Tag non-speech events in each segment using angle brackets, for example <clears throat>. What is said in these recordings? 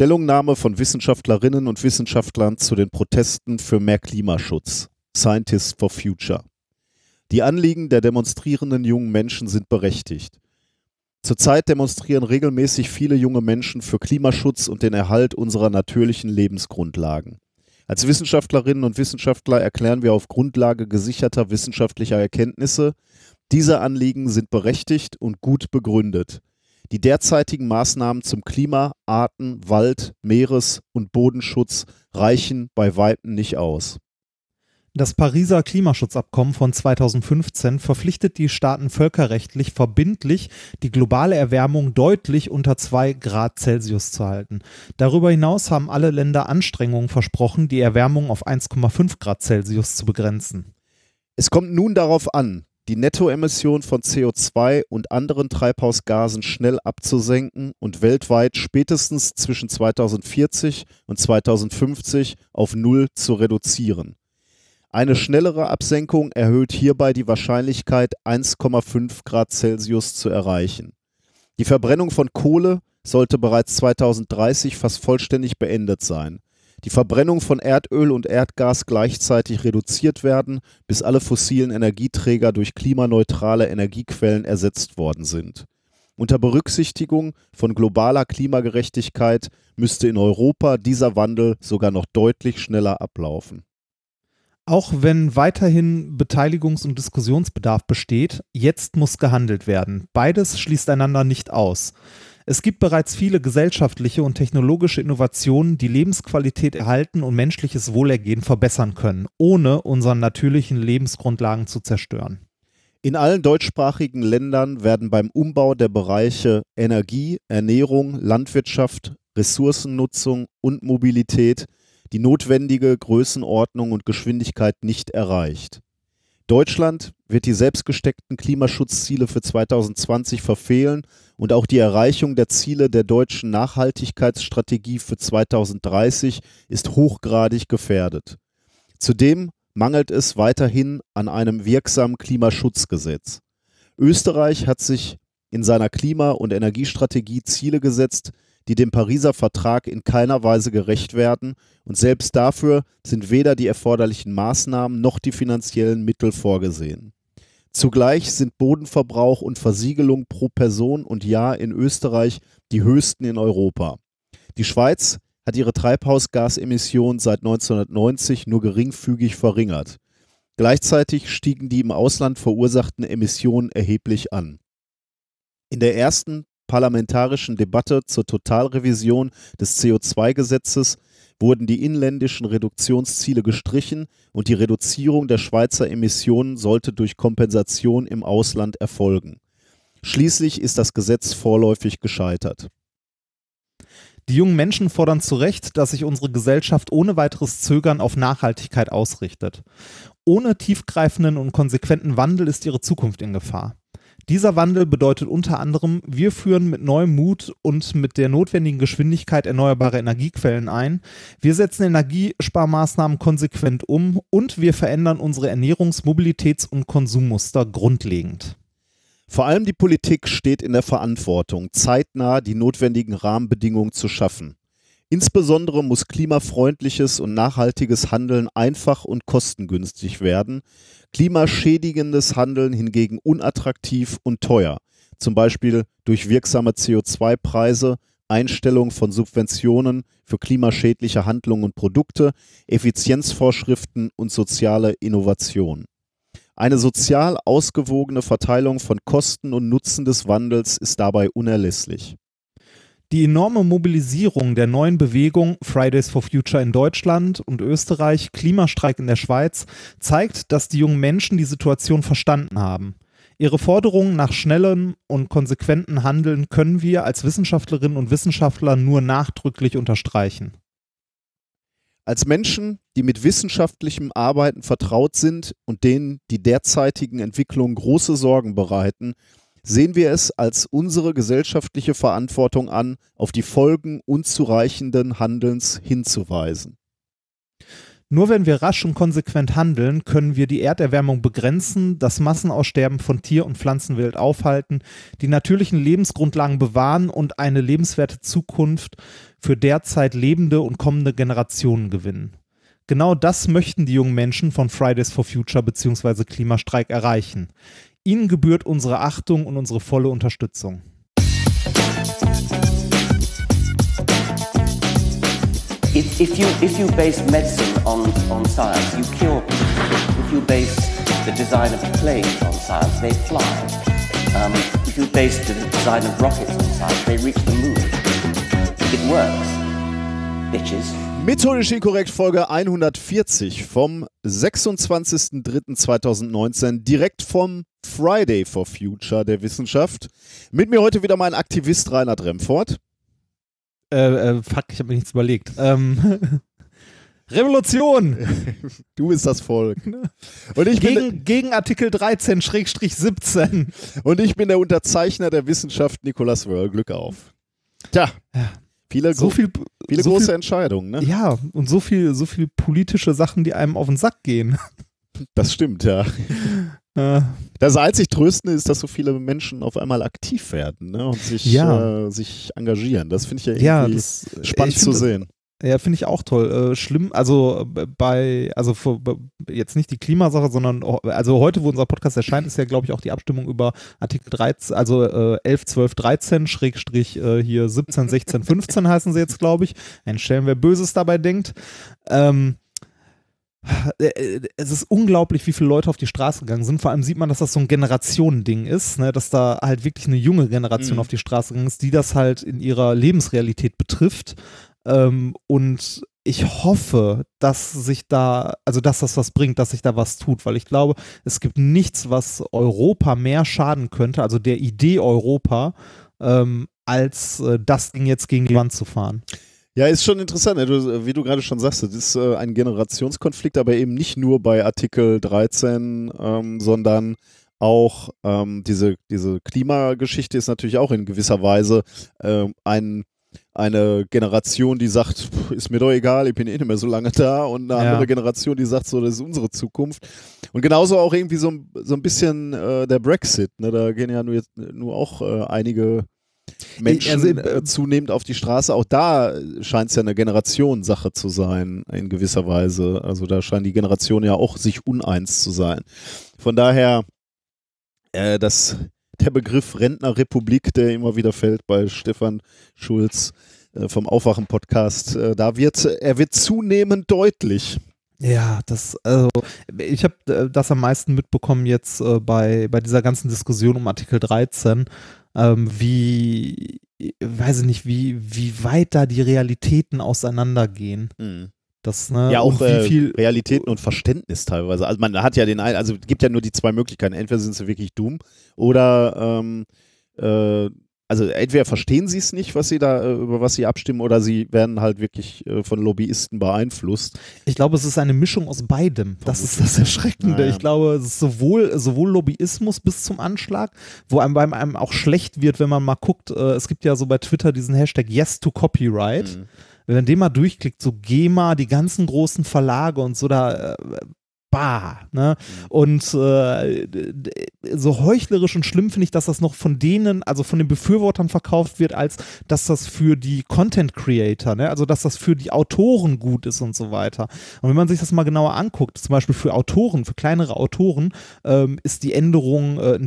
Stellungnahme von Wissenschaftlerinnen und Wissenschaftlern zu den Protesten für mehr Klimaschutz. Scientists for Future. Die Anliegen der demonstrierenden jungen Menschen sind berechtigt. Zurzeit demonstrieren regelmäßig viele junge Menschen für Klimaschutz und den Erhalt unserer natürlichen Lebensgrundlagen. Als Wissenschaftlerinnen und Wissenschaftler erklären wir auf Grundlage gesicherter wissenschaftlicher Erkenntnisse, diese Anliegen sind berechtigt und gut begründet. Die derzeitigen Maßnahmen zum Klima-, Arten-, Wald-, Meeres- und Bodenschutz reichen bei weitem nicht aus. Das Pariser Klimaschutzabkommen von 2015 verpflichtet die Staaten völkerrechtlich verbindlich, die globale Erwärmung deutlich unter 2 Grad Celsius zu halten. Darüber hinaus haben alle Länder Anstrengungen versprochen, die Erwärmung auf 1,5 Grad Celsius zu begrenzen. Es kommt nun darauf an, die Nettoemission von CO2 und anderen Treibhausgasen schnell abzusenken und weltweit spätestens zwischen 2040 und 2050 auf Null zu reduzieren. Eine schnellere Absenkung erhöht hierbei die Wahrscheinlichkeit, 1,5 Grad Celsius zu erreichen. Die Verbrennung von Kohle sollte bereits 2030 fast vollständig beendet sein. Die Verbrennung von Erdöl und Erdgas gleichzeitig reduziert werden, bis alle fossilen Energieträger durch klimaneutrale Energiequellen ersetzt worden sind. Unter Berücksichtigung von globaler Klimagerechtigkeit müsste in Europa dieser Wandel sogar noch deutlich schneller ablaufen. Auch wenn weiterhin Beteiligungs- und Diskussionsbedarf besteht, jetzt muss gehandelt werden. Beides schließt einander nicht aus. Es gibt bereits viele gesellschaftliche und technologische Innovationen, die Lebensqualität erhalten und menschliches Wohlergehen verbessern können, ohne unseren natürlichen Lebensgrundlagen zu zerstören. In allen deutschsprachigen Ländern werden beim Umbau der Bereiche Energie, Ernährung, Landwirtschaft, Ressourcennutzung und Mobilität die notwendige Größenordnung und Geschwindigkeit nicht erreicht. Deutschland wird die selbstgesteckten Klimaschutzziele für 2020 verfehlen und auch die Erreichung der Ziele der deutschen Nachhaltigkeitsstrategie für 2030 ist hochgradig gefährdet. Zudem mangelt es weiterhin an einem wirksamen Klimaschutzgesetz. Österreich hat sich in seiner Klima- und Energiestrategie Ziele gesetzt, die dem Pariser Vertrag in keiner Weise gerecht werden, und selbst dafür sind weder die erforderlichen Maßnahmen noch die finanziellen Mittel vorgesehen. Zugleich sind Bodenverbrauch und Versiegelung pro Person und Jahr in Österreich die höchsten in Europa. Die Schweiz hat ihre Treibhausgasemissionen seit 1990 nur geringfügig verringert. Gleichzeitig stiegen die im Ausland verursachten Emissionen erheblich an. In der ersten parlamentarischen Debatte zur Totalrevision des CO2-Gesetzes wurden die inländischen Reduktionsziele gestrichen und die Reduzierung der Schweizer Emissionen sollte durch Kompensation im Ausland erfolgen. Schließlich ist das Gesetz vorläufig gescheitert. Die jungen Menschen fordern zu Recht, dass sich unsere Gesellschaft ohne weiteres Zögern auf Nachhaltigkeit ausrichtet. Ohne tiefgreifenden und konsequenten Wandel ist ihre Zukunft in Gefahr. Dieser Wandel bedeutet unter anderem, wir führen mit neuem Mut und mit der notwendigen Geschwindigkeit erneuerbare Energiequellen ein, wir setzen Energiesparmaßnahmen konsequent um und wir verändern unsere Ernährungs-, Mobilitäts- und Konsummuster grundlegend. Vor allem die Politik steht in der Verantwortung, zeitnah die notwendigen Rahmenbedingungen zu schaffen. Insbesondere muss klimafreundliches und nachhaltiges Handeln einfach und kostengünstig werden, klimaschädigendes Handeln hingegen unattraktiv und teuer, zum Beispiel durch wirksame CO2-Preise, Einstellung von Subventionen für klimaschädliche Handlungen und Produkte, Effizienzvorschriften und soziale Innovation. Eine sozial ausgewogene Verteilung von Kosten und Nutzen des Wandels ist dabei unerlässlich. Die enorme Mobilisierung der neuen Bewegung Fridays for Future in Deutschland und Österreich, Klimastreik in der Schweiz, zeigt, dass die jungen Menschen die Situation verstanden haben. Ihre Forderungen nach schnellem und konsequenten Handeln können wir als Wissenschaftlerinnen und Wissenschaftler nur nachdrücklich unterstreichen. Als Menschen, die mit wissenschaftlichem Arbeiten vertraut sind und denen die derzeitigen Entwicklungen große Sorgen bereiten, sehen wir es als unsere gesellschaftliche Verantwortung an, auf die Folgen unzureichenden Handelns hinzuweisen. Nur wenn wir rasch und konsequent handeln, können wir die Erderwärmung begrenzen, das Massenaussterben von Tier- und Pflanzenwelt aufhalten, die natürlichen Lebensgrundlagen bewahren und eine lebenswerte Zukunft für derzeit lebende und kommende Generationen gewinnen. Genau das möchten die jungen Menschen von Fridays for Future bzw. Klimastreik erreichen. Ihnen gebührt unsere Achtung und unsere volle Unterstützung. If, if, you, if you base medicine on, on science, you cure people. If you base the design of planes on science, they fly. Um, if you base the design of rockets on science, they reach the moon. It works, bitches. Methodisch inkorrekt Folge 140 vom 26.03.2019 direkt vom Friday for Future der Wissenschaft. Mit mir heute wieder mein Aktivist Reinhard Remfort. Äh, äh, fuck, ich habe mir nichts überlegt. Ähm, <laughs> Revolution! <laughs> Du bist das Volk. Und ich bin, Gegen, gegen Artikel 13-17. und ich bin der Unterzeichner der Wissenschaft Nicolas Wörl. Glück auf. Tja, Ja. viele, So viel, viele so große viel, Entscheidungen. Ne? Ja, und so viel, so viel politische Sachen, die einem auf den Sack gehen. Das stimmt, ja. Äh, Das einzig Tröstende ist, dass so viele Menschen auf einmal aktiv werden ne? und sich, Ja. äh, sich engagieren. Das finde ich ja ja, irgendwie das, spannend ich zu sehen. Ja, finde ich auch toll. Äh, schlimm, also äh, bei, also für, jetzt nicht die Klimasache, sondern ho- also heute, wo unser Podcast erscheint, ist ja, glaube ich, auch die Abstimmung über Artikel 13, also äh, 11, 12, 13, Schrägstrich äh, hier 17, 16, 15 heißen sie jetzt, glaube ich. Ein Stellen, wer Böses dabei denkt. Ähm, äh, es ist unglaublich, wie viele Leute auf die Straße gegangen sind. Vor allem sieht man, dass das so ein Generationending ist, ne? dass da halt wirklich eine junge Generation Mhm. auf die Straße gegangen ist, die das halt in ihrer Lebensrealität betrifft. Ähm, und ich hoffe, dass sich da, also dass das was bringt, dass sich da was tut, weil ich glaube, es gibt nichts, was Europa mehr schaden könnte, also der Idee Europa, ähm, als äh, das Ding jetzt gegen die Wand zu fahren. Ja, ist schon interessant, ne? wie du gerade schon sagst, das ist äh, ein Generationskonflikt, aber eben nicht nur bei Artikel 13, ähm, sondern auch ähm, diese, diese Klimageschichte ist natürlich auch in gewisser Weise ähm, ein, eine Generation, die sagt, ist mir doch egal, ich bin eh nicht mehr so lange da und eine Ja. andere Generation, die sagt so, das ist unsere Zukunft. Und genauso auch irgendwie so, ein- so ein bisschen äh, der Brexit, ne? da gehen ja nur, jetzt, nur auch äh, einige Menschen Also, äh, äh, zunehmend auf die Straße. Auch da scheint es ja eine Generationssache zu sein, in gewisser Weise. Also da scheinen die Generationen ja auch sich uneins zu sein. Von daher, äh, das, der Begriff Rentnerrepublik, der immer wieder fällt bei Stefan Schulz äh, vom Aufwachen-Podcast, äh, da wird, er wird zunehmend deutlich. Ja, das, also, ich habe äh, das am meisten mitbekommen jetzt äh, bei, bei dieser ganzen Diskussion um Artikel 13, ähm, wie, weiß ich nicht, wie, wie weit da die Realitäten auseinandergehen. Das, ne, Ja, auch äh, viel, Realitäten und Verständnis teilweise. Also man hat ja den einen, also es gibt ja nur die zwei Möglichkeiten. Entweder sind sie wirklich dumm oder ähm, äh, also entweder verstehen sie es nicht, was sie da, äh, über was sie abstimmen, oder sie werden halt wirklich äh, von Lobbyisten beeinflusst. ich glaube, es ist eine Mischung aus beidem. Das ist das Erschreckende. Naja. Ich glaube, es ist sowohl, sowohl Lobbyismus bis zum Anschlag, wo einem beim einem auch schlecht wird, wenn man mal guckt, äh, es gibt ja so bei Twitter diesen Hashtag Yes to Copyright. Mhm. wenn man den mal durchklickt, so GEMA, die ganzen großen Verlage und so, da, bah, ne? Und äh, so heuchlerisch und schlimm finde ich, dass das noch von denen, also von den Befürwortern verkauft wird, als dass das für die Content Creator, ne? Also dass das für die Autoren gut ist und so weiter. Und wenn man sich das mal genauer anguckt, zum Beispiel für Autoren, für kleinere Autoren, ähm, ist die Änderung, äh,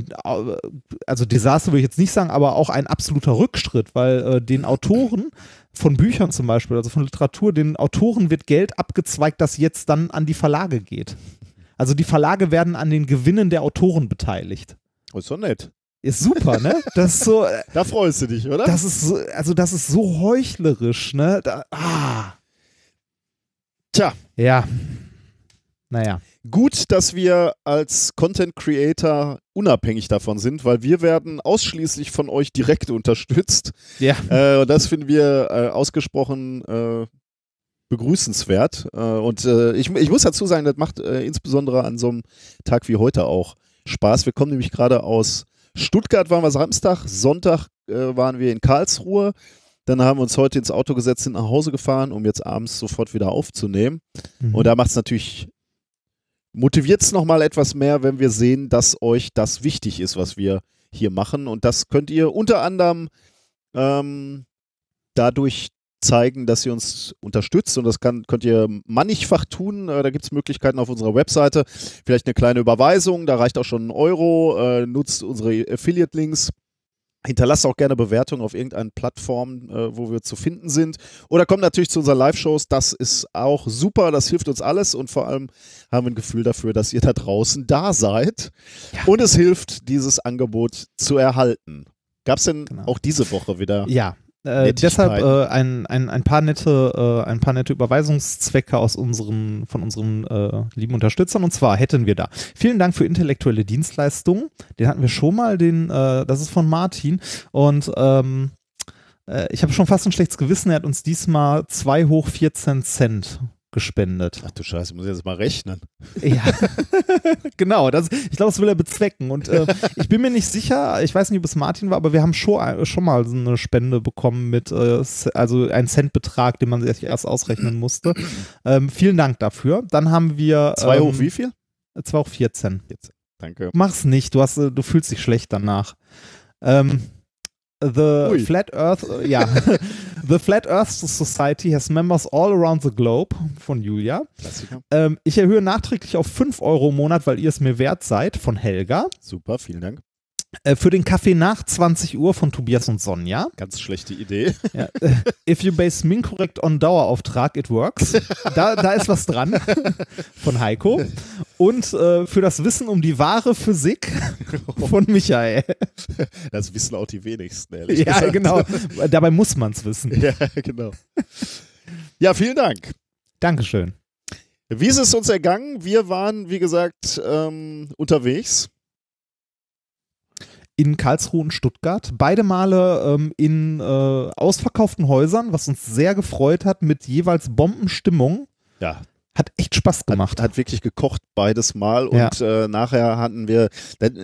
also Desaster würde ich jetzt nicht sagen, aber auch ein absoluter Rückschritt, weil äh, den Autoren von Büchern zum Beispiel, also von Literatur, den Autoren wird Geld abgezweigt, das jetzt dann an die Verlage geht. Also die Verlage werden an den Gewinnen der Autoren beteiligt. Oh, ist doch nett. Ist super, ne? <laughs> Das ist so, äh, Da freust du dich, oder? das ist so, also das ist so heuchlerisch, ne? Da, ah. Tja, Ja. Naja. gut, dass wir als Content Creator unabhängig davon sind, weil wir werden ausschließlich von euch direkt unterstützt. Ja. Äh, und das finden wir äh, ausgesprochen äh, begrüßenswert. Äh, und äh, ich, ich muss dazu sagen, das macht äh, insbesondere an so einem Tag wie heute auch Spaß. Wir kommen nämlich gerade aus Stuttgart, waren wir Samstag, Sonntag waren wir in Karlsruhe. Dann haben wir uns heute ins Auto gesetzt, sind nach Hause gefahren, um jetzt abends sofort wieder aufzunehmen. Mhm. Und da macht es natürlich, motiviert es nochmal etwas mehr, wenn wir sehen, dass euch das wichtig ist, was wir hier machen. Und das könnt ihr unter anderem ähm, dadurch zeigen, dass ihr uns unterstützt und das kann, könnt ihr mannigfach tun. Äh, da gibt es Möglichkeiten auf unserer Webseite. Vielleicht eine kleine Überweisung, da reicht auch schon ein Euro. Äh, nutzt unsere Affiliate-Links. Hinterlasst auch gerne Bewertungen auf irgendeinen Plattform, äh, wo wir zu finden sind. Oder kommt natürlich zu unseren Live-Shows. Das ist auch super. Das hilft uns alles. Und vor allem haben wir ein Gefühl dafür, dass ihr da draußen da seid. Ja. Und es hilft, dieses Angebot zu erhalten. Gab es denn Genau. auch diese Woche wieder? Ja. Äh, deshalb äh, ein, ein, ein, paar nette, äh, ein paar nette Überweisungszwecke aus unseren, von unseren äh, lieben Unterstützern. Und zwar hätten wir da. Vielen Dank für intellektuelle Dienstleistungen. Den hatten wir schon mal, den, äh, das ist von Martin. Und ähm, äh, ich habe schon fast ein schlechtes Gewissen. Er hat uns diesmal 2 hoch 14 Cent gespendet. Ach du Scheiße, muss ich jetzt mal rechnen. Ja, <laughs> genau. Das, ich glaube, das will er bezwecken. Und äh, ich bin mir nicht sicher, ich weiß nicht, ob es Martin war, aber wir haben schon, schon mal so eine Spende bekommen mit, äh, also einen Centbetrag, den man sich erst ausrechnen musste. Ähm, vielen Dank dafür. Dann haben wir. Zwei ähm, hoch wie viel? 2 hoch 14. Danke. Mach's nicht, du, hast, äh, du fühlst dich schlecht danach. Ähm, the Ui. Flat Earth, äh, ja. <laughs> the Flat Earth Society has members all around the globe von Julia. Ähm, ich erhöhe nachträglich auf 5 Euro im Monat, weil ihr es mir wert seid, von Helga. Super, vielen Dank. Äh, für den Kaffee nach 20 Uhr von Tobias und Sonja. Ganz schlechte Idee. Ja. äh, If you base min correct on Dauerauftrag, it works. Da, da ist was dran <laughs> von Heiko. Und äh, für das Wissen um die wahre Physik <laughs> von Michael. Das wissen auch die wenigsten, ehrlich Ja, gesagt. genau. Dabei muss man es wissen. Ja, genau. Ja, vielen Dank. Dankeschön. Wie ist es uns ergangen? Wir waren, wie gesagt, ähm, unterwegs. In Karlsruhe und Stuttgart. Beide Male ähm, in äh, ausverkauften Häusern, was uns sehr gefreut hat, mit jeweils Bombenstimmung. Ja, Hat echt Spaß gemacht. hat, hat wirklich gekocht beides Mal Ja. und äh, nachher hatten wir,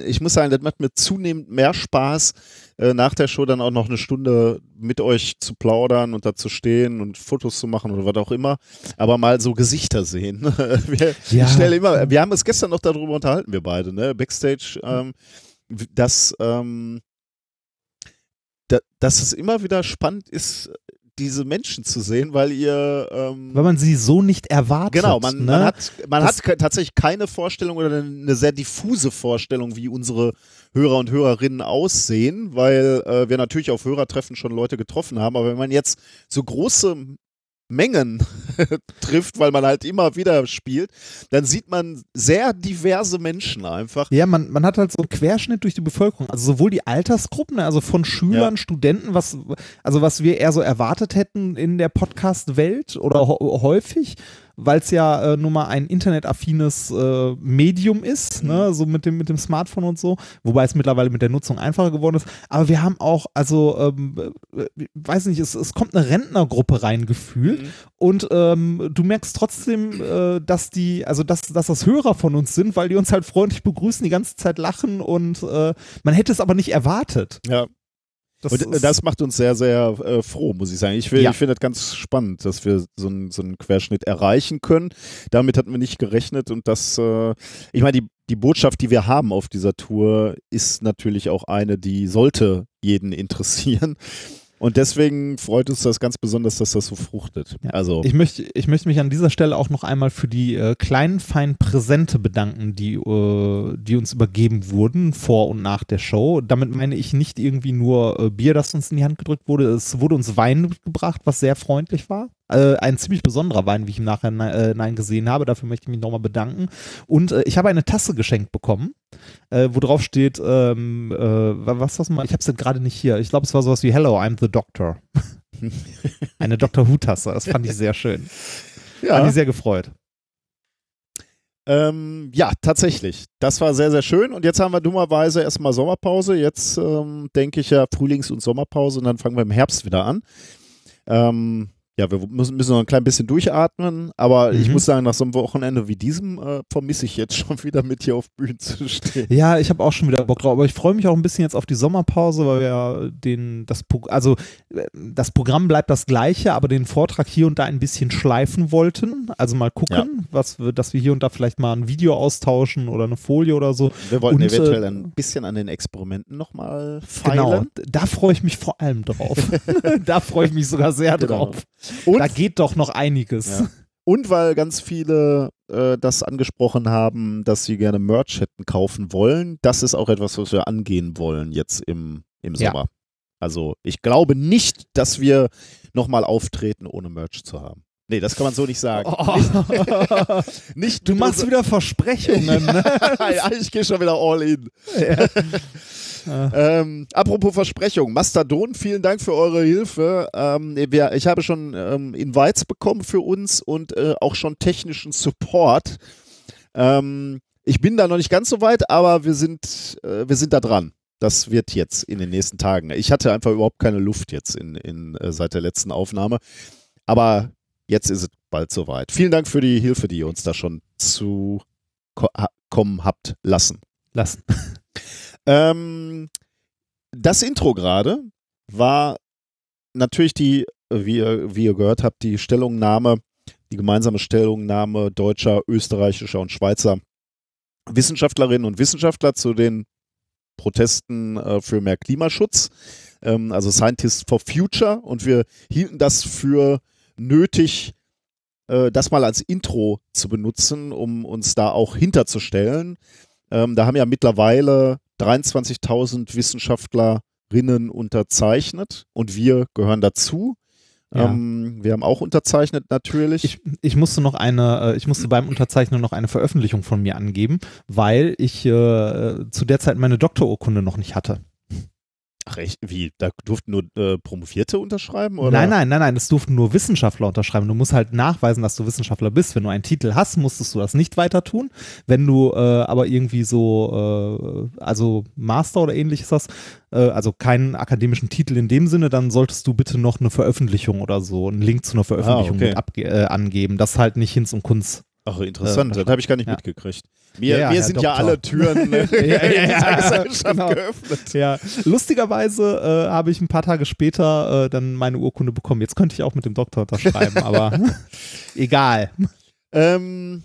ich muss sagen, das macht mir zunehmend mehr Spaß, äh, nach der Show dann auch noch eine Stunde mit euch zu plaudern und da zu stehen und Fotos zu machen oder was auch immer, aber mal so Gesichter sehen. <laughs> wir, Ja. Ich stelle immer, wir haben uns gestern noch darüber unterhalten, wir beide, ne? Backstage, ähm, dass, ähm, da, dass es immer wieder spannend ist, diese Menschen zu sehen, weil ihr ähm, weil man sie so nicht erwartet. Genau, man, ne? man hat, man hat tatsächlich keine Vorstellung oder eine sehr diffuse Vorstellung, wie unsere Hörer und Hörerinnen aussehen, weil äh, wir natürlich auf Hörertreffen schon Leute getroffen haben. Aber wenn man jetzt so große Mengen <laughs> trifft, weil man halt immer wieder spielt, dann sieht man sehr diverse Menschen einfach. Ja, man, man hat halt so einen Querschnitt durch die Bevölkerung. Also sowohl die Altersgruppen, ne, also von Schülern, Studenten, was, also was wir eher so erwartet hätten in der Podcast-Welt oder häufig, weil es ja äh, nun mal ein internetaffines äh, Medium ist, ne, so mit dem, mit dem Smartphone und so, wobei es mittlerweile mit der Nutzung einfacher geworden ist. Aber wir haben auch, also, ähm, äh, weiß nicht, es, es kommt eine Rentnergruppe reingefühlt und ähm, du merkst trotzdem, äh, dass die, also dass, dass das Hörer von uns sind, weil die uns halt freundlich begrüßen, die ganze Zeit lachen und äh, man hätte es aber nicht erwartet. Ja. Das Und äh, das macht uns sehr, sehr äh, froh, muss ich sagen. Ich, Ja. ich finde das ganz spannend, dass wir so einen, so einen Querschnitt erreichen können. Damit hatten wir nicht gerechnet und das, äh, ich meine, die, die Botschaft, die wir haben auf dieser Tour, ist natürlich auch eine, die sollte jeden interessieren. Und deswegen freut uns das ganz besonders, dass das so fruchtet. Ja. Also, Ich möchte, ich möchte mich an dieser Stelle auch noch einmal für die äh, kleinen, feinen Präsente bedanken, die, äh, die uns übergeben wurden vor und nach der Show. Damit meine ich nicht irgendwie nur äh, Bier, das uns in die Hand gedrückt wurde. Es wurde uns Wein mitgebracht, was sehr freundlich war. Äh, ein ziemlich besonderer Wein, wie ich im Nachhinein äh, gesehen habe. Dafür möchte ich mich nochmal bedanken. Und äh, ich habe eine Tasse geschenkt bekommen, äh, wo drauf steht, ähm, äh, was das mal? Ich habe es gerade nicht hier. Ich glaube, es war sowas wie Hello, I'm the Doctor. <laughs> eine Dr. Who-Tasse. Das fand ich sehr schön. Hat ja, mich sehr gefreut. ähm, ja, tatsächlich. Das war sehr, sehr schön. Und jetzt haben wir dummerweise erstmal Sommerpause. Jetzt ähm, denke ich ja Frühlings- und Sommerpause und dann fangen wir im Herbst wieder an. Ähm, ja, wir müssen, müssen noch ein klein bisschen durchatmen, aber ich Mhm. muss sagen, nach so einem Wochenende wie diesem äh, vermisse ich jetzt <laughs> schon wieder mit hier auf Bühnen zu stehen. Ja, ich habe auch schon wieder Bock drauf, aber ich freue mich auch ein bisschen jetzt auf die Sommerpause, weil wir ja den, das, also äh, das Programm bleibt das gleiche, aber den Vortrag hier und da ein bisschen schleifen wollten. Also mal gucken, was wir, dass wir hier und da vielleicht mal ein Video austauschen oder eine Folie oder so. Wir wollten Und, eventuell äh, ein bisschen an den Experimenten nochmal feilen. Genau, da freue ich mich vor allem drauf. <laughs> da freue ich mich sogar sehr Genau. drauf. Und Da geht doch noch einiges. Ja. <laughs> Und weil ganz viele äh, das angesprochen haben, dass sie gerne Merch hätten kaufen wollen, das ist auch etwas, was wir angehen wollen jetzt im, im Ja. Sommer. Also ich glaube nicht, dass wir nochmal auftreten, ohne Merch zu haben. Nee, das kann man so nicht sagen. Oh. <laughs> Nicht Du machst wieder Versprechungen. Ne? <laughs> ja, ich gehe schon wieder all in. <laughs> Ähm, apropos Versprechung, Mastodon, vielen Dank für eure Hilfe. Ähm, wir, ich habe schon ähm, Invites bekommen für uns und äh, auch schon technischen Support. Ähm, ich bin da noch nicht ganz so weit, aber wir sind, äh, wir sind da dran. Das wird jetzt in den nächsten Tagen. Ich hatte einfach überhaupt keine Luft jetzt in, in, äh, seit der letzten Aufnahme. Aber jetzt ist es bald soweit. Vielen Dank für die Hilfe, die ihr uns da schon zu ko ha kommen habt lassen. Lassen. <laughs> Ähm, das Intro gerade war natürlich die, wie ihr, wie ihr gehört habt, die Stellungnahme, die gemeinsame Stellungnahme deutscher, österreichischer und Schweizer Wissenschaftlerinnen und Wissenschaftler zu den Protesten äh, für mehr Klimaschutz, ähm, also Scientists for Future. Und wir hielten das für nötig, äh, das mal als Intro zu benutzen, um uns da auch hinterzustellen. Ähm, da haben ja mittlerweile 23.000 Wissenschaftlerinnen unterzeichnet und wir gehören dazu. Ja. Ähm, wir haben auch unterzeichnet natürlich. Ich, ich musste noch eine, äh, ich musste beim Unterzeichnen noch eine Veröffentlichung von mir angeben, weil ich äh, zu der Zeit meine Doktorurkunde noch nicht hatte. Ach echt? Wie? Da durften nur äh, Promovierte unterschreiben? Oder? Nein, nein, nein, nein, es durften nur Wissenschaftler unterschreiben. Du musst halt nachweisen, dass du Wissenschaftler bist. Wenn du einen Titel hast, musstest du das nicht weiter tun. Wenn du äh, aber irgendwie so, äh, also Master oder ähnliches hast, äh, also keinen akademischen Titel in dem Sinne, dann solltest du bitte noch eine Veröffentlichung oder so, einen Link zu einer Veröffentlichung okay. mit abge äh, angeben. Das halt nicht Hinz und Kunz. Ach, interessant. Äh, das habe ich gar nicht ja. mitgekriegt. Mir, Ja, ja, mir Herr sind ja Doktor. alle Türen <laughs> äh, <laughs> Ja, ja, ja, genau. geöffnet. Ja, lustigerweise äh, habe ich ein paar Tage später äh, dann meine Urkunde bekommen. Jetzt könnte ich auch mit dem Doktor unterschreiben, <laughs> aber egal. Ähm,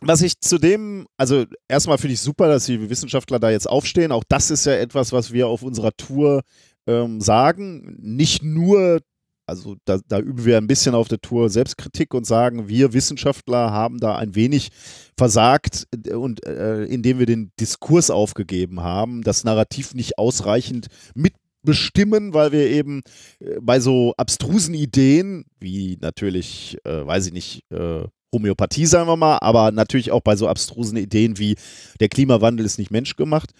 was ich zudem, also erstmal finde ich super, dass die Wissenschaftler da jetzt aufstehen. Auch das ist ja etwas, was wir auf unserer Tour ähm, sagen. Nicht nur, also da, da üben wir ein bisschen auf der Tour Selbstkritik und sagen, wir Wissenschaftler haben da ein wenig versagt äh, und äh, indem wir den Diskurs aufgegeben haben, das Narrativ nicht ausreichend mitbestimmen, weil wir eben äh, bei so abstrusen Ideen, wie natürlich, äh, weiß ich nicht, äh, Homöopathie, sagen wir mal, aber natürlich auch bei so abstrusen Ideen wie der Klimawandel ist nicht menschgemacht,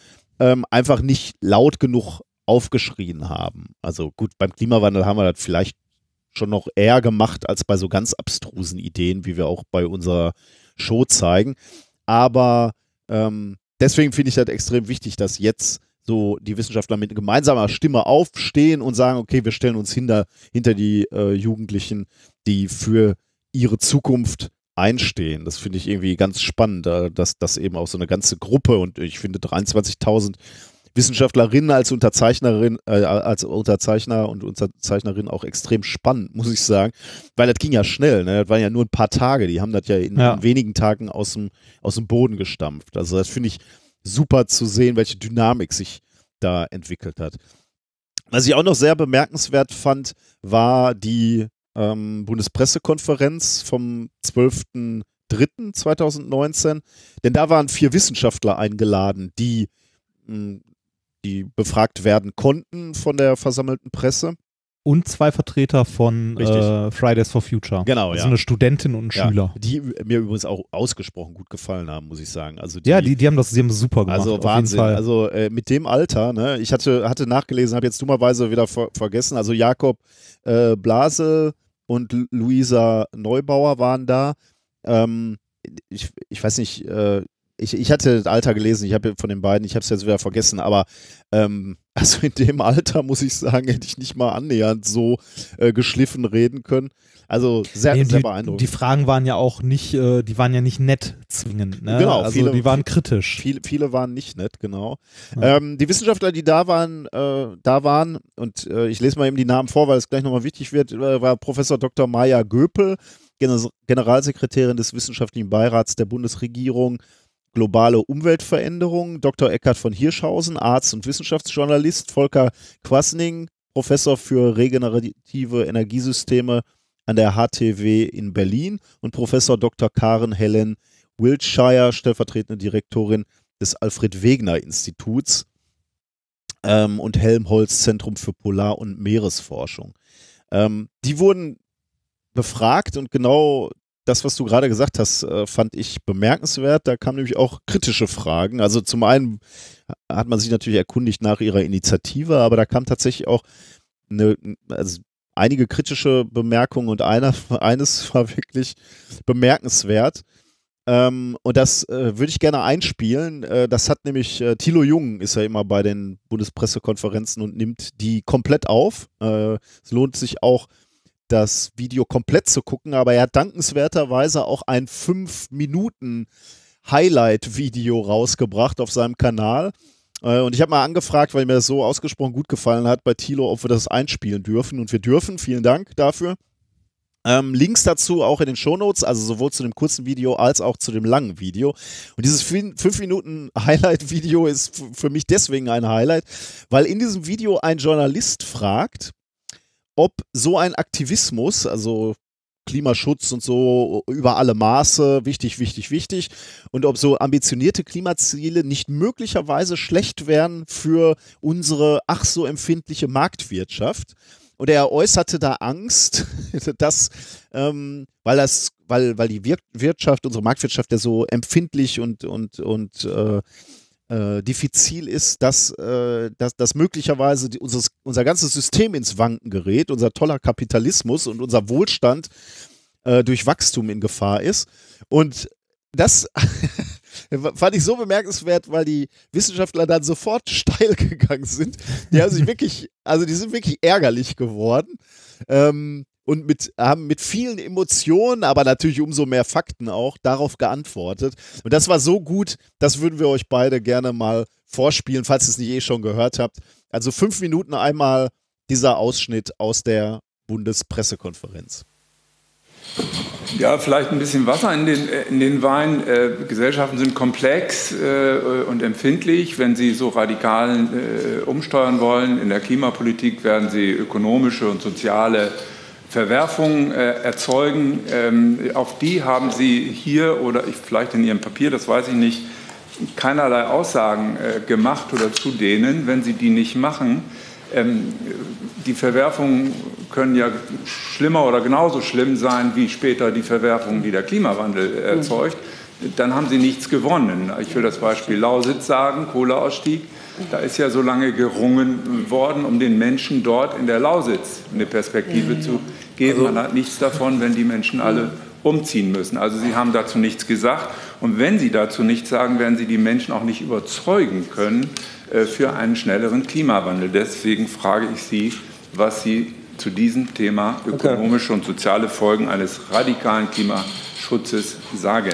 ähm, einfach nicht laut genug aufgeschrien haben. Also gut, beim Klimawandel haben wir das vielleicht schon noch eher gemacht als bei so ganz abstrusen Ideen, wie wir auch bei unserer Show zeigen. Aber ähm, deswegen finde ich das extrem wichtig, dass jetzt so die Wissenschaftler mit gemeinsamer Stimme aufstehen und sagen, okay, wir stellen uns hinter, hinter die äh, Jugendlichen, die für ihre Zukunft einstehen. Das finde ich irgendwie ganz spannend, äh, dass das eben auch so eine ganze Gruppe und ich finde 23.000 Wissenschaftlerinnen als Unterzeichnerin, äh, als Unterzeichner und Unterzeichnerin auch extrem spannend, muss ich sagen, weil das ging ja schnell, ne? das waren ja nur ein paar Tage, die haben das ja in, Ja. in wenigen Tagen aus dem, aus dem Boden gestampft. Also das finde ich super zu sehen, welche Dynamik sich da entwickelt hat. Was ich auch noch sehr bemerkenswert fand, war die ähm, Bundespressekonferenz vom 12.03.2019, denn da waren vier Wissenschaftler eingeladen, die, mh, die befragt werden konnten von der versammelten Presse. Und zwei Vertreter von äh, Fridays for Future. Genau, Also ja. eine Studentin und ein Ja, Schüler. die mir übrigens auch ausgesprochen gut gefallen haben, muss ich sagen. Also die, Ja, die, die haben das, die haben super gemacht. Also Wahnsinn. Also äh, mit dem Alter, ne? Ich hatte, hatte nachgelesen, habe jetzt dummerweise wieder ver vergessen. Also Jakob äh, Blase und Lu- Luisa Neubauer waren da. Ähm, ich, ich weiß nicht, äh, ich, ich hatte das Alter gelesen, ich habe von den beiden, ich habe es jetzt wieder vergessen, aber ähm, <laughs> also in dem Alter muss ich sagen, hätte ich nicht mal annähernd so äh, geschliffen reden können. Also sehr, Nee, sehr die, beeindruckend. die Fragen waren ja auch nicht, äh, die waren ja nicht nett zwingend. Ne? Genau, also viele- die waren kritisch. Viele, viele waren nicht nett, genau. Ja. Ähm, die Wissenschaftler, die da waren, äh, da waren, und äh, ich lese mal eben die Namen vor, weil es gleich nochmal wichtig wird, äh, war Professor Dr. Maya Göpel, Gen Generalsekretärin des Wissenschaftlichen Beirats der Bundesregierung Globale Umweltveränderung, Dr. Eckhard von Hirschhausen, Arzt und Wissenschaftsjournalist, Volker Quasning, Professor für regenerative Energiesysteme an der HTW in Berlin und Professor Dr. Karen Helen Wiltshire, stellvertretende Direktorin des Alfred Wegener Instituts ähm, und Helmholtz Zentrum für Polar- und Meeresforschung. Ähm, die wurden befragt und genau das, was du gerade gesagt hast, äh, fand ich bemerkenswert. Da kamen nämlich auch kritische Fragen. Also zum einen hat man sich natürlich erkundigt nach ihrer Initiative, aber da kam tatsächlich auch eine, also einige kritische Bemerkungen und einer, <laughs> eines war wirklich bemerkenswert. Ähm, und das äh, würde ich gerne einspielen. Äh, das hat nämlich äh, Thilo Jung ist ja immer bei den Bundespressekonferenzen und nimmt die komplett auf. Äh, es lohnt sich auch, das Video komplett zu gucken, aber er hat dankenswerterweise auch ein 5 Minuten Highlight-Video rausgebracht auf seinem Kanal. Äh, Und ich habe mal angefragt, weil mir das so ausgesprochen gut gefallen hat bei Thilo, ob wir das einspielen dürfen. Und wir dürfen. Vielen Dank dafür. Ähm, Links dazu auch in den Shownotes, also sowohl zu dem kurzen Video als auch zu dem langen Video. Und dieses 5 Minuten Highlight-Video ist f- für mich deswegen ein Highlight, weil in diesem Video ein Journalist fragt, ob so ein Aktivismus, also Klimaschutz und so über alle Maße, wichtig, wichtig, wichtig, und ob so ambitionierte Klimaziele nicht möglicherweise schlecht wären für unsere ach so empfindliche Marktwirtschaft. Und er äußerte da Angst, <laughs> dass, ähm, weil das, weil, weil die Wir Wirtschaft, unsere Marktwirtschaft ja so empfindlich und, und, und äh, äh, diffizil ist, dass, äh, dass, dass möglicherweise die, unser, unser ganzes System ins Wanken gerät, unser toller Kapitalismus und unser Wohlstand äh, durch Wachstum in Gefahr ist. Und das <laughs> fand ich so bemerkenswert, weil die Wissenschaftler dann sofort <laughs> steil gegangen sind. Die haben sich <laughs> wirklich, also die sind wirklich ärgerlich geworden. Ähm, und mit, haben mit vielen Emotionen, aber natürlich umso mehr Fakten auch, darauf geantwortet. Und das war so gut, das würden wir euch beide gerne mal vorspielen, falls ihr es nicht eh schon gehört habt. Also fünf Minuten einmal dieser Ausschnitt aus der Bundespressekonferenz. Ja, vielleicht ein bisschen Wasser in den, äh, in den Wein. Äh, Gesellschaften sind komplex äh, und empfindlich. Wenn sie so radikal äh, umsteuern wollen in der Klimapolitik, werden sie ökonomische und soziale Verwerfungen äh, erzeugen. Ähm, auf die haben Sie hier oder ich, vielleicht in Ihrem Papier, das weiß ich nicht, keinerlei Aussagen äh, gemacht oder zu denen, wenn Sie die nicht machen. Ähm, die Verwerfungen können ja schlimmer oder genauso schlimm sein wie später die Verwerfungen, die der Klimawandel erzeugt. Dann haben Sie nichts gewonnen. Ich will das Beispiel Lausitz sagen, Kohleausstieg. Da ist ja so lange gerungen worden, um den Menschen dort in der Lausitz eine Perspektive zu geben. Man hat nichts davon, wenn die Menschen alle umziehen müssen. Also Sie haben dazu nichts gesagt. Und wenn Sie dazu nichts sagen, werden Sie die Menschen auch nicht überzeugen können äh, für einen schnelleren Klimawandel. Deswegen frage ich Sie, was Sie zu diesem Thema ökonomische und soziale Folgen eines radikalen Klimaschutzes sagen.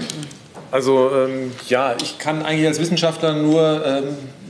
Also ähm, ja, ich kann eigentlich als Wissenschaftler nur ähm,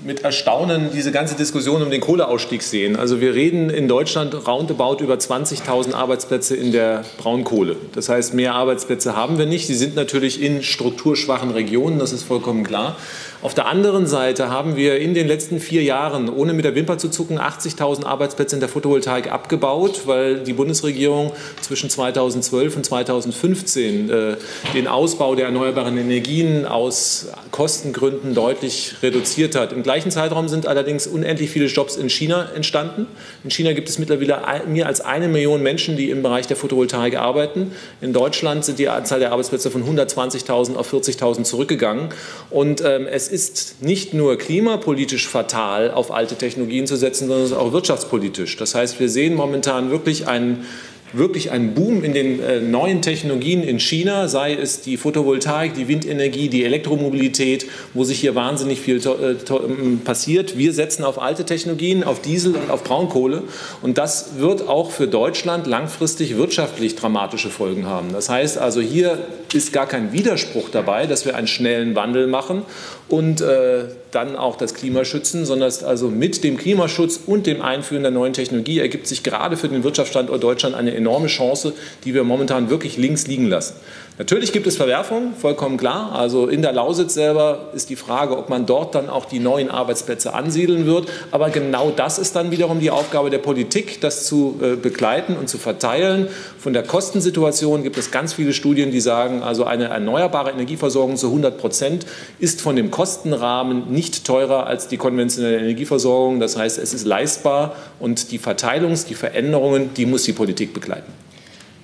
mit Erstaunen diese ganze Diskussion um den Kohleausstieg sehen. Also wir reden in Deutschland roundabout über 20.000 Arbeitsplätze in der Braunkohle. Das heißt, mehr Arbeitsplätze haben wir nicht. Sie sind natürlich in strukturschwachen Regionen, das ist vollkommen klar. Auf der anderen Seite haben wir in den letzten vier Jahren, ohne mit der Wimper zu zucken, 80.000 Arbeitsplätze in der Photovoltaik abgebaut, weil die Bundesregierung zwischen 2012 und 2015 äh, den Ausbau der erneuerbaren Energien aus Kostengründen deutlich reduziert hat. Im gleichen Zeitraum sind allerdings unendlich viele Jobs in China entstanden. In China gibt es mittlerweile mehr als eine Million Menschen, die im Bereich der Photovoltaik arbeiten. In Deutschland sind die Anzahl der Arbeitsplätze von 120.000 auf 40.000 zurückgegangen. Und ähm, es ist nicht nur klimapolitisch fatal, auf alte Technologien zu setzen, sondern es ist auch wirtschaftspolitisch. Das heißt, wir sehen momentan wirklich einen wirklich einen Boom in den äh, neuen Technologien in China, sei es die Photovoltaik, die Windenergie, die Elektromobilität, wo sich hier wahnsinnig viel äh, ähm, passiert. Wir setzen auf alte Technologien, auf Diesel und auf Braunkohle. Und das wird auch für Deutschland langfristig wirtschaftlich dramatische Folgen haben. Das heißt also, hier ist gar kein Widerspruch dabei, dass wir einen schnellen Wandel machen und äh, dann auch das Klima schützen, sondern also mit dem Klimaschutz und dem Einführen der neuen Technologie ergibt sich gerade für den Wirtschaftsstandort Deutschland eine enorme Chance, die wir momentan wirklich links liegen lassen. Natürlich gibt es Verwerfungen, vollkommen klar. Also in der Lausitz selber ist die Frage, ob man dort dann auch die neuen Arbeitsplätze ansiedeln wird. Aber genau das ist dann wiederum die Aufgabe der Politik, das zu äh, begleiten und zu verteilen. Von der Kostensituation gibt es ganz viele Studien, die sagen, also eine erneuerbare Energieversorgung zu 100 Prozent ist von dem Kostenrahmen nicht teurer als die konventionelle Energieversorgung. Das heißt, es ist leistbar und die Verteilungs-, die Veränderungen, die muss die Politik begleiten.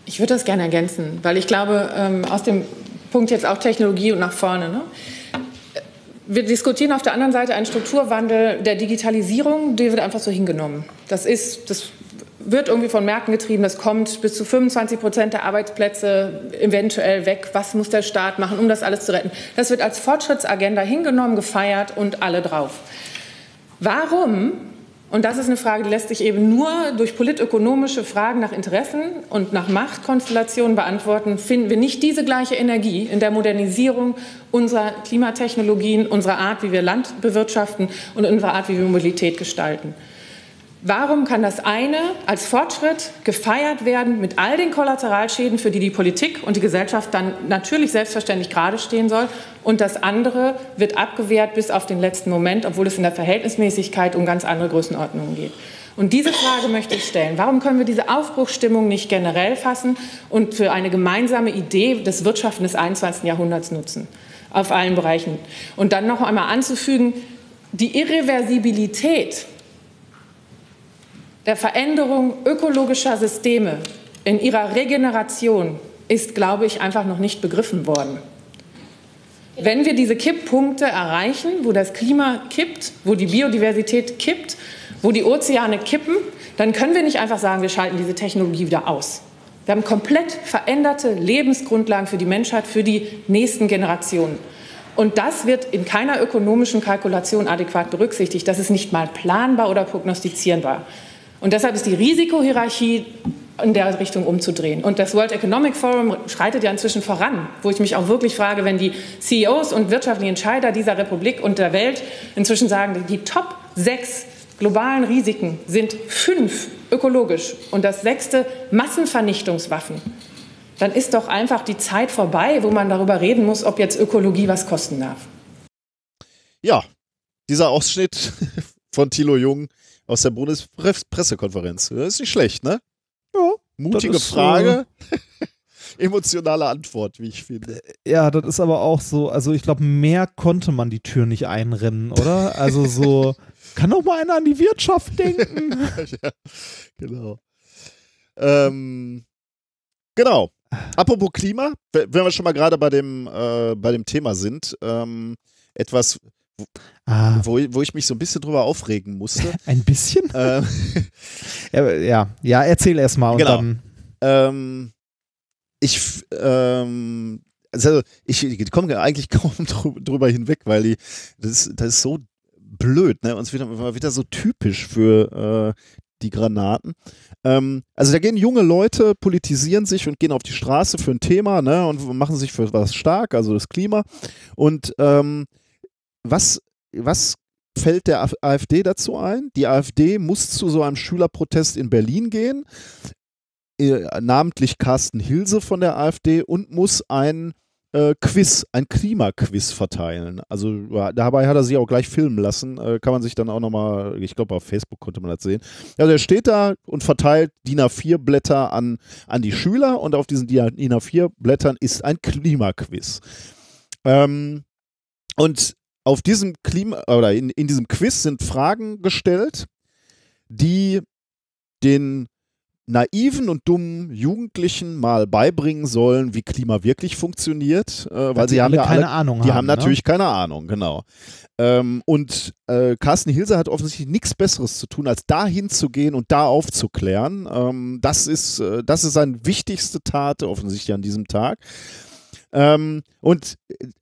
Ich würde das gerne ergänzen, weil ich glaube, ähm, aus dem Punkt jetzt auch Technologie und nach vorne. Ne? Wir diskutieren auf der anderen Seite einen Strukturwandel der Digitalisierung, der wird einfach so hingenommen. Das ist, das wird irgendwie von Märkten getrieben, das kommt bis zu 25 Prozent der Arbeitsplätze eventuell weg. Was muss der Staat machen, um das alles zu retten? Das wird als Fortschrittsagenda hingenommen, gefeiert und alle drauf. Warum und das ist eine Frage, die lässt sich eben nur durch politökonomische Fragen nach Interessen und nach Machtkonstellationen beantworten. Finden wir nicht diese gleiche Energie in der Modernisierung unserer Klimatechnologien, unserer Art, wie wir Land bewirtschaften und unserer Art, wie wir Mobilität gestalten. Warum kann das eine als Fortschritt gefeiert werden mit all den Kollateralschäden, für die die Politik und die Gesellschaft dann natürlich selbstverständlich gerade stehen soll, und das andere wird abgewehrt bis auf den letzten Moment, obwohl es in der Verhältnismäßigkeit um ganz andere Größenordnungen geht? Und diese Frage möchte ich stellen. Warum können wir diese Aufbruchsstimmung nicht generell fassen und für eine gemeinsame Idee des Wirtschaften des 21. Jahrhunderts nutzen? Auf allen Bereichen. Und dann noch einmal anzufügen, die Irreversibilität der Veränderung ökologischer Systeme in ihrer Regeneration ist, glaube ich, einfach noch nicht begriffen worden. Wenn wir diese Kipppunkte erreichen, wo das Klima kippt, wo die Biodiversität kippt, wo die Ozeane kippen, dann können wir nicht einfach sagen, wir schalten diese Technologie wieder aus. Wir haben komplett veränderte Lebensgrundlagen für die Menschheit, für die nächsten Generationen. Und das wird in keiner ökonomischen Kalkulation adäquat berücksichtigt. Das ist nicht mal planbar oder prognostizierbar. Und deshalb ist die Risikohierarchie in der Richtung umzudrehen. Und das World Economic Forum schreitet ja inzwischen voran, wo ich mich auch wirklich frage, wenn die CEOs und wirtschaftlichen Entscheider dieser Republik und der Welt inzwischen sagen, die Top sechs globalen Risiken sind fünf ökologisch und das sechste Massenvernichtungswaffen, dann ist doch einfach die Zeit vorbei, wo man darüber reden muss, ob jetzt Ökologie was kosten darf. Ja, dieser Ausschnitt <laughs> von Thilo Jung aus der Bundespressekonferenz. Das ist nicht schlecht, ne? Ja. Mutige Frage. So <laughs> emotionale Antwort, wie ich finde. Ja, das ist aber auch so, also ich glaube, mehr konnte man die Tür nicht einrennen, oder? Also so, <laughs> kann doch mal einer an die Wirtschaft denken. <laughs> ja, genau. Ähm, genau. Apropos Klima, wenn wir schon mal gerade bei dem, äh, bei dem Thema sind, ähm, etwas, Ah. Wo, wo ich mich so ein bisschen drüber aufregen musste. <laughs> Ein bisschen? <laughs> Äh, ja, ja, erzähl erst mal und genau. dann. Ähm, ich, ähm, also ich, komme eigentlich <laughs> kaum drüber hinweg, weil die, das, das ist so blöd, ne? Und es wird wieder so typisch für äh, die Granaten. Ähm, also da gehen junge Leute, politisieren sich und gehen auf die Straße für ein Thema, ne? Und machen sich für was stark, also das Klima. Und ähm, was, was fällt der AfD dazu ein? Die AfD muss zu so einem Schülerprotest in Berlin gehen, äh, namentlich Carsten Hilse von der AfD und muss ein äh, Quiz, ein Klimaquiz verteilen. Also dabei hat er sich auch gleich filmen lassen. Äh, kann man sich dann auch nochmal, ich glaube auf Facebook konnte man das sehen. Also er steht da und verteilt DIN A4-Blätter an, an die Schüler und auf diesen DIN A4-Blättern ist ein Klimaquiz. Ähm, und auf diesem Klima oder in, in diesem Quiz sind Fragen gestellt, die den naiven und dummen Jugendlichen mal beibringen sollen, wie Klima wirklich funktioniert, äh, weil sie haben ja keine alle, Ahnung die haben, haben ne? natürlich keine Ahnung, genau. Ähm, und äh, Carsten Hilser hat offensichtlich nichts Besseres zu tun, als da hinzugehen und da aufzuklären. Ähm, das ist, äh, das ist seine wichtigste Tat offensichtlich an diesem Tag. Ähm, und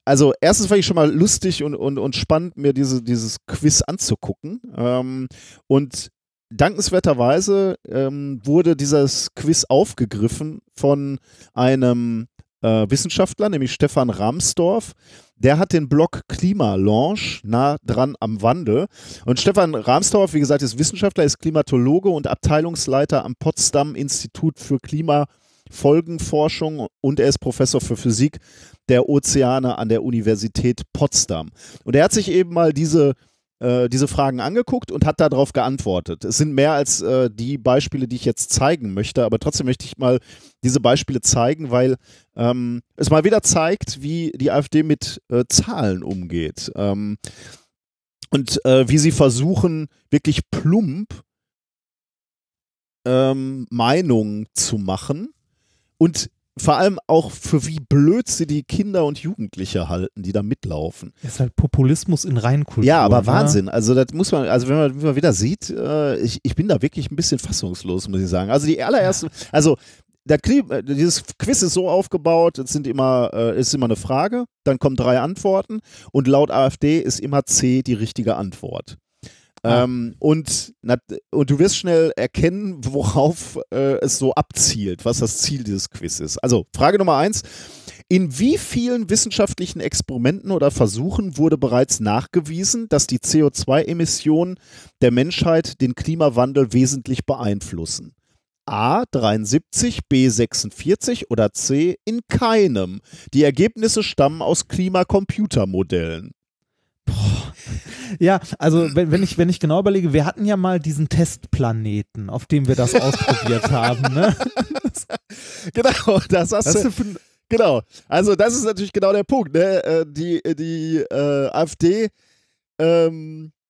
also erstens fand ich schon mal lustig und, und, und spannend, mir diese, dieses Quiz anzugucken. Ähm, und dankenswerterweise ähm, wurde dieses Quiz aufgegriffen von einem äh, Wissenschaftler, nämlich Stefan Ramsdorf. Der hat den Blog Klimalaunch nah dran am Wandel. Und Stefan Ramsdorf, wie gesagt, ist Wissenschaftler, ist Klimatologe und Abteilungsleiter am Potsdam Institut für Klimafolgenforschung und er ist Professor für Physik der Ozeane an der Universität Potsdam. Und er hat sich eben mal diese äh, diese Fragen angeguckt und hat darauf geantwortet. Es sind mehr als äh, die Beispiele, die ich jetzt zeigen möchte, aber trotzdem möchte ich mal diese Beispiele zeigen, weil ähm, es mal wieder zeigt, wie die AfD mit äh, Zahlen umgeht ähm, und äh, wie sie versuchen, wirklich plump ähm, Meinungen zu machen und vor allem auch für wie blöd sie die Kinder und Jugendliche halten, die da mitlaufen. Ist halt Populismus in Reinkultur. Ja, aber ne? Wahnsinn. Also das muss man, also wenn man, wenn man wieder sieht, äh, ich, ich bin da wirklich ein bisschen fassungslos, muss ich sagen. Also die allererste, also der Klima, dieses Quiz ist so aufgebaut, es sind immer, äh, ist immer eine Frage, dann kommen drei Antworten und laut AfD ist immer C die richtige Antwort. Ähm, und, und du wirst schnell erkennen, worauf äh, es so abzielt, was das Ziel dieses Quiz ist. Also Frage Nummer eins. In wie vielen wissenschaftlichen Experimenten oder Versuchen wurde bereits nachgewiesen, dass die CO2-Emissionen der Menschheit den Klimawandel wesentlich beeinflussen? A 73, B 46 oder C in keinem. Die Ergebnisse stammen aus Klimacomputermodellen. Ja, also wenn, wenn, ich, wenn ich genau überlege, wir hatten ja mal diesen Testplaneten, auf dem wir das <laughs> ausprobiert haben. Ne? Genau, das hast Das du. Genau. Also das ist natürlich genau der Punkt. Ne? Äh, Die, die äh, AfD ähm, äh,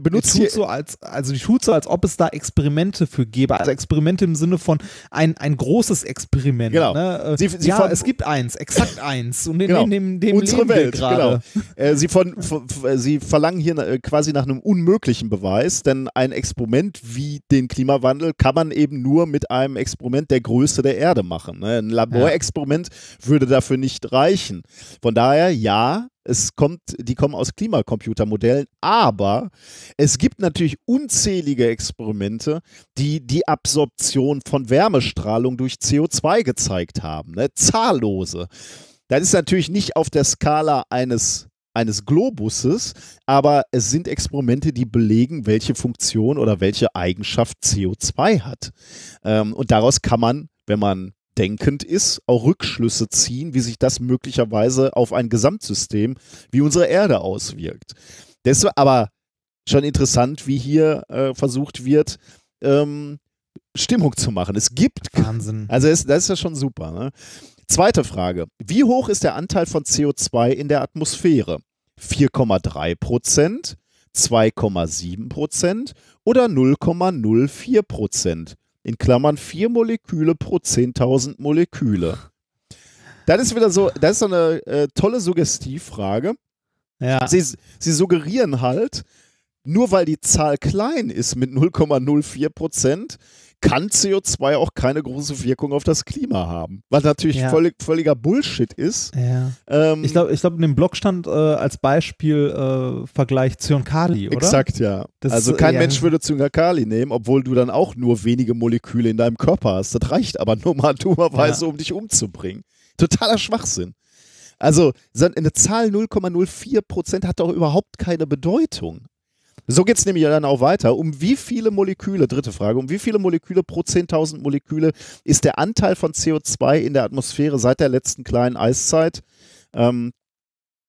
benutzt tut so als, also die tut so, als ob es da Experimente für gäbe. Also Experimente im Sinne von ein, ein großes Experiment. Genau. Ne? Äh, Sie- sie ja, es gibt eins, exakt eins. Und in, Genau. in dem, dem unsere Welt, gerade. genau. Äh, sie, von, von, sie verlangen hier äh, quasi nach einem unmöglichen Beweis, denn ein Experiment wie den Klimawandel kann man eben nur mit einem Experiment der Größe der Erde machen. Ne? Ein Laborexperiment würde dafür nicht reichen. Von daher, ja, es kommt, die kommen aus Klimacomputermodellen, aber es gibt natürlich unzählige Experimente, die die Absorption von Wärmestrahlung durch CO2 gezeigt haben. Ne? Zahllose. Das ist natürlich nicht auf der Skala eines, eines Globuses, aber es sind Experimente, die belegen, welche Funktion oder welche Eigenschaft CO2 hat. Ähm, und daraus kann man, wenn man denkend ist, auch Rückschlüsse ziehen, wie sich das möglicherweise auf ein Gesamtsystem wie unsere Erde auswirkt. Das ist aber schon interessant, wie hier äh, versucht wird, ähm, Stimmung zu machen. Es gibt Wahnsinn. also es, das ist ja schon super. Ne? Zweite Frage. Wie hoch ist der Anteil von CO2 in der Atmosphäre? 4,3 Prozent, 2,7 Prozent oder 0,04 Prozent? In Klammern 4 Moleküle pro 10.000 Moleküle. Das ist wieder so, das ist so eine äh, tolle Suggestivfrage. Ja. Sie, sie suggerieren halt, nur weil die Zahl klein ist mit 0,04 Prozent, kann CO2 auch keine große Wirkung auf das Klima haben. Was natürlich Ja. völlig, völliger Bullshit ist. ja. Ähm, Ich glaube, ich glaub, in dem Blog stand äh, als Beispiel äh, Vergleich Zyankali, oder? Exakt, ja. Das also kein ja, Mensch würde Zyankali nehmen, obwohl du dann auch nur wenige Moleküle in deinem Körper hast. Das reicht aber nur mal <laughs> dummerweise, um dich umzubringen. Totaler Schwachsinn. Also so eine Zahl 0,04 Prozent hat doch überhaupt keine Bedeutung. So geht es nämlich dann auch weiter. Um wie viele Moleküle, dritte Frage, um wie viele Moleküle pro 10.000 Moleküle ist der Anteil von CO2 in der Atmosphäre seit der letzten kleinen Eiszeit ähm,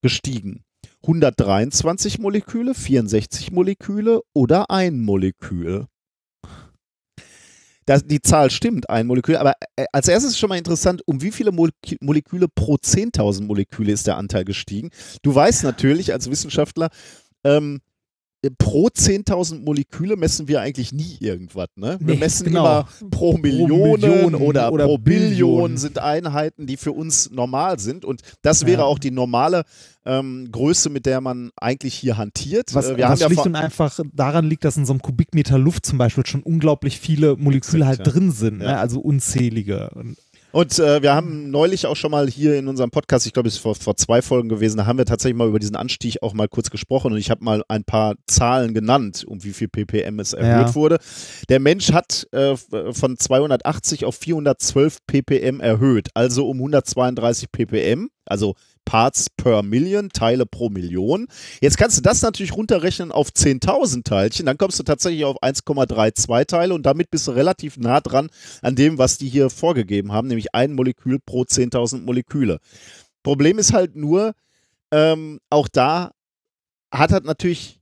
gestiegen? 123 Moleküle, 64 Moleküle oder ein Molekül? Das, die Zahl stimmt, ein Molekül, aber äh, als erstes ist schon mal interessant, um wie viele Molek Moleküle pro 10.000 Moleküle ist der Anteil gestiegen? Du weißt natürlich als Wissenschaftler, ähm, pro 10.000 Moleküle messen wir eigentlich nie irgendwas. Ne? Wir Nee, messen genau. immer pro Million Million oder, oder pro Billion Billion. sind Einheiten, die für uns normal sind. Und das wäre Ja. auch die normale ähm, Größe, mit der man eigentlich hier hantiert. Was, Äh, wir was haben ja schlicht und einfach daran liegt, dass in so einem Kubikmeter Luft zum Beispiel schon unglaublich viele Moleküle halt ja. drin sind, ne? also unzählige. Und Und äh, wir haben neulich auch schon mal hier in unserem Podcast, ich glaube, es ist vor, vor zwei Folgen gewesen, da haben wir tatsächlich mal über diesen Anstieg auch mal kurz gesprochen und ich habe mal ein paar Zahlen genannt, um wie viel ppm es erhöht Ja. wurde. Der Mensch hat äh, f- von 280 auf 412 ppm erhöht, also um 132 ppm, also Parts per Million, Teile pro Million. Jetzt kannst du das natürlich runterrechnen auf 10.000 Teilchen, dann kommst du tatsächlich auf 1,32 Teile und damit bist du relativ nah dran an dem, was die hier vorgegeben haben, nämlich ein Molekül pro 10.000 Moleküle. Problem ist halt nur, ähm, auch da hat er natürlich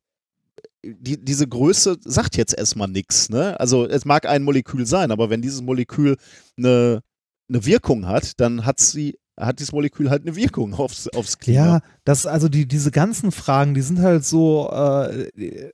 die, diese Größe sagt jetzt erstmal nichts. Ne? Also es mag ein Molekül sein, aber wenn dieses Molekül eine, eine Wirkung hat, dann hat sie hat dieses Molekül halt eine Wirkung aufs, aufs Klima. Ja, das, also die, diese ganzen Fragen, die sind halt so, äh,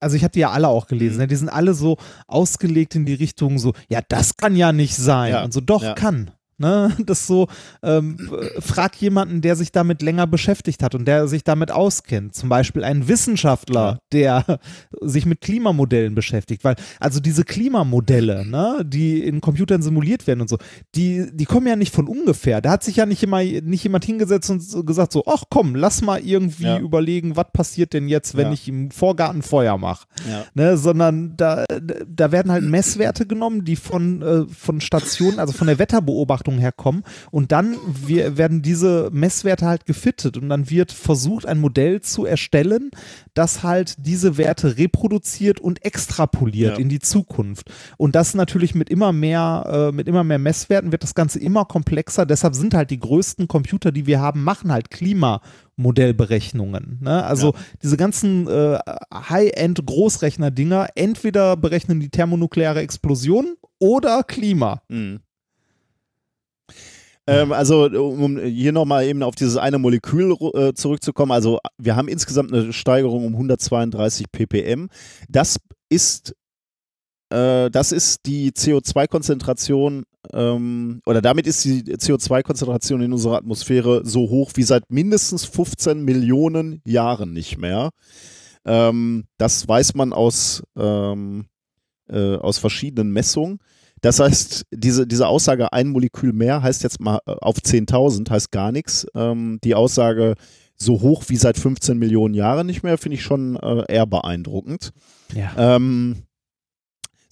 also ich habe die ja alle auch gelesen, Mhm. ne? die sind alle so ausgelegt in die Richtung so, ja, das kann ja nicht sein. Ja, Und so, doch, ja. kann. Ne? <laughs> Das so, ähm, äh, frag jemanden, der sich damit länger beschäftigt hat und der sich damit auskennt. Zum Beispiel einen Wissenschaftler, der <laughs> sich mit Klimamodellen beschäftigt. Weil, also diese Klimamodelle, ne, die in Computern simuliert werden und so, die, die kommen ja nicht von ungefähr. Da hat sich ja nicht immer nicht jemand hingesetzt und so gesagt so, ach komm, lass mal irgendwie Ja. überlegen, was passiert denn jetzt, wenn Ja. ich im Vorgarten Feuer mache. Ja. Ne, sondern da, da werden halt Messwerte genommen, die von, äh, von Stationen, also von der Wetterbeobachtung herkommen und dann wir, werden diese Messwerte halt gefittet und dann wird versucht, ein Modell zu erstellen, das halt diese Werte reproduziert und extrapoliert Ja. in die Zukunft. Und das natürlich mit immer mehr, äh, mit immer mehr Messwerten wird das Ganze immer komplexer. Deshalb sind halt die größten Computer, die wir haben, machen halt Klimamodellberechnungen. Ne? Also diese ganzen äh, High-End-Großrechner-Dinger, entweder berechnen die thermonukleare Explosion oder Klima. Mhm. Ähm, also, um hier nochmal eben auf dieses eine Molekül äh, zurückzukommen. Also, wir haben insgesamt eine Steigerung um 132 ppm. Das ist, äh, das ist die CO2-Konzentration, ähm, oder damit ist die CO2-Konzentration in unserer Atmosphäre so hoch wie seit mindestens 15 Millionen Jahren nicht mehr. Ähm, das weiß man aus, ähm, äh, aus verschiedenen Messungen. Das heißt, diese, diese Aussage, ein Molekül mehr, heißt jetzt mal äh, auf 10.000, heißt gar nichts. Ähm, die Aussage, so hoch wie seit 15 Millionen Jahren nicht mehr, finde ich schon äh, eher beeindruckend. Ja. Ähm,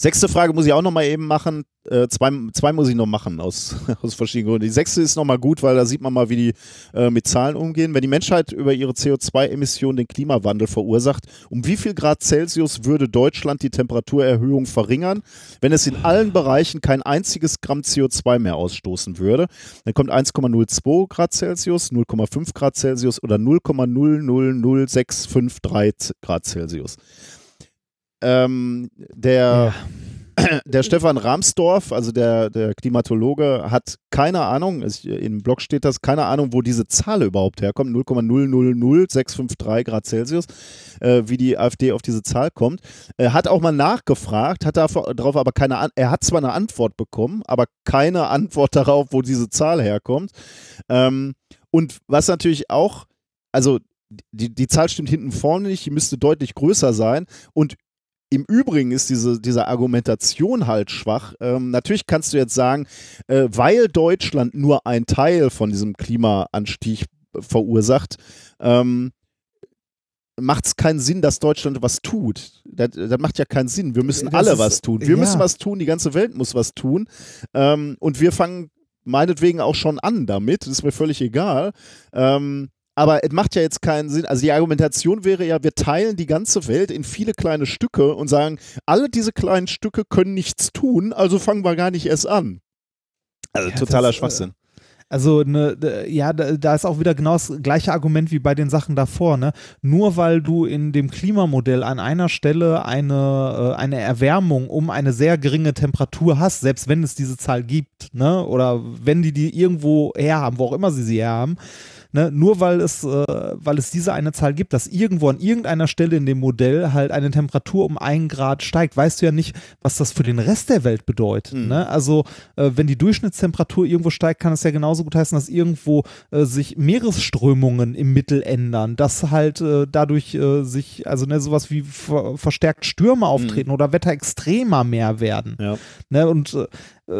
sechste Frage muss ich auch nochmal eben machen. Äh, zwei, zwei muss ich noch machen aus, <laughs> aus verschiedenen Gründen. Die sechste ist nochmal gut, weil da sieht man mal, wie die äh, mit Zahlen umgehen. Wenn die Menschheit über ihre CO2-Emissionen den Klimawandel verursacht, um wie viel Grad Celsius würde Deutschland die Temperaturerhöhung verringern, wenn es in allen Bereichen kein einziges Gramm CO2 mehr ausstoßen würde? Dann kommt 1,02 Grad Celsius, 0,5 Grad Celsius oder 0,000653 Grad Celsius. Ähm, der, <clears throat> der Stefan Ramsdorf, also der, der Klimatologe, hat keine Ahnung, es, im Blog steht das, keine Ahnung, wo diese Zahl überhaupt herkommt, 0,000653 Grad Celsius, äh, wie die AfD auf diese Zahl kommt. Er hat auch mal nachgefragt, hat darauf darauf aber keine An er hat zwar eine Antwort bekommen, aber keine <laughs> Antwort darauf, wo diese Zahl herkommt. Ähm, und was natürlich auch, also die, die Zahl stimmt hinten vorne nicht, die müsste deutlich größer sein. Und im Übrigen ist diese, diese Argumentation halt schwach. Ähm, natürlich kannst du jetzt sagen, äh, weil Deutschland nur ein Teil von diesem Klimaanstieg verursacht, ähm, macht es keinen Sinn, dass Deutschland was tut. Das, das macht ja keinen Sinn. Wir müssen Das alle ist- was tun. Wir ja. müssen was tun, die ganze Welt muss was tun. Ähm, und wir fangen meinetwegen auch schon an damit. Das ist mir völlig egal. Ähm, aber es macht ja jetzt keinen Sinn. Also die Argumentation wäre ja, wir teilen die ganze Welt in viele kleine Stücke und sagen, alle diese kleinen Stücke können nichts tun, also fangen wir gar nicht erst an. Also Ja, totaler das, äh, Schwachsinn. Also ne, ja, da, ist auch wieder genau das gleiche Argument wie bei den Sachen davor. Ne? Nur weil du in dem Klimamodell an einer Stelle eine, äh, eine Erwärmung um eine sehr geringe Temperatur hast, selbst wenn es diese Zahl gibt, ne? oder wenn die die irgendwo herhaben, wo auch immer sie sie herhaben, ne, nur weil es, äh, weil es diese eine Zahl gibt, dass irgendwo an irgendeiner Stelle in dem Modell halt eine Temperatur um einen Grad steigt, weißt du ja nicht, was das für den Rest der Welt bedeutet. Mhm. Ne? Also äh, wenn die Durchschnittstemperatur irgendwo steigt, kann es ja genauso gut heißen, dass irgendwo äh, sich Meeresströmungen im Mittel ändern, dass halt äh, dadurch äh, sich, also ne, sowas wie ver verstärkt Stürme auftreten mhm. oder Wetterextremer mehr werden. Ja. Ne? Und äh,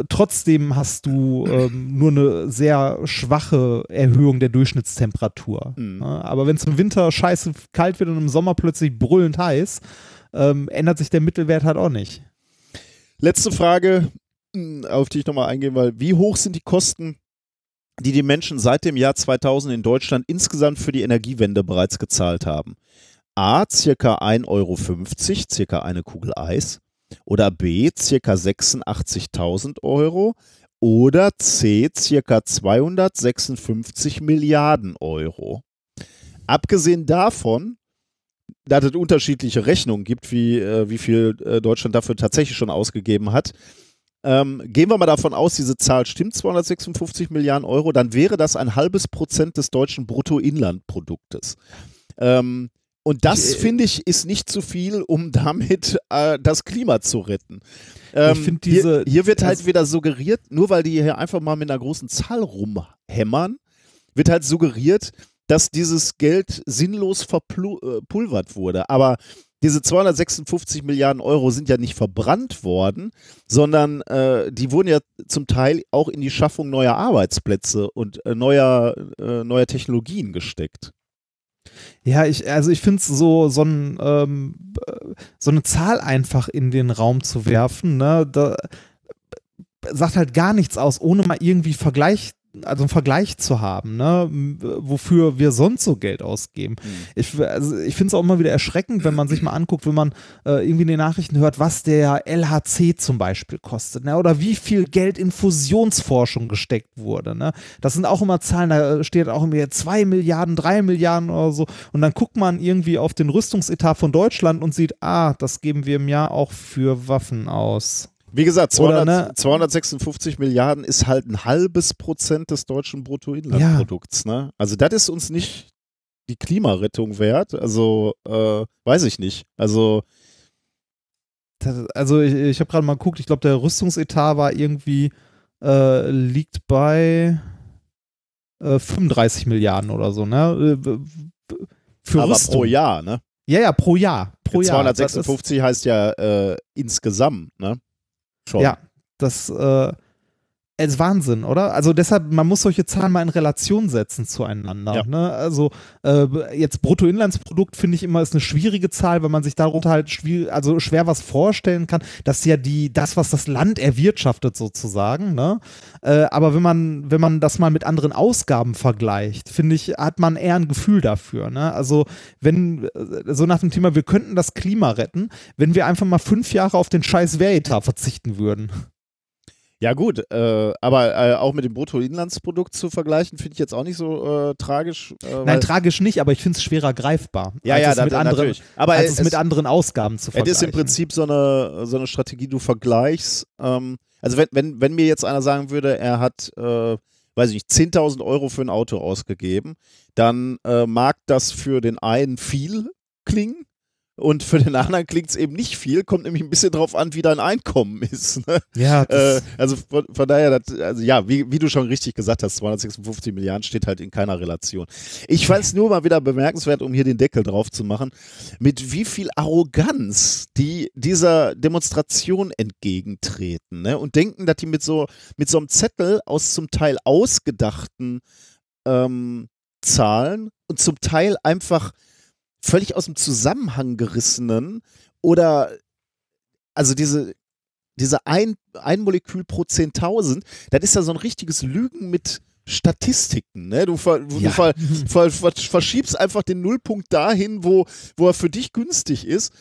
trotzdem hast du ähm, nur eine sehr schwache Erhöhung der Durchschnittstemperatur. Mhm. aber wenn es im Winter scheiße kalt wird und im Sommer plötzlich brüllend heiß, ähm, ändert sich der Mittelwert halt auch nicht. Letzte Frage, hm, auf die ich nochmal eingehen will. Wie hoch sind die Kosten, die die Menschen seit dem Jahr 2000 in Deutschland insgesamt für die Energiewende bereits gezahlt haben? A, circa 1,50 Euro, circa eine Kugel Eis. Oder B, circa 86.000 Euro. Oder C, circa 256 Milliarden Euro. Abgesehen davon, dass es unterschiedliche Rechnungen gibt, wie, äh, wie viel äh, Deutschland dafür tatsächlich schon ausgegeben hat, ähm, gehen wir mal davon aus, diese Zahl stimmt, 256 Milliarden Euro, dann wäre das ein halbes Prozent des deutschen Bruttoinlandproduktes. Ähm, und das, äh, finde ich, ist nicht zu viel, um damit äh, das Klima zu retten. Ähm, ich finde diese. Hier, hier wird halt wieder suggeriert, nur weil die hier einfach mal mit einer großen Zahl rumhämmern, wird halt suggeriert, dass dieses Geld sinnlos verpulvert äh, wurde. Aber diese 256 Milliarden Euro sind ja nicht verbrannt worden, sondern äh, die wurden ja zum Teil auch in die Schaffung neuer Arbeitsplätze und äh, neuer, äh, neuer Technologien gesteckt. Ja, ich, also ich finde es so, so, ein, ähm, so eine Zahl einfach in den Raum zu werfen, ne, da sagt halt gar nichts aus, ohne mal irgendwie Vergleich also einen Vergleich zu haben, ne, wofür wir sonst so Geld ausgeben. Mhm. Ich, also ich finde es auch immer wieder erschreckend, wenn man sich mal anguckt, wenn man äh, irgendwie in den Nachrichten hört, was der LHC zum Beispiel kostet, ne, oder wie viel Geld in Fusionsforschung gesteckt wurde. Ne. Das sind auch immer Zahlen, da steht auch immer zwei Milliarden, drei Milliarden oder so. Und dann guckt man irgendwie auf den Rüstungsetat von Deutschland und sieht, ah, das geben wir im Jahr auch für Waffen aus. Wie gesagt, 200, ne, 256 Milliarden ist halt ein halbes Prozent des deutschen Bruttoinlandprodukts. Ja. Ne? Also das ist uns nicht die Klimarettung wert. Also äh, weiß ich nicht. Also das, also ich, ich habe gerade mal geguckt. Ich glaube, der Rüstungsetat war irgendwie äh, liegt bei äh, 35 Milliarden oder so. Ne? Äh, für Aber Rüstung. pro Jahr, ne? Ja, ja, pro Jahr. Pro Jahr. 256 heißt ja äh, insgesamt, ne? Schon. Ja, das äh, ist Wahnsinn, oder? Also deshalb, man muss solche Zahlen mal in Relation setzen zueinander. Ja. Ne? Also äh, jetzt Bruttoinlandsprodukt finde ich immer ist eine schwierige Zahl, weil man sich darunter halt schwierig, also schwer was vorstellen kann. Das ist ja die, das, was das Land erwirtschaftet sozusagen. Ne? Äh, aber wenn man, wenn man das mal mit anderen Ausgaben vergleicht, finde ich, hat man eher ein Gefühl dafür. Ne? Also wenn, äh, so nach dem Thema, wir könnten das Klima retten, wenn wir einfach mal fünf Jahre auf den scheiß Wehretat verzichten würden. Ja gut, äh, aber äh, auch mit dem Bruttoinlandsprodukt zu vergleichen, finde ich jetzt auch nicht so äh, tragisch. Äh, Nein, tragisch nicht, aber ich finde es schwerer greifbar. Ja, ja, das, mit anderen, natürlich. Aber als es, es, mit anderen Ausgaben zu vergleichen. Es ist im Prinzip so eine, so eine Strategie, du vergleichst. Ähm, also wenn, wenn, wenn mir jetzt einer sagen würde, er hat, äh, weiß ich nicht, 10.000 Euro für ein Auto ausgegeben, dann äh, mag das für den einen viel klingen, und für den anderen klingt es eben nicht viel, kommt nämlich ein bisschen drauf an, wie dein Einkommen <laughs> ist. Ne? Ja. Äh, also von, von daher, das, also ja, wie, wie, du schon richtig gesagt hast, 256 Milliarden steht halt in keiner Relation. Ich fand es nur mal wieder bemerkenswert, um hier den Deckel drauf zu machen, mit wie viel Arroganz die dieser Demonstration entgegentreten ne? und denken, dass die mit so, mit so einem Zettel aus zum Teil ausgedachten ähm, Zahlen und zum Teil einfach völlig aus dem Zusammenhang gerissenen oder also diese, diese ein, ein Molekül pro 10.000, das ist ja so ein richtiges Lügen mit Statistiken. Ne? Du, ver, ja. du <laughs> ver, ver, verschiebst einfach den Nullpunkt dahin, wo, wo er für dich günstig ist.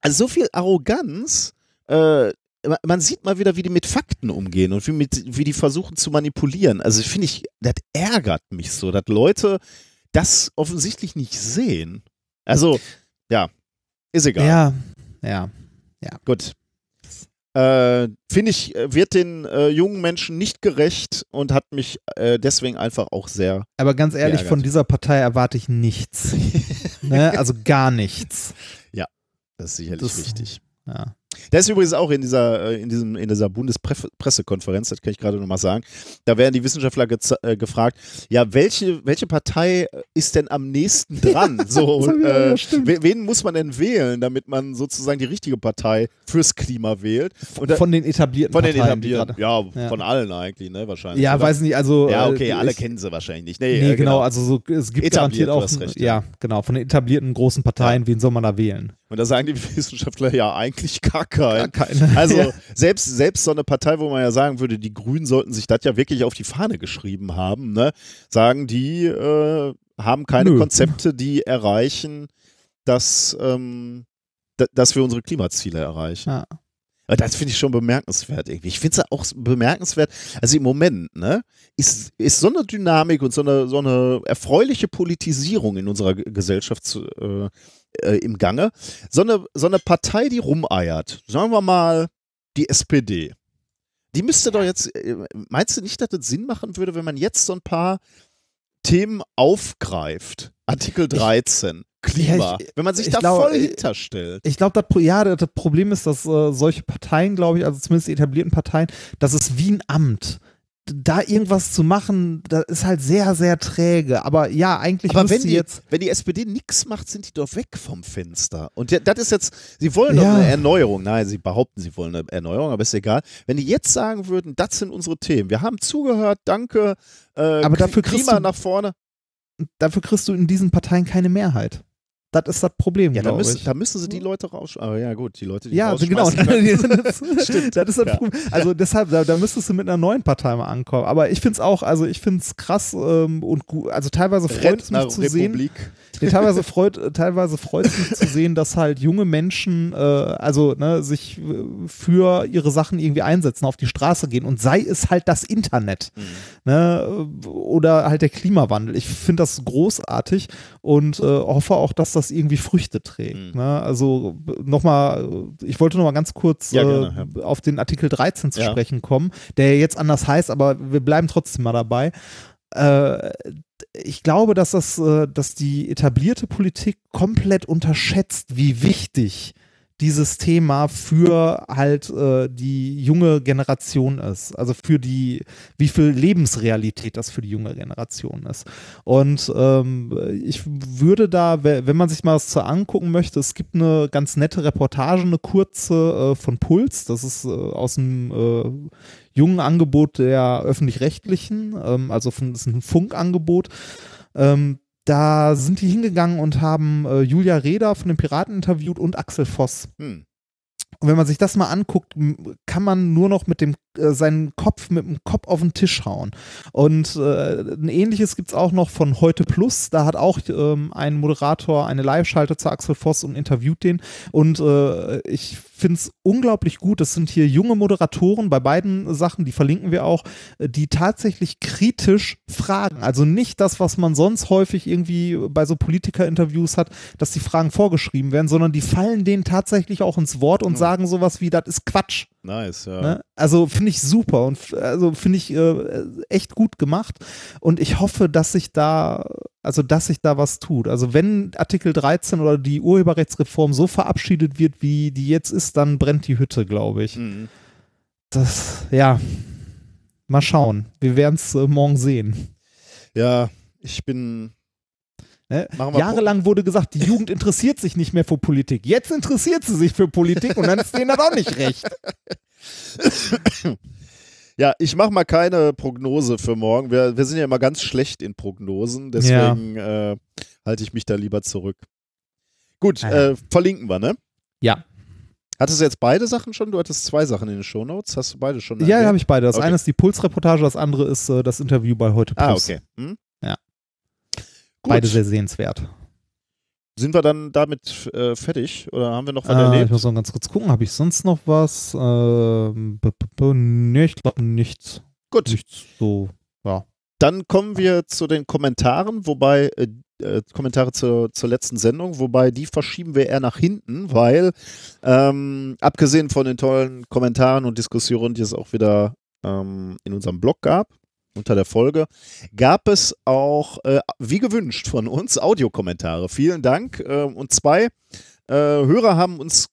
Also so viel Arroganz, äh, man sieht mal wieder, wie die mit Fakten umgehen und wie, mit, wie die versuchen zu manipulieren. Also finde ich, das ärgert mich so, dass Leute das offensichtlich nicht sehen. Also, ja, ist egal. Ja, ja. Gut. Äh, Finde ich, äh, wird den äh, jungen Menschen nicht gerecht und hat mich äh, deswegen einfach auch sehr. Aber ganz ehrlich, Geärgert. von dieser Partei erwarte ich nichts. <laughs> ne? Also gar nichts. Das ist sicherlich Das- wichtig. Ja. Der ist übrigens auch in dieser, äh, in diesem, in dieser Bundespressekonferenz, das kann ich gerade nochmal sagen. Da werden die Wissenschaftler äh, gefragt, ja, welche, welche Partei ist denn am nächsten dran? <laughs> So, auch, äh, wen muss man denn wählen, damit man sozusagen die richtige Partei fürs Klima wählt? Und da, Von den etablierten von den Parteien, etablierten, ja, Ja. von allen eigentlich, ne, wahrscheinlich. Ja, oder? weiß nicht, also. Ja, äh, okay, alle ich, kennen sie wahrscheinlich nicht. Nee, Nee, äh, genau, also so, es gibt Etabliert, garantiert auch. recht, ja. ja. genau, von den etablierten großen Parteien, wen soll man da wählen? Und da sagen die <laughs> Wissenschaftler ja eigentlich gar keinen. Gar keinen. <laughs> Also Ja. selbst, selbst so eine Partei, wo man ja sagen würde, die Grünen sollten sich das ja wirklich auf die Fahne geschrieben haben, ne? sagen die, äh, haben keine Nö. Konzepte, die erreichen, dass, ähm, da- dass wir unsere Klimaziele erreichen. Ja. Aber Das finde ich schon bemerkenswert irgendwie. Ich finde es auch bemerkenswert, also im Moment, ne, ist, ist so eine Dynamik und so eine, so eine erfreuliche Politisierung in unserer Gesellschaft zu, äh, äh, im Gange. So eine, so eine Partei, die rumeiert, sagen wir mal die SPD. Die müsste doch jetzt, äh, meinst du nicht, dass das Sinn machen würde, wenn man jetzt so ein paar Themen aufgreift? Artikel 13, Klima. ich- wenn man sich ich da glaube, voll äh, hinterstellt. Ich glaube, das, ja, das Problem ist, dass äh, solche Parteien, glaube ich, also zumindest die etablierten Parteien, das ist wie ein Amt. Da irgendwas zu machen, das ist halt sehr, sehr träge. Aber ja, eigentlich Aber wenn die, jetzt. wenn die SPD nichts macht, sind die doch weg vom Fenster. Und ja, das ist jetzt, sie wollen doch Ja. eine Erneuerung. Nein, sie behaupten, sie wollen eine Erneuerung, aber ist egal. Wenn die jetzt sagen würden, das sind unsere Themen, wir haben zugehört, danke, äh, Aber dafür Klima nach vorne. Dafür kriegst du in diesen Parteien keine Mehrheit. Das ist das Problem, Ja, da müssen, da müssen sie die Leute raus. Aber ja, gut, die Leute, die Ja, genau. <laughs> das, <laughs> Stimmt. das ist das Ja. Problem. Also deshalb, da, da müsstest du mit einer neuen Partei mal ankommen. Aber ich finde es auch, also ich finde es krass ähm, und gut. Also teilweise freut es mich zu sehen. Republik. Nee, teilweise freut teilweise freut es mich zu sehen, dass halt junge Menschen äh, also ne, sich äh, für ihre Sachen irgendwie einsetzen, auf die Straße gehen und sei es halt das Internet Mhm. ne, oder halt der Klimawandel. Ich finde das großartig und äh, hoffe auch, dass das irgendwie Früchte trägt. Mhm. Ne? Also nochmal, ich wollte nochmal ganz kurz Ja, äh, gerne, auf den Artikel 13 zu Ja. sprechen kommen, der jetzt anders heißt, aber wir bleiben trotzdem mal dabei. Äh, ich glaube, dass das, äh, dass die etablierte Politik komplett unterschätzt, wie wichtig dieses Thema für halt äh, die junge Generation ist. Also für die, wie viel Lebensrealität das für die junge Generation ist. Und ähm, ich würde da, we- wenn man sich mal das zu angucken möchte, es gibt eine ganz nette Reportage, eine kurze äh, von Puls, das ist äh, aus dem äh, jungen Angebot der öffentlich-rechtlichen, ähm, also von, ist ein Funkangebot. Ähm, da sind die hingegangen und haben äh, Julia Reda von den Piraten interviewt und Axel Voss. Hm. Und wenn man sich das mal anguckt, kann man nur noch mit dem äh, seinen Kopf mit dem Kopf auf den Tisch hauen. Und äh, ein ähnliches gibt es auch noch von Heute Plus. Da hat auch ähm, ein Moderator eine Live-Schalte zu Axel Voss und interviewt den. Und äh, ich finde es unglaublich gut. Das sind hier junge Moderatoren bei beiden Sachen, die verlinken wir auch, die tatsächlich kritisch fragen. Also nicht das, was man sonst häufig irgendwie bei so Politiker-Interviews hat, dass die Fragen vorgeschrieben werden, sondern die fallen denen tatsächlich auch ins Wort und sagen sowas wie, das ist Quatsch. Nice, ja. Ne? Also finde ich super und also finde ich äh, echt gut gemacht und ich hoffe, dass sich da also dass sich da was tut. Also wenn Artikel 13 oder die Urheberrechtsreform so verabschiedet wird, wie die jetzt ist, dann brennt die Hütte, glaube ich. Mhm. Das ja. Mal schauen. Wir werden es äh, morgen sehen. Ja, ich bin. Ne? Jahrelang wurde gesagt, die Jugend interessiert sich nicht mehr für Politik. Jetzt interessiert sie sich für Politik und dann ist denen das auch nicht recht. Ja, ich mache mal keine Prognose für morgen. Wir, wir sind ja immer ganz schlecht in Prognosen, deswegen äh, halte ich mich da lieber zurück. Gut, Ah ja. äh, verlinken wir, ne? Ja. Hattest du jetzt beide Sachen schon? Du hattest zwei Sachen in den Shownotes. Hast du beide schon? Ja, habe ich beide. Das Okay. eine ist die Pulsreportage, das andere ist äh, das Interview bei Heute Plus. Ah, okay. Hm? Gut. Beide sehr sehenswert. sind wir dann damit äh, fertig oder haben wir noch was Äh, ich erlebt? muss noch ganz kurz gucken, habe ich sonst noch was? Ähm, nee, ich glaube nichts. Gut, Nichts so, ja. dann kommen wir zu den Kommentaren, wobei äh, äh, Kommentare zur, zur letzten Sendung, wobei die verschieben wir eher nach hinten, weil ähm, abgesehen von den tollen Kommentaren und Diskussionen, die es auch wieder ähm, in unserem Blog gab, unter der Folge, gab es auch, äh, wie gewünscht von uns, Audiokommentare. Vielen Dank. Äh, und zwei äh, Hörer haben uns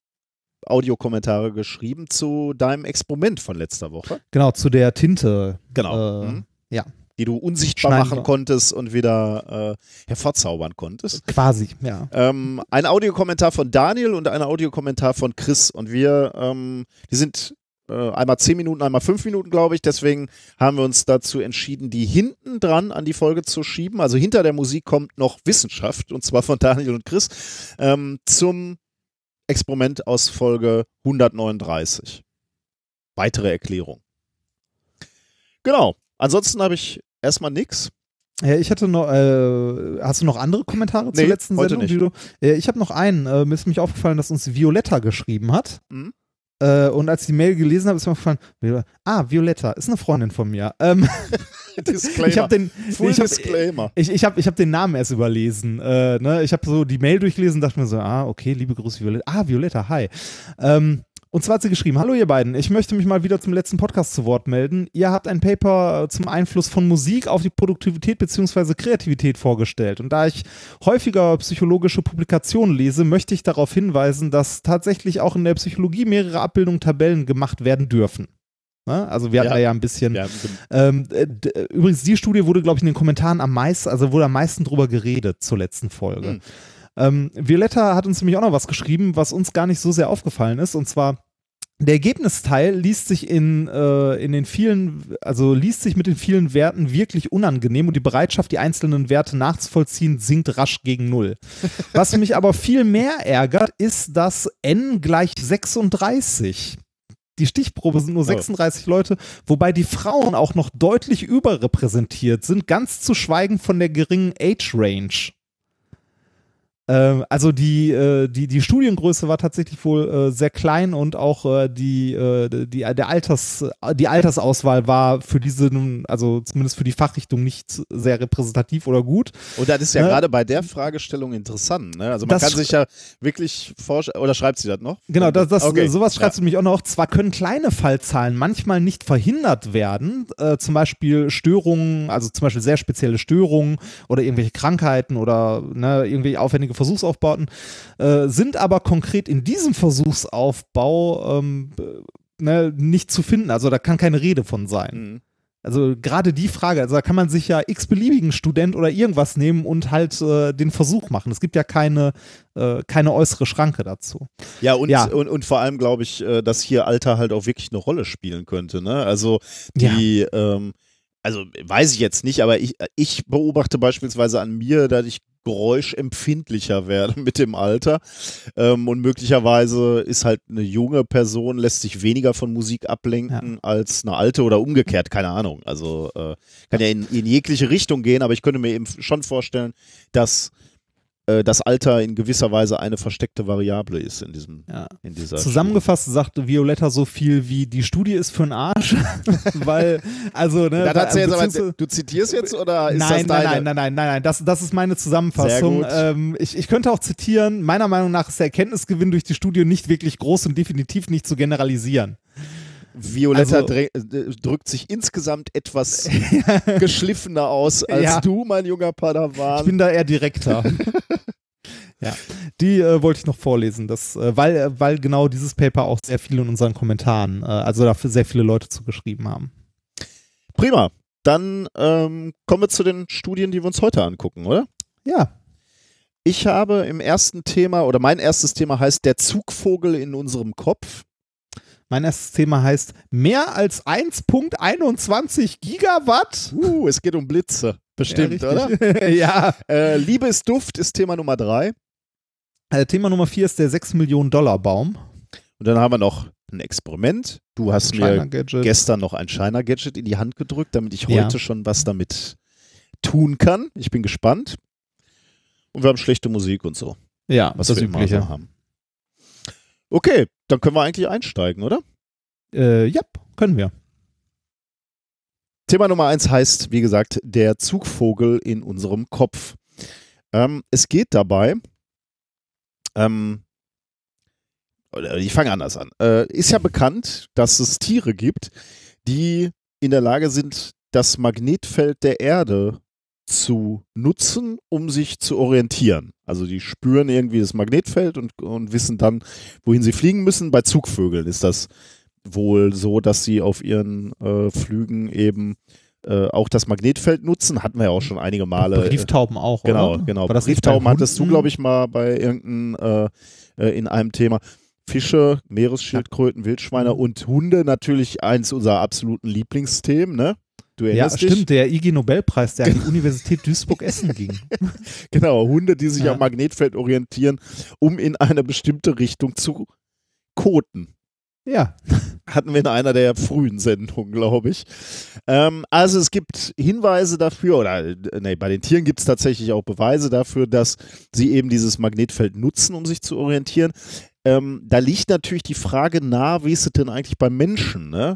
Audiokommentare geschrieben zu deinem Experiment von letzter Woche. Genau, zu der Tinte. Genau. Äh, Mhm. ja. Die du unsichtbar Schneiden machen wir. konntest und wieder äh, hervorzaubern konntest. Quasi, ja. Ähm, ein Audiokommentar von Daniel und ein Audiokommentar von Chris. Und wir, ähm, die sind einmal zehn Minuten, einmal fünf Minuten, glaube ich. Deswegen haben wir uns dazu entschieden, die hinten dran an die Folge zu schieben. Also hinter der Musik kommt noch Wissenschaft, und zwar von Daniel und Chris, ähm, zum Experiment aus Folge 139. Weitere Erklärung. Genau. Ansonsten habe ich erstmal nichts. Ja, ich hatte noch, äh, hast du noch andere Kommentare zur Nee, letzten heute Sendung? nicht. Äh, ich habe noch einen. Äh, mir ist nämlich aufgefallen, dass uns Violetta geschrieben hat. Mhm. Äh, und als ich die Mail gelesen habe, ist mir aufgefallen, ah, Violetta, ist eine Freundin von mir. Ähm, <laughs> Disclaimer. ich habe den, Full ich hab, Disclaimer. ich, ich habe ich hab den Namen erst überlesen. Äh, ne? Ich habe so die Mail durchgelesen und dachte mir so, ah, okay, liebe Grüße, Violetta. Ah, Violetta, hi. Ähm, und zwar hat sie geschrieben, hallo ihr beiden, ich möchte mich mal wieder zum letzten Podcast zu Wort melden. Ihr habt ein Paper äh, zum Einfluss von Musik auf die Produktivität bzw. Kreativität vorgestellt. Und da ich häufiger psychologische Publikationen lese, möchte ich darauf hinweisen, dass tatsächlich auch in der Psychologie mehrere Abbildungen, Tabellen gemacht werden dürfen. Ne? Also wir hatten Ja. da ja ein bisschen Ja, ähm, äh, äh, übrigens, die Studie wurde, glaube ich, in den Kommentaren am meisten, also wurde am meisten drüber geredet zur letzten Folge. Hm. Ähm, Violetta hat uns nämlich auch noch was geschrieben, was uns gar nicht so sehr aufgefallen ist, und zwar der Ergebnisteil liest sich in, äh, in den vielen, also liest sich mit den vielen Werten wirklich unangenehm und die Bereitschaft, die einzelnen Werte nachzuvollziehen, sinkt rasch gegen Null. <laughs> Was mich aber viel mehr ärgert, ist, dass n gleich 36. Die Stichprobe sind nur Oh. 36 Leute, wobei die Frauen auch noch deutlich überrepräsentiert sind, ganz zu schweigen von der geringen Age Range. Ähm, also die, äh, die, die Studiengröße war tatsächlich wohl äh, sehr klein und auch äh, die, äh, die, der Alters, die Altersauswahl war für diese, also zumindest für die Fachrichtung nicht sehr repräsentativ oder gut. Und das ist ja Ne? gerade bei der Fragestellung interessant. Ne? Also man Das kann sich ja wirklich vorstellen, oder schreibt sie das noch? Genau, das, das, Okay. sowas schreibst du nämlich auch noch. Zwar können kleine Fallzahlen manchmal nicht verhindert werden, äh, zum Beispiel Störungen, also zum Beispiel sehr spezielle Störungen oder irgendwelche Krankheiten oder ne, irgendwelche aufwendige Versuchsaufbauten, äh, sind aber konkret in diesem Versuchsaufbau ähm, äh, ne, nicht zu finden. Also da kann keine Rede von sein. Mhm. Also gerade die Frage, also da kann man sich ja x-beliebigen Student oder irgendwas nehmen und halt äh, den Versuch machen. Es gibt ja keine, äh, keine äußere Schranke dazu. Ja, und, Ja. Und, und vor allem glaube ich, äh, dass hier Alter halt auch wirklich eine Rolle spielen könnte. Ne? Also die, ähm, also weiß ich jetzt nicht, aber ich, ich beobachte beispielsweise an mir, dass ich geräuschempfindlicher werde <laughs> mit dem Alter. Ähm, und möglicherweise ist halt eine junge Person, lässt sich weniger von Musik ablenken als eine alte oder umgekehrt, keine Ahnung. Also äh, kann ja in, in jegliche Richtung gehen, aber ich könnte mir eben schon vorstellen, dass das Alter in gewisser Weise eine versteckte Variable ist in diesem, Ja. in dieser Zusammengefasst sagte Violetta so viel wie die Studie ist für den Arsch, <laughs> weil also ne, sie jetzt aber, du zitierst jetzt oder ist nein, das deine? nein, nein, nein, nein, nein, das, das ist meine Zusammenfassung. Ähm, ich, ich könnte auch zitieren, meiner Meinung nach ist der Erkenntnisgewinn durch die Studie nicht wirklich groß und definitiv nicht zu generalisieren. Violetta Also- drä- äh, drückt sich insgesamt etwas <laughs> geschliffener aus als Ja. du, mein junger Ich Padawan. bin da eher direkter. <laughs> ja, die äh, wollte ich noch vorlesen, das, äh, weil, äh, weil genau dieses Paper auch sehr viel in unseren Kommentaren, äh, also dafür sehr viele Leute zugeschrieben haben. Prima. Dann ähm, kommen wir zu den Studien, die wir uns heute angucken, oder? Ja, Ich habe im ersten Thema, oder mein erstes Thema heißt Der Zugvogel in unserem Kopf. Mein erstes Thema heißt mehr als 1.21 Gigawatt. Uh, es geht um Blitze. Bestimmt, ja, oder? <laughs> ja. Äh, Liebe ist Duft ist Thema Nummer drei. Äh, Thema Nummer 4 ist der 6 Millionen Dollar Baum. Und dann haben wir noch ein Experiment. Du hast mir gestern noch ein Shiner Gadget in die Hand gedrückt, damit ich Ja. heute schon was damit tun kann. Ich bin gespannt. Und wir haben schlechte Musik und so. Ja, was das wir immer Übliche. so haben. Okay, dann können wir eigentlich einsteigen, oder? Äh, ja, können wir. Thema Nummer eins heißt, wie gesagt, der Zugvogel in unserem Kopf. Ähm, es geht dabei, ähm, oder ich fange anders an. Äh, ist ja bekannt, dass es Tiere gibt, die in der Lage sind, das Magnetfeld der Erde zu nutzen, um sich zu orientieren. Also die spüren irgendwie das Magnetfeld und, und wissen dann, wohin sie fliegen müssen. Bei Zugvögeln ist das wohl so, dass sie auf ihren äh, Flügen eben äh, auch das Magnetfeld nutzen. Hatten wir ja auch schon einige Male. äh, Brieftauben auch, Genau, oder? genau. Nicht Brieftauben hattest du, glaube ich, mal bei irgendeinem, äh, äh, in einem Thema. Fische, Meeresschildkröten, Wildschweine und Hunde natürlich eins unserer absoluten Lieblingsthemen, ne? Du Ja, erinnerst dich? stimmt, der IG Nobelpreis, der an die Universität Duisburg-Essen ging. <laughs> Genau, Hunde, die sich Ja. am Magnetfeld orientieren, um in eine bestimmte Richtung zu koten. Ja, Hatten wir in einer der frühen Sendungen, glaube ich. Ähm, also es gibt Hinweise dafür, oder nee, bei den Tieren gibt es tatsächlich auch Beweise dafür, dass sie eben dieses Magnetfeld nutzen, um sich zu orientieren. Ähm, da liegt natürlich die Frage nahe, wie ist es denn eigentlich beim Menschen? Ne?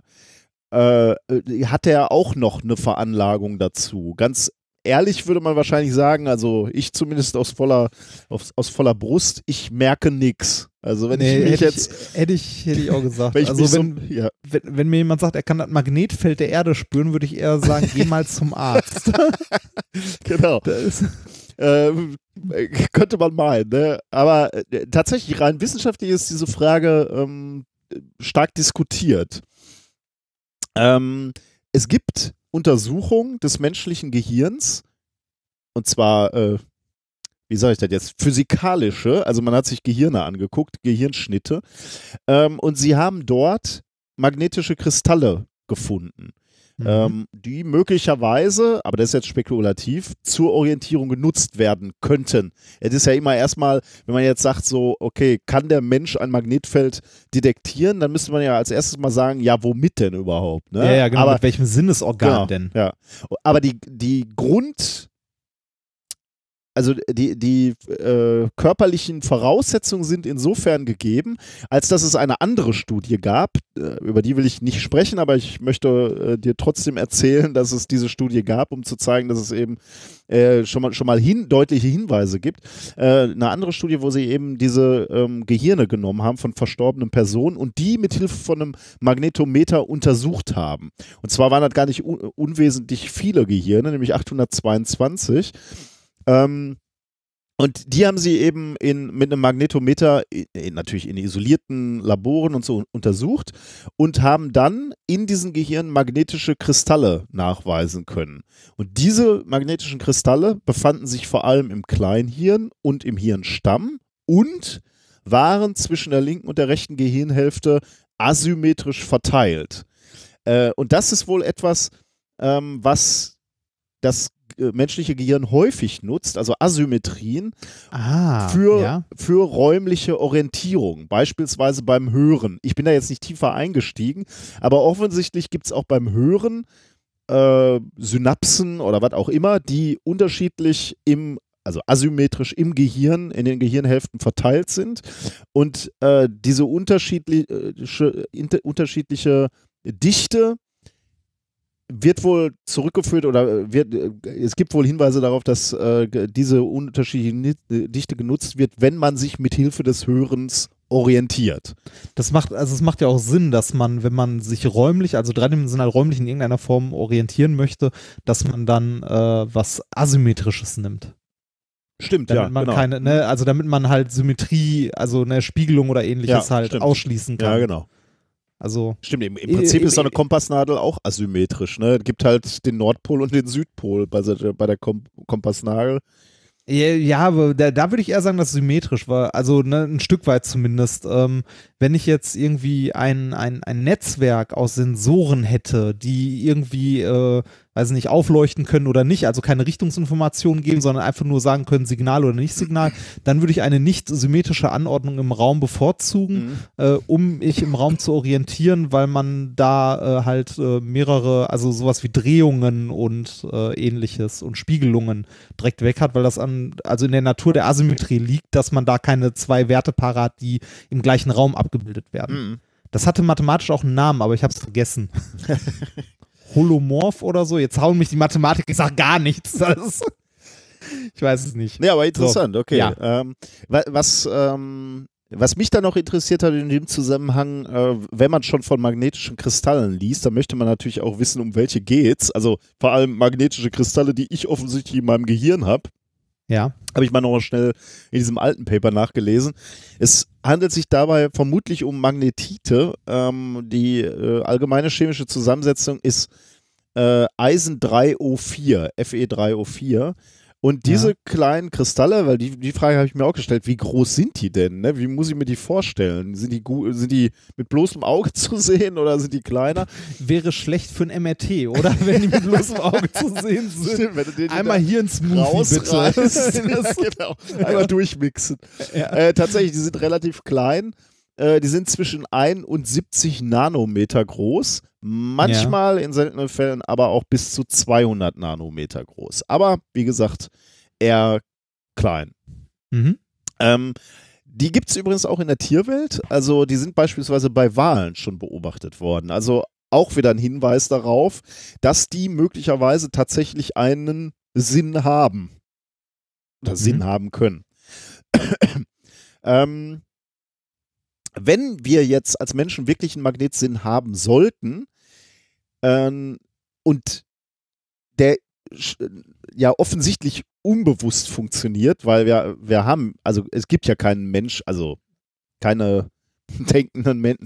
Äh, äh, hat er auch noch eine Veranlagung dazu? Ganz ehrlich würde man wahrscheinlich sagen, also ich zumindest aus voller, aus, aus voller Brust, ich merke nichts. Also wenn ich mich hätte, jetzt, ich, hätte, ich, hätte ich auch gesagt. <laughs> wenn also wenn, so, ja, wenn, wenn mir jemand sagt, er kann das Magnetfeld der Erde spüren, würde ich eher sagen, geh mal zum Arzt. <laughs> <laughs> genau. Ähm, äh, könnte man meinen, ne? Aber äh, tatsächlich rein wissenschaftlich ist diese Frage ähm, stark diskutiert. Ähm, es gibt Untersuchungen des menschlichen Gehirns, und zwar, äh, wie sage ich das jetzt, physikalische, also man hat sich Gehirne angeguckt, Gehirnschnitte, ähm, und sie haben dort magnetische Kristalle gefunden Mhm. ähm, die möglicherweise, aber das ist jetzt spekulativ, zur Orientierung genutzt werden könnten. Es ist ja immer erstmal, wenn man jetzt sagt, so, okay, kann der Mensch ein Magnetfeld detektieren, dann müsste man ja als erstes mal sagen, ja, womit denn überhaupt? Ne? ja, ja, genau. Aber, mit welchem Sinnesorgan genau, denn? Ja. Aber die, die Grund, also die, die äh, körperlichen Voraussetzungen sind insofern gegeben, als dass es eine andere Studie gab, äh, über die will ich nicht sprechen, aber ich möchte äh, dir trotzdem erzählen, dass es diese Studie gab, um zu zeigen, dass es eben äh, schon mal, schon mal hin, deutliche Hinweise gibt. Äh, eine andere Studie, wo sie eben diese ähm, Gehirne genommen haben von verstorbenen Personen und die mit Hilfe von einem Magnetometer untersucht haben. Und zwar waren das gar nicht un unwesentlich viele Gehirne, nämlich 822. Ähm, und die haben sie eben in, mit einem Magnetometer in, in, natürlich in isolierten Laboren und so untersucht und haben dann in diesen Gehirnen magnetische Kristalle nachweisen können. Und diese magnetischen Kristalle befanden sich vor allem im Kleinhirn und im Hirnstamm und waren zwischen der linken und der rechten Gehirnhälfte asymmetrisch verteilt. Äh, und das ist wohl etwas, ähm, was das äh, menschliche Gehirn häufig nutzt, also Asymmetrien, Ah, für, ja. für räumliche Orientierung, beispielsweise beim Hören. Ich bin da jetzt nicht tiefer eingestiegen, aber offensichtlich gibt es auch beim Hören äh, Synapsen oder was auch immer, die unterschiedlich im also asymmetrisch im Gehirn, in den Gehirnhälften verteilt sind. Und äh, diese unterschiedliche, inter, unterschiedliche Dichte wird wohl zurückgeführt oder wird, es gibt wohl Hinweise darauf, dass äh, diese unterschiedliche Dichte genutzt wird, wenn man sich mit Hilfe des Hörens orientiert. Das macht, also es macht ja auch Sinn, dass man, wenn man sich räumlich, also dreidimensional räumlich in irgendeiner Form orientieren möchte, dass man dann äh, was Asymmetrisches nimmt. Stimmt, Damit ja, man genau. keine, ne, also damit man halt Symmetrie, also eine Spiegelung oder ähnliches Ja, halt stimmt. ausschließen kann. ja, genau. Also Stimmt, im, im Prinzip i- ist so eine Kompassnadel auch asymmetrisch. Ne? Es gibt halt den Nordpol und den Südpol bei, der- bei der Kom Kompassnadel. Ja, ja, aber da, da würde ich eher sagen, dass es symmetrisch war. Also ne, ein Stück weit zumindest. Ähm, wenn ich jetzt irgendwie ein, ein, ein Netzwerk aus Sensoren hätte, die irgendwie, äh, weiß nicht, aufleuchten können oder nicht, also keine Richtungsinformationen geben, sondern einfach nur sagen können, Signal oder nicht Signal, dann würde ich eine nicht symmetrische Anordnung im Raum bevorzugen, mhm. äh, um mich im Raum zu orientieren, weil man da äh, halt äh, mehrere, also sowas wie Drehungen und äh, ähnliches und Spiegelungen direkt weg hat, weil das an, also in der Natur der Asymmetrie liegt, dass man da keine zwei Werte parat, die im gleichen Raum abgebildet werden. Mhm. Das hatte mathematisch auch einen Namen, aber ich habe es vergessen. <laughs> Holomorph oder so. Jetzt hauen mich die Mathematik, ich sage gar nichts. Das, ich weiß es nicht. Ja, aber interessant, so, okay. Ja. Ähm, was, ähm, was mich da noch interessiert hat in dem Zusammenhang, äh, wenn man schon von magnetischen Kristallen liest, dann möchte man natürlich auch wissen, um welche geht's. Also vor allem magnetische Kristalle, die ich offensichtlich in meinem Gehirn habe. Ja. Habe ich mal noch schnell in diesem alten Paper nachgelesen. Es handelt sich dabei vermutlich um Magnetite. Ähm, die äh, allgemeine chemische Zusammensetzung ist äh, Eisen 3O4, Fe3O4. Und diese ja. kleinen Kristalle, weil die, die Frage habe ich mir auch gestellt, wie groß sind die denn? Ne? Wie muss ich mir die vorstellen? Sind die, sind die mit bloßem Auge <laughs> zu sehen oder sind die kleiner? Wäre schlecht für ein MRT, oder? Wenn die mit bloßem <laughs> Auge zu sehen sind. Stimmt, wenn du den Einmal hier ins Smoothie, bitte. <laughs> genau. Einmal durchmixen. Ja. Äh, tatsächlich, die sind relativ klein. Äh, die sind zwischen 1 und 70 Nanometer groß. Manchmal ja. in seltenen Fällen aber auch bis zu 200 Nanometer groß. Aber wie gesagt, eher klein. Mhm. Ähm, die gibt es übrigens auch in der Tierwelt. Also die sind beispielsweise bei Walen schon beobachtet worden. Also auch wieder ein Hinweis darauf, dass die möglicherweise tatsächlich einen Sinn haben. Oder mhm. Sinn haben können. <coughs> ähm, wenn wir jetzt als Menschen wirklich einen Magnetsinn haben sollten ähm, und der ja offensichtlich unbewusst funktioniert, weil wir, wir haben, also es gibt ja keinen Mensch, also keine <laughs> denkenden Men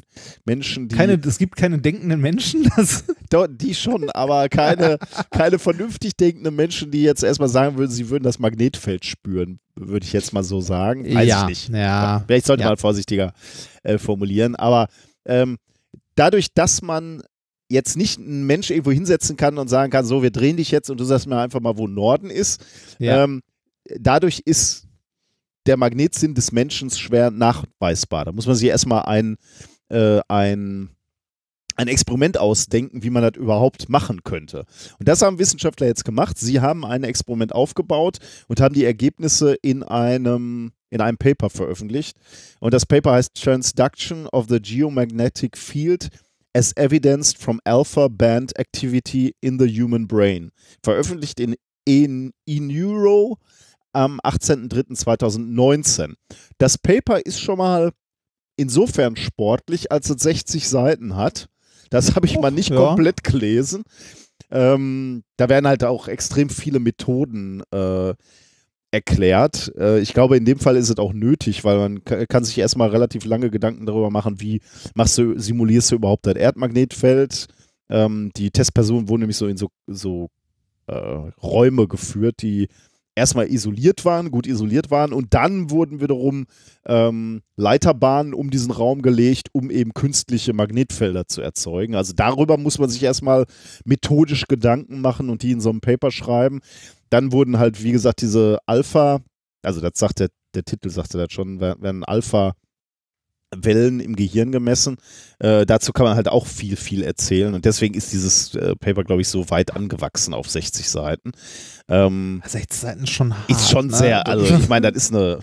Menschen, die. Keine, es gibt keine denkenden Menschen? <laughs> Das die schon, aber keine, keine vernünftig denkenden Menschen, die jetzt erstmal sagen würden, sie würden das Magnetfeld spüren, würde ich jetzt mal so sagen. Weiß ja, ich nicht. Ja, Vielleicht sollte ja. man vorsichtiger äh, formulieren, aber ähm, dadurch, dass man jetzt nicht einen Mensch irgendwo hinsetzen kann und sagen kann, so, wir drehen dich jetzt und du sagst mir einfach mal, wo Norden ist, ja. ähm, dadurch ist der Magnetsinn des Menschen schwer nachweisbar. Da muss man sich erstmal ein, äh, ein, ein Experiment ausdenken, wie man das überhaupt machen könnte. Und das haben Wissenschaftler jetzt gemacht. Sie haben ein Experiment aufgebaut und haben die Ergebnisse in einem, in einem Paper veröffentlicht. Und das Paper heißt Transduction of the Geomagnetic Field as Evidenced from Alpha Band Activity in the Human Brain. Veröffentlicht in, in eNeuro am 18.03.2019. Das Paper ist schon mal insofern sportlich, als es 60 Seiten hat. Das habe ich oh, mal nicht ja. komplett gelesen. Ähm, da werden halt auch extrem viele Methoden äh, erklärt. Äh, ich glaube, in dem Fall ist es auch nötig, weil man kann sich erstmal relativ lange Gedanken darüber machen, wie machst du, simulierst du überhaupt dein Erdmagnetfeld. Ähm, die Testpersonen wurden nämlich so in so, so äh, Räume geführt, die erstmal isoliert waren, gut isoliert waren und dann wurden wiederum ähm, Leiterbahnen um diesen Raum gelegt, um eben künstliche Magnetfelder zu erzeugen. Also darüber muss man sich erstmal methodisch Gedanken machen und die in so einem Paper schreiben. Dann wurden halt, wie gesagt, diese Alpha, also das sagt der, der Titel sagte das schon, werden Alpha Wellen im Gehirn gemessen. Äh, dazu kann man halt auch viel, viel erzählen. Und deswegen ist dieses äh, Paper, glaube ich, so weit angewachsen auf 60 Seiten. Ähm, 60 Seiten ist schon hart. Ist schon ne? sehr, also ich meine, das ist eine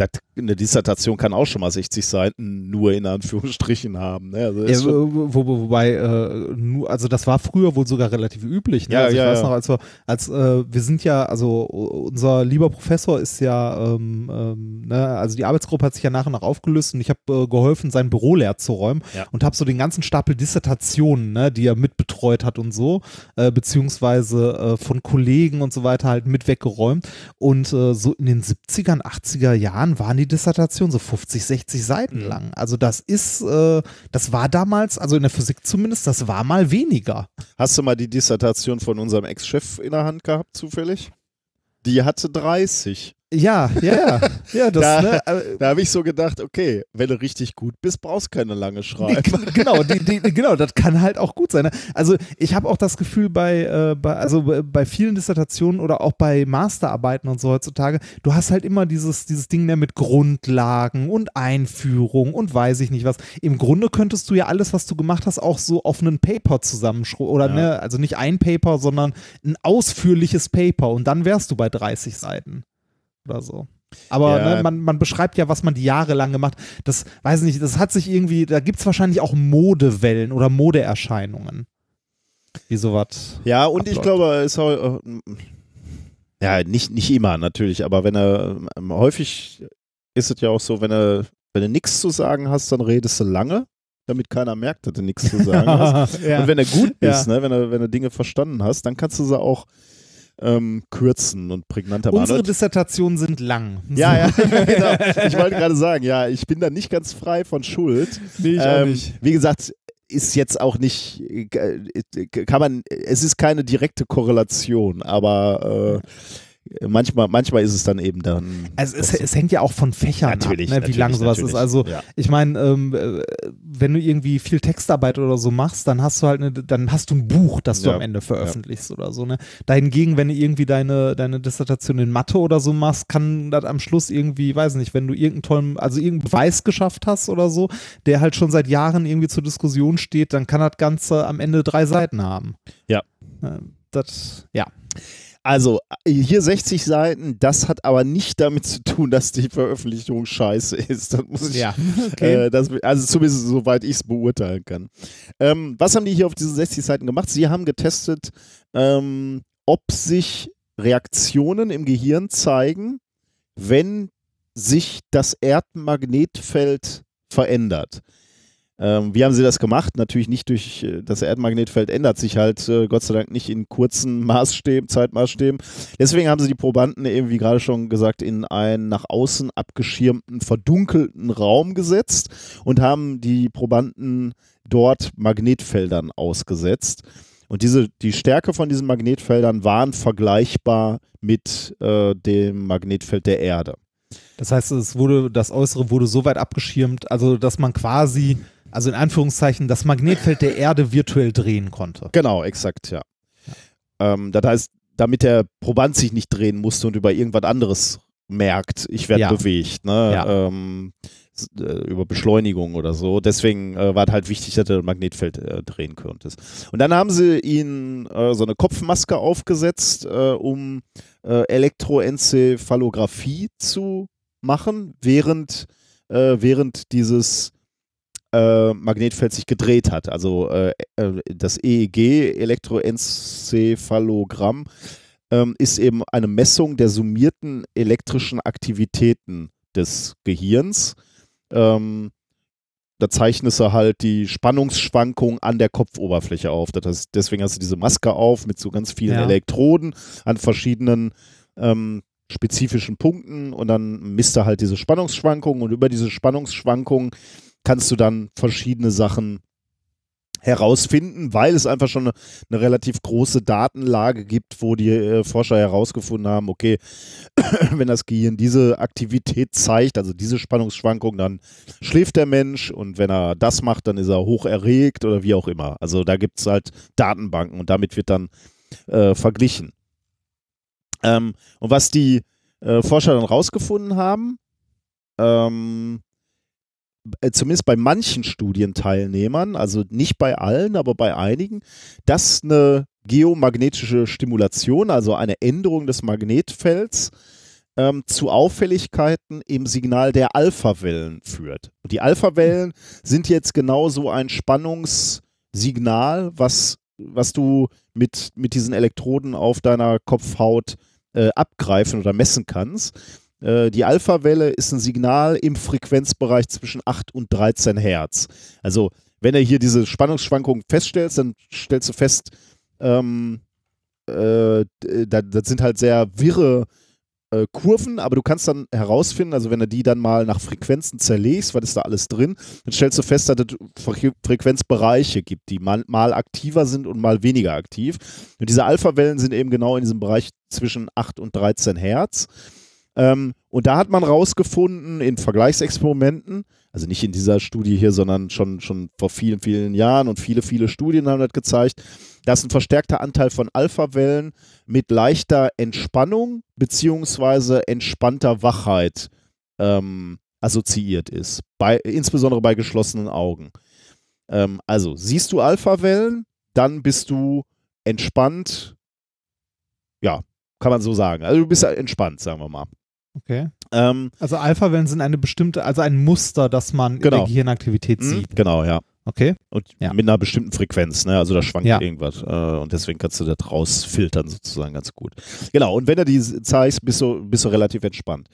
das, eine Dissertation kann auch schon mal 60 Seiten nur in Anführungsstrichen haben. Ne? Also ja, wo, wo, wobei, äh, nur, also das war früher wohl sogar relativ üblich. Ne? Ja, also ich ja, weiß noch, als wir, als äh, wir sind ja, also unser lieber Professor ist ja, ähm, ähm, ne? also die Arbeitsgruppe hat sich ja nach und nach aufgelöst und ich habe äh, geholfen, sein Büro leer zu räumen und habe so den ganzen Stapel Dissertationen, ne, die er mitbetreut hat und so, äh, beziehungsweise äh, von Kollegen und so weiter halt mit weggeräumt und äh, so in den 70ern, 80er Jahren Jahren waren die Dissertationen so 50, 60 Seiten mhm. lang. Also das ist, äh, das war damals, also in der Physik zumindest, das war mal weniger. Hast du mal die Dissertation von unserem Ex-Chef in der Hand gehabt, zufällig? Die hatte 30. Ja, ja, ja. das, Da, ne, äh, da habe ich so gedacht, okay, wenn du richtig gut bist, brauchst du keine lange schreiben. Genau, die, die, genau, das kann halt auch gut sein. Ne? Also ich habe auch das Gefühl bei, äh, bei, also bei vielen Dissertationen oder auch bei Masterarbeiten und so heutzutage, du hast halt immer dieses, dieses Ding ne, mit Grundlagen und Einführung und weiß ich nicht was. Im Grunde könntest du ja alles, was du gemacht hast, auch so auf einen Paper zusammenschreiben. Oder Ja. ne, also nicht ein Paper, sondern ein ausführliches Paper und dann wärst du bei 30 Seiten. Oder so. Aber Ja. ne, man, man beschreibt ja, was man die Jahre lang gemacht Das weiß ich nicht, das hat sich irgendwie, da gibt es wahrscheinlich auch Modewellen oder Modeerscheinungen. Wie sowas. Ja, und ich abläuft. glaube, es ist auch, äh, ja, nicht, nicht immer natürlich, aber wenn er ähm, häufig ist es ja auch so, wenn er, wenn du nichts zu sagen hast, dann redest du lange, damit keiner merkt, dass du nichts zu sagen hast. <laughs> ja. Und wenn du gut bist, Ja. ne, wenn du, wenn du Dinge verstanden hast, dann kannst du sie auch ähm, kürzen und prägnanter machen. Unsere Dissertationen sind lang. ja, ja, <laughs> genau. Ich wollte gerade sagen, ja, ich bin da nicht ganz frei von Schuld. Nee, ich auch Ähm, nicht. Wie gesagt, ist jetzt auch nicht, äh, kann man, es ist keine direkte Korrelation, aber äh, manchmal, manchmal ist es dann eben dann. Also es, es hängt ja auch von Fächern Natürlich, ab, ne, wie lang sowas natürlich. ist. Also Ja. ich meine, ähm, äh, wenn du irgendwie viel Textarbeit oder so machst, dann hast du halt eine, dann hast du ein Buch, das du Ja. am Ende veröffentlichst oder so. Ne? Dahingegen, wenn du irgendwie deine, deine Dissertation in Mathe oder so machst, kann das am Schluss irgendwie, weiß nicht, wenn du irgendeinen tollen, also irgendeinen Beweis geschafft hast oder so, der halt schon seit Jahren irgendwie zur Diskussion steht, dann kann das Ganze am Ende drei Seiten haben. Ja. Äh, Das, ja. Also hier 60 Seiten, das hat aber nicht damit zu tun, dass die Veröffentlichung scheiße ist. Das muss ich, Ja, okay. äh, das, also zumindest soweit ich es beurteilen kann. Ähm, was haben die hier auf diesen 60 Seiten gemacht? Sie haben getestet, ähm, ob sich Reaktionen im Gehirn zeigen, wenn sich das Erdmagnetfeld verändert. Ähm, wie haben sie das gemacht? Natürlich nicht durch äh, das Erdmagnetfeld ändert sich halt äh, Gott sei Dank nicht in kurzen <laughs> Maßstäben, Zeitmaßstäben. Deswegen haben sie die Probanden eben, wie gerade schon gesagt, in einen nach außen abgeschirmten, verdunkelten Raum gesetzt und haben die Probanden dort Magnetfeldern ausgesetzt. Und diese, die Stärke von diesen Magnetfeldern waren vergleichbar mit äh, dem Magnetfeld der Erde. Das heißt, es wurde, das Äußere wurde so weit abgeschirmt, also dass man quasi, also in Anführungszeichen, das Magnetfeld der Erde virtuell drehen konnte. Genau, exakt, ja. Ähm, das heißt, damit der Proband sich nicht drehen musste und über irgendwas anderes merkt, ich werde Ja. bewegt, ne? Ja. Ähm, äh, über Beschleunigung oder so. Deswegen äh, war es halt wichtig, dass du das Magnetfeld äh, drehen konntest. Und dann haben sie ihnen äh, so eine Kopfmaske aufgesetzt, äh, um äh, Elektroenzephalographie zu machen, während, äh, während dieses äh, Magnetfeld sich gedreht hat. Also äh, äh, das EEG, Elektroenzephalogramm, ähm, ist eben eine Messung der summierten elektrischen Aktivitäten des Gehirns. Ähm, da zeichnest du halt die Spannungsschwankung an der Kopfoberfläche auf. Das heißt, deswegen hast du diese Maske auf mit so ganz vielen Ja. Elektroden an verschiedenen ähm, spezifischen Punkten und dann misst er halt diese Spannungsschwankungen und über diese Spannungsschwankungen kannst du dann verschiedene Sachen herausfinden, weil es einfach schon eine, eine relativ große Datenlage gibt, wo die äh, Forscher herausgefunden haben, okay, <clears throat> wenn das Gehirn diese Aktivität zeigt, also diese Spannungsschwankung, dann schläft der Mensch und wenn er das macht, dann ist er hoch erregt oder wie auch immer. Also da gibt es halt Datenbanken und damit wird dann äh, verglichen. Ähm, und was die äh, Forscher dann rausgefunden haben, ähm, äh, zumindest bei manchen Studienteilnehmern, also nicht bei allen, aber bei einigen, dass eine geomagnetische Stimulation, also eine Änderung des Magnetfelds, ähm, zu Auffälligkeiten im Signal der Alphawellen führt. Und die Alphawellen sind jetzt genau so ein Spannungssignal, was, was du mit, mit diesen Elektroden auf deiner Kopfhaut äh, abgreifen oder messen kannst. Äh, die Alpha-Welle ist ein Signal im Frequenzbereich zwischen 8 und 13 Hertz. Also, wenn du hier diese Spannungsschwankungen feststellst, dann stellst du fest, ähm, äh, da- das sind halt sehr wirre äh, Kurven, aber du kannst dann herausfinden, also wenn du die dann mal nach Frequenzen zerlegst, was ist da alles drin, dann stellst du fest, dass es Fre Frequenzbereiche gibt, die mal, mal aktiver sind und mal weniger aktiv. Und diese Alpha-Wellen sind eben genau in diesem Bereich zwischen 8 und 13 Hertz. Ähm, und da hat man rausgefunden in Vergleichsexperimenten, also nicht in dieser Studie hier, sondern schon, schon vor vielen, vielen Jahren und viele, viele Studien haben das gezeigt, dass ein verstärkter Anteil von Alpha-Wellen mit leichter Entspannung beziehungsweise entspannter Wachheit ähm, assoziiert ist, bei, insbesondere bei geschlossenen Augen. Ähm, also siehst du Alpha-Wellen, dann bist du entspannt, ja, kann man so sagen. Also du bist entspannt, sagen wir mal. Okay. Ähm, Also Alpha-Wellen sind eine bestimmte, also ein Muster, das man in Genau. der Gehirnaktivität mh, sieht. genau, ja. Okay. Und Ja. mit einer bestimmten Frequenz, ne? Also da schwankt Ja. irgendwas. Äh, und deswegen kannst du das rausfiltern, sozusagen ganz gut. Genau, und wenn du die zeigst, bist du, bist du relativ entspannt.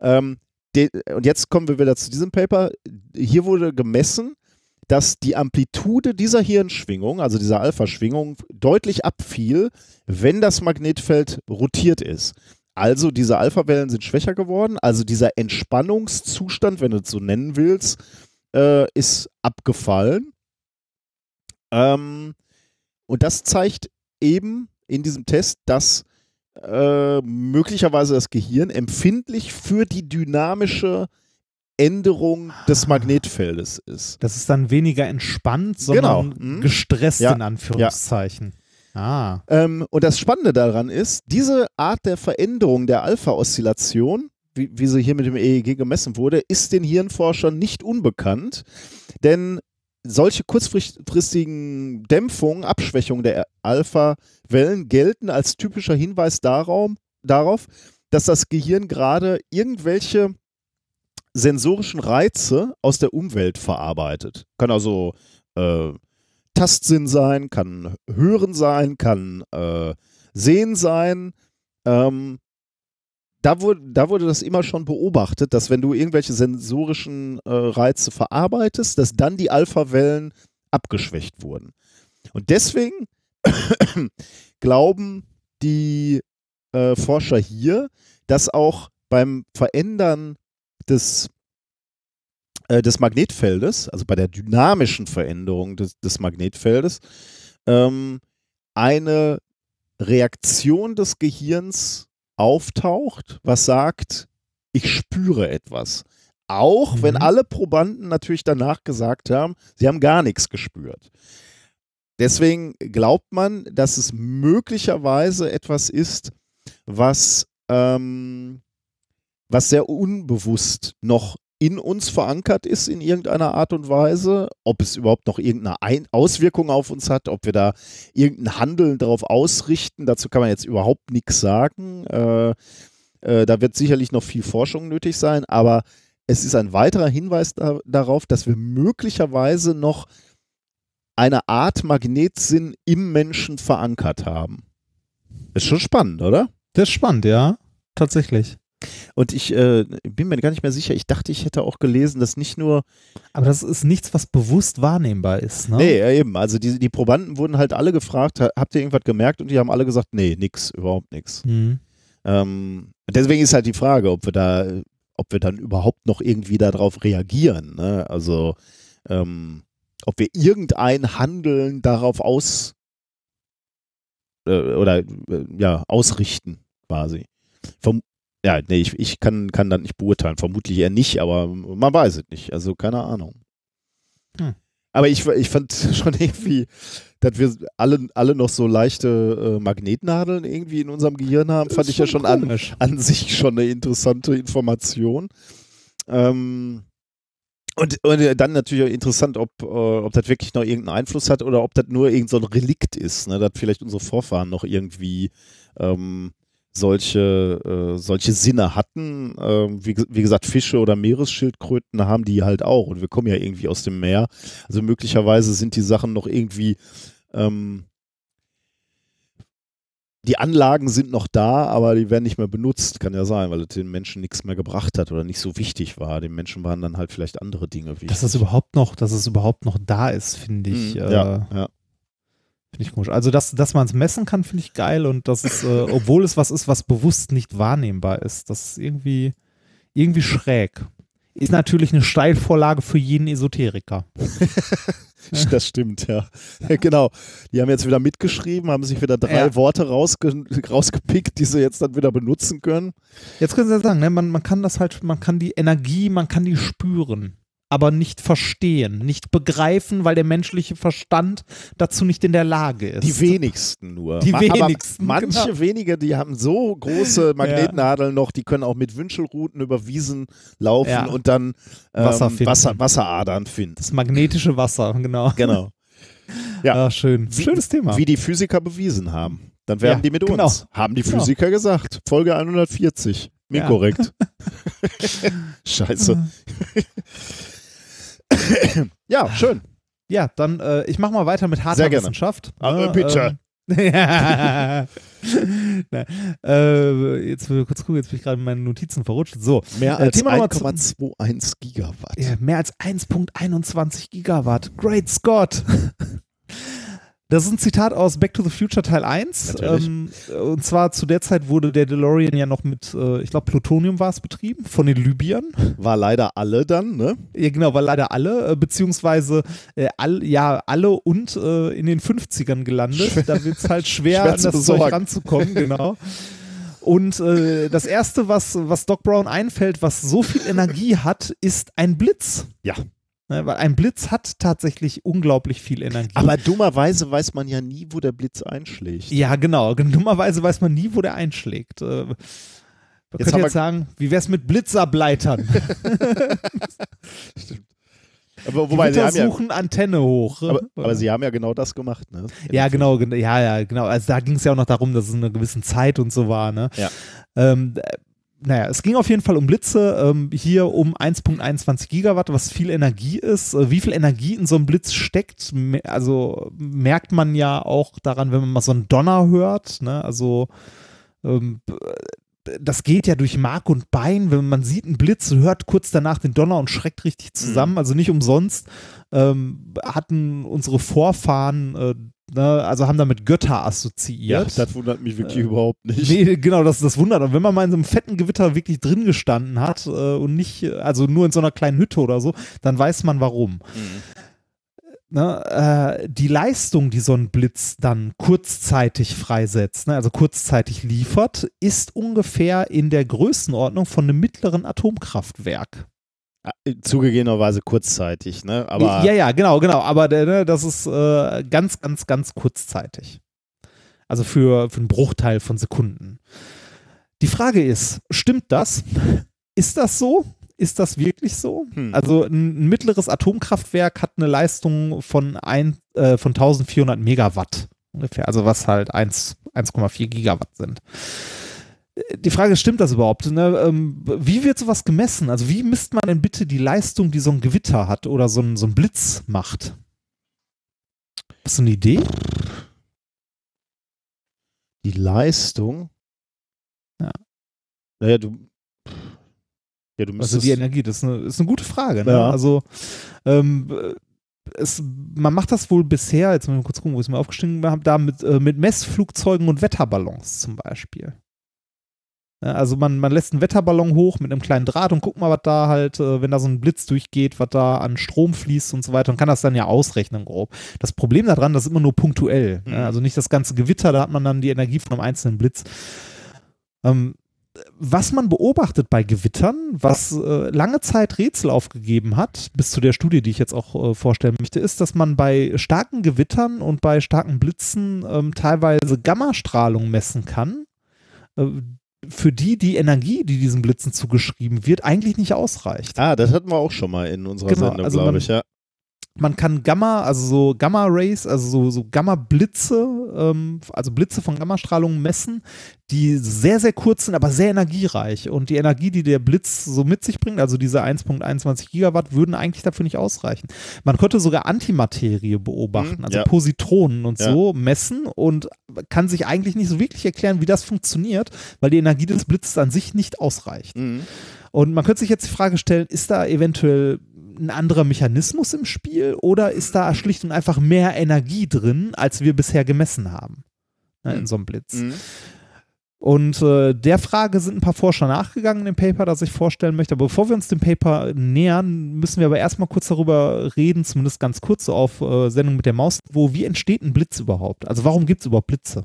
Ähm, de, und jetzt kommen wir wieder zu diesem Paper. Hier wurde gemessen, dass die Amplitude dieser Hirnschwingung, also dieser Alpha-Schwingung, deutlich abfiel, wenn das Magnetfeld rotiert ist. Also diese Alpha-Wellen sind schwächer geworden, also dieser Entspannungszustand, wenn du es so nennen willst, äh, ist abgefallen. Ähm, und das zeigt eben in diesem Test, dass äh, möglicherweise das Gehirn empfindlich für die dynamische Änderung des Magnetfeldes ist. Das ist dann weniger entspannt, sondern Genau. Mhm. gestresst Ja. in Anführungszeichen. Ah. Ähm, und das Spannende daran ist, diese Art der Veränderung der Alpha-Oszillation, wie, wie sie hier mit dem EEG gemessen wurde, ist den Hirnforschern nicht unbekannt, denn solche kurzfristigen Dämpfungen, Abschwächungen der Alpha-Wellen gelten als typischer Hinweis darauf, darauf, dass das Gehirn gerade irgendwelche sensorischen Reize aus der Umwelt verarbeitet. Kann also äh, Tastsinn sein, kann Hören sein, kann äh, Sehen sein. Ähm, da, wurde, da wurde das immer schon beobachtet, dass wenn du irgendwelche sensorischen äh, Reize verarbeitest, dass dann die Alpha-Wellen abgeschwächt wurden. Und deswegen <coughs> glauben die äh, Forscher hier, dass auch beim Verändern des äh, des Magnetfeldes, also bei der dynamischen Veränderung des, des Magnetfeldes, ähm, eine Reaktion des Gehirns auftaucht, was sagt, ich spüre etwas. Auch Mhm. wenn alle Probanden natürlich danach gesagt haben, sie haben gar nichts gespürt. Deswegen glaubt man, dass es möglicherweise etwas ist, was, ähm, was sehr unbewusst noch in uns verankert ist in irgendeiner Art und Weise, ob es überhaupt noch irgendeine Ein Auswirkung auf uns hat, ob wir da irgendein Handeln darauf ausrichten, dazu kann man jetzt überhaupt nichts sagen. Äh, äh, da wird sicherlich noch viel Forschung nötig sein, aber es ist ein weiterer Hinweis da darauf, dass wir möglicherweise noch eine Art Magnetsinn im Menschen verankert haben. Ist schon spannend, oder? Das ist spannend, ja. Tatsächlich. Und ich äh, bin mir gar nicht mehr sicher. Ich dachte, ich hätte auch gelesen, dass nicht nur. Aber das ist nichts, was bewusst wahrnehmbar ist, ne? Nee, ja, eben. Also die, die Probanden wurden halt alle gefragt, ha- habt ihr irgendwas gemerkt? Und die haben alle gesagt, nee, nix, überhaupt nix. Mhm. Ähm, deswegen ist halt die Frage, ob wir da, ob wir dann überhaupt noch irgendwie darauf reagieren. Ne? Also ähm, ob wir irgendein Handeln darauf aus äh, oder äh, ja, ausrichten, quasi. Verm ja, nee, ich, ich kann, kann das nicht beurteilen. Vermutlich eher nicht, aber man weiß es nicht. Also keine Ahnung. Hm. Aber ich, ich fand <laughs> schon irgendwie, dass wir alle, alle noch so leichte äh, Magnetnadeln irgendwie in unserem Gehirn haben, fand ich ja schon an, an sich schon eine interessante Information. Ähm, und, und dann natürlich auch interessant, ob, äh, ob das wirklich noch irgendeinen Einfluss hat oder ob das nur irgendein so Relikt ist, ne? dass vielleicht unsere Vorfahren noch irgendwie ähm, solche, äh, solche Sinne hatten. Ähm, wie, wie gesagt, Fische oder Meeresschildkröten haben die halt auch und wir kommen ja irgendwie aus dem Meer. Also möglicherweise sind die Sachen noch irgendwie ähm, die Anlagen sind noch da, aber die werden nicht mehr benutzt. Kann ja sein, weil es den Menschen nichts mehr gebracht hat oder nicht so wichtig war. Den Menschen waren dann halt vielleicht andere Dinge wichtig. Dass es überhaupt noch, dass es überhaupt noch da ist, finde ich. Äh, ja, ja. Finde ich komisch. Also, dass, dass man es messen kann, finde ich geil und dass es, äh, <laughs> obwohl es was ist, was bewusst nicht wahrnehmbar ist, das ist irgendwie, irgendwie schräg. ist natürlich eine Steilvorlage für jeden Esoteriker. <laughs> Das stimmt, ja. Genau. Die haben jetzt wieder mitgeschrieben, haben sich wieder drei Ja. Worte rausge rausgepickt, die sie jetzt dann wieder benutzen können. Jetzt können Sie ja sagen, ne, man, man kann das halt, man kann die Energie, man kann die spüren, aber nicht verstehen, nicht begreifen, weil der menschliche Verstand dazu nicht in der Lage ist. Die wenigsten nur. Die Ma- wenigsten, Aber manche genau. wenige, die haben so große Magnetnadeln noch, die können auch mit Wünschelrouten über Wiesen laufen Ja. und dann ähm, Wasser finden. Wasser, Wasseradern finden. das magnetische Wasser, genau. Genau. <laughs> Ja. Ah, schön. Schönes Thema. Wie die Physiker bewiesen haben. Dann werden Ja, die mit genau. uns. Haben die Genau. Physiker gesagt. Folge 140. Mir Ja. korrekt. <laughs> <laughs> Scheiße. Ja, schön. Ja, dann äh, ich mache mal weiter mit harter Sehr gerne. Wissenschaft. Aber Ne, bitte. Ähm, <laughs> ja. Na, äh, jetzt will ich kurz gucken, jetzt bin ich gerade in meinen Notizen verrutscht. So, Mehr Äh, als Nummer 1,21 Gigawatt. ja, mehr als 1.21 Gigawatt. Great Scott. <laughs> Das ist ein Zitat aus Back to the Future Teil 1. Natürlich. Ähm, und zwar zu der Zeit wurde der DeLorean ja noch mit, äh, ich glaube, Plutonium war es betrieben, von den Libyern. War leider alle dann, ne? Ja, genau, weil leider alle, äh, beziehungsweise äh, all, ja, alle und äh, in den 50ern gelandet. Da wird es halt schwer, Schwer an das Zeug besorgen. ranzukommen, genau. <laughs> Und äh, das Erste, was, was Doc Brown einfällt, was so viel Energie hat, ist ein Blitz. Ja. Ne, weil ein Blitz hat tatsächlich unglaublich viel Energie. Aber dummerweise weiß man ja nie, wo der Blitz einschlägt. ja, genau. <laughs> Dummerweise weiß man nie, wo der einschlägt. Äh, man Jetzt könnte jetzt sagen, wie wär's mit Blitzableitern? <laughs> <laughs> Aber Die wobei, sie haben ja, suchen Antenne hoch. aber, aber sie haben ja genau das gemacht, ne? Ja, genau, gen- ja, ja, genau. Also da ging es ja auch noch darum, dass es in einer gewissen Zeit und so war, ne? Ja. Ähm, äh, naja, es ging auf jeden Fall um Blitze, ähm, hier um 1.21 Gigawatt, was viel Energie ist. Äh, wie viel Energie in so einem Blitz steckt, also merkt man ja auch daran, wenn man mal so einen Donner hört, ne? Also ähm, das geht ja durch Mark und Bein, wenn man sieht einen Blitz, hört kurz danach den Donner und schreckt richtig zusammen. Also nicht umsonst ähm, hatten unsere Vorfahren, äh, ne, also haben damit Götter Ja, assoziiert. das wundert mich wirklich Äh, überhaupt nicht. Nee, genau, das das Wundert. Und wenn man mal in so einem fetten Gewitter wirklich drin gestanden hat äh, und nicht, also nur in so einer kleinen Hütte oder so, dann weiß man warum. Ne, äh, die Leistung, die so ein Blitz dann kurzzeitig freisetzt, ne, also kurzzeitig liefert, ist ungefähr in der Größenordnung von einem mittleren Atomkraftwerk. Ah, Zugegebenerweise kurzzeitig, ne? Aber ja, ja, genau, genau. Aber der, ne, das ist äh, ganz, ganz, ganz kurzzeitig. Also für, für einen Bruchteil von Sekunden. Die Frage ist, stimmt das? <laughs> Ist das so? Ist das wirklich so? Hm. Also ein, mittleres Atomkraftwerk hat eine Leistung von, ein, äh, von 1400 Megawatt ungefähr, also was halt 1 1,4 Gigawatt sind. Äh, Die Frage ist, stimmt das überhaupt? Ne? Ähm, wie wird sowas gemessen? Also wie misst man denn bitte die Leistung, die so ein Gewitter hat oder so ein, so ein Blitz macht? Hast du eine Idee? die Leistung. Ja. Naja, du. Ja, du Also müsstest. die Energie, das ist eine, ist eine gute Frage. Ne? Ja. Also ähm, es, man macht das wohl bisher, jetzt muss ich mal kurz gucken, wo ich es mir aufgeschrieben habe, da mit, äh, mit Messflugzeugen und Wetterballons zum Beispiel. Ja, also man, man lässt einen Wetterballon hoch mit einem kleinen Draht und guckt mal, was da halt, äh, wenn da so ein Blitz durchgeht, was da an Strom fließt und so weiter und kann das dann ja ausrechnen grob. Das Problem daran, das ist immer nur punktuell. Mhm. Ja, also nicht das ganze Gewitter, da hat man dann die Energie von einem einzelnen Blitz. Ähm, was man beobachtet bei Gewittern, was äh, lange Zeit Rätsel aufgegeben hat, bis zu der Studie, die ich jetzt auch äh, vorstellen möchte, ist, dass man bei starken Gewittern und bei starken Blitzen ähm, teilweise Gammastrahlung messen kann, äh, für die die Energie, die diesen Blitzen zugeschrieben wird, eigentlich nicht ausreicht. ah, das hatten wir auch schon mal in unserer Genau, Sendung, also glaube ich, ja. Man kann Gamma, also so Gamma-Rays, also so, so Gamma-Blitze, ähm, also Blitze von Gammastrahlung messen, die sehr, sehr kurz sind, aber sehr energiereich. Und die Energie, die der Blitz so mit sich bringt, also diese 1.21 Gigawatt, würden eigentlich dafür nicht ausreichen. Man könnte sogar Antimaterie beobachten, Mhm, also ja. Positronen und Ja. so messen und kann sich eigentlich nicht so wirklich erklären, wie das funktioniert, weil die Energie des Blitzes an sich nicht ausreicht. Mhm. Und man könnte sich jetzt die Frage stellen, ist da eventuell ein anderer Mechanismus im Spiel oder ist da schlicht und einfach mehr Energie drin, als wir bisher gemessen haben ne, in so einem Blitz? Mhm. Und äh, der Frage sind ein paar Forscher nachgegangen in dem Paper, das ich vorstellen möchte. Aber bevor wir uns dem Paper nähern, müssen wir aber erstmal kurz darüber reden, zumindest ganz kurz so auf äh, Sendung mit der Maus, wo wie entsteht ein Blitz überhaupt? Also warum gibt es überhaupt Blitze?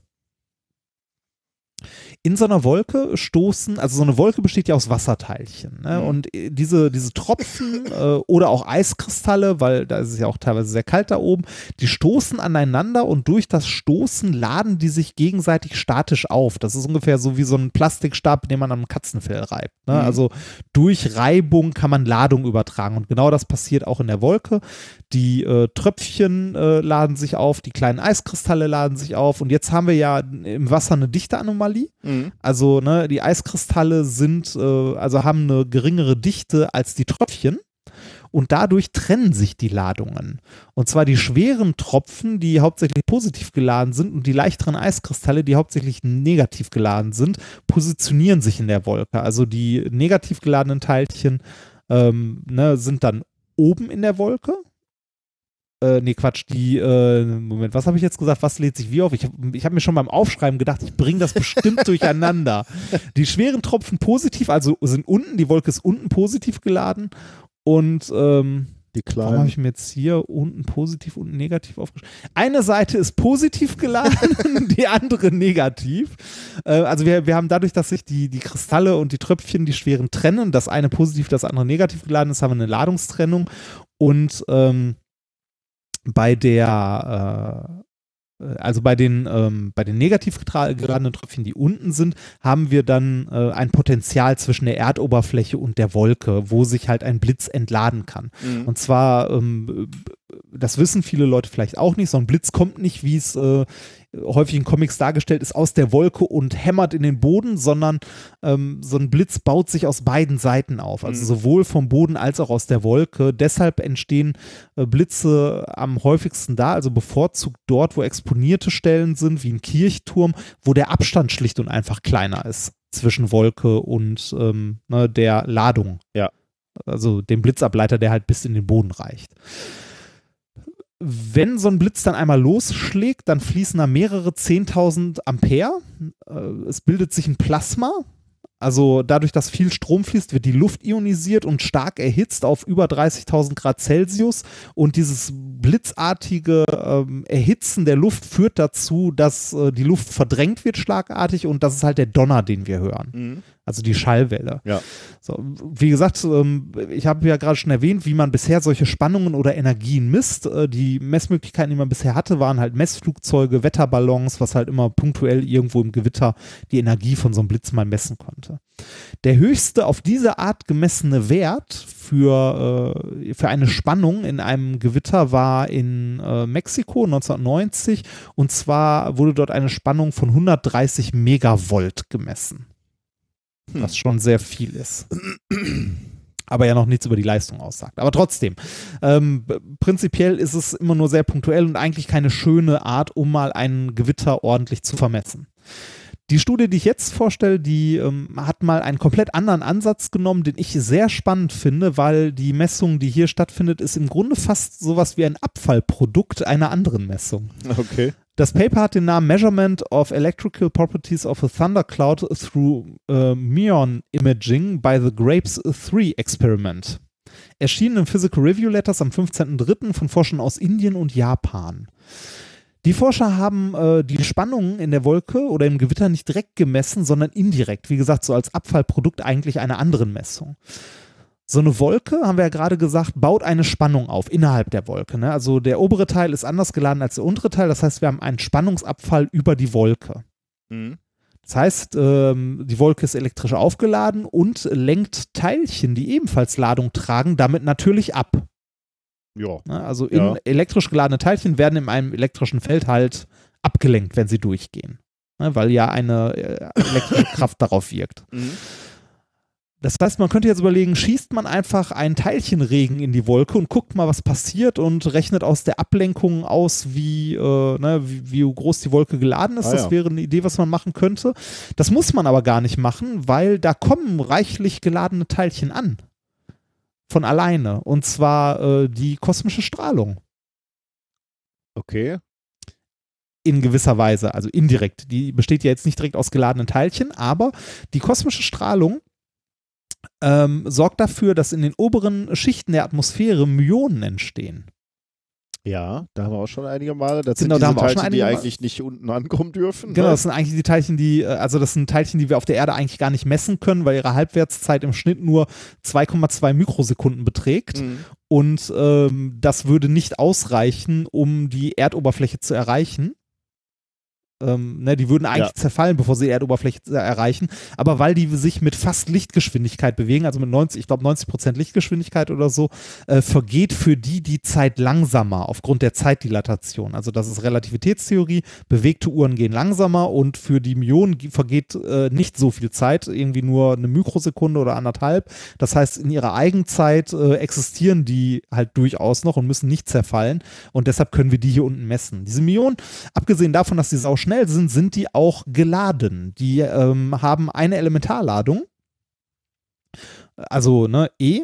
In so einer Wolke stoßen, also so eine Wolke besteht ja aus Wasserteilchen. Ne? Mhm. Und äh, diese, diese Tropfen <laughs> äh, oder auch Eiskristalle, weil da ist es ja auch teilweise sehr kalt da oben, die stoßen aneinander und durch das Stoßen laden die sich gegenseitig statisch auf. Das ist ungefähr so wie so ein Plastikstab, den man am Katzenfell reibt. Ne? Mhm. Also durch Reibung kann man Ladung übertragen. Und genau das passiert auch in der Wolke. Die äh, Tröpfchen äh, laden sich auf, die kleinen Eiskristalle laden sich auf. Und jetzt haben wir ja im Wasser eine Dichteanomalie. Mhm. Also ne, die Eiskristalle sind, äh, also haben eine geringere Dichte als die Tröpfchen. Und dadurch trennen sich die Ladungen. Und zwar die schweren Tropfen, die hauptsächlich positiv geladen sind, und die leichteren Eiskristalle, die hauptsächlich negativ geladen sind, positionieren sich in der Wolke. Also die negativ geladenen Teilchen ähm, ne, sind dann oben in der Wolke äh, nee, Quatsch, die, äh, Moment, was habe ich jetzt gesagt? Was lädt sich wie auf? Ich habe hab mir schon beim Aufschreiben gedacht, ich bringe das bestimmt <laughs> durcheinander. Die schweren Tropfen positiv, also sind unten, die Wolke ist unten positiv geladen und ähm, die kleinen. Warum habe ich mir jetzt hier unten positiv, unten negativ aufgeschrieben? Eine Seite ist positiv geladen, <laughs> die andere negativ. Äh, also wir, wir haben dadurch, dass sich die, die Kristalle und die Tröpfchen, die schweren trennen, das eine positiv, das andere negativ geladen ist, haben wir eine Ladungstrennung und ähm, bei der äh, also bei den, ähm, bei den negativ geladenen Tröpfchen, die unten sind, haben wir dann äh, ein Potenzial zwischen der Erdoberfläche und der Wolke, wo sich halt ein Blitz entladen kann. Mhm. Und zwar, ähm, das wissen viele Leute vielleicht auch nicht, so ein Blitz kommt nicht, wie es äh, häufig in Comics dargestellt ist, aus der Wolke und hämmert in den Boden, sondern ähm, so ein Blitz baut sich aus beiden Seiten auf, also mhm. sowohl vom Boden als auch aus der Wolke. Deshalb entstehen äh, Blitze am häufigsten da, also bevorzugt dort, wo exponierte Stellen sind, wie ein Kirchturm, wo der Abstand schlicht und einfach kleiner ist zwischen Wolke und ähm, ne, der Ladung. Ja. Also dem Blitzableiter, der halt bis in den Boden reicht wenn so ein Blitz dann einmal losschlägt, dann fließen da mehrere 10.000 Ampere. Äh, es bildet sich ein Plasma. Also dadurch, dass viel Strom fließt, wird die Luft ionisiert und stark erhitzt auf über 30.000 Grad Celsius. Und dieses blitzartige ähm, Erhitzen der Luft führt dazu, dass äh, die Luft verdrängt wird schlagartig und das ist halt der Donner, den wir hören. Mhm also die Schallwelle. Ja. So, wie gesagt, ähm, ich habe ja gerade schon erwähnt, wie man bisher solche Spannungen oder Energien misst. Äh, die Messmöglichkeiten, die man bisher hatte, waren halt Messflugzeuge, Wetterballons, was halt immer punktuell irgendwo im Gewitter die Energie von so einem Blitz mal messen konnte. Der höchste auf diese Art gemessene Wert für, äh, für eine Spannung in einem Gewitter war in äh, Mexiko 1990 und zwar wurde dort eine Spannung von 130 Megavolt gemessen hm. was schon sehr viel ist. aber ja noch nichts über die Leistung aussagt. Aber trotzdem, ähm, prinzipiell ist es immer nur sehr punktuell und eigentlich keine schöne Art, um mal ein Gewitter ordentlich zu vermessen. Die Studie, die ich jetzt vorstelle, die ähm, hat mal einen komplett anderen Ansatz genommen, den ich sehr spannend finde, weil die Messung, die hier stattfindet, ist im Grunde fast sowas wie ein Abfallprodukt einer anderen Messung. Okay. Das Paper hat den Namen Measurement of Electrical Properties of a Thundercloud through uh, Muon Imaging by the Grapes 3 Experiment. Erschienen im Physical Review Letters am 15.03. von Forschern aus Indien und Japan. Die Forscher haben äh, die Spannungen in der Wolke oder im Gewitter nicht direkt gemessen, sondern indirekt, wie gesagt, so als Abfallprodukt eigentlich einer anderen Messung so eine Wolke, haben wir ja gerade gesagt, baut eine Spannung auf innerhalb der Wolke. Ne? Also der obere Teil ist anders geladen als der untere Teil. Das heißt, wir haben einen Spannungsabfall über die Wolke. Mhm. Das heißt, ähm, die Wolke ist elektrisch aufgeladen und lenkt Teilchen, die ebenfalls Ladung tragen, damit natürlich ab. Ja. Ne? Also ja. elektrisch geladene Teilchen werden in einem elektrischen Feld halt abgelenkt, wenn sie durchgehen. Ne? Weil ja eine äh, elektrische Kraft <laughs> darauf wirkt. Mhm. Das heißt, man könnte jetzt überlegen, schießt man einfach einen Teilchenregen in die Wolke und guckt mal, was passiert und rechnet aus der Ablenkung aus, wie, äh, ne, wie, wie, groß die Wolke geladen ist. Ah, das ja. wäre eine Idee, was man machen könnte. Das muss man aber gar nicht machen, weil da kommen reichlich geladene Teilchen an. Von alleine. Und zwar äh, die kosmische Strahlung. Okay. in gewisser Weise, also indirekt. Die besteht ja jetzt nicht direkt aus geladenen Teilchen, aber die kosmische Strahlung ähm, sorgt dafür, dass in den oberen Schichten der Atmosphäre Myonen entstehen. Ja, da haben wir auch schon einige Male. Das Genau, sind da diese haben wir auch schon Teilchen, die eigentlich nicht unten ankommen dürfen. Genau, ne? das sind eigentlich die Teilchen, die, äh, also das sind Teilchen, die wir auf der Erde eigentlich gar nicht messen können, weil ihre Halbwertszeit im Schnitt nur 2,2 Mikrosekunden beträgt. Mhm. Und ähm, das würde nicht ausreichen, um die Erdoberfläche zu erreichen. Ähm, ne, die würden eigentlich Ja. zerfallen, bevor sie die Erdoberfläche erreichen. Aber weil die sich mit fast Lichtgeschwindigkeit bewegen, also mit 90, ich glaube 90 Prozent Lichtgeschwindigkeit oder so, äh, vergeht für die die Zeit langsamer aufgrund der Zeitdilatation. Also das ist Relativitätstheorie. Bewegte Uhren gehen langsamer und für die Myonen ge- vergeht äh, nicht so viel Zeit, irgendwie nur eine Mikrosekunde oder anderthalb. Das heißt, in ihrer Eigenzeit äh, existieren die halt durchaus noch und müssen nicht zerfallen. Und deshalb können wir die hier unten messen. Diese Myonen, abgesehen davon, dass die sau schnell sind, sind die auch geladen. Die ähm, haben eine Elementarladung. Also, ne, E.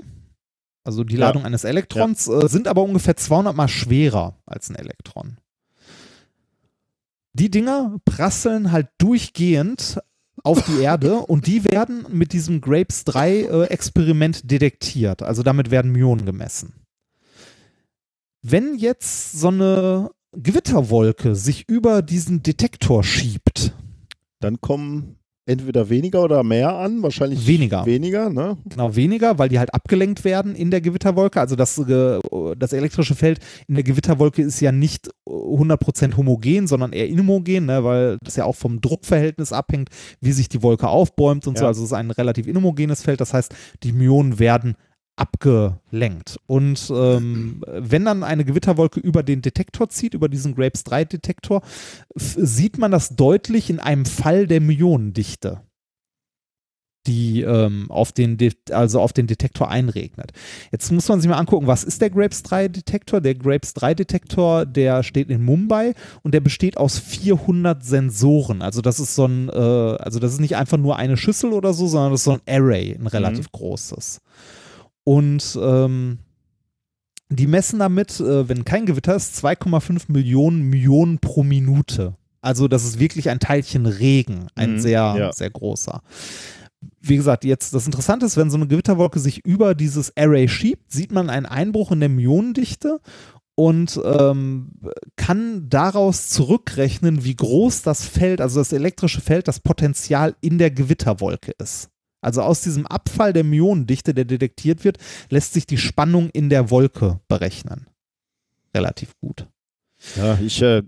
Also die Ja. Ladung eines Elektrons, äh, sind aber ungefähr 200 mal schwerer als ein Elektron. Die Dinger prasseln halt durchgehend auf die Erde <laughs> und die werden mit diesem Grapes 3 äh, Experiment detektiert. Also damit werden Myonen gemessen. Wenn jetzt so eine Gewitterwolke sich über diesen Detektor schiebt, Dann kommen entweder weniger oder mehr an. Wahrscheinlich Weniger. Weniger, ne? genau weniger, weil die halt abgelenkt werden in der Gewitterwolke. Also das, äh, das elektrische Feld in der Gewitterwolke ist ja nicht äh, 100% homogen, sondern eher inhomogen, ne, weil das ja auch vom Druckverhältnis abhängt, wie sich die Wolke aufbäumt und so. Ja. Also es ist ein relativ inhomogenes Feld. Das heißt, die Myonen werden abgelenkt. Und ähm, wenn dann eine Gewitterwolke über den Detektor zieht, über diesen Grapes 3 Detektor, sieht man das deutlich in einem Fall der Myonendichte die ähm, auf den De also auf den Detektor einregnet. Jetzt muss man sich mal angucken, was ist der Grapes 3 Detektor? Der Grapes 3 Detektor, der steht in Mumbai und der besteht aus 400 Sensoren. Also das ist so ein, äh, also das ist nicht einfach nur eine Schüssel oder so, sondern das ist so ein Array, ein relativ großes. Und ähm, die messen damit, äh, wenn kein Gewitter ist, 2,5 Millionen Myonen pro Minute. Also das ist wirklich ein Teilchen Regen, ein Mhm, sehr, ja. sehr großer. Wie gesagt, jetzt das Interessante ist, wenn so eine Gewitterwolke sich über dieses Array schiebt, sieht man einen Einbruch in der Myonendichte und ähm, kann daraus zurückrechnen, wie groß das Feld, also das elektrische Feld, das Potenzial in der Gewitterwolke ist. Also aus diesem Abfall der Myonendichte, der detektiert wird, lässt sich die Spannung in der Wolke berechnen. Relativ gut. Ja, ich äh,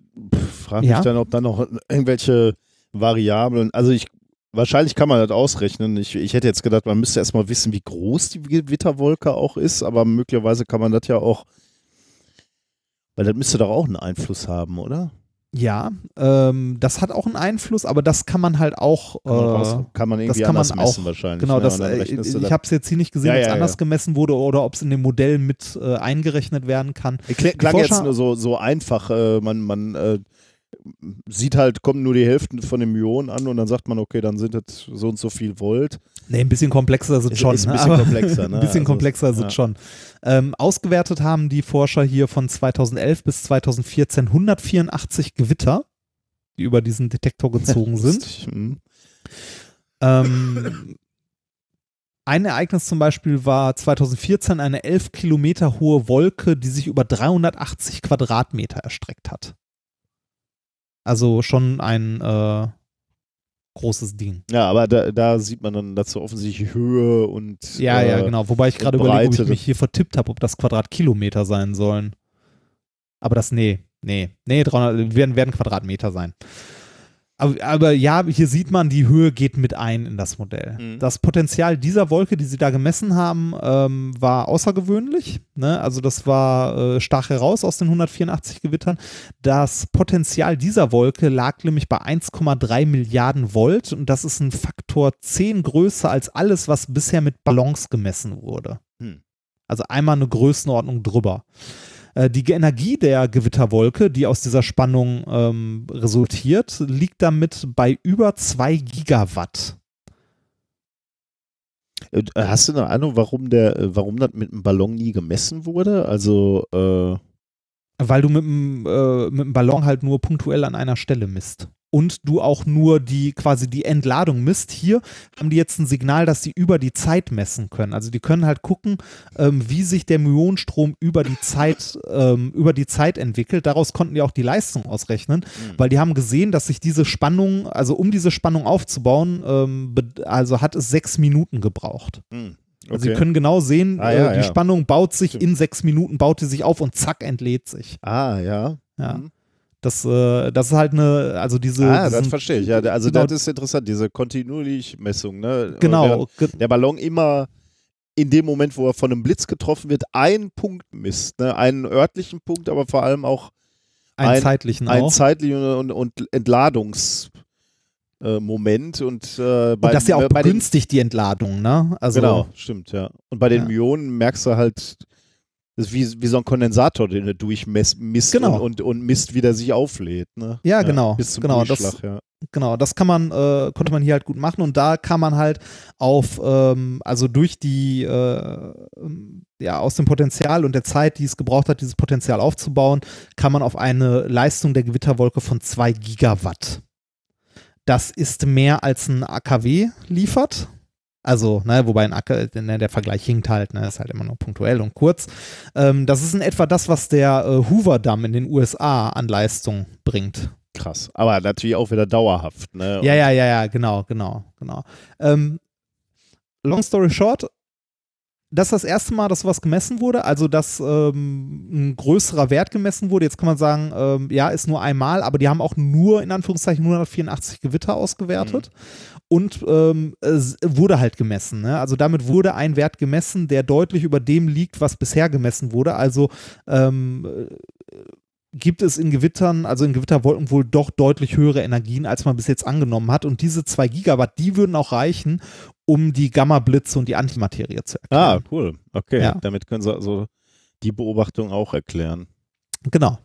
frage mich Ja. dann, ob da noch irgendwelche Variablen, also ich, wahrscheinlich kann man das ausrechnen. Ich, ich hätte jetzt gedacht, man müsste erstmal wissen, wie groß die Gewitterwolke auch ist, aber möglicherweise kann man das ja auch, weil das müsste doch auch einen Einfluss haben, oder? Ja, ähm, das hat auch einen Einfluss, aber das kann man halt auch. Kann man, äh, raus, kann man irgendwie kann man anders messen auch- wahrscheinlich. Genau, ne? das, äh, ich das- habe es jetzt hier nicht gesehen, Ja, ob es ja, anders ja. gemessen wurde oder ob es in dem Modell mit äh, eingerechnet werden kann. Kl klang Forscher- jetzt nur so, so einfach, äh, man, man äh, sieht halt, kommen nur die Hälften von den Myonen an und dann sagt man, okay, dann sind das so und so viel Volt. Nee, ein bisschen komplexer sind Ist- schon. ist ein ne? bisschen komplexer, ne? <laughs> ein bisschen Also, komplexer sind ja. schon. Ähm, ausgewertet haben die Forscher hier von 2011 bis 2014 184 Gewitter, die über diesen Detektor gezogen <laughs> sind. Hm. Ähm, ein Ereignis zum Beispiel war 2014 eine 11 Kilometer hohe Wolke, die sich über 380 Quadratmeter erstreckt hat. Also schon ein äh, großes Ding. Ja, aber da, da sieht man dann dazu offensichtlich Höhe und Ja, äh, ja, genau. Wobei ich gerade überlege, ob ich mich hier vertippt habe, ob das Quadratkilometer sein sollen. Aber das, nee, nee, nee, 300, werden, werden Quadratmeter sein. Aber, aber ja, hier sieht man, die Höhe geht mit ein in das Modell. Mhm. Das Potenzial dieser Wolke, die sie da gemessen haben, ähm, war außergewöhnlich. Ne? Also das war äh, stach heraus aus den 184 Gewittern. Das Potenzial dieser Wolke lag nämlich bei 1,3 Milliarden Volt und das ist ein Faktor 10 größer als alles, was bisher mit Ballons gemessen wurde. Hm. Also einmal eine Größenordnung drüber. Äh, Die Energie der Gewitterwolke, die aus dieser Spannung ähm, resultiert, liegt damit bei über 2 Gigawatt. Äh, Hast du eine Ahnung, warum der, äh, warum das mit einem Ballon nie gemessen wurde? Also, äh, Weil du mit dem, äh, mit dem Ballon halt nur punktuell an einer Stelle misst. Und du auch nur die quasi die Entladung misst. Hier haben die jetzt ein Signal, dass sie über die Zeit messen können. Also die können halt gucken, ähm, wie sich der Myonenstrom über die Zeit, ähm, über die Zeit entwickelt. Daraus konnten die auch die Leistung ausrechnen, Mhm. weil die haben gesehen, dass sich diese Spannung, also um diese Spannung aufzubauen, ähm, also hat es sechs Minuten gebraucht. Hm. Also Sie können genau sehen, Ah, äh, ja, die ja. Spannung baut sich in sechs Minuten, baut die sich auf und zack, entlädt sich. Ah, ja. Ja. Mhm. Das, äh, das ist halt eine, also diese. ah, das diesen- verstehe ich. Ja, also genau, das ist interessant, diese Kontinuierlich-Messung. Ne? Genau, ge Der, der Ballon immer in dem Moment, wo er von einem Blitz getroffen wird, einen Punkt misst. Ne? Einen örtlichen Punkt, aber vor allem auch einen ein- zeitlichen einen zeitlichen und, und Entladungsmoment. Äh, Moment. und, äh, bei, und das ja auch bei den, begünstigt die Entladung, ne? Also, Genau, stimmt, ja. Und bei den Ja. Myonen merkst du halt, das ist wie, wie so ein Kondensator, den du durchmisst Genau. und, und, und misst, wie der sich auflädt. Ne? Ja, genau, Bis zum genau, das- ja. Genau, das kann man, äh, konnte man hier halt gut machen und da kann man halt auf, ähm, also durch die, äh, ähm, ja, aus dem Potenzial und der Zeit, die es gebraucht hat, dieses Potenzial aufzubauen, kann man auf eine Leistung der Gewitterwolke von 2 Gigawatt. Das ist mehr als ein AKW liefert. Also, ne, wobei ein AKW, ne, der Vergleich hinkt halt, ne, ist halt immer nur punktuell und kurz. Ähm, das ist in etwa das, was der äh, Hoover-Damm in den USA an Leistung bringt. Krass. Aber natürlich auch wieder dauerhaft. Ne? Ja, ja, ja, ja, genau, genau, genau. Ähm, long story short, das ist das erste Mal, dass was gemessen wurde, also dass ähm, ein größerer Wert gemessen wurde. Jetzt kann man sagen, ähm, ja, ist nur einmal, aber die haben auch nur in Anführungszeichen 184 Gewitter ausgewertet und ähm, es wurde halt gemessen. Ne? Also damit wurde ein Wert gemessen, der deutlich über dem liegt, was bisher gemessen wurde. Also ähm, äh, gibt es in Gewittern, also in Gewitterwolken wohl doch deutlich höhere Energien, als man bis jetzt angenommen hat. Und diese zwei Gigawatt, die würden auch reichen, um die Gamma-Blitze und die Antimaterie zu Ah, erklären. cool. Okay. Ja. Damit können sie also die Beobachtung auch erklären. Genau.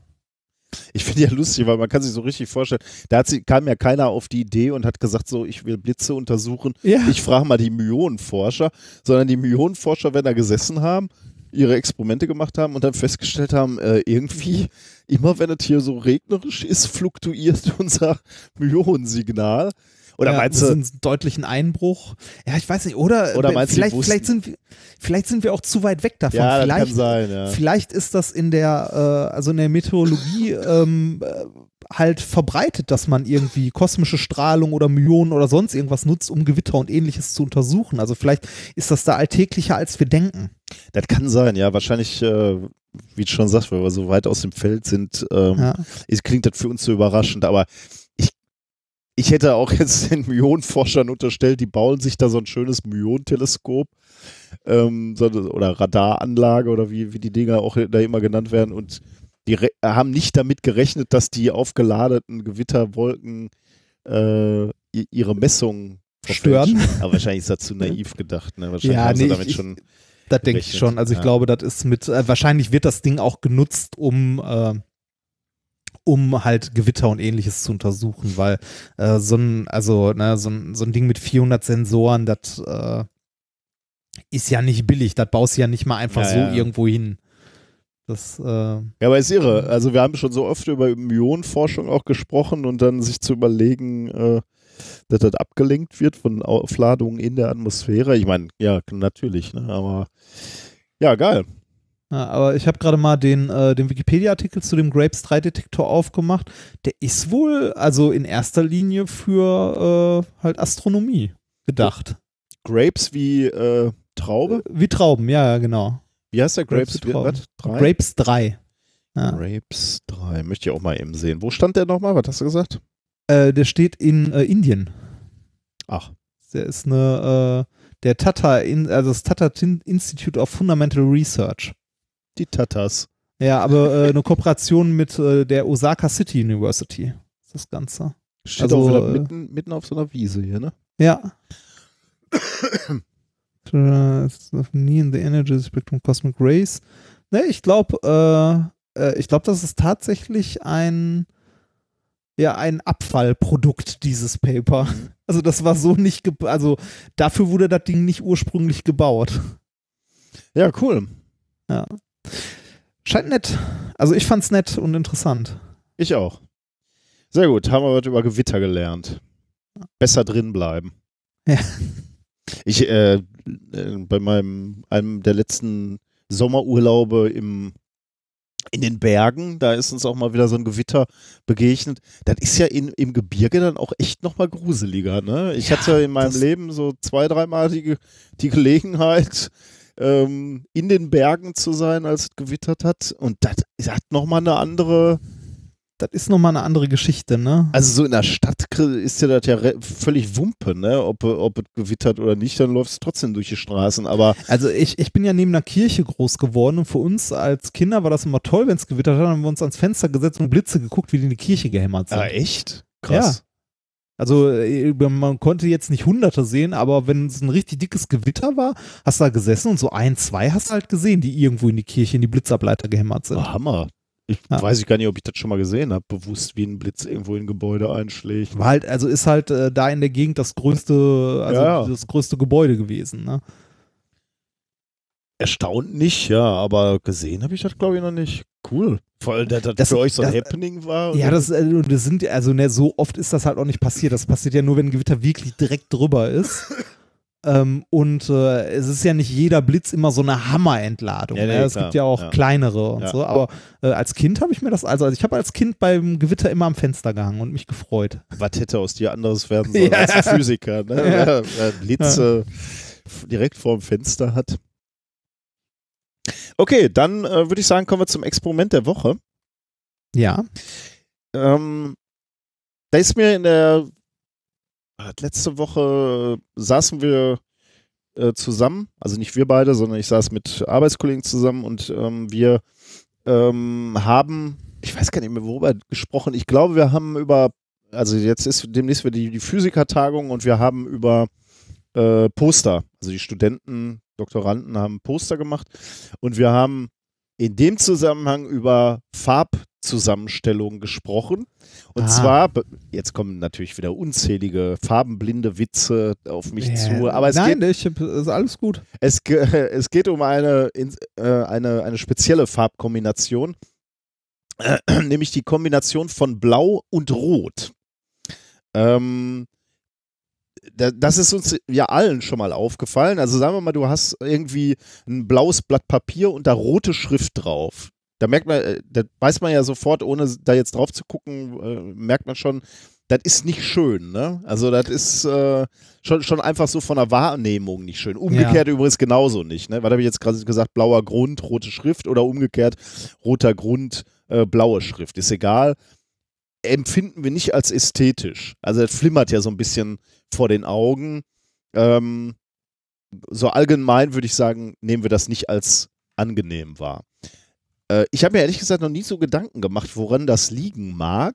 Ich finde ja lustig, weil man kann sich so richtig vorstellen, da hat sie, kam ja keiner auf die Idee und hat gesagt, so, ich will Blitze untersuchen. Ja. Ich frage mal die Myonenforscher, sondern die Myonenforscher werden da gesessen haben, ihre Experimente gemacht haben und dann festgestellt haben, äh, irgendwie, immer wenn es hier so regnerisch ist, fluktuiert <laughs> unser Myonensignal. Oder ja, meinst das du, ist ein deutlichen Einbruch. Ja, ich weiß nicht, oder? Oder meinst du, vielleicht, wussten- vielleicht, sind wir, vielleicht sind wir auch zu weit weg davon. ja, das vielleicht, kann sein, ja. Vielleicht ist das in der, äh, also in der Meteorologie ähm, äh, halt verbreitet, dass man irgendwie kosmische Strahlung oder Myonen oder sonst irgendwas nutzt, um Gewitter und ähnliches zu untersuchen. Also vielleicht ist das da alltäglicher, als wir denken. Das kann sein, ja. Wahrscheinlich, äh, wie du schon sagst, weil wir so weit aus dem Feld sind, ähm, Ja. ist, klingt das für uns so überraschend, aber ich, hätte auch jetzt den Myonenforschern unterstellt, die bauen sich da so ein schönes Myonenteleskop ähm, so, oder Radaranlage oder wie, wie die Dinger auch da immer genannt werden und die haben nicht damit gerechnet, dass die aufgeladeten Gewitterwolken äh, ihre Messungen Stören. Aber wahrscheinlich ist das zu <laughs> naiv gedacht. Ne? Wahrscheinlich Ja, haben sie nee, damit ich- schon Das denke ich schon. Also ich Ja. glaube, das ist mit, äh, wahrscheinlich wird das Ding auch genutzt, um, äh, um halt Gewitter und ähnliches zu untersuchen, weil äh, so ein, also ne, so ein, so ein Ding mit 400 Sensoren, das äh, ist ja nicht billig. Das baust du ja nicht mal einfach Ja, so ja. irgendwo hin. Das, äh, Ja, aber ist irre. Also wir haben schon so oft über Myonenforschung auch gesprochen und dann sich zu überlegen, äh, dass das abgelenkt wird von Aufladungen in der Atmosphäre. Ich meine, ja, natürlich, ne? aber ja, geil. Ja, aber ich habe gerade mal den, äh, den Wikipedia-Artikel zu dem Grapes 3-Detektor aufgemacht. Der ist wohl also in erster Linie für äh, halt Astronomie gedacht. Grapes wie äh, Traube? Wie Trauben, ja, ja, genau. Wie heißt der Grapes? Grapes wie? Grapes 3. Ja. Grapes 3. Möchte ich auch mal eben sehen. Wo stand der nochmal? Was hast du gesagt? Äh, der steht in äh, Indien. Ach, Der ist eine, äh, der Tata, also das Tata Institute of Fundamental Research. Die Tatas. Ja, aber äh, eine Kooperation mit äh, der Osaka City University. ist Das Ganze. Steht Also, auch wieder äh, mitten, mitten auf so einer Wiese hier, ne? Ja. <coughs> Nie in the energy spectrum cosmic rays. Ne, ich glaube, äh, äh, ich glaube, das ist tatsächlich ein ja ein Abfallprodukt dieses Paper. <laughs> Also das war so nicht, also dafür wurde das Ding nicht ursprünglich gebaut. Ja, cool. Scheint nett. Also ich fand's nett und interessant. Ich auch. Sehr gut, haben wir was über Gewitter gelernt. Besser drin bleiben. Ja. Ich, äh, äh, bei meinem, einem der letzten Sommerurlaube im, in den Bergen, da ist uns auch mal wieder so ein Gewitter begegnet. Das ist ja in, im Gebirge dann auch echt nochmal gruseliger, ne? Ich Ja, hatte in meinem Leben so zwei, dreimal die, die Gelegenheit, ähm, in den Bergen zu sein, als es gewittert hat. Und das hat nochmal eine andere, Das ist nochmal eine andere Geschichte, ne? also so in der Stadt ist ja das ja völlig Wumpe, ne? Ob, ob es gewittert oder nicht, dann läufst du trotzdem durch die Straßen. Aber Also ich, ich bin ja neben einer Kirche groß geworden und für uns als Kinder war das immer toll, wenn es gewittert hat, dann haben wir uns ans Fenster gesetzt und Blitze geguckt, wie die in die Kirche gehämmert sind. ah, echt? Krass. Also äh, man konnte jetzt nicht hunderte sehen, aber wenn es ein richtig dickes Gewitter war, hast du da gesessen und so ein, zwei hast du halt gesehen, die irgendwo in die Kirche, in die Blitzableiter gehämmert sind. Oh, Hammer. Ich Ja. weiß ich gar nicht, ob ich das schon mal gesehen habe, bewusst, wie ein Blitz irgendwo in ein Gebäude einschlägt. War halt, also ist halt äh, da in der Gegend das größte, also Ja. das größte Gebäude gewesen, ne? Erstaunt nicht, ja, aber gesehen habe ich das, glaube ich, noch nicht. Cool. Vor allem, dass das, Das- für euch so ein das- Happening war. Ja, das, äh, das sind, also ne, so oft ist das halt auch nicht passiert. Das passiert ja nur, wenn ein Gewitter wirklich direkt drüber ist. <laughs> ähm, und äh, es ist ja nicht jeder Blitz immer so eine Hammerentladung. Ja, ne? Es klar. gibt ja auch Ja. kleinere und Ja. so. Aber äh, als Kind habe ich mir das, also, also ich habe als Kind beim Gewitter immer am Fenster gehangen und mich gefreut. was hätte aus dir anderes werden <laughs> sollen als Physiker, ne? Blitze direkt vor dem Fenster hat. Okay, dann äh, würde ich sagen, kommen wir zum Experiment der Woche. Ja. Ähm, da ist mir in der äh, letzte Woche äh, saßen wir äh, zusammen, also nicht wir beide, sondern ich saß mit Arbeitskollegen zusammen und ähm, wir ähm, haben, ich weiß gar nicht mehr worüber gesprochen, ich glaube, wir haben über, also jetzt ist demnächst wieder die, die Physikertagung und wir haben über äh, Poster, also die Studenten, Doktoranden haben Poster gemacht und wir haben in dem Zusammenhang über Farbzusammenstellungen gesprochen. Und Ah. zwar, jetzt kommen natürlich wieder unzählige farbenblinde Witze auf mich Ja. zu, aber es Nein, geht ich, ist alles gut. es, <laughs> es geht um eine, in, äh, eine, eine spezielle Farbkombination, <clears throat> nämlich die Kombination von Blau und Rot. Ähm, das ist uns ja allen schon mal aufgefallen. Also sagen wir mal, du hast irgendwie ein blaues Blatt Papier und da rote Schrift drauf. Da merkt man, äh, da weiß man ja sofort, ohne da jetzt drauf zu gucken, äh, merkt man schon, das ist nicht schön, ne? Also das ist äh, schon, schon einfach so von der Wahrnehmung nicht schön. Umgekehrt übrigens genauso nicht, ne? Was habe ich jetzt gerade gesagt? Blauer Grund, rote Schrift oder umgekehrt roter Grund, äh, blaue Schrift. Ist egal. Empfinden wir nicht als ästhetisch. Also das flimmert ja so ein bisschen vor den Augen. Ähm, so allgemein würde ich sagen, nehmen wir das nicht als angenehm wahr. Äh, ich habe mir ehrlich gesagt noch nie so Gedanken gemacht, woran das liegen mag.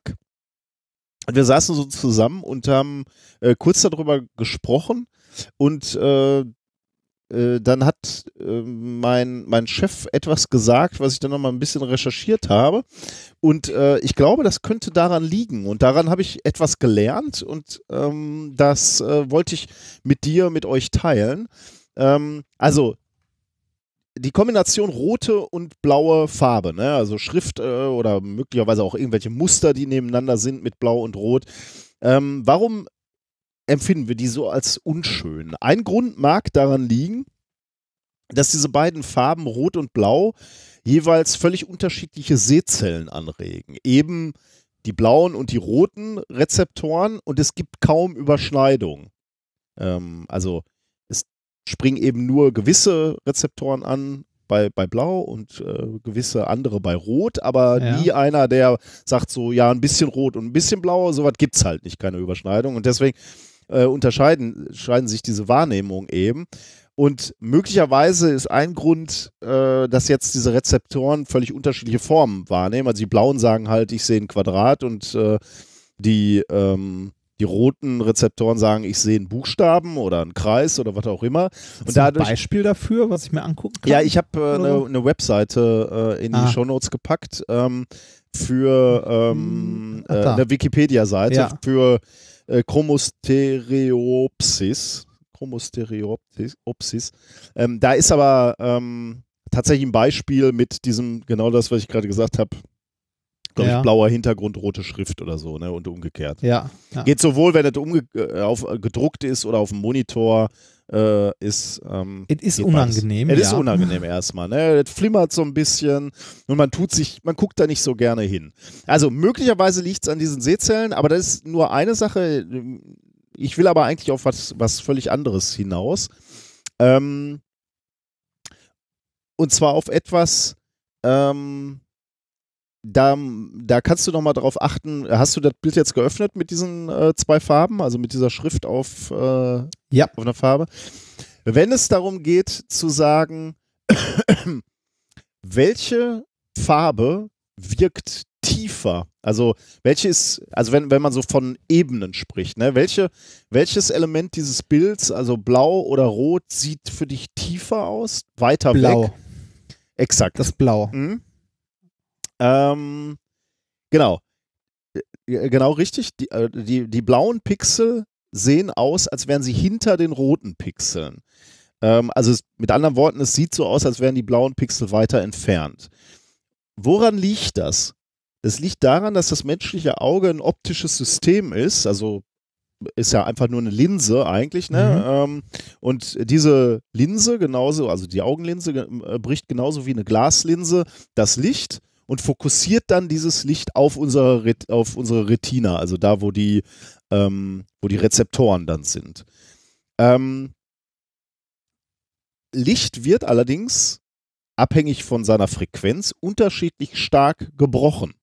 Und wir saßen so zusammen und haben äh, kurz darüber gesprochen und äh, äh, dann hat äh, mein, mein Chef etwas gesagt, was ich dann nochmal ein bisschen recherchiert habe. Und äh, ich glaube, das könnte daran liegen. Und daran habe ich etwas gelernt und ähm, das äh, wollte ich mit dir, mit euch teilen. Ähm, also die Kombination rote und blaue Farbe, ne? also Schrift äh, oder möglicherweise auch irgendwelche Muster, die nebeneinander sind mit Blau und Rot. Ähm, warum empfinden wir die so als unschön? Ein Grund mag daran liegen, dass diese beiden Farben Rot und Blau jeweils völlig unterschiedliche Sehzellen anregen. Eben die blauen und die roten Rezeptoren und es gibt kaum Überschneidung. Ähm, also es springen eben nur gewisse Rezeptoren an bei, bei Blau und äh, gewisse andere bei Rot, aber Ja. nie einer, der sagt so, ja, ein bisschen Rot und ein bisschen Blau, sowas gibt es halt nicht, keine Überschneidung. Und deswegen äh, unterscheiden, scheiden sich diese Wahrnehmungen eben. Und möglicherweise ist ein Grund, äh, dass jetzt diese Rezeptoren völlig unterschiedliche Formen wahrnehmen. Also die Blauen sagen halt, ich sehe ein Quadrat und äh, die, ähm, die roten Rezeptoren sagen, ich sehe einen Buchstaben oder einen Kreis oder was auch immer. Und dadurch, ein Beispiel dafür, was ich mir angucken kann? ja, ich habe äh, eine eine Webseite äh, in die Ah. Shownotes gepackt ähm, für ähm, äh, eine Wikipedia-Seite Ja. für äh, Chromostereopsis. Chromostereopsis. Ähm, da ist aber ähm, tatsächlich ein Beispiel mit diesem, genau das, was ich gerade gesagt habe, glaube Ja. ich, blauer Hintergrund, rote Schrift oder so, ne? Und umgekehrt. Ja. ja. Geht sowohl, wenn es umge äh, auf, gedruckt ist oder auf dem Monitor äh, ist. Ähm, Es ist unangenehm. Es ist ja. unangenehm erstmal. Ne? Es flimmert so ein bisschen und man tut sich, man guckt da nicht so gerne hin. Also möglicherweise liegt es an diesen Sehzellen, aber das ist nur eine Sache. Ich will aber eigentlich auf was, was völlig anderes hinaus. Ähm, und zwar auf etwas, ähm, da, da kannst du noch mal drauf achten. Hast du das Bild jetzt geöffnet mit diesen äh, zwei Farben, also mit dieser Schrift auf, äh, Ja. auf einer Farbe? Wenn es darum geht zu sagen, <coughs> welche Farbe wirkt tiefer? Also welche ist, also wenn, wenn man so von Ebenen spricht, ne, welche, welches Element dieses Bilds, also blau oder rot, sieht für dich tiefer aus? Weiter Blau. weg? Exakt. Das Blau. Mhm. Ähm, genau. Äh, Genau richtig. Die, äh, die, die blauen Pixel sehen aus, als wären sie hinter den roten Pixeln. Ähm, also es, mit anderen Worten, es sieht so aus, als wären die blauen Pixel weiter entfernt. Woran liegt das? Das liegt daran, dass das menschliche Auge ein optisches System ist, also ist ja einfach nur eine Linse eigentlich, ne? Ähm, und diese Linse genauso, also die Augenlinse ge- äh, bricht genauso wie eine Glaslinse das Licht und fokussiert dann dieses Licht auf unsere, auf unsere Retina, also da, wo die, ähm, wo die Rezeptoren dann sind. Ähm, Licht wird allerdings abhängig von seiner Frequenz unterschiedlich stark gebrochen.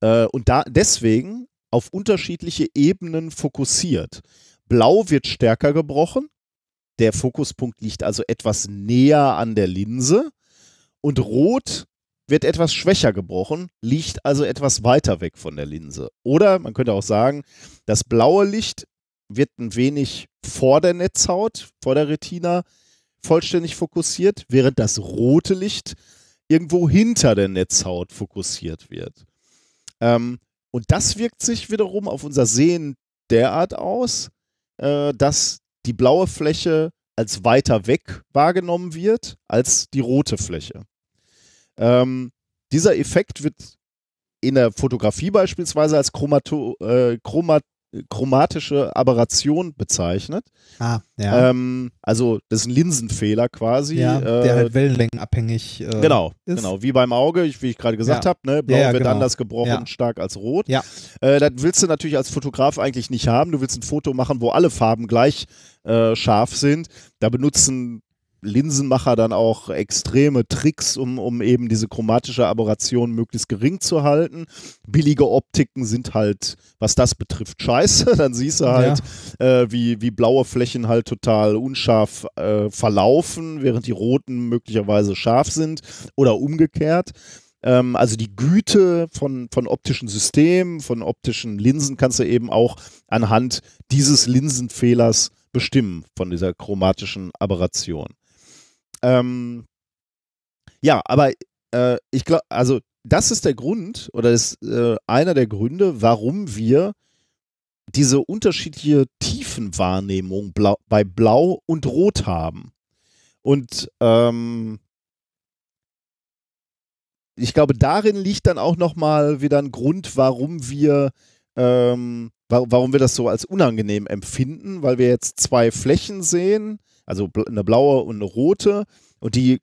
Äh, und da deswegen auf unterschiedliche Ebenen fokussiert. Blau wird stärker gebrochen. Der Fokuspunkt liegt also etwas näher an der Linse. Und Rot wird etwas schwächer gebrochen, liegt also etwas weiter weg von der Linse. Oder man könnte auch sagen, das blaue Licht wird ein wenig vor der Netzhaut, vor der Retina vollständig fokussiert, während das rote Licht irgendwo hinter der Netzhaut fokussiert wird. Ähm, und das wirkt sich wiederum auf unser Sehen derart aus, äh, dass die blaue Fläche als weiter weg wahrgenommen wird als die rote Fläche. Ähm, dieser Effekt wird in der Fotografie beispielsweise als Chromato, äh, Chromat chromatische Aberration bezeichnet. Ah, ja. Ähm, also das ist ein Linsenfehler quasi. ja, der äh, halt wellenlängenabhängig äh, Genau, ist. genau. Wie beim Auge, ich- wie ich gerade gesagt Ja. habe, ne? Blau Ja, ja, wird genau. anders gebrochen stark als Rot. Ja. Äh, das willst du natürlich als Fotograf eigentlich nicht haben. Du willst ein Foto machen, wo alle Farben gleich äh, scharf sind. Da benutzen Linsenmacher dann auch extreme Tricks, um, um eben diese chromatische Aberration möglichst gering zu halten. Billige Optiken sind halt, was das betrifft, scheiße. <laughs> Dann siehst du halt, äh, wie, wie blaue Flächen halt total unscharf äh, verlaufen, während die roten möglicherweise scharf sind oder umgekehrt. Ähm, also die Güte von, von optischen Systemen, von optischen Linsen kannst du eben auch anhand dieses Linsenfehlers bestimmen, von dieser chromatischen Aberration. Ähm, ja, aber äh, ich glaube, also das ist der Grund oder ist äh, einer der Gründe, warum wir diese unterschiedliche Tiefenwahrnehmung blau, bei Blau und Rot haben. Und ähm, ich glaube, darin liegt dann auch nochmal wieder ein Grund, warum wir, ähm, wa warum wir das so als unangenehm empfinden, weil wir jetzt zwei Flächen sehen, also eine blaue und eine rote, und die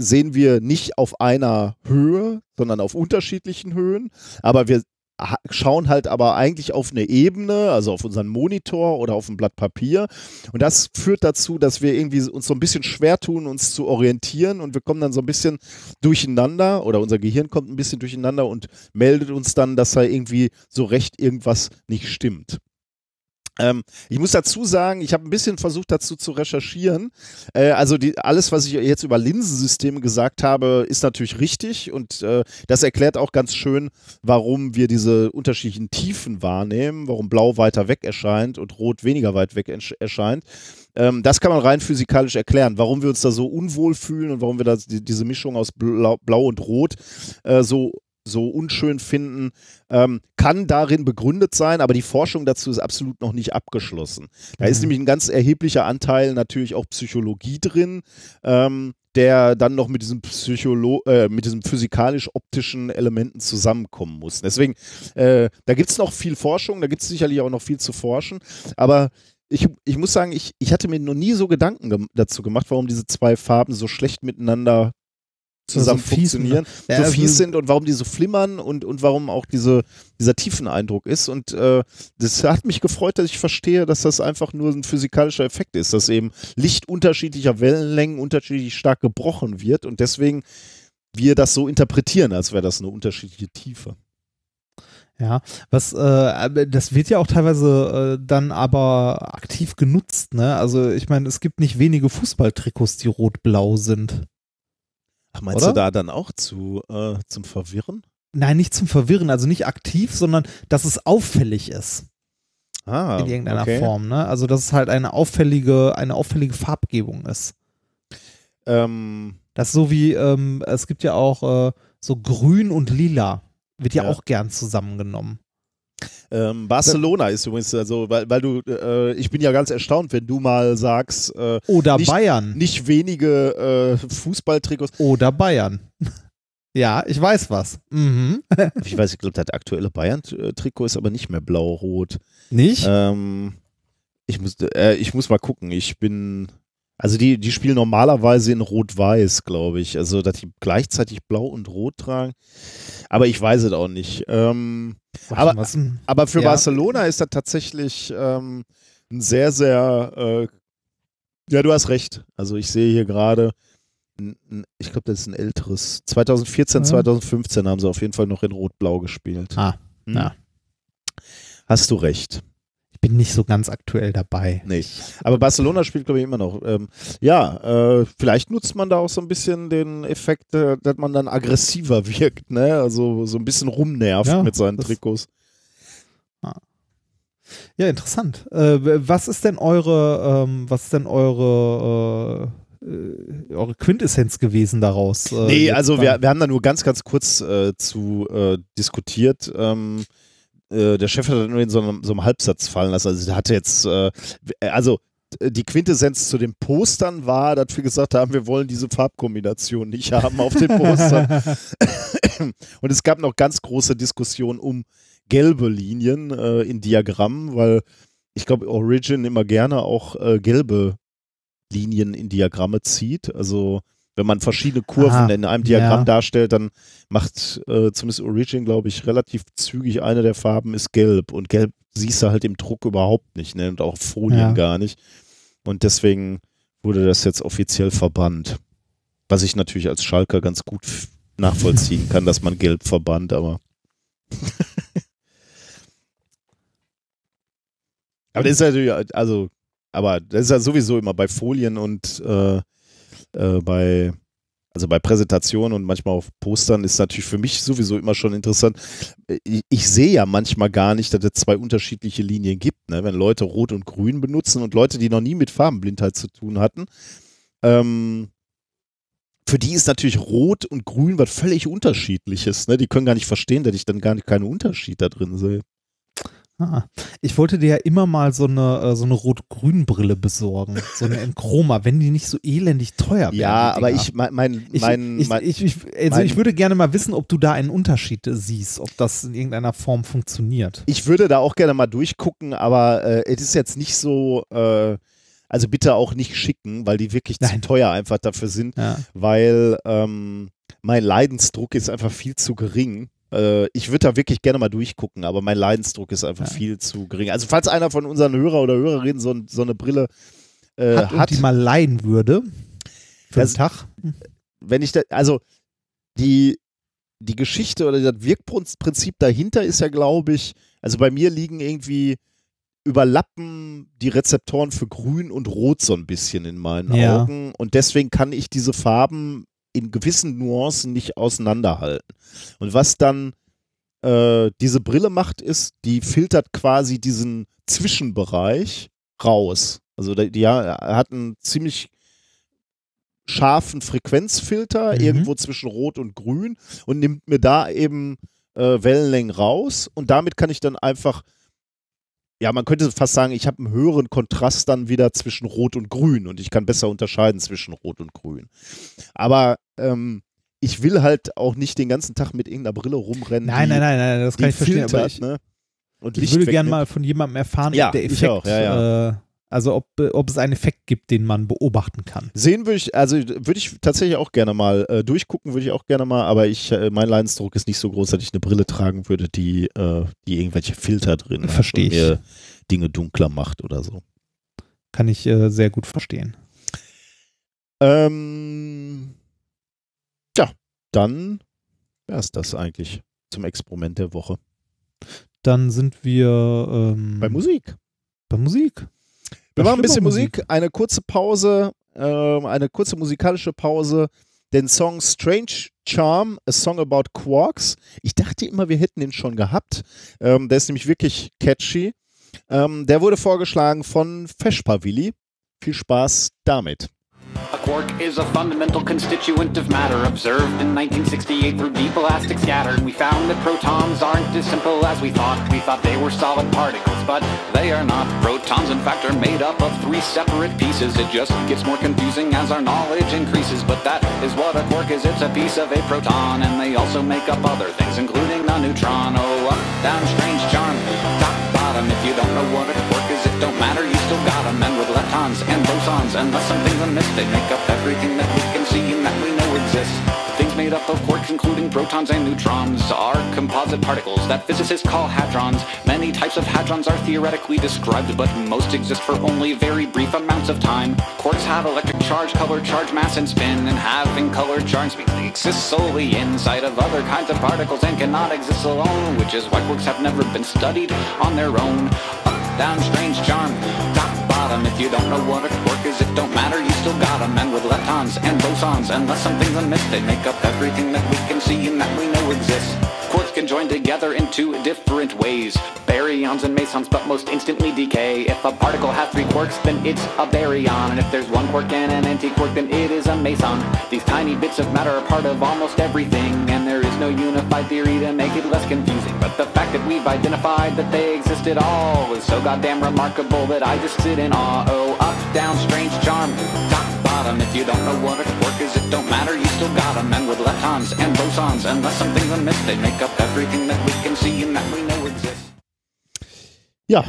sehen wir nicht auf einer Höhe, sondern auf unterschiedlichen Höhen, aber wir ha- schauen halt aber eigentlich auf eine Ebene, also auf unseren Monitor oder auf ein Blatt Papier. Und das führt dazu, dass wir irgendwie uns so ein bisschen schwer tun, uns zu orientieren und wir kommen dann so ein bisschen durcheinander oder unser Gehirn kommt ein bisschen durcheinander und meldet uns dann, dass da irgendwie so recht irgendwas nicht stimmt. Ähm, ich muss dazu sagen, ich habe ein bisschen versucht dazu zu recherchieren. Äh, also die, alles, was ich jetzt über Linsensysteme gesagt habe, ist natürlich richtig und äh, das erklärt auch ganz schön, warum wir diese unterschiedlichen Tiefen wahrnehmen, warum Blau weiter weg erscheint und Rot weniger weit weg ersch- erscheint. Ähm, das kann man rein physikalisch erklären, warum wir uns da so unwohl fühlen und warum wir das, die, diese Mischung aus Blau, Blau und Rot äh, so so unschön finden, ähm, kann darin begründet sein, aber die Forschung dazu ist absolut noch nicht abgeschlossen. Da ist Mhm. nämlich ein ganz erheblicher Anteil natürlich auch Psychologie drin, ähm, der dann noch mit diesem Psycholo äh, mit diesem physikalisch-optischen Elementen zusammenkommen muss. Deswegen, äh, da gibt es noch viel Forschung, da gibt es sicherlich auch noch viel zu forschen, aber ich, ich muss sagen, ich, ich hatte mir noch nie so Gedanken ge dazu gemacht, warum diese zwei Farben so schlecht miteinander zusammen so fies, funktionieren, ne? Ja, so also- fies sind und warum die so flimmern und, und warum auch diese, dieser Tiefeneindruck ist. Und äh, das hat mich gefreut, dass ich verstehe, dass das einfach nur ein physikalischer Effekt ist, dass eben Licht unterschiedlicher Wellenlängen unterschiedlich stark gebrochen wird und deswegen wir das so interpretieren, als wäre das eine unterschiedliche Tiefe. Ja, was, äh, das wird ja auch teilweise äh, dann aber aktiv genutzt, ne? Also ich meine, es gibt nicht wenige Fußballtrikots, die rot-blau sind. Ach, meinst Oder? du da dann auch zu, äh, zum Verwirren? Nein, nicht zum Verwirren, also nicht aktiv, sondern dass es auffällig ist Ah, in irgendeiner okay. Form, ne? Also dass es halt eine auffällige, eine auffällige Farbgebung ist. Ähm, Das ist so wie, ähm, es gibt ja auch äh, so grün und lila, wird ja, Ja. auch gern zusammengenommen. Ähm, Barcelona ist übrigens, also, weil, weil du, äh, ich bin ja ganz erstaunt, wenn du mal sagst, äh, Oder Nicht- Bayern. nicht wenige äh, Fußballtrikots. Oder Bayern. <laughs> ja, ich weiß was. Mhm. <laughs> Ich weiß, ich glaube, das aktuelle Bayern-Trikot ist aber nicht mehr blau-rot. Nicht? Ähm, ich, muss, äh, ich muss mal gucken. Ich bin. Also die, die spielen normalerweise in Rot-Weiß, glaube ich. Also dass die gleichzeitig Blau und Rot tragen. Aber ich weiß es auch nicht. Ähm, aber- aber für Ja. Barcelona ist das tatsächlich ähm, ein sehr, sehr. Äh, ja, du hast recht. Also ich sehe hier gerade. Ich glaube, das ist ein älteres. 2014, Ja. 2015 haben sie auf jeden Fall noch in Rot-Blau gespielt. Ah, Hm. ja. Hast du recht. Bin nicht so ganz aktuell dabei. Nee. Aber Barcelona spielt, glaube ich, immer noch. Ähm, ja, äh, vielleicht nutzt man da auch so ein bisschen den Effekt, äh, dass man dann aggressiver <laughs> wirkt, ne? Also so ein bisschen rumnervt Ja, mit seinen Trikots. Ja, interessant. Äh, was ist denn eure, ähm, was ist denn eure, äh, äh, eure Quintessenz gewesen daraus? Äh, nee, also wir, wir haben da nur ganz, ganz kurz zu diskutiert. Ähm, äh, der Chef hat das nur in so einem, so einem Halbsatz fallen lassen. Also der hatte jetzt, äh, also äh, die Quintessenz zu den Postern war, dass wir gesagt haben, wir wollen diese Farbkombination nicht haben auf den Postern. <laughs> Und es gab noch ganz große Diskussionen um gelbe Linien äh, in Diagrammen, weil ich glaube, Origin immer gerne auch äh, gelbe Linien in Diagramme zieht. Also wenn man verschiedene Kurven Aha, in einem Diagramm ja. darstellt, dann macht äh, zumindest Origin, glaube ich, relativ zügig eine der Farben ist gelb. Und gelb siehst du halt im Druck überhaupt nicht, ne? Und auch auf Folien Ja. gar nicht. Und deswegen wurde das jetzt offiziell verbannt. Was ich natürlich als Schalker ganz gut nachvollziehen kann, dass man gelb verbannt, aber. <laughs> aber das ist natürlich, also, aber das ist ja sowieso immer bei Folien und äh, äh, bei, also bei Präsentationen und manchmal auf Postern ist natürlich für mich sowieso immer schon interessant. Ich, ich sehe ja manchmal gar nicht, dass es zwei unterschiedliche Linien gibt, ne? wenn Leute Rot und Grün benutzen und Leute, die noch nie mit Farbenblindheit zu tun hatten. Ähm, für die ist natürlich Rot und Grün was völlig unterschiedliches. Ne? Die können gar nicht verstehen, dass ich dann gar nicht keinen Unterschied da drin sehe. Ah, ich wollte dir ja immer mal so eine, äh, so eine Rot-Grün-Brille besorgen. So eine in Chroma, wenn die nicht so elendig teuer wären. Ja, aber Dinger. ich, mein, mein, Ich, mein, ich, ich, ich, also mein- ich würde gerne mal wissen, ob du da einen Unterschied siehst, ob das in irgendeiner Form funktioniert. ich würde da auch gerne mal durchgucken, aber äh, es ist jetzt nicht so, äh, also bitte auch nicht schicken, weil die wirklich zu Nein. teuer einfach dafür sind, Ja. weil ähm, mein Leidensdruck ist einfach viel zu gering. Äh, ich würde da wirklich gerne mal durchgucken, aber mein Leidensdruck ist einfach Ja. viel zu gering. Also falls einer von unseren Hörer oder Hörerinnen so, so eine Brille äh, hat, hat, und die mal leihen würde für Das- den Tag. wenn ich da, also die, die Geschichte oder das Wirkprinzip dahinter ist ja, glaube ich, also bei mir liegen irgendwie überlappen die Rezeptoren für Grün und Rot so ein bisschen in meinen Ja. Augen und deswegen kann ich diese Farben in gewissen Nuancen nicht auseinanderhalten. Und was dann äh, diese Brille macht, ist, die filtert quasi diesen Zwischenbereich raus. Also die, die hat einen ziemlich scharfen Frequenzfilter Mhm. irgendwo zwischen Rot und Grün und nimmt mir da eben äh, Wellenlängen raus und damit kann ich dann einfach ja, man könnte fast sagen, ich habe einen höheren Kontrast dann wieder zwischen Rot und Grün und ich kann besser unterscheiden zwischen Rot und Grün. Aber ähm, ich will halt auch nicht den ganzen Tag mit irgendeiner Brille rumrennen. Nein, nein, nein, nein, das kann ich verstehen. filtert, Aber ich, ne? Und ich Licht würde gerne mal von jemandem erfahren, Ja, ob der Effekt, auch, ja, Äh, also ob, ob es einen Effekt gibt, den man beobachten kann. Sehen würde ich, also würde ich tatsächlich auch gerne mal äh, durchgucken, würde ich auch gerne mal, aber ich, äh, mein Leidensdruck ist nicht so groß, dass ich eine Brille tragen würde, die, äh, die irgendwelche Filter drin hat Versteh und mir Dinge dunkler macht oder so. Kann ich äh, sehr gut verstehen. Ähm, ja, dann wäre es das eigentlich zum Experiment der Woche. Dann sind wir ähm, Bei Musik. Bei Musik. Wir machen ein bisschen Musik, eine kurze Pause, ähm, eine kurze musikalische Pause. Den Song Strange Charm, a Song about Quarks. Ich dachte immer, wir hätten den schon gehabt. Ähm, der ist nämlich wirklich catchy. Ähm, der wurde vorgeschlagen von Feschpavili. Viel Spaß damit. A quark is a fundamental constituent of matter observed in 1968 through deep elastic scatter. We found that protons aren't as simple as we thought. We thought they were solid particles, but they are not. Protons, in fact, are made up of three separate pieces. It just gets more confusing as our knowledge increases, but that is what a quark is. It's a piece of a proton, and they also make up other things, including the neutron. Oh, up, down, strange charm, top, bottom. If you don't know what a quark is, it don't matter. You still got 'em. And with and bosons, unless something's amiss, they make up everything that we can see and that we know exists. Things made up of quarks, including protons and neutrons, are composite particles that physicists call hadrons. Many types of hadrons are theoretically described, but most exist for only very brief amounts of time. Quarks have electric charge, color, charge, mass, and spin, and having color charge they exist solely inside of other kinds of particles and cannot exist alone, which is why quarks have never been studied on their own. Up, down, strange charm, top, bottom. If you don't know what a quark is, it don't matter, you still got 'em. And with leptons and bosons, unless something's amiss, they make up everything that we can see and that we know exists. Quarks can join together in two different ways. Baryons and mesons, but most instantly decay. If a particle has three quarks, then it's a baryon. And if there's one quark and an antiquark, then it is a meson. These tiny bits of matter are part of almost everything, and there is no unified theory to make it less confusing. But the fact that we've identified that they exist at all is so goddamn remarkable that I just sit in awe. Oh, up, down, strange charm, top, bottom. If you don't know what a quark is, it don't matter, you still got 'em. And with leptons and bosons, unless something's amiss, they make up everything that we can see and that we know exists. Ja,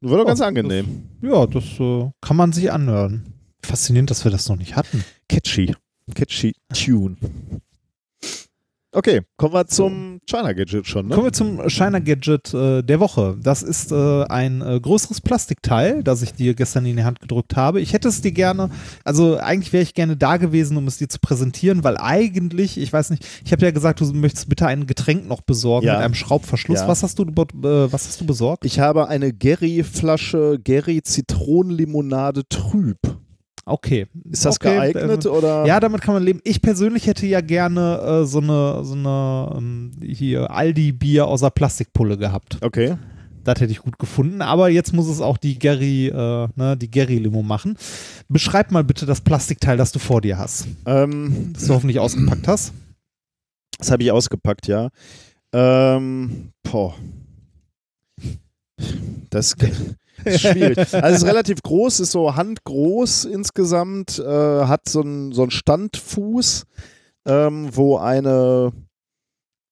war doch ganz Oh, angenehm. Ja, das äh, kann man sich anhören. Faszinierend, dass wir das noch nicht hatten. Catchy. Catchy Tune. Okay, kommen wir zum China Gadget schon, ne? Kommen wir zum Shiner Gadget äh, der Woche. Das ist äh, ein äh, größeres Plastikteil, das ich dir gestern in die Hand gedrückt habe. Ich hätte es dir gerne, also eigentlich wäre ich gerne da gewesen, um es dir zu präsentieren, weil eigentlich, ich weiß nicht, ich habe ja gesagt, du möchtest bitte ein Getränk noch besorgen Ja. mit einem Schraubverschluss. Ja. Was hast du, äh, was hast du besorgt? Ich habe eine Gerry-Flasche Gerry Zitronenlimonade trüb. Okay. Ist das okay, geeignet ähm, oder? Ja, damit kann man leben. Ich persönlich hätte ja gerne äh, so eine, so eine ähm, hier Aldi-Bier aus der Plastikpulle gehabt. Okay. Das hätte ich gut gefunden. Aber jetzt muss es auch die Gary, äh, ne, die Gary-Limo machen. Beschreib mal bitte das Plastikteil, das du vor dir hast. Ähm, Das du hoffentlich ausgepackt hast. das habe ich ausgepackt, ja. Ähm, boah. Das ist <laughs> schwierig. Also es ist relativ groß, ist so handgroß insgesamt, äh, hat so einen so Standfuß, ähm, wo eine,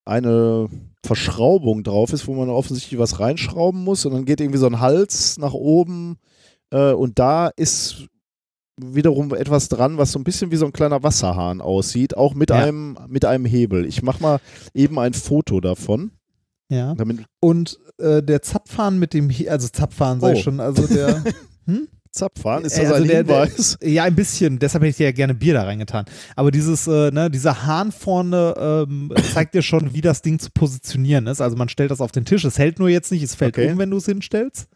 eine Verschraubung drauf ist, wo man offensichtlich was reinschrauben muss und dann geht irgendwie so ein Hals nach oben äh, und da ist wiederum etwas dran, was so ein bisschen wie so ein kleiner Wasserhahn aussieht, auch mit, Ja. einem, mit einem Hebel. Ich mache mal eben ein Foto davon. Ja. Damit Und äh, der Zapfhahn mit dem, He also Zapfhahn sei Oh. schon, also der, <laughs> Zapfhahn, ist Äh, das also ein der- der- Hinweis? <laughs> ja ein bisschen, deshalb hätte ich ja gerne Bier da reingetan. Aber dieses, äh, ne, dieser Hahn vorne ähm, zeigt dir schon, wie das Ding zu positionieren ist. Also man stellt das auf den Tisch, es hält nur jetzt nicht, es fällt Okay. um, wenn du es hinstellst.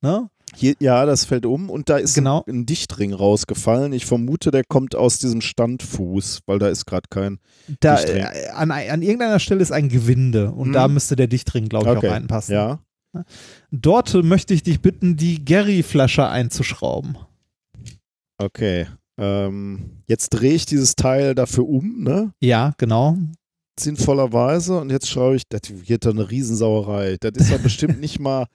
Ne? Hier, ja, das fällt um und da ist Genau. ein, ein Dichtring rausgefallen. Ich vermute, der kommt aus diesem Standfuß, weil da ist gerade kein. Da, Dichtring. äh, an, an irgendeiner Stelle ist ein Gewinde und Mhm. da müsste der Dichtring, glaube ich, Okay. auch reinpassen. Ja. Dort äh, möchte ich dich bitten, die Gary-Flasche einzuschrauben. Okay. Ähm, jetzt drehe ich dieses Teil dafür um, ne? Ja, genau. Sinnvollerweise. Und jetzt schraube ich, das wird doch eine Riesensauerei. Das ist ja bestimmt nicht mal.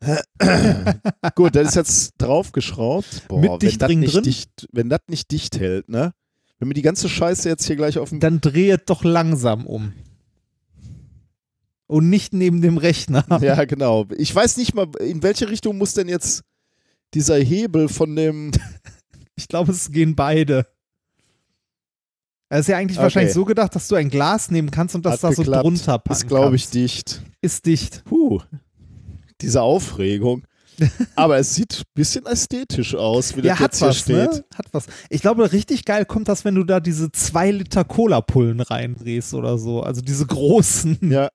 <laughs> Gut, das ist jetzt draufgeschraubt. Boah, Mit wenn Dichtring das nicht drin? Dicht, wenn das nicht dicht hält, ne? Wenn mir die ganze Scheiße jetzt hier gleich auf dem. Dann dreht doch langsam um. Und nicht neben dem Rechner. <laughs> Ja, genau. Ich weiß nicht mal, in welche Richtung muss denn jetzt dieser Hebel von dem. <laughs> Ich glaube, es gehen beide. Es ist ja eigentlich Okay. wahrscheinlich so gedacht, dass du ein Glas nehmen kannst und das Hat da so geklappt. drunter packen Ist, glaube ich, kannst. dicht. Ist dicht. Puh. Diese Aufregung. <laughs> Aber es sieht ein bisschen ästhetisch aus, wie das Ja, hat jetzt hier was, steht. ne? Hat was. Ich glaube, richtig geil kommt das, wenn du da diese 2 Liter Cola-Pullen reindrehst oder so. Also diese großen. Ja.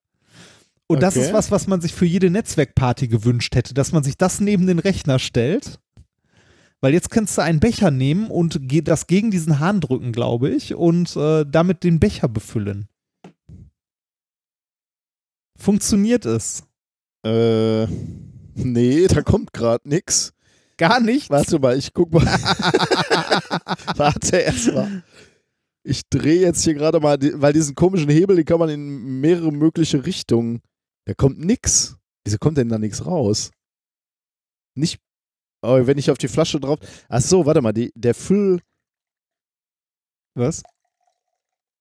Und das okay. ist was, was man sich für jede Netzwerkparty gewünscht hätte, dass man sich das neben den Rechner stellt. Weil jetzt kannst du einen Becher nehmen und das gegen diesen Hahn drücken, glaube ich, und äh, damit den Becher befüllen. Funktioniert es? Äh, nee, da kommt gerade nix. Gar nicht? Warte mal, ich guck mal. <laughs> Warte erst mal. Ich drehe jetzt hier gerade mal, weil diesen komischen Hebel, den kann man in mehrere mögliche Richtungen. Da kommt nix. Wieso kommt denn da nichts raus? Nicht. Oh, wenn ich auf die Flasche drauf. Ach so, warte mal, die, der Füll. Was?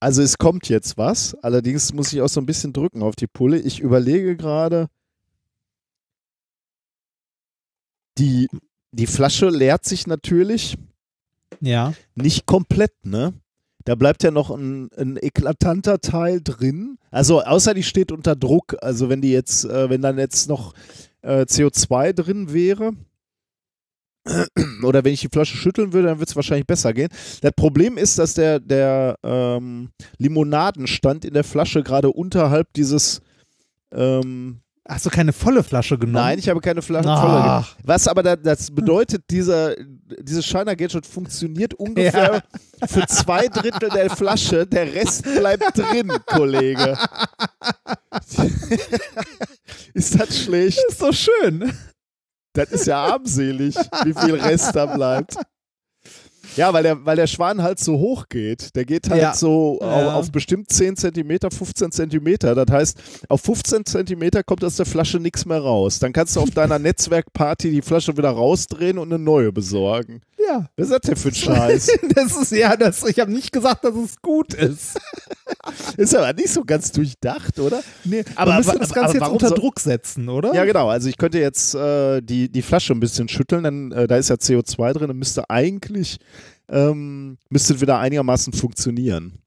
Also es kommt jetzt was. Allerdings muss ich auch so ein bisschen drücken auf die Pulle. Ich überlege gerade. Die, die Flasche leert sich natürlich. Ja. nicht komplett, ne? Da bleibt ja noch ein, ein eklatanter Teil drin. Also außer die steht unter Druck. Also wenn die jetzt, äh, wenn dann jetzt noch äh, CO2 drin wäre, oder wenn ich die Flasche schütteln würde, dann wird es wahrscheinlich besser gehen. Das Problem ist, dass der, der ähm, Limonadenstand in der Flasche gerade unterhalb dieses ähm, Hast du keine volle Flasche genommen? Nein, ich habe keine Flasche Ach. voller. Was aber da, das bedeutet, dieser, dieses Shiner Gadget funktioniert ungefähr für zwei Drittel der Flasche, der Rest bleibt drin, Kollege. <laughs> ist das schlecht? ist doch schön. Das ist ja armselig, wie viel Rest da bleibt. Ja, weil der, weil der Schwan halt so hoch geht. Der geht halt Ja. so Ja. auf, auf bestimmt 10 Zentimeter, 15 Zentimeter. Das heißt, auf 15 Zentimeter kommt aus der Flasche nichts mehr raus. Dann kannst du auf deiner <laughs> Netzwerkparty die Flasche wieder rausdrehen und eine neue besorgen. Ja. Was ist das denn für ein <laughs> Scheiß? Das ist ja, das, ich habe nicht gesagt, dass es gut ist. <laughs> ist aber nicht so ganz durchdacht, oder? Nee, Aber- aber- das Ganze jetzt unter soll- Druck setzen, oder? Ja, genau. Also ich könnte jetzt äh, die, die Flasche ein bisschen schütteln, dann äh, da ist ja CO2 drin und müsste eigentlich ähm, müsste wieder einigermaßen funktionieren.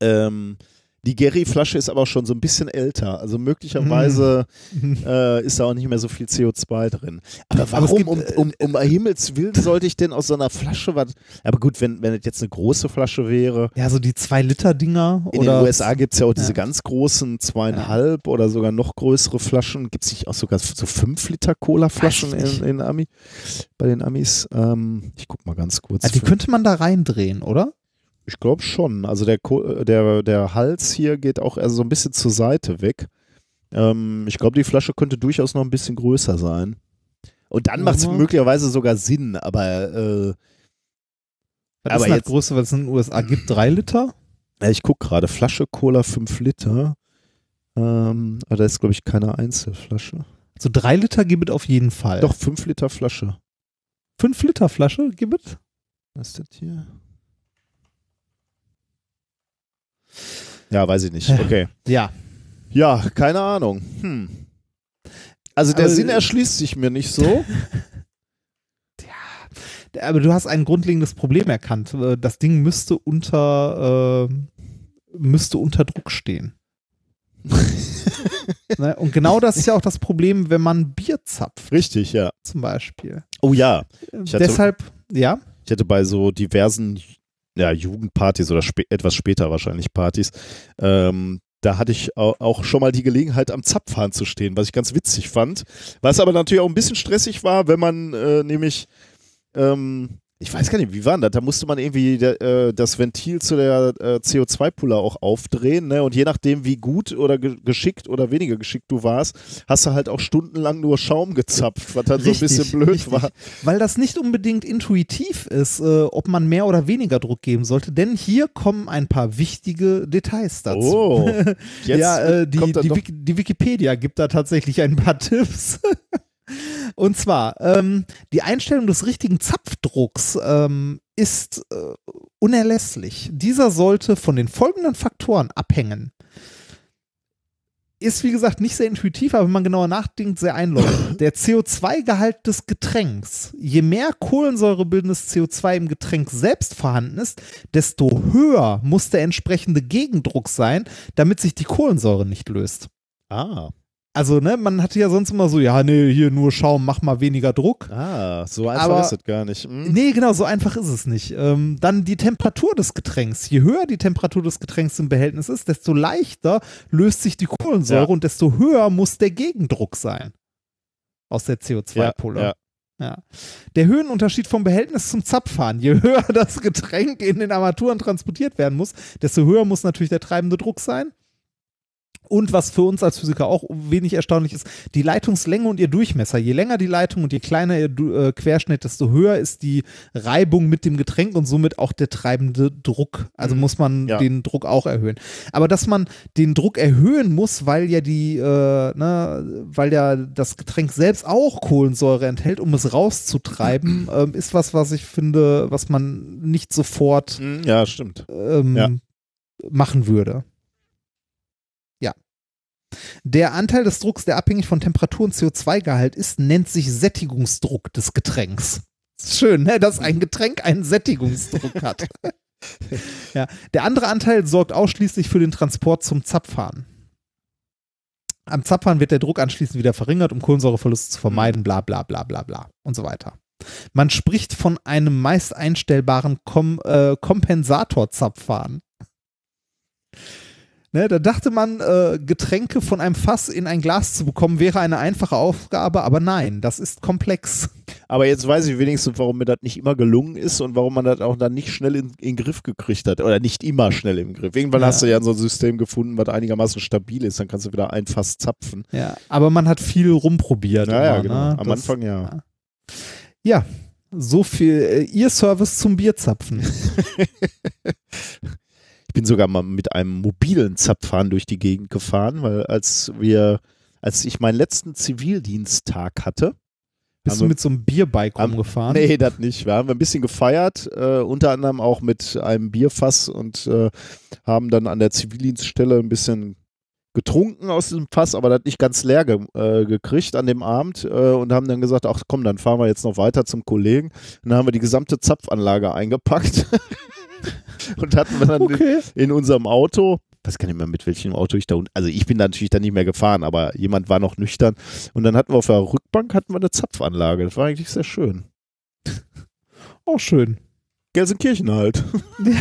Ähm, die Gary-Flasche ist aber schon so ein bisschen älter. Also möglicherweise äh, ist da auch nicht mehr so viel CO2 drin. Aber Aber warum, gibt, um, äh, um, um Himmels Willen, sollte ich denn aus so einer Flasche was. Aber gut, wenn, wenn das jetzt eine große Flasche wäre. Ja, so die 2-Liter-Dinger. In den USA gibt es ja auch diese Ja. ganz großen zweieinhalb oder sogar noch größere Flaschen. Gibt es nicht auch sogar so 5 Liter Cola-Flaschen Weiß ich nicht. in, in Ami, bei den Amis? Ähm, ich guck mal ganz kurz. Ja, die könnte man da reindrehen, oder? Ich glaube schon. Also der, äh, der, der Hals hier geht auch eher so ein bisschen zur Seite weg. Ähm, ich glaube, die Flasche könnte durchaus noch ein bisschen größer sein. Und dann macht es Mhm. möglicherweise sogar Sinn, aber äh, Was Aber ist das jetzt- Größte, was es in den USA gibt? 3 Liter? Ja, ich gucke gerade, Flasche Cola 5 Liter. Ähm, aber da ist, glaube ich, keine Einzelflasche. So 3 Liter gibt es auf jeden Fall. Doch, 5 Liter Flasche. 5 Liter Flasche gibt es? Was ist das hier? Ja, weiß ich nicht. <laughs> Okay. Ja. Ja, keine Ahnung. Hm. Also der Aber- Sinn erschließt sich mir nicht so. <laughs> Aber du hast ein grundlegendes Problem erkannt. Äh, Das Ding müsste unter, äh, müsste unter Druck stehen. <laughs> ne? Und genau das ist ja auch das Problem, wenn man Bier zapft, Richtig, ja. zum Beispiel. Oh ja. Äh, hatte- Deshalb, ja, Ich hatte bei so diversen ja, Jugendpartys oder spä etwas später wahrscheinlich Partys, ähm, da hatte ich au- auch schon mal die Gelegenheit, am Zapfhahn zu stehen, was ich ganz witzig fand. Was aber natürlich auch ein bisschen stressig war, wenn man äh, nämlich, ähm, ich weiß gar nicht, wie war das? Da musste man irgendwie äh, das Ventil zu der äh, CO2-Pulle auch aufdrehen, ne? Und je nachdem, wie gut oder ge geschickt oder weniger geschickt du warst, hast du halt auch stundenlang nur Schaum gezapft, was dann so ein Richtig, bisschen blöd richtig. war. weil das nicht unbedingt intuitiv ist, äh, ob man mehr oder weniger Druck geben sollte, denn hier kommen ein paar wichtige Details dazu. Oh, <laughs> jetzt ja, äh, die, die, Wiki, die Wikipedia gibt da tatsächlich ein paar <laughs> Tipps. Und zwar, ähm, die Einstellung des richtigen Zapfdrucks ähm, ist äh, unerlässlich. Dieser sollte von den folgenden Faktoren abhängen. Ist wie gesagt nicht sehr intuitiv, aber wenn man genauer nachdenkt, sehr einleuchtend. <coughs> Der CO2-Gehalt des Getränks. Je mehr kohlensäurebildendes CO2 im Getränk selbst vorhanden ist, desto höher muss der entsprechende Gegendruck sein, damit sich die Kohlensäure nicht löst. Ah. Also, ne, man hatte ja sonst immer so, ja, nee, hier nur Schaum, mach mal weniger Druck. Ah, so einfach Aber- ist es gar nicht. Hm? Nee, genau, so einfach ist es nicht. Ähm, dann die Temperatur des Getränks. Je höher die Temperatur des Getränks im Behältnis ist, desto leichter löst sich die Kohlensäure Ja. und desto höher muss der Gegendruck sein. Aus der CO2-Pulle. ja. Ja. Der Höhenunterschied vom Behältnis zum Zapfhahn. Je höher <laughs> das Getränk in den Armaturen transportiert werden muss, desto höher muss natürlich der treibende Druck sein. Und was für uns als Physiker auch wenig erstaunlich ist, die Leitungslänge und ihr Durchmesser. Je länger die Leitung und je kleiner ihr äh, Querschnitt, desto höher ist die Reibung mit dem Getränk und somit auch der treibende Druck. Also Mhm. muss man Ja. den Druck auch erhöhen. Aber dass man den Druck erhöhen muss, weil ja die, äh, ne, weil ja das Getränk selbst auch Kohlensäure enthält, um es rauszutreiben, <clears throat> ähm, ist was, was ich finde, was man nicht sofort Hm, Ja, stimmt. ähm, Ja. machen würde. Der Anteil des Drucks, der abhängig von Temperatur und CO2-Gehalt ist, nennt sich Sättigungsdruck des Getränks. Schön, ne? dass ein Getränk einen Sättigungsdruck hat. <laughs> ja. Der andere Anteil sorgt ausschließlich für den Transport zum Zapfhahn. Am Zapfhahn wird der Druck anschließend wieder verringert, um Kohlensäureverluste zu vermeiden, bla bla bla bla bla und so weiter. Man spricht von einem meist einstellbaren Kom äh, Kompensatorzapfhahn. Ne, da dachte man, äh, Getränke von einem Fass in ein Glas zu bekommen, wäre eine einfache Aufgabe, aber nein, das ist komplex. Aber jetzt weiß ich wenigstens, warum mir das nicht immer gelungen ist und warum man das auch dann nicht schnell in, in den Griff gekriegt hat. Oder nicht immer schnell im Griff. Irgendwann Ja. hast du ja so ein System gefunden, was einigermaßen stabil ist. Dann kannst du wieder ein Fass zapfen. Ja, aber man hat viel rumprobiert. Ja, ja, immer, genau. ne? Am Das- Anfang ja. Ja, so viel. Äh, ihr Service zum Bierzapfen. <laughs> Ich bin sogar mal mit einem mobilen Zapfhahn durch die Gegend gefahren, weil als wir, als ich meinen letzten Zivildiensttag hatte, Bist du mit so einem Bierbike Haben- rumgefahren? Nee, das nicht. Wir haben ein bisschen gefeiert, äh, unter anderem auch mit einem Bierfass und äh, haben dann an der Zivildienststelle ein bisschen getrunken aus diesem Fass, aber das nicht ganz leer ge äh, gekriegt an dem Abend äh, und haben dann gesagt, ach komm, dann fahren wir jetzt noch weiter zum Kollegen. Und dann haben wir die gesamte Zapfanlage eingepackt <laughs> <laughs> und hatten wir dann Okay. in unserem Auto, weiß gar nicht mehr mit welchem Auto ich da unten, also ich bin da natürlich dann nicht mehr gefahren, aber jemand war noch nüchtern und dann hatten wir auf der Rückbank hatten wir eine Zapfanlage. Das war eigentlich sehr schön. <laughs> Auch schön. Gelsenkirchen halt. <laughs>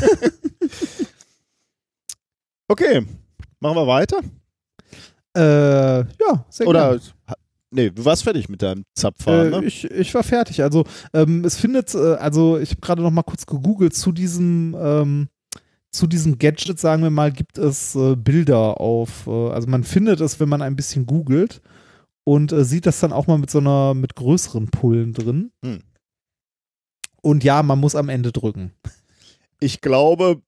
okay, machen wir weiter? Äh, ja, sehr Oder, gerne. Nee, du warst fertig mit deinem Zapffahren, Äh, ne? ich, ich war fertig. Also ähm, es findet, äh, also ich habe gerade noch mal kurz gegoogelt zu diesem ähm, zu diesem Gadget, sagen wir mal, gibt es äh, Bilder auf, äh, also man findet es, wenn man ein bisschen googelt und äh, sieht das dann auch mal mit so einer, mit größeren Pullen drin. Hm. Und ja, man muss am Ende drücken. Ich glaube,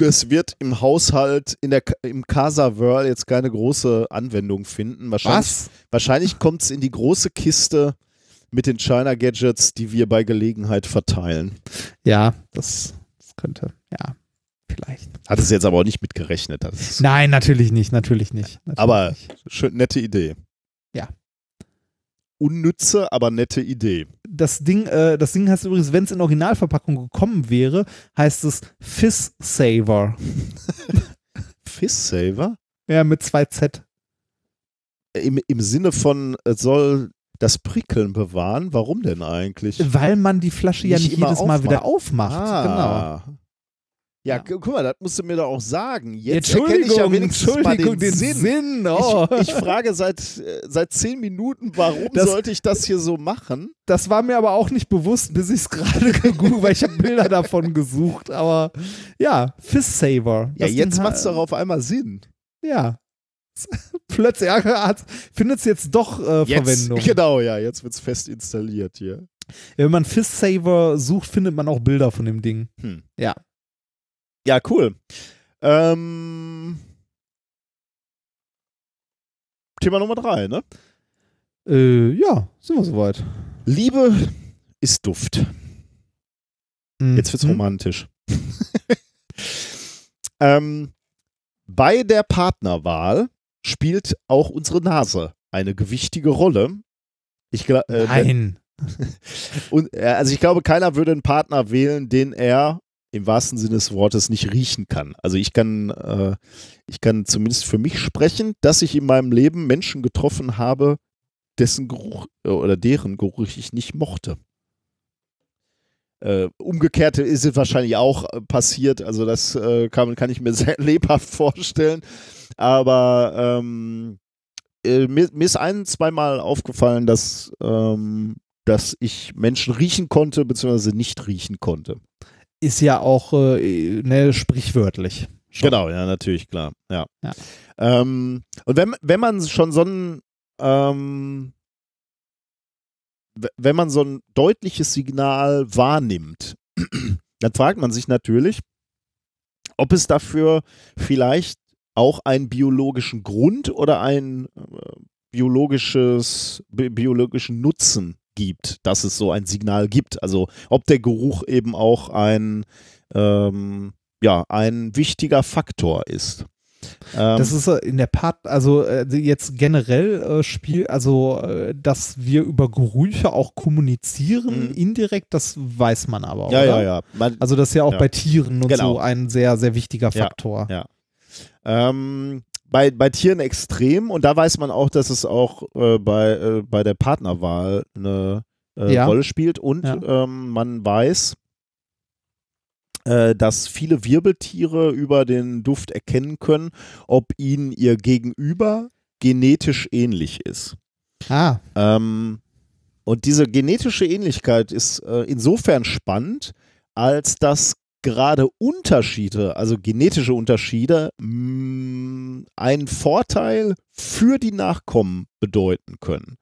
es wird im Haushalt, in der, im Casa World jetzt keine große Anwendung finden. Wahrscheinlich, Was? wahrscheinlich <laughs> kommt es in die große Kiste mit den China Gadgets, die wir bei Gelegenheit verteilen. Ja, das, das könnte, ja, vielleicht. Hat es jetzt aber auch nicht mit gerechnet. Das ist Nein, natürlich nicht, natürlich nicht. Natürlich Aber- nicht. schön, nette Idee. Ja. Unnütze, aber nette Idee. Das Ding, äh, das Ding heißt übrigens, wenn es in Originalverpackung gekommen wäre, heißt es Fizz Saver. <laughs> Fizz Saver? Ja, mit zwei Z. Im, Im Sinne von, es soll das Prickeln bewahren. Warum denn eigentlich? Weil man die Flasche ja Nicht nicht immer jedes Mal wieder aufmacht. Ah. Ja, Ja. gu- guck mal, das musst du mir doch auch sagen. Jetzt erkenne ich ja wenigstens mal den, Sinn. Sinn. Oh. Ich, ich frage seit, äh, seit zehn Minuten, warum Das- sollte ich das hier so machen? das war mir aber auch nicht bewusst, bis ich es <laughs> gerade gegoogelt weil ich habe Bilder davon gesucht. Aber ja, Fizz Saver. Ja, jetzt macht es doch auf einmal Sinn. Ja. <laughs> Plötzlich findet es jetzt doch äh, Jetzt, Verwendung. Genau, ja, jetzt wird es fest installiert hier. Wenn man Fizz Saver sucht, findet man auch Bilder von dem Ding. Hm. Ja. Ja, cool. Ähm, Thema Nummer drei, ne? Äh, ja, sind wir soweit. Liebe ist Duft. Jetzt wird's Mhm. romantisch. <laughs> ähm, bei der Partnerwahl spielt auch unsere Nase eine gewichtige Rolle. Ich gla- äh, Nein. <laughs> Und, äh, also ich glaube, keiner würde einen Partner wählen, den er im wahrsten Sinne des Wortes nicht riechen kann. Also ich kann, äh, ich kann zumindest für mich sprechen, dass ich in meinem Leben Menschen getroffen habe, dessen Geruch äh, oder deren Geruch ich nicht mochte. Äh, umgekehrt ist es wahrscheinlich auch äh, passiert, also das äh, kann, kann ich mir <laughs> sehr lebhaft vorstellen. Aber ähm, äh, mir, mir ist ein, zweimal aufgefallen, dass ähm, dass ich Menschen riechen konnte, beziehungsweise nicht riechen konnte. Ist ja auch äh, ne, sprichwörtlich. Schon. Genau, ja, natürlich, klar. Ja. Ja. Ähm, und wenn, wenn man schon so ein ähm, wenn man so ein deutliches Signal wahrnimmt, <clears throat> dann fragt man sich natürlich, ob es dafür vielleicht auch einen biologischen Grund oder ein äh, biologisches, bi biologischen Nutzen gibt, dass es so ein Signal gibt. Also ob der Geruch eben auch ein, ähm, ja, ein wichtiger Faktor ist. Ähm, Das ist äh, in der Part, also äh, jetzt generell äh, Spiel, also äh, dass wir über Gerüche auch kommunizieren, Mhm. indirekt, das weiß man aber. ja, oder? ja, ja. Man, Also das ist ja auch Ja. bei Tieren und Genau. so ein sehr, sehr wichtiger Ja, Faktor. ja. Ähm, bei, bei Tieren extrem und da weiß man auch, dass es auch äh, bei, äh, bei der Partnerwahl eine äh, Ja. Rolle spielt und Ja. ähm, man weiß, äh, dass viele Wirbeltiere über den Duft erkennen können, ob ihnen ihr Gegenüber genetisch ähnlich ist. Ah, Ähm, und diese genetische Ähnlichkeit ist äh, insofern spannend, als dass gerade Unterschiede, also genetische Unterschiede, mh, einen Vorteil für die Nachkommen bedeuten können.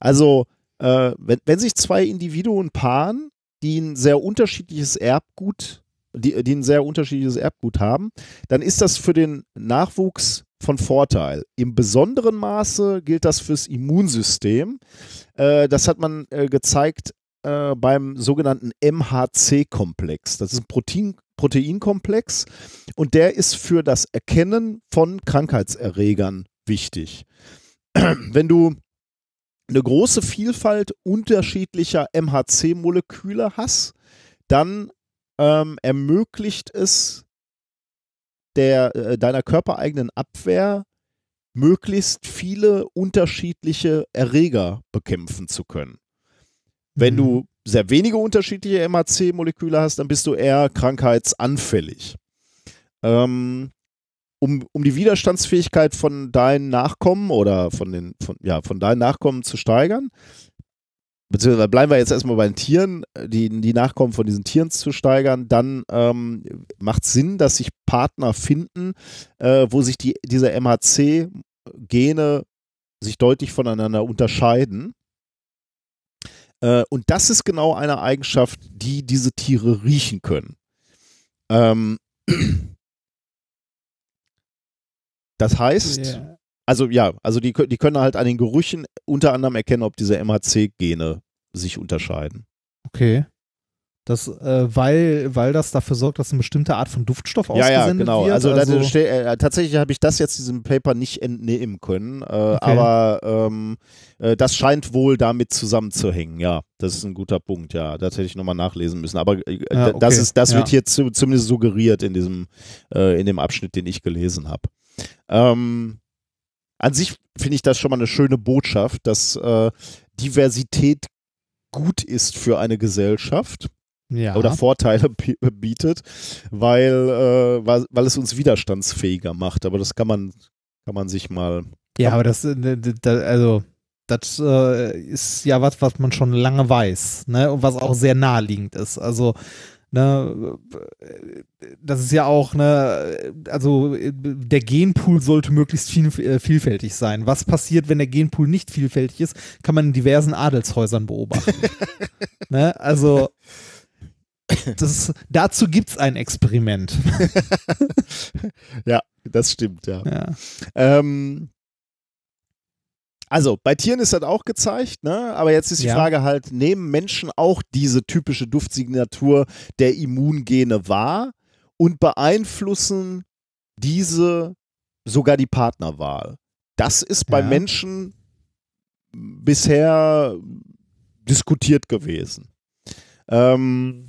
Also, äh, wenn, wenn sich zwei Individuen paaren, die ein sehr unterschiedliches Erbgut, die, die ein sehr unterschiedliches Erbgut haben, dann ist das für den Nachwuchs von Vorteil. Im besonderen Maße gilt das fürs Immunsystem. Äh, das hat man äh, gezeigt äh, beim sogenannten MHC-Komplex. Das ist ein Protein, Proteinkomplex und der ist für das Erkennen von Krankheitserregern wichtig. <clears throat> Wenn du eine große Vielfalt unterschiedlicher MHC-Moleküle hast, dann ähm, ermöglicht es der, äh, deiner körpereigenen Abwehr, möglichst viele unterschiedliche Erreger bekämpfen zu können. Wenn Mhm. du sehr wenige unterschiedliche MHC-Moleküle hast, dann bist du eher krankheitsanfällig. Ähm, um, um die Widerstandsfähigkeit von deinen Nachkommen oder von den, von, ja, von deinen Nachkommen zu steigern, beziehungsweise bleiben wir jetzt erstmal bei den Tieren, die, die Nachkommen von diesen Tieren zu steigern, dann ähm, macht Sinn, dass sich Partner finden, äh, wo sich die, diese MHC-Gene sich deutlich voneinander unterscheiden. Äh, und das ist genau eine Eigenschaft, die diese Tiere riechen können. Ähm, <clears throat> das heißt, Ja. also ja, also die, die können halt an den Gerüchen unter anderem erkennen, ob diese MHC-Gene sich unterscheiden. Okay. Das, äh, weil, weil das dafür sorgt, dass eine bestimmte Art von Duftstoff Ja, ja, genau. wird. Also, da- da ste- äh, tatsächlich habe ich das jetzt diesem Paper nicht entnehmen können, äh, aber ähm, äh, das scheint wohl damit zusammenzuhängen. Ja, das ist ein guter Punkt. Ja, das hätte ich nochmal nachlesen müssen. Aber äh, Ja, d- das okay. ist, das wird Ja. hier zu, zumindest suggeriert in diesem, äh, in dem Abschnitt, den ich gelesen habe. Ähm, an sich finde ich das schon mal eine schöne Botschaft, dass äh, Diversität gut ist für eine Gesellschaft ja. oder Vorteile <laughs> bi- bietet, weil, äh, weil, weil es uns widerstandsfähiger macht. Aber das kann man, kann man sich mal. Ja, aber das, äh, also, das äh, ist ja was, was man schon lange weiß, ne? Und was auch sehr naheliegend ist. Also, ne, äh, das ist ja auch, ne, also äh, der Genpool sollte möglichst viel, vielfältig sein. Was passiert, wenn der Genpool nicht vielfältig ist, kann man in diversen Adelshäusern beobachten. <laughs> ne? Also, das, dazu gibt es ein Experiment. <laughs> Ja, das stimmt, ja. ja. Ähm, Also, bei Tieren ist das auch gezeigt, ne? aber jetzt ist die Ja. Frage halt, nehmen Menschen auch diese typische Duftsignatur der Immungene wahr und beeinflussen diese sogar die Partnerwahl? Das ist bei Ja. Menschen bisher diskutiert gewesen. Ähm,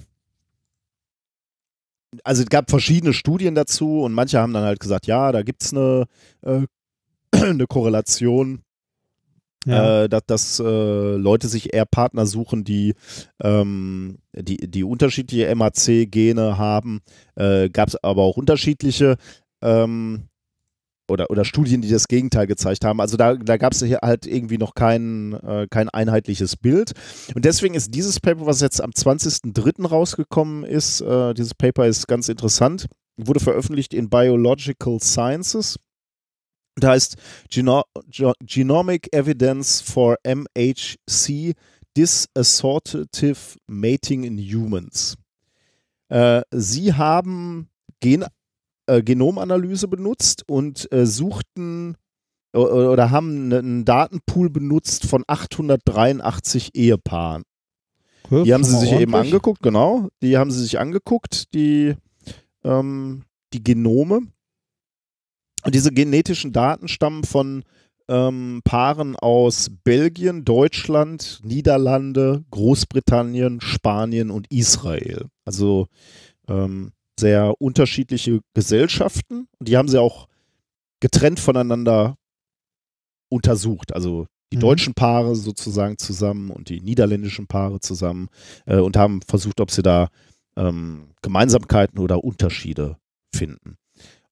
also es gab verschiedene Studien dazu und manche haben dann halt gesagt, ja, da gibt es eine, äh, eine <clears throat> Korrelation Ja. äh, dass, dass äh, Leute sich eher Partner suchen, die, ähm, die, die unterschiedliche MHC-Gene haben. Äh, Gab es aber auch unterschiedliche ähm, oder, oder Studien, die das Gegenteil gezeigt haben. Also da, da gab es hier halt irgendwie noch kein, äh, kein einheitliches Bild. Und deswegen ist dieses Paper, was jetzt am 20.03. rausgekommen ist, äh, dieses Paper ist ganz interessant, wurde veröffentlicht in Biological Sciences. Und heißt Geno Ge- Genomic Evidence for MHC Disassortative Mating in Humans. Äh, sie haben Gen äh, Genomanalyse benutzt und äh, suchten o- oder haben einen Datenpool benutzt von 883 Ehepaaren. Okay, Die haben sie sich eben ordentlich. angeguckt, genau. Die haben sie sich angeguckt, die, ähm, die Genome. Und diese genetischen Daten stammen von ähm, Paaren aus Belgien, Deutschland, Niederlande, Großbritannien, Spanien und Israel. Also ähm, sehr unterschiedliche Gesellschaften. Und die haben sie auch getrennt voneinander untersucht. Also die Mhm. deutschen Paare sozusagen zusammen und die niederländischen Paare zusammen äh, und haben versucht, ob sie da ähm, Gemeinsamkeiten oder Unterschiede finden.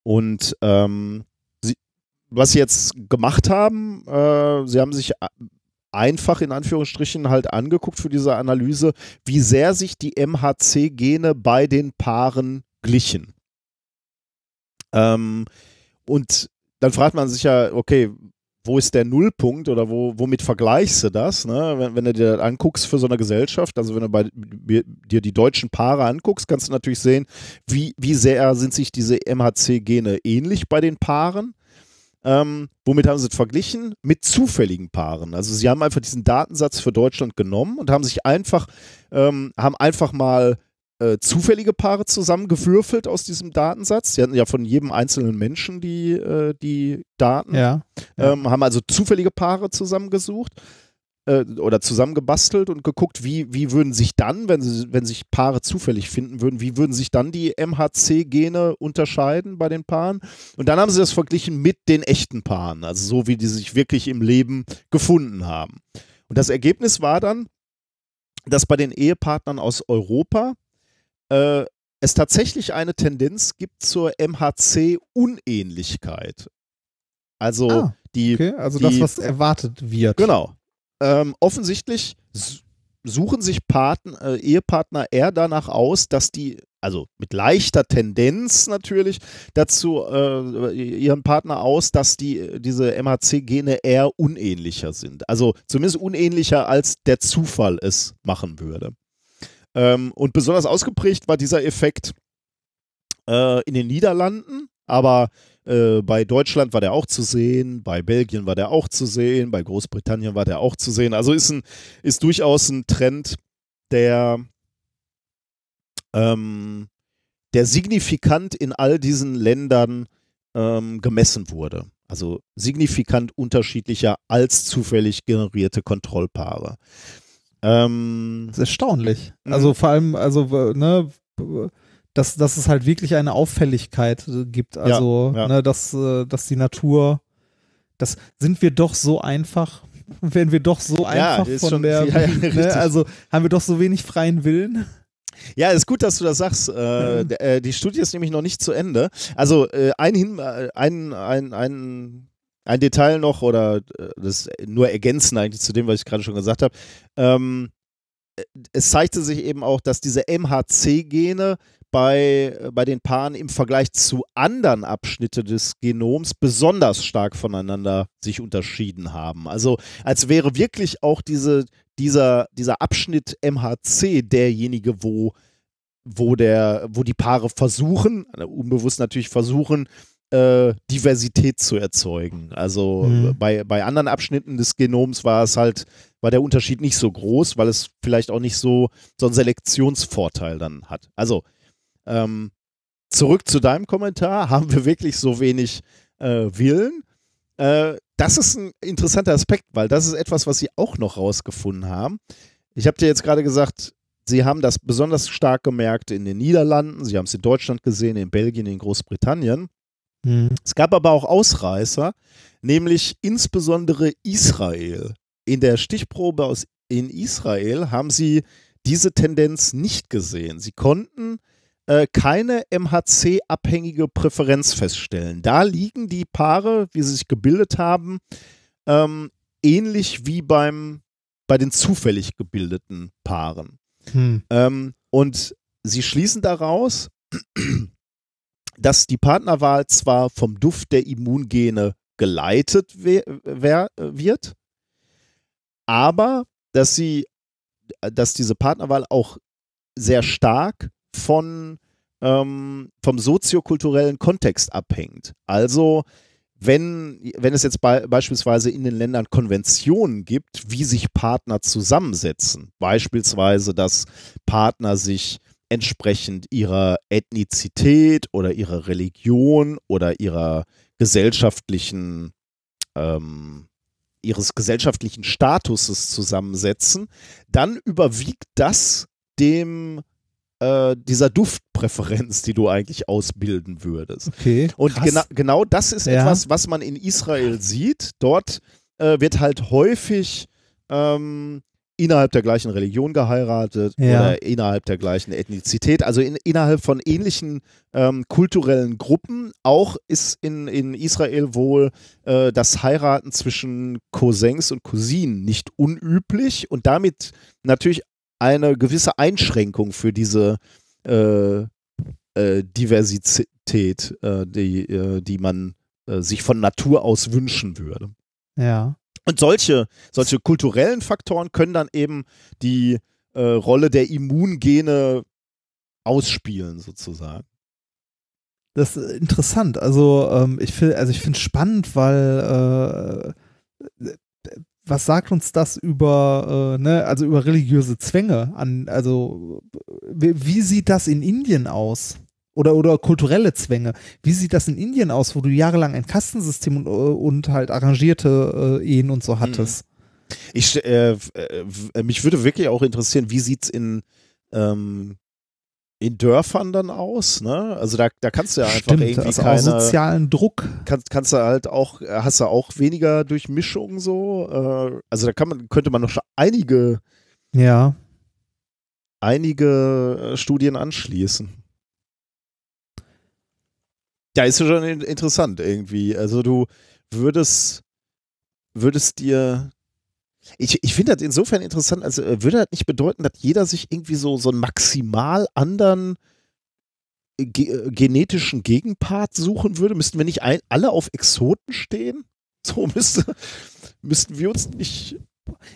Und ähm, sie, was sie jetzt gemacht haben, äh, sie haben sich einfach in Anführungsstrichen halt angeguckt für diese Analyse, wie sehr sich die MHC-Gene bei den Paaren glichen. Ähm, und dann fragt man sich ja, okay, wo ist der Nullpunkt oder wo, womit vergleichst du das? Ne? Wenn, wenn du dir das anguckst für so eine Gesellschaft, also wenn du bei, dir die deutschen Paare anguckst, kannst du natürlich sehen, wie, wie sehr sind sich diese MHC-Gene ähnlich bei den Paaren. Ähm, womit haben sie es verglichen? Mit zufälligen Paaren. Also sie haben einfach diesen Datensatz für Deutschland genommen und haben sich einfach, ähm, haben einfach mal äh, zufällige Paare zusammengewürfelt aus diesem Datensatz. Sie hatten ja von jedem einzelnen Menschen die, äh, die Daten Ja. Ja. ähm, haben also zufällige Paare zusammengesucht äh, oder zusammengebastelt und geguckt, wie, wie würden sich dann, wenn, sie, wenn sich Paare zufällig finden würden, wie würden sich dann die MHC-Gene unterscheiden bei den Paaren? Und dann haben sie das verglichen mit den echten Paaren, also so wie die sich wirklich im Leben gefunden haben. Und das Ergebnis war dann, dass bei den Ehepartnern aus Europa äh, es tatsächlich eine Tendenz gibt zur MHC-Unähnlichkeit. Also Ah, die, Okay, also die, das, was erwartet wird. Genau. Ähm, offensichtlich suchen sich Paten, äh, Ehepartner eher danach aus, dass die, also mit leichter Tendenz natürlich, dazu äh, ihren Partner aus, dass die diese MHC-Gene eher unähnlicher sind. Also zumindest unähnlicher, als der Zufall es machen würde. Ähm, und besonders ausgeprägt war dieser Effekt äh, in den Niederlanden, aber äh, bei Deutschland war der auch zu sehen, bei Belgien war der auch zu sehen, bei Großbritannien war der auch zu sehen. Also ist, ein, ist durchaus ein Trend, der, ähm, der signifikant in all diesen Ländern ähm, gemessen wurde. Also signifikant unterschiedlicher als zufällig generierte Kontrollpaare. Ähm, Das ist erstaunlich. Mhm. Also vor allem, also, ne, dass, dass es halt wirklich eine Auffälligkeit äh, gibt. Also, ja. Ne, dass, äh, dass die Natur, das sind wir doch so einfach, <laughs> werden wir doch so Ja, einfach von schon- der, <laughs> ja, ja, ne, also haben wir doch so wenig freien Willen. Ja, ist gut, dass du das sagst. Äh, <laughs> äh, die Studie ist nämlich noch nicht zu Ende. Also äh, ein, Hin ein, ein, ein, ein Detail noch oder äh, das nur ergänzen eigentlich zu dem, was ich gerade schon gesagt habe. Ähm, äh, es zeigte sich eben auch, dass diese MHC-Gene bei, äh, bei den Paaren im Vergleich zu anderen Abschnitte des Genoms besonders stark voneinander sich unterschieden haben. Also als wäre wirklich auch diese, dieser, dieser Abschnitt MHC derjenige, wo, wo, der, wo die Paare versuchen, äh, unbewusst natürlich versuchen, äh, Diversität zu erzeugen. Also Mhm. bei, bei anderen Abschnitten des Genoms war es halt, war der Unterschied nicht so groß, weil es vielleicht auch nicht so, so einen Selektionsvorteil dann hat. Also ähm, zurück zu deinem Kommentar, <laughs> haben wir wirklich so wenig äh, Willen? Äh, das ist ein interessanter Aspekt, weil das ist etwas, was sie auch noch rausgefunden haben. Ich habe dir jetzt gerade gesagt, sie haben das besonders stark gemerkt in den Niederlanden, sie haben es in Deutschland gesehen, in Belgien, in Großbritannien. Hm. Es gab aber auch Ausreißer, nämlich insbesondere Israel. In der Stichprobe aus in Israel haben sie diese Tendenz nicht gesehen. Sie konnten äh, keine MHC-abhängige Präferenz feststellen. Da liegen die Paare, wie sie sich gebildet haben, ähm, ähnlich wie beim, bei den zufällig gebildeten Paaren. Hm. Ähm, und sie schließen daraus, dass die Partnerwahl zwar vom Duft der Immungene geleitet wird, aber dass sie, dass diese Partnerwahl auch sehr stark von ähm, vom soziokulturellen Kontext abhängt. Also wenn, wenn es jetzt bei, beispielsweise in den Ländern Konventionen gibt, wie sich Partner zusammensetzen, beispielsweise, dass Partner sich entsprechend ihrer Ethnizität oder ihrer Religion oder ihrer gesellschaftlichen ähm, ihres gesellschaftlichen Statuses zusammensetzen, dann überwiegt das dem äh, dieser Duftpräferenz, die du eigentlich ausbilden würdest. Okay. Und krass. gena genau das ist Ja. etwas, was man in Israel sieht. Dort äh, wird halt häufig ähm, innerhalb der gleichen Religion geheiratet Ja. oder innerhalb der gleichen Ethnizität, also in, innerhalb von ähnlichen ähm, kulturellen Gruppen. Auch ist in, in Israel wohl äh, das Heiraten zwischen Cousins und Cousinen nicht unüblich und damit natürlich eine gewisse Einschränkung für diese äh, äh, Diversität, äh, die, äh, die man äh, sich von Natur aus wünschen würde. Ja. Und solche, solche kulturellen Faktoren können dann eben die äh, Rolle der Immungene ausspielen, sozusagen. Das ist interessant. Also ähm, ich finde, also es spannend, weil äh, was sagt uns das über, äh, ne, also über religiöse Zwänge an, also wie, wie sieht das in Indien aus? Oder, oder kulturelle Zwänge. Wie sieht das in Indien aus, wo du jahrelang ein Kastensystem und, äh, und halt arrangierte äh, Ehen und so hattest? Ich, äh, äh, mich würde wirklich auch interessieren, wie sieht es in, ähm, in Dörfern dann aus? Ne? Also da, da kannst du ja einfach Stimmt, irgendwie also keine, sozialen Druck. kannst, kannst du halt auch, hast du auch weniger Durchmischung so. Äh, also da kann man, könnte man noch schon einige, Ja. einige äh, Studien anschließen. Ja, ist ja schon in- interessant irgendwie. Also du würdest, würdest dir. Ich, ich finde das insofern interessant, also äh, würde das nicht bedeuten, dass jeder sich irgendwie so, so einen maximal anderen ge äh, genetischen Gegenpart suchen würde? Müssten wir nicht ein, alle auf Exoten stehen? So <laughs> müsste, müssten wir uns nicht.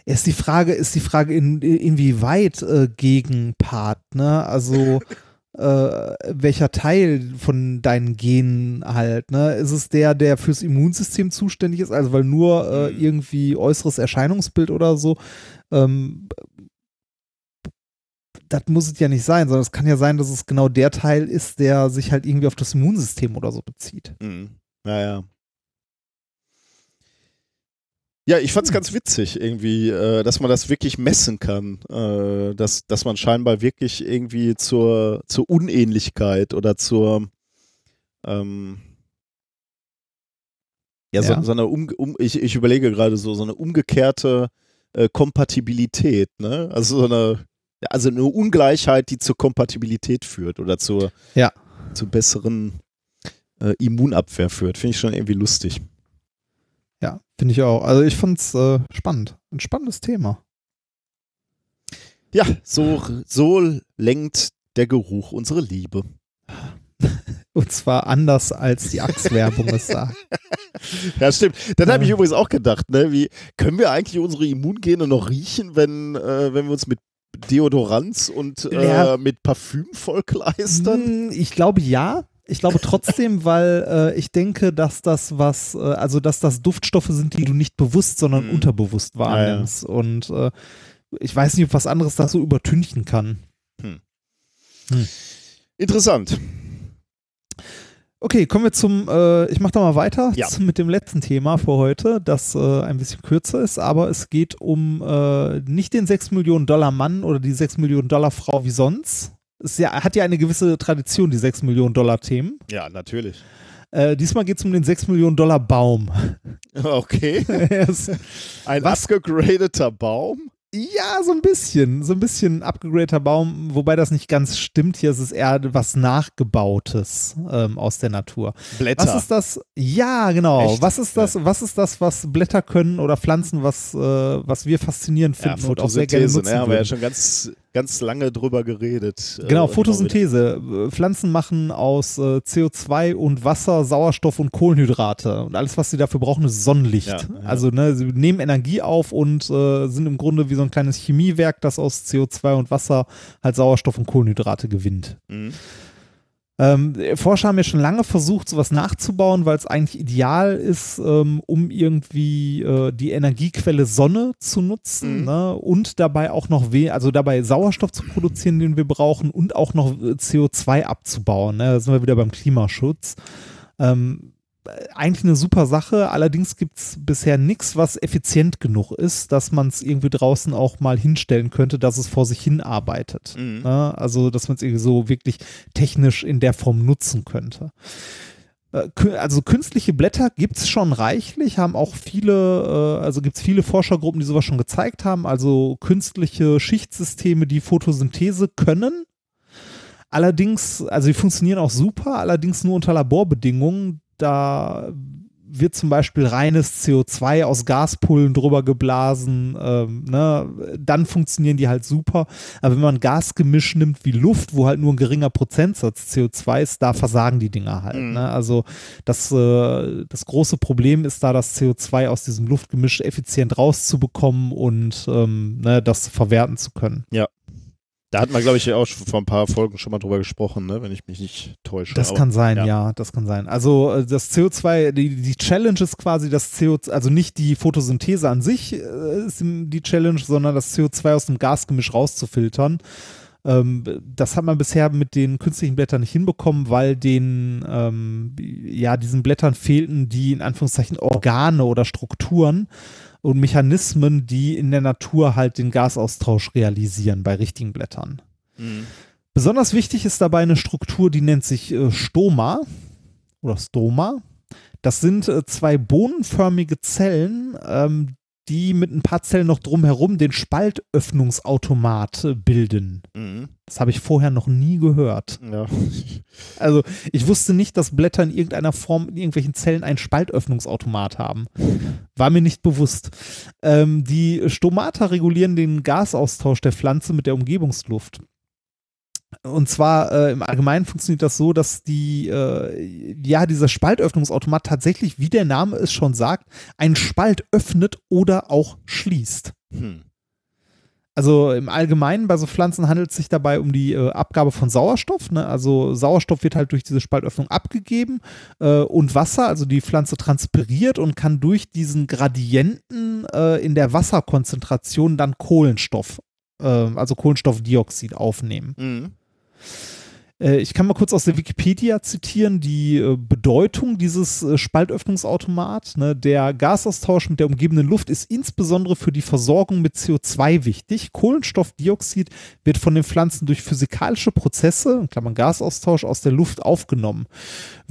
Ist die Frage, ist die Frage, in, inwieweit äh, Gegenpart, ne? Also <laughs> äh, welcher Teil von deinen Genen halt, ne? Ist es der, der fürs Immunsystem zuständig ist, also weil nur äh, Mhm. irgendwie äußeres Erscheinungsbild oder so, ähm, das muss es ja nicht sein, sondern es kann ja sein, dass es genau der Teil ist, der sich halt irgendwie auf das Immunsystem oder so bezieht. Mhm. Naja. Ja, ich fand's ganz witzig irgendwie, äh, dass man das wirklich messen kann, äh, dass, dass man scheinbar wirklich irgendwie zur, zur Unähnlichkeit oder zur ähm, ja, so, Ja. so eine um, um, ich, ich überlege gerade so, so eine umgekehrte äh, Kompatibilität, ne? Also so eine, also eine Ungleichheit, die zur Kompatibilität führt oder zur, Ja. zur besseren äh, Immunabwehr führt. Finde ich schon irgendwie lustig. Ja, finde ich auch. Also ich fand's äh, spannend. Ein spannendes Thema. Ja, so, so lenkt der Geruch unsere Liebe. <laughs> Und zwar anders als die Axe-Werbung es sagt. <laughs> Ja, stimmt. Dann habe ich übrigens auch gedacht, ne, wie können wir eigentlich unsere Immungene noch riechen, wenn, äh, wenn wir uns mit Deodoranz und äh, Ja. mit Parfüm vollkleistern? Hm, Ich glaube ja. Ich glaube <laughs> trotzdem, weil äh, ich denke, dass das was, äh, also dass das Duftstoffe sind, die du nicht bewusst, sondern Mhm. unterbewusst wahrnimmst. Und äh, ich weiß nicht, ob was anderes das so übertünchen kann. Interessant. Okay, kommen wir zum, äh, ich mache da mal weiter Ja. <laughs> mit dem letzten Thema für heute, das äh, ein bisschen kürzer ist, aber es geht um äh, nicht den 6 Millionen Dollar Mann oder die 6 Millionen Dollar Frau wie sonst. Es ja, hat ja eine gewisse Tradition, die 6 Millionen Dollar Themen. Ja, natürlich. Äh, diesmal geht es um den 6 Millionen Dollar Baum. <laughs> Okay. Ist- Ein Was? abgegradeter Baum? ja, so ein bisschen, so ein bisschen abgegradeter Baum, wobei das nicht ganz stimmt. Hier ist es eher was Nachgebautes ähm, aus der Natur. Blätter. Was ist das? Ja, genau. Echt? Was ist das? Was ist das, was Blätter können oder Pflanzen, was, äh, was wir faszinierend ja, finden und auch sehr gerne Photosynthese, nutzen ne? Haben wir ja schon ganz, ganz lange drüber geredet. Äh, Genau, Photosynthese. Äh, Pflanzen machen aus äh, CO2 und Wasser, Sauerstoff und Kohlenhydrate. Und alles, was sie dafür brauchen, ist Sonnenlicht. Ja, ja. Also ne, sie nehmen Energie auf und äh, sind im Grunde wie so ein kleines Chemiewerk, das aus CO2 und Wasser halt Sauerstoff und Kohlenhydrate gewinnt. Mhm. Ähm, Forscher haben ja schon lange versucht, sowas nachzubauen, weil es eigentlich ideal ist, ähm, um irgendwie äh, die Energiequelle Sonne zu nutzen Mhm. ne? und dabei auch noch, we also dabei Sauerstoff zu produzieren, den wir brauchen und auch noch äh, CO2 abzubauen. Ne? Da sind wir wieder beim Klimaschutz. Ähm, äh, eigentlich eine super Sache, allerdings gibt es bisher nichts, was effizient genug ist, dass man es irgendwie draußen auch mal hinstellen könnte, dass es vor sich hin arbeitet. Mhm. Ne? Also, dass man es irgendwie so wirklich technisch in der Form nutzen könnte. Äh, Also künstliche Blätter gibt es schon reichlich, haben auch viele, äh, also gibt es viele Forschergruppen, die sowas schon gezeigt haben, also künstliche Schichtsysteme, die Photosynthese können. Allerdings, also die funktionieren auch super, allerdings nur unter Laborbedingungen. Da wird zum Beispiel reines CO2 aus Gaspullen drüber geblasen, ähm, ne? dann funktionieren die halt super. Aber wenn man Gasgemisch nimmt wie Luft, wo halt nur ein geringer Prozentsatz CO2 ist, da versagen die Dinger halt. Mhm. Ne? Also das, äh, das große Problem ist da, das CO2 aus diesem Luftgemisch effizient rauszubekommen und ähm, ne, das verwerten zu können. Da hatten wir, glaube ich, ja auch schon vor ein paar Folgen schon mal drüber gesprochen, ne? wenn ich mich nicht täusche. Das Aber- kann sein, ja. ja. das kann sein. Also äh, das CO2, die, die Challenge ist quasi das CO2, also nicht die Photosynthese an sich äh, ist die Challenge, sondern das CO2 aus dem Gasgemisch rauszufiltern. Ähm, das hat man bisher mit den künstlichen Blättern nicht hinbekommen, weil den, ähm, ja, diesen Blättern fehlten die in Anführungszeichen Organe oder Strukturen und Mechanismen, die in der Natur halt den Gasaustausch realisieren bei richtigen Blättern. Mhm. Besonders wichtig ist dabei eine Struktur, die nennt sich äh, Stoma oder Stoma. Das sind äh, zwei bohnenförmige Zellen, ähm, die mit ein paar Zellen noch drumherum den Spaltöffnungsautomat äh, bilden. Mhm. Das habe ich vorher noch nie gehört. Ja. <laughs> Also ich wusste nicht, dass Blätter in irgendeiner Form in irgendwelchen Zellen einen Spaltöffnungsautomat haben. War mir nicht bewusst. Ähm, die Stomata regulieren den Gasaustausch der Pflanze mit der Umgebungsluft. Und zwar äh, im Allgemeinen funktioniert das so, dass die, äh, ja, dieser Spaltöffnungsautomat tatsächlich, wie der Name es schon sagt, einen Spalt öffnet oder auch schließt. Hm. Also im Allgemeinen bei so Pflanzen handelt es sich dabei um die äh, Abgabe von Sauerstoff. Ne? Also Sauerstoff wird halt durch diese Spaltöffnung abgegeben äh, und Wasser, also die Pflanze transpiriert und kann durch diesen Gradienten äh, in der Wasserkonzentration dann Kohlenstoff, äh, also Kohlenstoffdioxid aufnehmen. Mhm. Äh, Ich kann mal kurz aus der Wikipedia zitieren, die äh, Bedeutung dieses äh, Spaltöffnungsautomat. Ne? Der Gasaustausch mit der umgebenden Luft ist insbesondere für die Versorgung mit CO2 wichtig. Kohlenstoffdioxid wird von den Pflanzen durch physikalische Prozesse, in Klammern Gasaustausch, aus der Luft aufgenommen.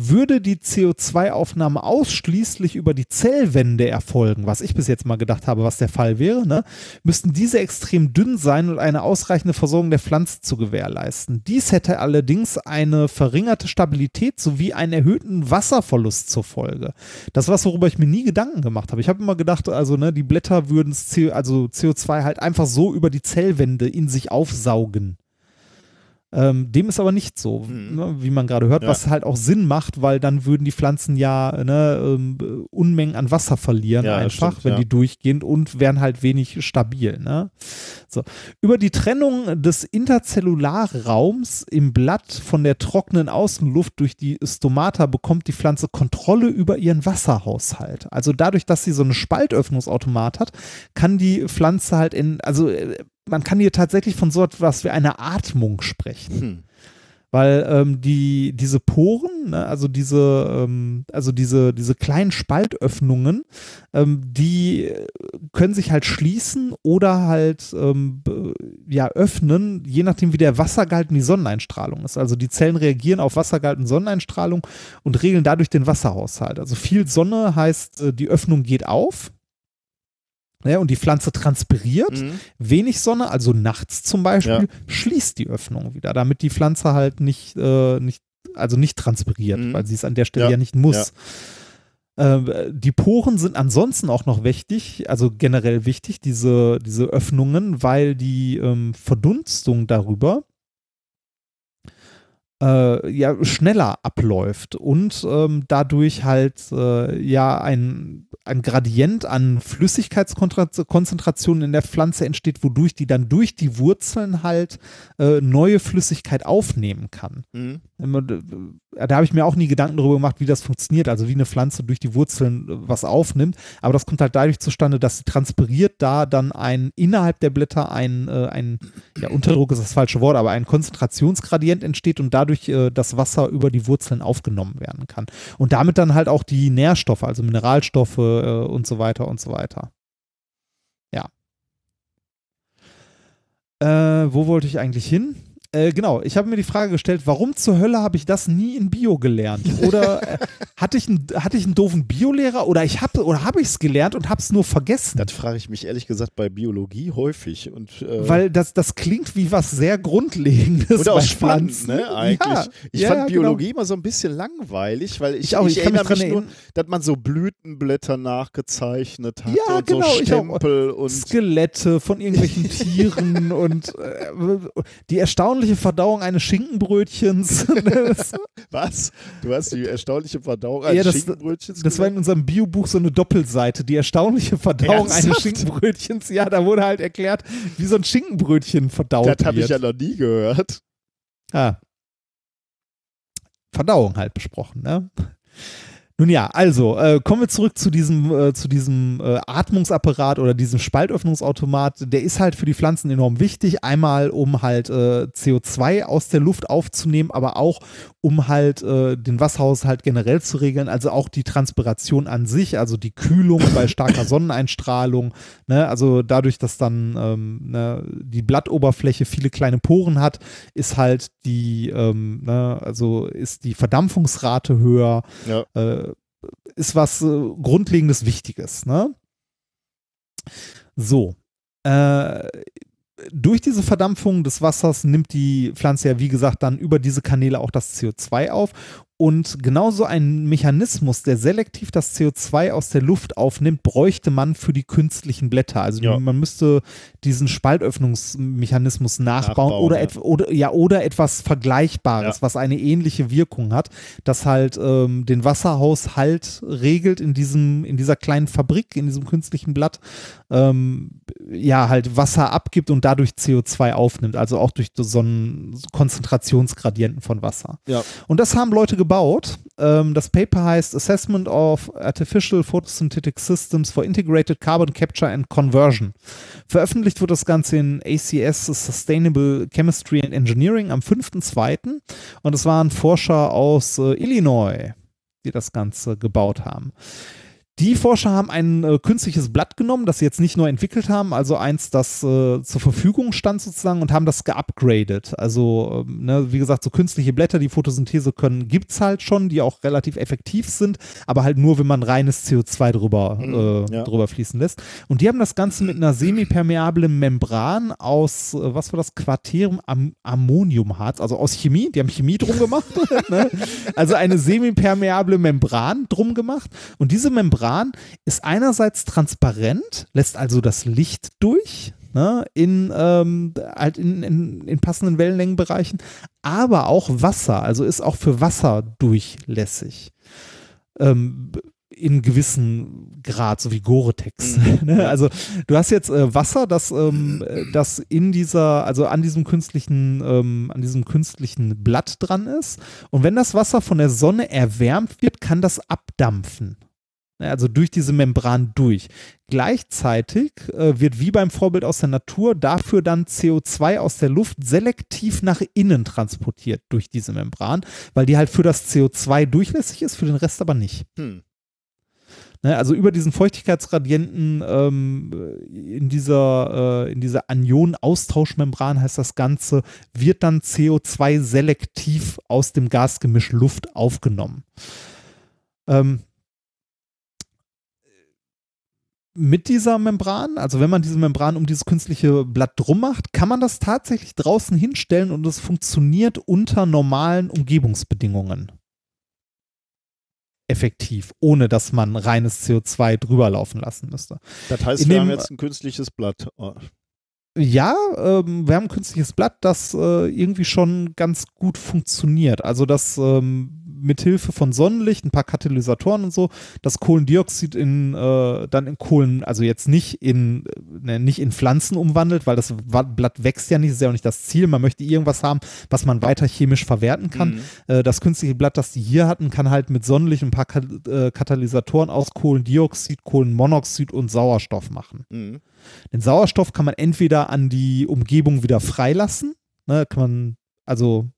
Würde die CO2-Aufnahme ausschließlich über die Zellwände erfolgen, was ich bis jetzt mal gedacht habe, was der Fall wäre, ne? müssten diese extrem dünn sein und eine ausreichende Versorgung der Pflanze zu gewährleisten. Dies hätte allerdings eine verringerte Stabilität sowie einen erhöhten Wasserverlust zur Folge. Das ist was, worüber ich mir nie Gedanken gemacht habe. Ich habe immer gedacht, also ne, die Blätter würden CO, also CO2 halt einfach so über die Zellwände in sich aufsaugen. Ähm, dem ist aber nicht so, Mhm. ne, wie man gerade hört, Ja. was halt auch Sinn macht, weil dann würden die Pflanzen ja ne, ähm, Unmengen an Wasser verlieren Ja, einfach, stimmt, wenn ja. die durchgehen und wären halt wenig stabil. Ne? So. Über die Trennung des Interzellularraums im Blatt von der trockenen Außenluft durch die Stomata bekommt die Pflanze Kontrolle über ihren Wasserhaushalt. Also dadurch, dass sie so eine Spaltöffnungsautomat hat, kann die Pflanze halt in, also äh, man kann hier tatsächlich von so etwas wie einer Atmung sprechen. Hm. Weil ähm, die, diese Poren, ne, also diese, ähm, also diese, diese kleinen Spaltöffnungen, ähm, die können sich halt schließen oder halt ähm, ja, öffnen, je nachdem wie der Wassergehalt und die Sonneneinstrahlung ist. Also die Zellen reagieren auf Wassergehalt und Sonneneinstrahlung und regeln dadurch den Wasserhaushalt. Also viel Sonne heißt, äh, die Öffnung geht auf. Ja, und die Pflanze transpiriert Mhm. wenig Sonne, also nachts zum Beispiel, schließt die Öffnung wieder, damit die Pflanze halt nicht, äh, nicht also nicht transpiriert, Mhm. weil sie es an der Stelle Ja, ja, nicht muss. Ähm, die Poren sind ansonsten auch noch wichtig, also generell wichtig, diese, diese Öffnungen, weil die ähm, Verdunstung darüber äh, ja schneller abläuft und ähm, dadurch halt äh, ja ein, ein Gradient an Flüssigkeitskonzentration in der Pflanze entsteht, wodurch die dann durch die Wurzeln halt äh, neue Flüssigkeit aufnehmen kann. Mhm. Immer, äh, Da habe ich mir auch nie Gedanken darüber gemacht, wie das funktioniert, also wie eine Pflanze durch die Wurzeln äh, was aufnimmt. Aber das kommt halt dadurch zustande, dass sie transpiriert, da dann ein innerhalb der Blätter ein, äh, ein ja, Unterdruck ist das falsche Wort, aber ein Konzentrationsgradient entsteht und dadurch äh, das Wasser über die Wurzeln aufgenommen werden kann. Und damit dann halt auch die Nährstoffe, also Mineralstoffe äh, und so weiter und so weiter. Ja. Äh, wo wollte ich eigentlich hin? Äh, genau, ich habe mir die Frage gestellt, warum zur Hölle habe ich das nie in Bio gelernt? Oder äh, <laughs> hatte, ich einen, hatte ich einen doofen Biolehrer oder ich habe oder habe ich es gelernt und habe es nur vergessen? Das frage ich mich ehrlich gesagt bei Biologie häufig. Und, äh, Weil das, das klingt wie was sehr Grundlegendes und auch spannend, Pflanzen. ne, eigentlich. Ja, ich ja, fand ja, Biologie immer so ein bisschen langweilig, weil ich, Ich auch, ich kann mich erinnere mich dran nur, erinnern. dass man so Blütenblätter nachgezeichnet hat und genau, so ich. Stempel und Skelette von irgendwelchen Tieren <laughs> und äh, die erstaunliche Verdauung eines Schinkenbrötchens. das, <laughs> <laughs> was? Du hast die erstaunliche Verdauung Ja, eines das- Schinkenbrötchens das war in unserem Biobuch so eine Doppelseite, die erstaunliche Verdauung eines Ernsthaft? Schinkenbrötchens. Ja, da wurde halt erklärt, wie so ein Schinkenbrötchen verdaut Das habe ich wird. ja noch nie gehört. Ah. Verdauung halt besprochen, ne? Nun ja, also äh, kommen wir zurück zu diesem, äh, zu diesem äh, Atmungsapparat oder diesem Spaltöffnungsautomat. Der ist halt für die Pflanzen enorm wichtig. Einmal, um halt äh, CO2 aus der Luft aufzunehmen, aber auch, um halt äh, den Wasserhaushalt generell zu regeln. Also auch die Transpiration an sich, also die Kühlung bei starker <laughs> Sonneneinstrahlung. Ne? Also dadurch, dass dann ähm, ne, die Blattoberfläche viele kleine Poren hat, ist halt die, ähm, ne, also ist die Verdampfungsrate höher, Ja. äh, ist was äh, Grundlegendes Wichtiges. Ne? So. Äh, durch diese Verdampfung des Wassers nimmt die Pflanze ja, wie gesagt, dann über diese Kanäle auch das CO2 auf. Und genauso ein Mechanismus, der selektiv das CO2 aus der Luft aufnimmt, bräuchte man für die künstlichen Blätter. Also Ja. man müsste diesen Spaltöffnungsmechanismus nachbauen, Nachbauen, oder, ja. oder, ja, oder etwas Vergleichbares, Ja. was eine ähnliche Wirkung hat, das halt ähm, den Wasserhaushalt regelt in diesem, in dieser kleinen Fabrik, in diesem künstlichen Blatt, ähm, ja, halt Wasser abgibt und dadurch CO2 aufnimmt, also auch durch so einen Konzentrationsgradienten von Wasser. Und das haben Leute gebaut. Ähm, das Paper heißt Assessment of Artificial Photosynthetic Systems for Integrated Carbon Capture and Conversion. Veröffentlicht wird das Ganze in ACS Sustainable Chemistry and Engineering am 5.2. Und es waren Forscher aus äh, Illinois, die das Ganze gebaut haben. Die Forscher haben ein äh, künstliches Blatt genommen, das sie jetzt nicht nur entwickelt haben, also eins, das äh, zur Verfügung stand sozusagen und haben das geupgradet. Also, ähm, ne, wie gesagt, so künstliche Blätter, die Photosynthese können, gibt es halt schon, die auch relativ effektiv sind, aber halt nur, wenn man reines CO2 drüber, äh, ja. drüber fließen lässt. Und die haben das Ganze mit einer semipermeablen Membran aus, äh, was war das, Quarterium Am Ammoniumharz, also aus Chemie, die haben Chemie drum gemacht. <laughs> ne? Also eine semipermeable Membran drum gemacht. Und diese Membran ist einerseits transparent, lässt also das Licht durch. ne, in, ähm, halt in, in, in passenden Wellenlängenbereichen, aber auch Wasser, also ist auch für Wasser durchlässig. Ähm, in gewissen Grad, so wie Gore-Tex. Mhm. <laughs> ne? Also du hast jetzt äh, Wasser, das, ähm, äh, das in dieser, also an diesem künstlichen, ähm, an diesem künstlichen Blatt dran ist. Und wenn das Wasser von der Sonne erwärmt wird, kann das abdampfen. Ne, Also durch diese Membran durch. Gleichzeitig äh, wird wie beim Vorbild aus der Natur dafür dann CO2 aus der Luft selektiv nach innen transportiert durch diese Membran, weil die halt für das CO2 durchlässig ist, für den Rest aber nicht. Hm. Ne, also über diesen Feuchtigkeitsgradienten ähm, in dieser, äh, in dieser Anion-Austauschmembran heißt das Ganze, wird dann CO2 selektiv aus dem Gasgemisch Luft aufgenommen. Ähm, mit dieser Membran, also wenn man diese Membran um dieses künstliche Blatt drum macht, kann man das tatsächlich draußen hinstellen und es funktioniert unter normalen Umgebungsbedingungen effektiv, ohne dass man reines CO2 drüber laufen lassen müsste. Das heißt, In wir dem- haben jetzt ein künstliches Blatt. Oh. Ja, ähm, wir haben ein künstliches Blatt, das äh, irgendwie schon ganz gut funktioniert. Also das ähm, mit Hilfe von Sonnenlicht, ein paar Katalysatoren und so, das Kohlendioxid in äh, dann in Kohlen, also jetzt nicht in äh, ne, nicht in Pflanzen umwandelt, weil das Blatt wächst ja nicht, ist ja auch nicht das Ziel. Man möchte irgendwas haben, was man weiter chemisch verwerten kann. Mhm. Äh, das künstliche Blatt, das die hier hatten, kann halt mit Sonnenlicht ein paar Ka äh, Katalysatoren aus Kohlendioxid, Kohlenmonoxid und Sauerstoff machen. Mhm. Den Sauerstoff kann man entweder an die Umgebung wieder freilassen, ne, kann man, also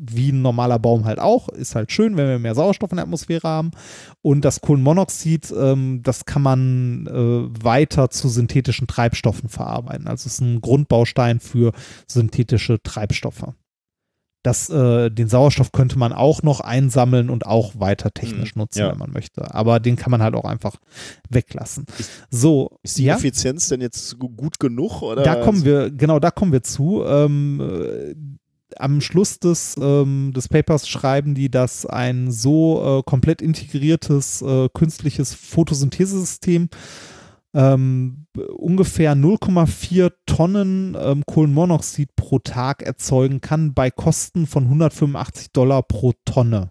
wie ein normaler Baum halt auch, ist halt schön, wenn wir mehr Sauerstoff in der Atmosphäre haben. Und das Kohlenmonoxid, ähm, das kann man äh, weiter zu synthetischen Treibstoffen verarbeiten. Also es ist ein Grundbaustein für synthetische Treibstoffe. Das, äh, den Sauerstoff könnte man auch noch einsammeln und auch weiter technisch Mhm, nutzen, ja. wenn man möchte. Aber den kann man halt auch einfach weglassen. So, Ist die ja? Effizienz denn jetzt gu- gut genug? Oder? Da kommen wir, genau, da kommen wir zu. Ähm, äh, am Schluss des, ähm, des Papers schreiben die, dass ein so äh, komplett integriertes äh, künstliches Photosynthesesystem ähm, ungefähr 0,4 Tonnen ähm, Kohlenmonoxid pro Tag erzeugen kann bei Kosten von 185 Dollar pro Tonne.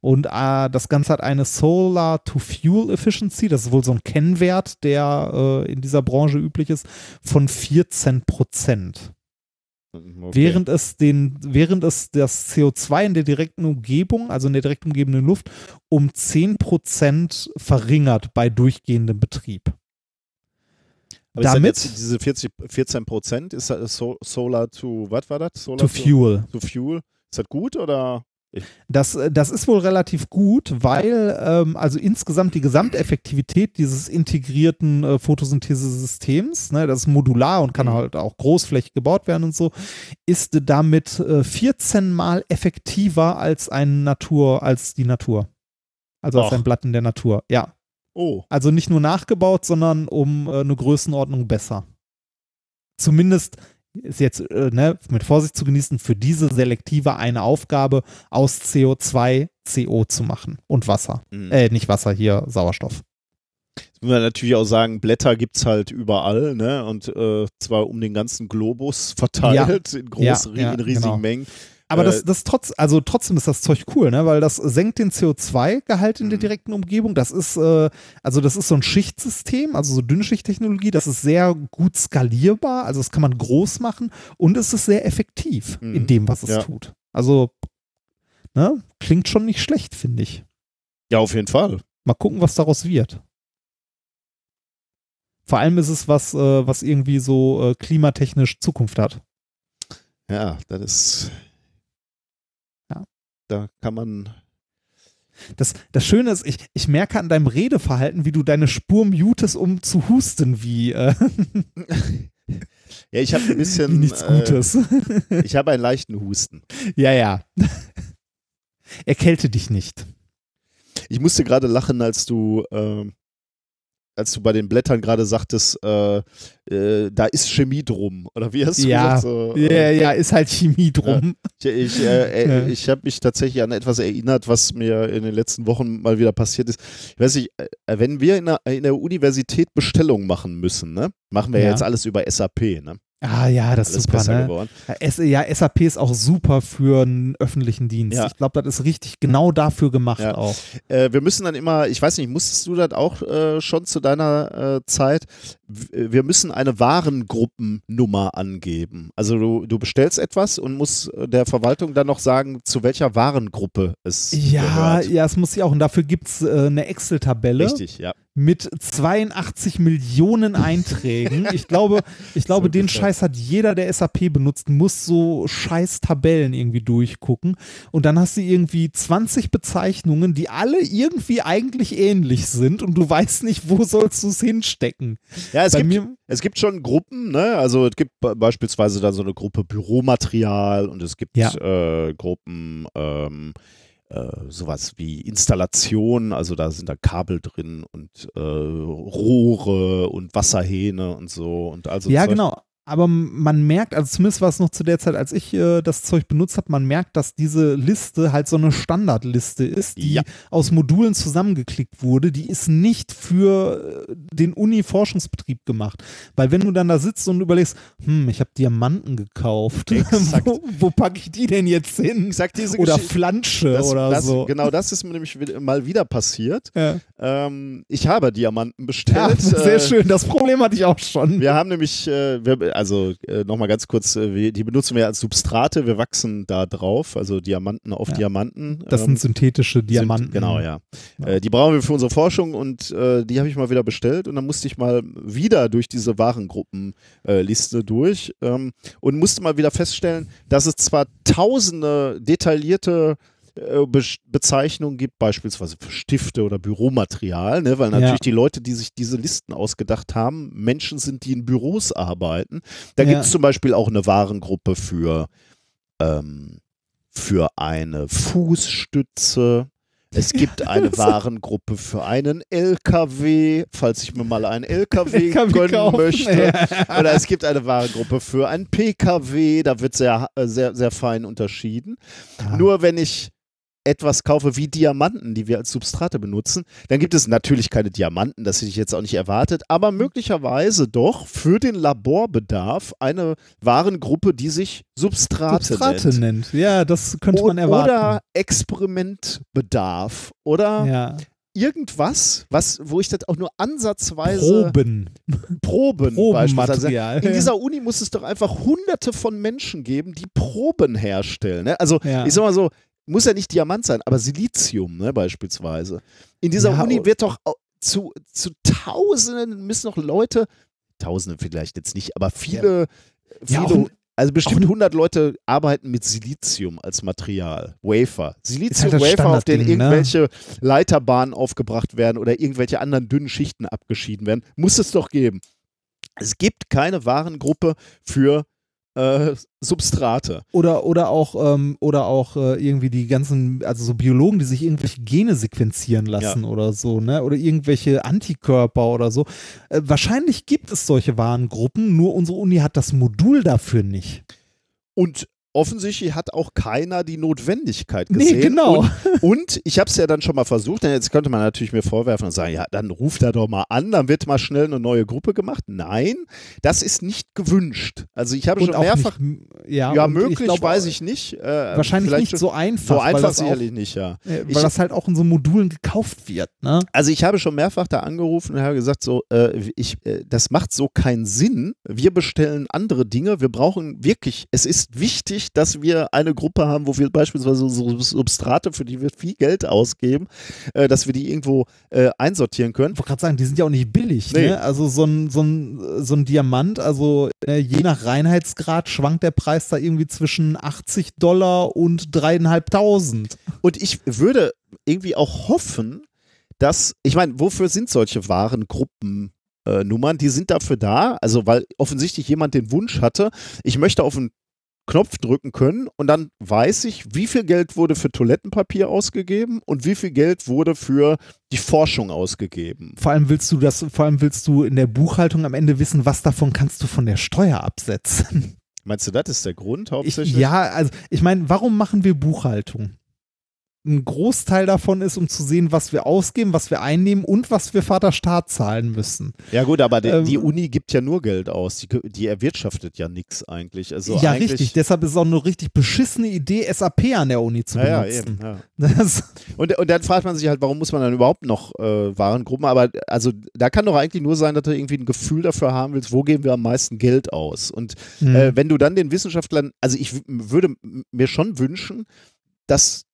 Und äh, das Ganze hat eine Solar-to-Fuel Efficiency, das ist wohl so ein Kennwert, der äh, in dieser Branche üblich ist, von 14 Prozent. Okay. Während es den, während es das CO2 in der direkten Umgebung, also in der direkt umgebenden Luft, um 10 Prozent verringert bei durchgehendem Betrieb. Aber damit- diese 40, 14 Prozent, ist das so, Solar to, was war das? Solar To fuel. To Fuel. Ist das gut oder? Das, äh, das ist wohl relativ gut, weil ähm, also insgesamt die Gesamteffektivität dieses integrierten äh, Photosynthesesystems, ne, das ist modular und kann Mhm. halt auch großflächig gebaut werden und so, ist damit äh, 14 mal effektiver als ein Natur, als die Natur. Also als Ach. ein Blatt in der Natur. Ja. Oh. Also nicht nur nachgebaut, sondern um äh, eine Größenordnung besser. Zumindest ist jetzt äh, ne, mit Vorsicht zu genießen, für diese selektive eine Aufgabe aus CO2 CO zu machen und Wasser. Mhm. Äh, nicht Wasser, hier Sauerstoff. Jetzt muss man natürlich auch sagen, Blätter gibt es halt überall, ne? Und äh, zwar um den ganzen Globus verteilt, in, groß, Ja, ja, in riesigen genau. Mengen. Aber Äh, das, das trotz, also trotzdem ist das Zeug cool, ne? Weil das senkt den CO2-Gehalt in der Mhm. direkten Umgebung. Das ist, äh, also das ist so ein Schichtsystem, also so Dünnschichttechnologie, das ist sehr gut skalierbar, also das kann man groß machen und es ist sehr effektiv Mhm. in dem, was es Ja. tut. Also, ne, klingt schon nicht schlecht, finde ich. Ja, auf jeden Fall. Mal gucken, was daraus wird. Vor allem ist es was, äh, was irgendwie so äh, klimatechnisch Zukunft hat. Ja, das ist. Da kann man. Das, das Schöne ist, ich, ich merke an deinem Redeverhalten, wie du deine Spur mutest, um zu husten, wie, äh, <laughs> Ja, ich habe ein wie bisschen. nichts äh, Gutes. <laughs> ich habe einen leichten Husten. ja, ja. <laughs> Erkälte dich nicht. Ich musste gerade lachen, als du, ähm, als du bei den Blättern gerade sagtest, äh, äh, da ist Chemie drum. Oder wie hast du ja, gesagt? So, ja, äh, ja, ist halt Chemie drum. ich ich, äh, <laughs> Ja. äh, ich habe mich tatsächlich an etwas erinnert, was mir in den letzten Wochen mal wieder passiert ist. Ich weiß nicht, äh, wenn wir in der, in der Universität Bestellungen machen müssen, ne? machen wir Ja. jetzt alles über SAP. Ne? Ah ja, das ist super, besser ne? geworden. Ja, SAP ist auch super für einen öffentlichen Dienst. Ja. Ich glaube, das ist richtig genau dafür gemacht Ja. auch. Äh, wir müssen dann immer, ich weiß nicht, musstest du das auch äh, schon zu deiner äh, Zeit? W- Wir müssen eine Warengruppennummer angeben. Also du, du bestellst etwas und musst äh, der Verwaltung dann noch sagen, zu welcher Warengruppe es Ja, gehört. ja, es muss ja auch. Und dafür gibt es äh, eine Excel-Tabelle Richtig, ja. Mit 82 Millionen Einträgen. Ich glaube, ich glaube, den ungefähr. Scheiß hat jeder, der SAP benutzt, muss so scheiß Tabellen irgendwie durchgucken. Und dann hast du irgendwie 20 Bezeichnungen, die alle irgendwie eigentlich ähnlich sind und du weißt nicht, wo sollst du es hinstecken. Ja, es Bei gibt, es gibt schon Gruppen, ne? Also es gibt be- beispielsweise dann so eine Gruppe Büromaterial und es gibt Ja. äh, Gruppen, ähm, äh, sowas wie Installation, also da sind da Kabel drin und äh, Rohre und Wasserhähne und so und also ja, Zeug. genau. Aber man merkt, also zumindest war es noch zu der Zeit, als ich äh, das Zeug benutzt habe, man merkt, dass diese Liste halt so eine Standardliste ist, die Ja. aus Modulen zusammengeklickt wurde. Die ist nicht für äh, den Uni-Forschungsbetrieb gemacht. Weil wenn du dann da sitzt und überlegst, hm, ich habe Diamanten gekauft, <laughs> wo, wo packe ich die denn jetzt hin? Oder Geschichte- Flansche das, oder das, so. Genau, das ist mir nämlich mal wieder passiert. Ja. Ähm, ich habe Diamanten Ja, bestellt. <laughs> sehr äh, schön. Das Problem hatte ich auch schon. Wir haben nämlich, äh, wir, also äh, nochmal ganz kurz, äh, die benutzen wir als Substrate, wir wachsen da drauf, also Diamanten auf Ja. Diamanten. Das ähm, sind synthetische Diamanten. Sind, genau, ja. Ja. Äh, die brauchen wir für unsere Forschung und äh, die habe ich mal wieder bestellt und dann musste ich mal wieder durch diese Warengruppenliste äh, durch ähm, und musste mal wieder feststellen, dass es zwar tausende detaillierte äh, Be Bezeichnungen gibt, beispielsweise für Stifte oder Büromaterial, ne, weil natürlich Ja. die Leute, die sich diese Listen ausgedacht haben, Menschen sind, die in Büros arbeiten. Da Ja. gibt es zum Beispiel auch eine Warengruppe für, ähm, für eine Fußstütze. Es gibt <laughs> eine Warengruppe für einen LKW, falls ich mir mal einen LKW, LKW gönnen kaufen. möchte. Ja. Oder es gibt eine Warengruppe für einen PKW, da wird sehr, sehr, sehr fein unterschieden. Ah. Nur wenn ich etwas kaufe wie Diamanten, die wir als Substrate benutzen, dann gibt es natürlich keine Diamanten, das hätte ich jetzt auch nicht erwartet, aber möglicherweise doch für den Laborbedarf eine Warengruppe, die sich Substrate, Substrate nennt. nennt. Ja, das könnte O- man erwarten. Oder Experimentbedarf oder ja. irgendwas, was, wo ich das auch nur ansatzweise Proben. Proben beispielsweise. Probenmaterial. In dieser Uni muss es doch einfach hunderte von Menschen geben, die Proben herstellen. Ne? Also Ja. ich sag mal so, muss ja nicht Diamant sein, aber Silizium ne, beispielsweise. In dieser Ja, Uni wird doch zu, zu Tausenden müssen noch Leute, Tausende vielleicht jetzt nicht, aber viele, Ja, viele ein- also bestimmt auch ein- 100 Leute arbeiten mit Silizium als Material, Wafer. halt Silizium-Wafer, das auf denen ne? irgendwelche Leiterbahnen aufgebracht werden oder irgendwelche anderen dünnen Schichten abgeschieden werden, muss es doch geben. Es gibt keine Warengruppe für äh, Substrate. Oder, oder auch, ähm, oder auch äh, irgendwie die ganzen, also so Biologen, die sich irgendwelche Gene sequenzieren lassen oder so, ne? Oder irgendwelche Antikörper oder so. Äh, wahrscheinlich gibt es solche Warengruppen, nur unsere Uni hat das Modul dafür nicht. Und offensichtlich hat auch keiner die Notwendigkeit Nee, gesehen. genau. Und, und ich habe es ja dann schon mal versucht, denn jetzt könnte man natürlich mir vorwerfen und sagen, ja, dann ruft er doch mal an, dann wird mal schnell eine neue Gruppe gemacht. Nein, das ist nicht gewünscht. Also ich habe schon mehrfach, nicht, ja, ja, möglich, glaub, weiß ich nicht. Äh, Wahrscheinlich nicht so einfach. so einfach das auch, sicherlich nicht, ja. äh, Ich- weil das halt auch in so Modulen gekauft wird, ne? Also ich habe schon mehrfach da angerufen und habe gesagt, so, äh, ich, äh, das macht so keinen Sinn. Wir bestellen andere Dinge. Wir brauchen wirklich, es ist wichtig, dass wir eine Gruppe haben, wo wir beispielsweise so Substrate, für die wir viel Geld ausgeben, äh, dass wir die irgendwo äh, einsortieren können. Ich wollte gerade sagen, die sind ja auch nicht billig. Nee. Ne? Also so ein, so, ein, so ein Diamant, also äh, je nach Reinheitsgrad schwankt der Preis da irgendwie zwischen 80 Dollar und dreieinhalbtausend. Und ich würde irgendwie auch hoffen, dass, ich meine, wofür sind solche Warengruppen? äh, Nummern, die sind dafür da, also weil offensichtlich jemand den Wunsch hatte, ich möchte auf ein Knopf drücken können und dann weiß ich, wie viel Geld wurde für Toilettenpapier ausgegeben und wie viel Geld wurde für die Forschung ausgegeben. Vor allem willst du das, vor allem willst du in der Buchhaltung am Ende wissen, was davon kannst du von der Steuer absetzen. Meinst du, das ist der Grund Ich, hauptsächlich? ja, also ich meine, warum machen wir Buchhaltung? Ein Großteil davon ist, um zu sehen, was wir ausgeben, was wir einnehmen und was wir Vaterstaat zahlen müssen. Ja gut, aber die, Ähm, die Uni gibt ja nur Geld aus. Die, die erwirtschaftet ja nichts eigentlich. Also ja, eigentlich, richtig. Deshalb ist es auch eine richtig beschissene Idee, SAP an der Uni zu Ja, ja, benutzen. eben, ja. <laughs> Das, Und, und dann fragt man sich halt, warum muss man dann überhaupt noch äh, Warengruppen? Aber also da kann doch eigentlich nur sein, dass du irgendwie ein Gefühl dafür haben willst, wo geben wir am meisten Geld aus? Und Mhm. äh, wenn du dann den Wissenschaftlern, also ich würde mir schon wünschen, dass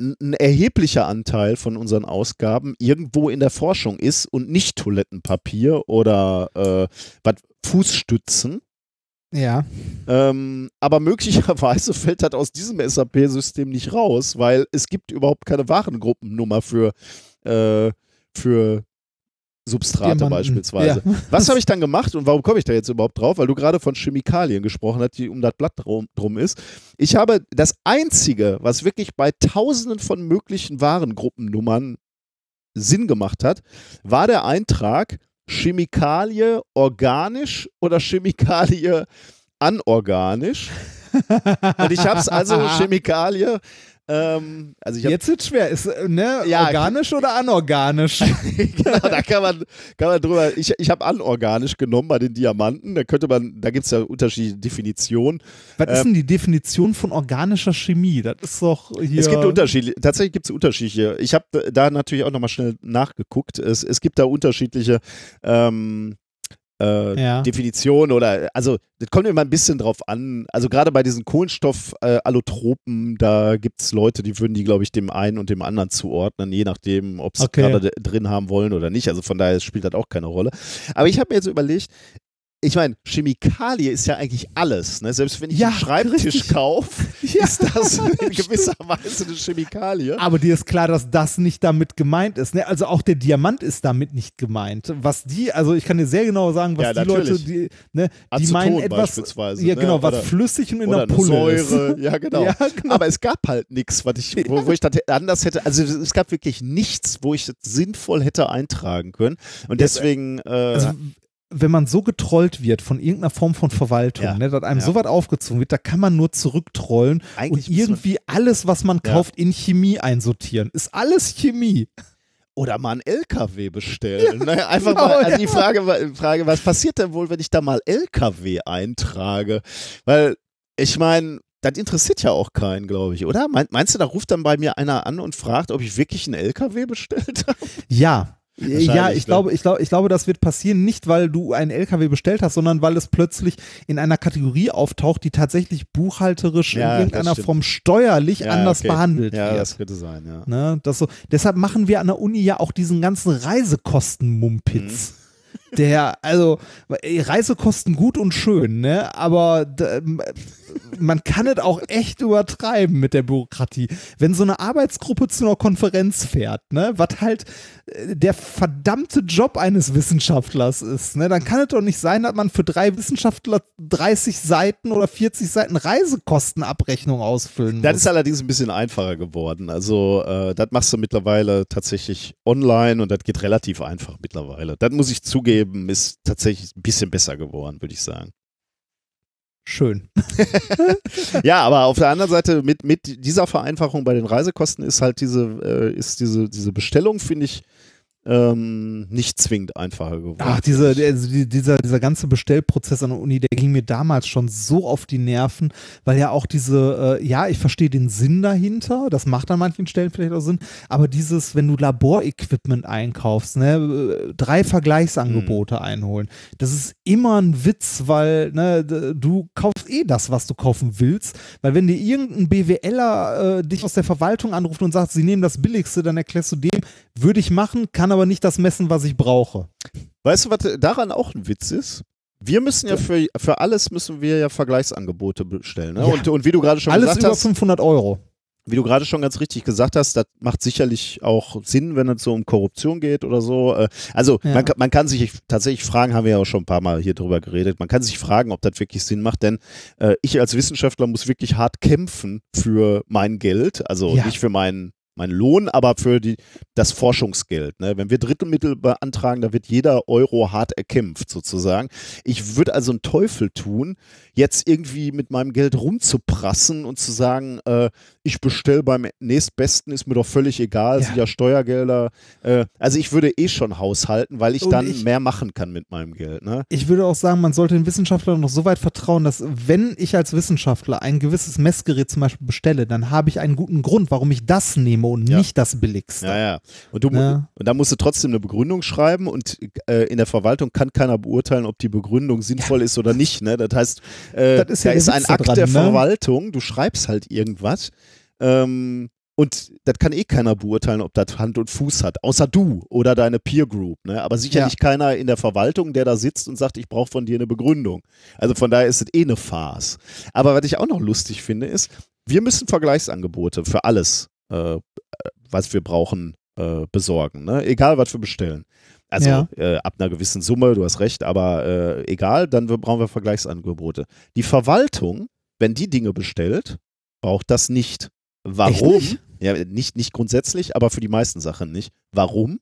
ein erheblicher Anteil von unseren Ausgaben irgendwo in der Forschung ist und nicht Toilettenpapier oder äh, was Fußstützen. ja. Ähm, aber möglicherweise fällt das aus diesem SAP-System nicht raus, weil es gibt überhaupt keine Warengruppennummer für, äh, für Substrate Diamanten. beispielsweise. Ja. Was habe <laughs> ich dann gemacht und warum komme ich da jetzt überhaupt drauf? Weil du gerade von Chemikalien gesprochen hast, die um das Blatt drum, drum ist. Ich habe das Einzige, was wirklich bei tausenden von möglichen Warengruppennummern Sinn gemacht hat, war der Eintrag Chemikalie organisch oder Chemikalie anorganisch. <laughs> Und ich habe es also Chemikalie, ähm, also habe Jetzt wird schwer. Ist, äh, ne, Ja, organisch oder anorganisch? <laughs> genau, da kann man, kann man drüber. Ich, ich habe anorganisch genommen bei den Diamanten. Da könnte man, da gibt es ja unterschiedliche Definitionen. Was ist denn die Definition von organischer Chemie? Das ist doch hier. Es gibt unterschiedliche, tatsächlich gibt es unterschiedliche. Ich habe da natürlich auch nochmal schnell nachgeguckt. Es, es gibt da unterschiedliche ähm, äh, Ja. Definitionen oder, also das kommt immer ein bisschen drauf an. Also gerade bei diesen Kohlenstoff-Allotropen, da gibt es Leute, die würden die, glaube ich, dem einen und dem anderen zuordnen, je nachdem, ob sie Okay. gerade drin haben wollen oder nicht. Also von daher spielt das auch keine Rolle. Aber ich habe mir jetzt überlegt, ich meine, Chemikalie ist ja eigentlich alles. Ne? Selbst wenn ich Ja, einen Schreibtisch richtig. <laughs> kaufe, Ja. ist das in <laughs> gewisser Weise eine Chemikalie. Aber dir ist klar, dass das nicht damit gemeint ist. Ne? Also auch der Diamant ist damit nicht gemeint. Was die, also ich kann dir sehr genau sagen, was Ja, die Leute, die, ne, die meinen etwas, beispielsweise, ja ne? genau, was Oder- flüssig und in der Pulle Säure, ist. <laughs> ja genau. Ja, genau. Aber es gab halt nichts, was ich, wo, wo ich das anders hätte, also es gab wirklich nichts, wo ich das sinnvoll hätte eintragen können. Und deswegen, äh, Also, wenn man so getrollt wird von irgendeiner Form von Verwaltung, Ja. ne, dass einem Ja. so was aufgezogen wird, da kann man nur zurücktrollen Eigentlich und irgendwie alles, was man Ja. kauft, in Chemie einsortieren. Ist alles Chemie. oder mal einen LKW bestellen. ne? Einfach genau, mal, also ja. die Frage, Frage, was passiert denn wohl, wenn ich da mal LKW eintrage? Weil, ich meine, das interessiert ja auch keinen, glaube ich, oder? Mein, meinst du, da ruft dann bei mir einer an und fragt, ob ich wirklich einen LKW bestellt <laughs> habe? Ja. Ja, ich ne? glaube, ich glaube, ich glaube, das wird passieren, nicht weil du einen LKW bestellt hast, sondern weil es plötzlich in einer Kategorie auftaucht, die tatsächlich buchhalterisch Ja, in irgendeiner. Form steuerlich anders okay. behandelt Ja, wird. das könnte sein, ja. Ne, das so, deshalb machen wir an der Uni ja auch diesen ganzen Reisekosten-Mumpitz. Der, also, Reisekosten gut und schön, ne? Aber man kann es auch echt übertreiben mit der Bürokratie. Wenn so eine Arbeitsgruppe zu einer Konferenz fährt, ne, was halt äh, der verdammte Job eines Wissenschaftlers ist, ne, dann kann es doch nicht sein, dass man für drei Wissenschaftler 30 Seiten oder 40 Seiten Reisekostenabrechnung ausfüllen Das muss. ist allerdings ein bisschen einfacher geworden. Also, äh, das machst du mittlerweile tatsächlich online und das geht relativ einfach mittlerweile. Das muss ich zugeben, ist tatsächlich ein bisschen besser geworden, würde ich sagen. Schön. <laughs> ja, aber auf der anderen Seite mit, mit dieser Vereinfachung bei den Reisekosten ist halt diese, äh, ist diese, diese Bestellung, finde ich, ähm, nicht zwingend einfacher geworden. Ach, diese, also die- dieser, dieser ganze Bestellprozess an der Uni, der ging mir damals schon so auf die Nerven, weil ja auch diese, äh, ja, ich verstehe den Sinn dahinter, das macht an manchen Stellen vielleicht auch Sinn, aber dieses, wenn du Laborequipment einkaufst, ne, äh, drei Vergleichsangebote Mhm. einholen, das ist immer ein Witz, weil ne, du kaufst eh das, was du kaufen willst, weil wenn dir irgendein BWLer äh, dich aus der Verwaltung anruft und sagt, sie nehmen das Billigste, dann erklärst du dem, würde ich machen, kann aber nicht das messen, was ich brauche. Weißt du, was daran auch ein Witz ist? Wir müssen ja für, für alles müssen wir ja Vergleichsangebote bestellen. Ne? Ja. Und, und wie du gerade schon Alles gesagt über hast, 500 Euro. wie du gerade schon ganz richtig gesagt hast, das macht sicherlich auch Sinn, wenn es so um Korruption geht oder so. Äh, Also Ja. man, kann- man kann sich tatsächlich fragen, haben wir ja auch schon ein paar Mal hier drüber geredet, man kann sich fragen, ob das wirklich Sinn macht, denn äh, ich als Wissenschaftler muss wirklich hart kämpfen für mein Geld, also Ja. nicht für meinen meinen Lohn, aber für die, das Forschungsgeld. Ne? Wenn wir Drittmittel beantragen, da wird jeder Euro hart erkämpft sozusagen. Ich würde also einen Teufel tun, jetzt irgendwie mit meinem Geld rumzuprassen und zu sagen, äh, ich bestelle beim nächstbesten, ist mir doch völlig egal, Ja. sind ja Steuergelder. Äh, also ich würde eh schon haushalten, weil ich Und dann ich- mehr machen kann mit meinem Geld. Ne? Ich würde auch sagen, man sollte den Wissenschaftlern noch so weit vertrauen, dass wenn ich als Wissenschaftler ein gewisses Messgerät zum Beispiel bestelle, dann habe ich einen guten Grund, warum ich das nehme und Ja. nicht das billigste. Ja, ja. Und, du, Ja. und da musst du trotzdem eine Begründung schreiben und äh, in der Verwaltung kann keiner beurteilen, ob die Begründung sinnvoll ist oder nicht. Ne? Das heißt, äh, Das ist ja da ist ein Witz Akt dran, der ne? Verwaltung, du schreibst halt irgendwas ähm, und das kann eh keiner beurteilen, ob das Hand und Fuß hat, außer du oder deine Peer Group. Ne? Aber sicherlich keiner in der Verwaltung, der da sitzt und sagt, ich brauche von dir eine Begründung. Also von daher ist es eh eine Farce. Aber was ich auch noch lustig finde, ist, wir müssen Vergleichsangebote für alles, äh, was wir brauchen, äh, besorgen. Ne? Egal, was wir bestellen. Also Ja. äh, ab einer gewissen Summe, du hast recht, aber äh, egal, dann brauchen wir Vergleichsangebote. Die Verwaltung, wenn die Dinge bestellt, braucht das nicht. Warum? nicht? Ja, nicht, nicht grundsätzlich, aber für die meisten Sachen nicht. Warum?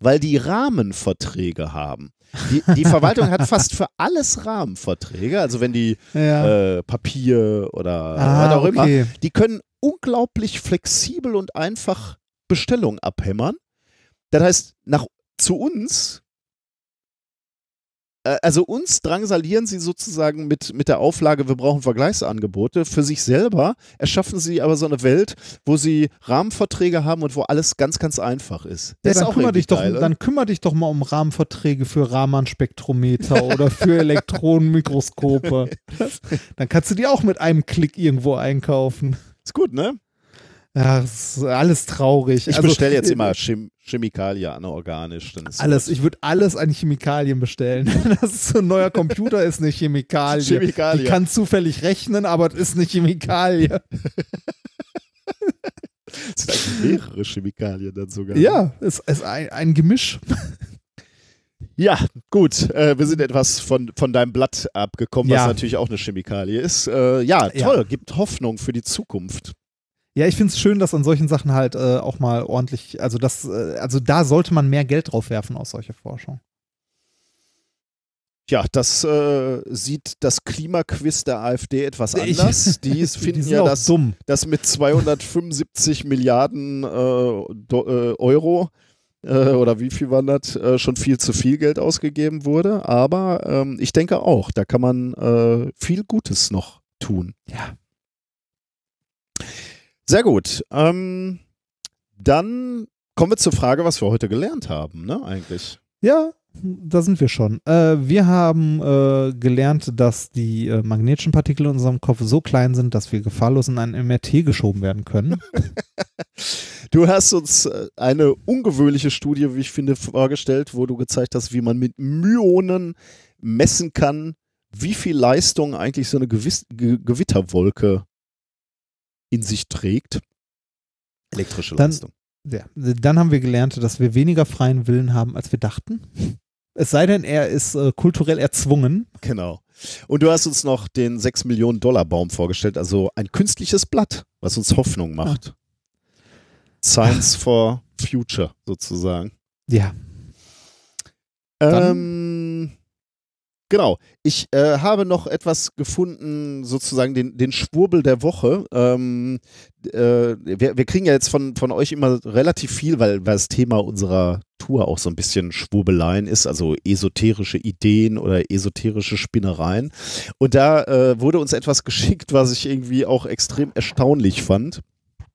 Weil die Rahmenverträge haben. Die, die <laughs> Verwaltung hat fast für alles Rahmenverträge. Also wenn die Ja. äh, Papier oder Ah, was auch immer, okay. die können unglaublich flexibel und einfach Bestellungen abhämmern. Das heißt, nach, zu uns, also uns drangsalieren sie sozusagen mit, mit der Auflage, wir brauchen Vergleichsangebote. Für sich selber erschaffen sie aber so eine Welt, wo sie Rahmenverträge haben und wo alles ganz, ganz einfach ist. Ja, dann, kümmere dich doch, geil, oder? dann kümmere dich doch mal um Rahmenverträge für Raman-Spektrometer <laughs> oder für Elektronenmikroskope. <laughs> dann kannst du die auch mit einem Klick irgendwo einkaufen. Ist gut, ne? Ja, das ist alles traurig. Ich Also, bestelle jetzt äh, immer Chem Chemikalien anorganisch. Dann ist Alles, ich würde alles an Chemikalien bestellen. <laughs> Das ist so ein neuer Computer, ist eine Chemikalie. Chemikalie. Die kann zufällig rechnen, aber es ist eine Chemikalie. <laughs> <laughs> Das sind mehrere Chemikalien dann sogar. Ja, es ist ein, ein Gemisch. Ja, gut. Äh, wir sind etwas von, von deinem Blatt abgekommen, was Ja. natürlich auch eine Chemikalie ist. Äh, ja, Ja. toll. Gibt Hoffnung für die Zukunft. Ja, ich finde es schön, dass an solchen Sachen halt äh, auch mal ordentlich, also das, äh, also da sollte man mehr Geld drauf werfen aus solcher Forschung. Ja, das äh, sieht das Klimaquiz der AfD etwas anders. Die <laughs> Die finden sind ja, dass, dumm. dass mit 275 Milliarden äh, äh, Euro äh, oder wie viel waren das, schon viel zu viel Geld ausgegeben wurde. Aber ähm, ich denke auch, da kann man viel Gutes noch tun. Ja. Sehr gut. Ähm, dann kommen wir zur Frage, was wir heute gelernt haben, ne, eigentlich. Ja, da sind wir schon. Äh, wir haben äh, gelernt, dass die äh, magnetischen Partikel in unserem Kopf so klein sind, dass wir gefahrlos in ein MRT geschoben werden können. <laughs> <laughs> Du hast uns äh, eine ungewöhnliche Studie, wie ich finde, vorgestellt, wo du gezeigt hast, wie man mit Myonen messen kann, wie viel Leistung eigentlich so eine Gewiss Ge Gewitterwolke in sich trägt. Elektrische Dann- Leistung. ja. Dann haben wir gelernt, dass wir weniger freien Willen haben, als wir dachten. Es sei denn, er ist äh, kulturell erzwungen. Genau. Und du hast uns noch den 6 Millionen Dollar Baum vorgestellt, also ein künstliches Blatt, was uns Hoffnung macht. Science for Future sozusagen. Ja. Ähm, genau. Ich äh, habe noch etwas gefunden, sozusagen den, den Schwurbel der Woche. Ähm, äh, wir, wir kriegen ja jetzt von, von euch immer relativ viel, weil, weil das Thema unserer Tour auch so ein bisschen Schwurbeleien ist, also esoterische Ideen oder esoterische Spinnereien. Und da äh, wurde uns etwas <laughs> geschickt, was ich irgendwie auch extrem erstaunlich fand.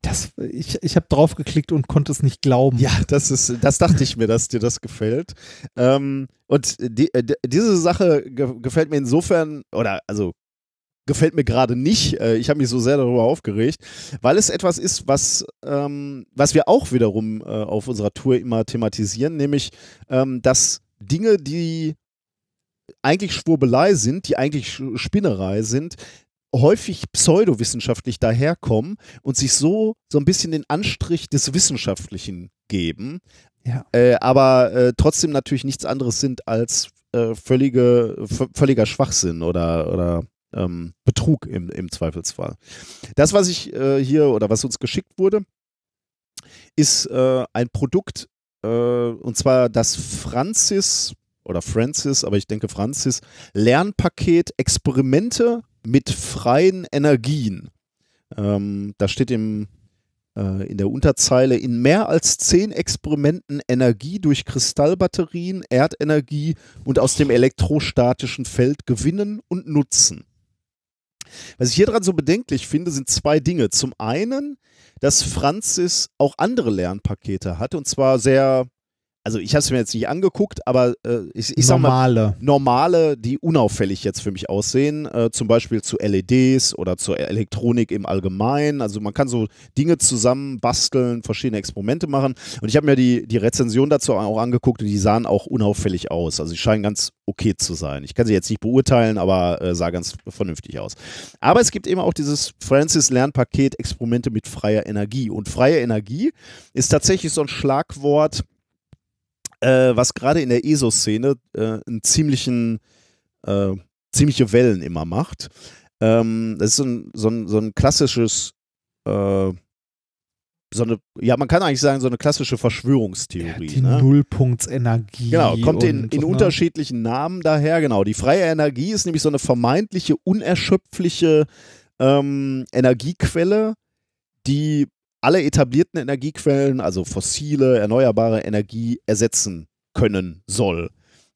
Das, ich ich habe draufgeklickt und konnte es nicht glauben. Ja, das ist, das dachte ich mir, dass dir das gefällt. Ähm, und die, äh, diese Sache ge gefällt mir insofern, oder also gefällt mir gerade nicht. Äh, ich habe mich so sehr darüber aufgeregt, weil es etwas ist, was, ähm, was wir auch wiederum äh, auf unserer Tour immer thematisieren, nämlich, ähm, dass Dinge, die eigentlich Schwurbelei sind, die eigentlich Spinnerei sind, häufig pseudowissenschaftlich daherkommen und sich so so ein bisschen den Anstrich des Wissenschaftlichen geben, Ja. äh, aber äh, trotzdem natürlich nichts anderes sind als äh, völlige, völliger Schwachsinn oder, oder ähm, Betrug im, im Zweifelsfall. Das, was ich äh, hier oder was uns geschickt wurde, ist äh, ein Produkt, äh, und zwar das Francis oder Francis, aber ich denke Francis, Lernpaket Experimente mit freien Energien. Ähm, da steht im, äh, in der Unterzeile, in mehr als zehn Experimenten Energie durch Kristallbatterien, Erdenergie und aus dem elektrostatischen Feld gewinnen und nutzen. Was ich hier dran so bedenklich finde, sind zwei Dinge. Zum einen, dass Francis auch andere Lernpakete hat und zwar sehr, also ich habe es mir jetzt nicht angeguckt, aber äh, ich, ich sag mal, Normale. normale, die unauffällig jetzt für mich aussehen, äh, zum Beispiel zu LEDs oder zur Elektronik im Allgemeinen. Also man kann so Dinge zusammen basteln, verschiedene Experimente machen. Und ich habe mir die, die Rezension dazu auch angeguckt und die sahen auch unauffällig aus. Also sie scheinen ganz okay zu sein. Ich kann sie jetzt nicht beurteilen, aber äh, sah ganz vernünftig aus. Aber es gibt eben auch dieses Francis Lernpaket Experimente mit freier Energie. Und freie Energie ist tatsächlich so ein Schlagwort, äh, was gerade in der ESO-Szene äh, einen ziemlichen, äh, ziemliche Wellen immer macht. Ähm, das ist so ein, so ein, so ein klassisches, äh, so eine, ja, man kann eigentlich sagen, so eine klassische Verschwörungstheorie. Die ne? Nullpunktsenergie. Genau, kommt in, in ne? unterschiedlichen Namen daher. Genau, die freie Energie ist nämlich so eine vermeintliche, unerschöpfliche ähm, Energiequelle, die alle etablierten Energiequellen, also fossile, erneuerbare Energie, ersetzen können soll.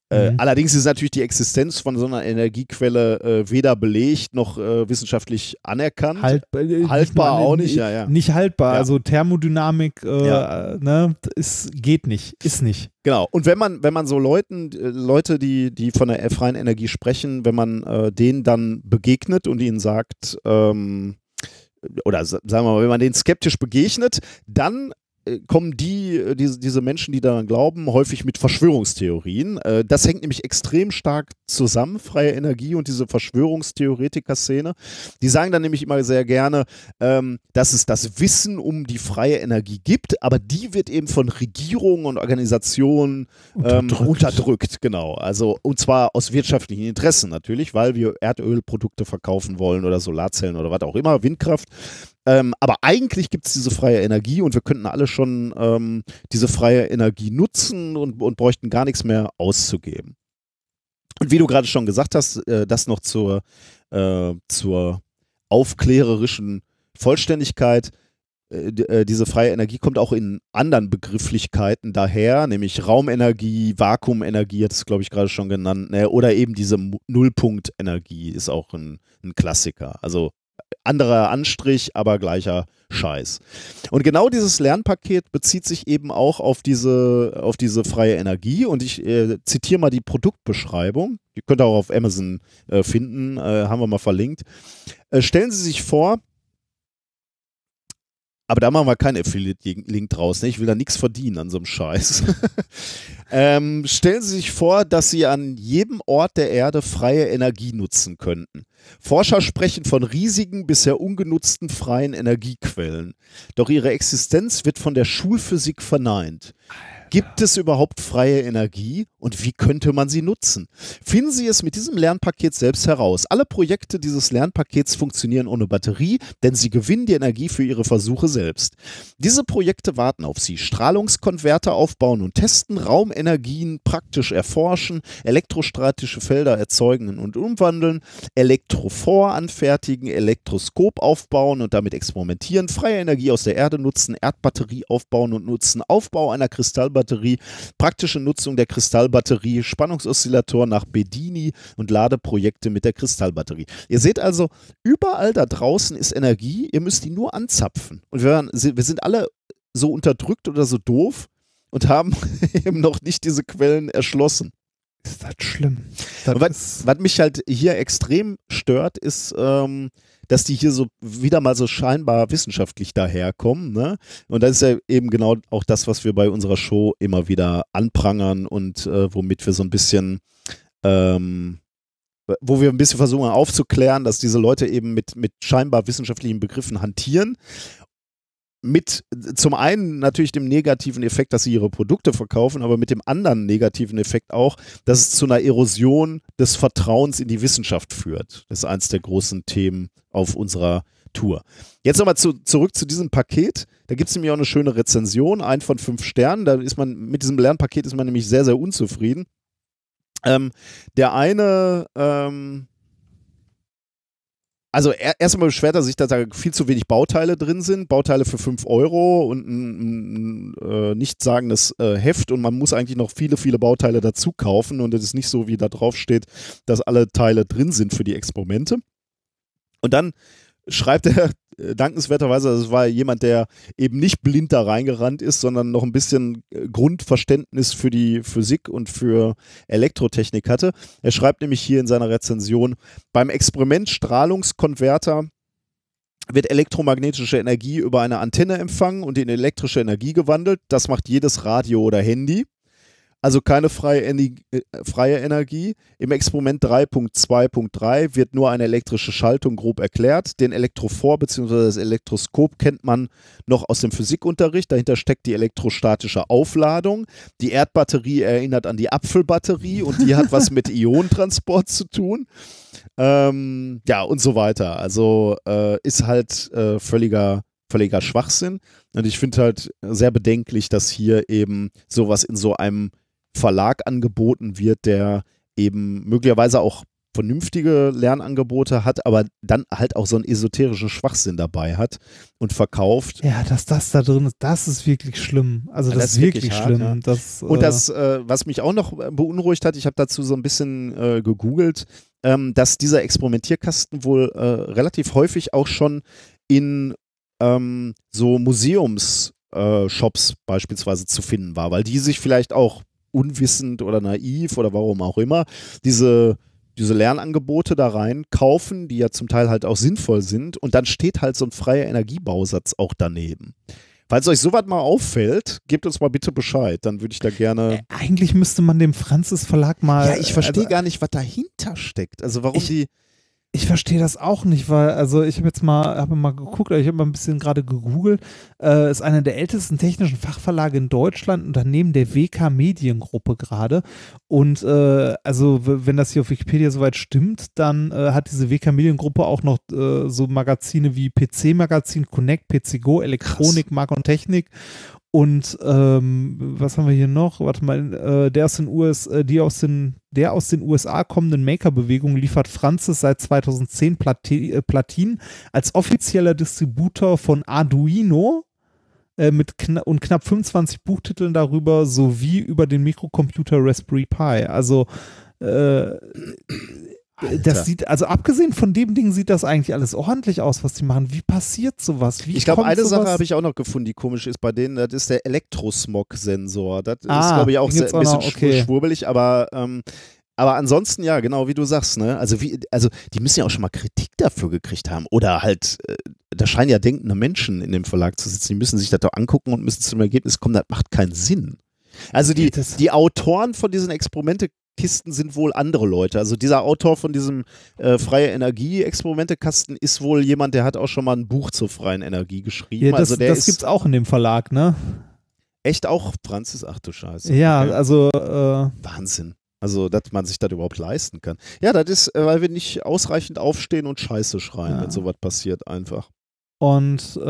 Äh, Mhm. allerdings ist natürlich die Existenz von so einer Energiequelle äh, weder belegt noch äh, wissenschaftlich anerkannt. Halt, äh, Haltbar nicht, auch nicht, ja, ja. Nicht haltbar. Ja. Also Thermodynamik, äh, Ja. ne, ist, geht nicht, ist nicht. Genau. Und wenn man, wenn man so Leuten, äh, Leute, die, die von der freien Energie sprechen, wenn man denen dann begegnet und ihnen sagt, ähm, oder sa- sagen wir mal, wenn man denen skeptisch begegnet, dann kommen die, äh, diese, diese Menschen, die daran glauben, häufig mit Verschwörungstheorien. Äh, Das hängt nämlich extrem stark zusammen, freie Energie und diese Verschwörungstheoretiker-Szene. Die sagen dann nämlich immer sehr gerne, ähm, dass es das Wissen um die freie Energie gibt, aber die wird eben von Regierungen und Organisationen ähm, Unterdrückt. unterdrückt, genau. Also und zwar aus wirtschaftlichen Interessen natürlich, weil wir Erdölprodukte verkaufen wollen oder Solarzellen oder was auch immer, Windkraft. Ähm, aber eigentlich gibt es diese freie Energie und wir könnten alle schon ähm, diese freie Energie nutzen und, und bräuchten gar nichts mehr auszugeben. Und wie du gerade schon gesagt hast, äh, das noch zur, äh, zur aufklärerischen Vollständigkeit. Äh, äh, diese freie Energie kommt auch in anderen Begrifflichkeiten daher, nämlich Raumenergie, Vakuumenergie, hat es glaube ich gerade schon genannt, ne? oder eben diese Nullpunktenergie ist auch ein, ein Klassiker. Also anderer Anstrich, aber gleicher Scheiß. Und genau dieses Lernpaket bezieht sich eben auch auf diese, auf diese freie Energie. Und ich äh, zitiere mal die Produktbeschreibung. Die könnt ihr auch auf Amazon äh, finden, äh, haben wir mal verlinkt. Äh, stellen Sie sich vor, aber da machen wir keinen Affiliate-Link draus. Ne? Ich will da nichts verdienen an so einem Scheiß. <laughs> ähm, stellen Sie sich vor, dass Sie an jedem Ort der Erde freie Energie nutzen könnten. Forscher sprechen von riesigen, bisher ungenutzten freien Energiequellen. Doch ihre Existenz wird von der Schulphysik verneint. Gibt es überhaupt freie Energie und wie könnte man sie nutzen? Finden Sie es mit diesem Lernpaket selbst heraus. Alle Projekte dieses Lernpakets funktionieren ohne Batterie, denn sie gewinnen die Energie für ihre Versuche selbst. Diese Projekte warten auf Sie. Strahlungskonverter aufbauen und testen, Raumenergien praktisch erforschen, elektrostatische Felder erzeugen und umwandeln, Elektrophor anfertigen, Elektroskop aufbauen und damit experimentieren, freie Energie aus der Erde nutzen, Erdbatterie aufbauen und nutzen, Aufbau einer Kristallbatterie, praktische Nutzung der Kristallbatterie, Spannungsoszillatoren nach Bedini und Ladeprojekte mit der Kristallbatterie. Ihr seht also, überall da draußen ist Energie, ihr müsst die nur anzapfen. Und wir, wir sind alle so unterdrückt oder so doof und haben <laughs> eben noch nicht diese Quellen erschlossen. Ist das schlimm? Das was, was mich halt hier extrem stört, ist, ähm, dass die hier so wieder mal so scheinbar wissenschaftlich daherkommen. Ne? Und das ist ja eben genau auch das, was wir bei unserer Show immer wieder anprangern und äh, womit wir so ein bisschen ähm, wo wir ein bisschen versuchen aufzuklären, dass diese Leute eben mit, mit scheinbar wissenschaftlichen Begriffen hantieren. Mit zum einen natürlich dem negativen Effekt, dass sie ihre Produkte verkaufen, aber mit dem anderen negativen Effekt auch, dass es zu einer Erosion des Vertrauens in die Wissenschaft führt. Das ist eins der großen Themen auf unserer Tour. Jetzt nochmal zu, zurück zu diesem Paket. Da gibt es nämlich auch eine schöne Rezension, ein von fünf Sternen. Da ist man, mit diesem Lernpaket ist man nämlich sehr, sehr unzufrieden. Ähm, der eine, ähm, also er, erstmal beschwert er sich, dass da viel zu wenig Bauteile drin sind. Bauteile für 5 Euro und ein, ein äh, nichtssagendes äh, Heft und man muss eigentlich noch viele, viele Bauteile dazu kaufen und es ist nicht so, wie da drauf steht, dass alle Teile drin sind für die Experimente. Und dann schreibt er dankenswerterweise, das war jemand, der eben nicht blind da reingerannt ist, sondern noch ein bisschen äh, Grundverständnis für die Physik und für Elektrotechnik hatte. Er schreibt nämlich hier in seiner Rezension, beim Experiment Strahlungskonverter wird elektromagnetische Energie über eine Antenne empfangen und in elektrische Energie gewandelt. Das macht jedes Radio oder Handy also keine freie, Energie, äh, freie Energie. Im Experiment 3.2.3 wird nur eine elektrische Schaltung grob erklärt. Den Elektrophor bzw. das Elektroskop kennt man noch aus dem Physikunterricht. Dahinter steckt die elektrostatische Aufladung. Die Erdbatterie erinnert an die Apfelbatterie und die hat was mit <laughs> Ionentransport zu tun. Ähm, ja, und so weiter. Also äh, ist halt äh, völliger völliger Schwachsinn. Und ich finde halt sehr bedenklich, dass hier eben sowas in so einem Verlag angeboten wird, der eben möglicherweise auch vernünftige Lernangebote hat, aber dann halt auch so einen esoterischen Schwachsinn dabei hat und verkauft. Ja, dass das da drin ist, das ist wirklich schlimm. Also das, das ist wirklich, wirklich schlimm. Hart, ja. das, und das, äh, was mich auch noch beunruhigt hat, ich habe dazu so ein bisschen äh, gegoogelt, ähm, dass dieser Experimentierkasten wohl äh, relativ häufig auch schon in ähm, so Museumsshops äh, beispielsweise zu finden war, weil die sich vielleicht auch unwissend oder naiv oder warum auch immer diese, diese Lernangebote da rein kaufen, die ja zum Teil halt auch sinnvoll sind und dann steht halt so ein freier Energiebausatz auch daneben. Falls euch sowas mal auffällt, gebt uns mal bitte Bescheid, dann würde ich da gerne. Äh, eigentlich müsste man dem Franzis Verlag mal. Ja, ich verstehe also, gar nicht, was dahinter steckt. Also warum ich, die. Ich verstehe das auch nicht, weil, also ich habe jetzt mal, habe mal geguckt, ich habe mal ein bisschen gerade gegoogelt, äh, ist einer der ältesten technischen Fachverlage in Deutschland, Unternehmen der WK Mediengruppe gerade. Und äh, also wenn das hier auf Wikipedia soweit stimmt, dann äh, hat diese WK Mediengruppe auch noch äh, so Magazine wie PC Magazin, Connect, PC Go, Elektronik, Mark und Technik und ähm, was haben wir hier noch? Warte mal, äh, der aus den US, äh, die aus den, der aus den USA kommenden Maker-Bewegung liefert Francis seit 2010 Plati äh, Platinen als offizieller Distributor von Arduino äh, mit kna und knapp 25 Buchtiteln darüber sowie über den Mikrocomputer Raspberry Pi. Also äh, Alter. Das sieht, also abgesehen von dem Ding sieht das eigentlich alles ordentlich aus, was die machen. Wie passiert sowas? Wie ich glaube, eine Sache habe ich auch noch gefunden, die komisch ist bei denen, das ist der Elektrosmog-Sensor. Das ah, ist, glaube ich, auch sehr, ein bisschen okay. schwurbelig, aber ähm, aber ansonsten, ja, genau wie du sagst, ne? Also, wie, also die müssen ja auch schon mal Kritik dafür gekriegt haben. Oder halt, äh, da scheinen ja denkende Menschen in dem Verlag zu sitzen, die müssen sich das doch angucken und müssen zum Ergebnis kommen, das macht keinen Sinn. Also die, die Autoren von diesen Experimente Kisten sind wohl andere Leute. Also dieser Autor von diesem äh, freie Energie-Experimentekasten ist wohl jemand, der hat auch schon mal ein Buch zur freien Energie geschrieben. Ja, das, also das gibt es auch in dem Verlag, ne? Echt auch Franzis? Ach du Scheiße. Ja, okay. also äh Wahnsinn. Also, dass man sich das überhaupt leisten kann. Ja, das ist, äh, weil wir nicht ausreichend aufstehen und Scheiße schreien, ja. wenn sowas passiert einfach. Und äh,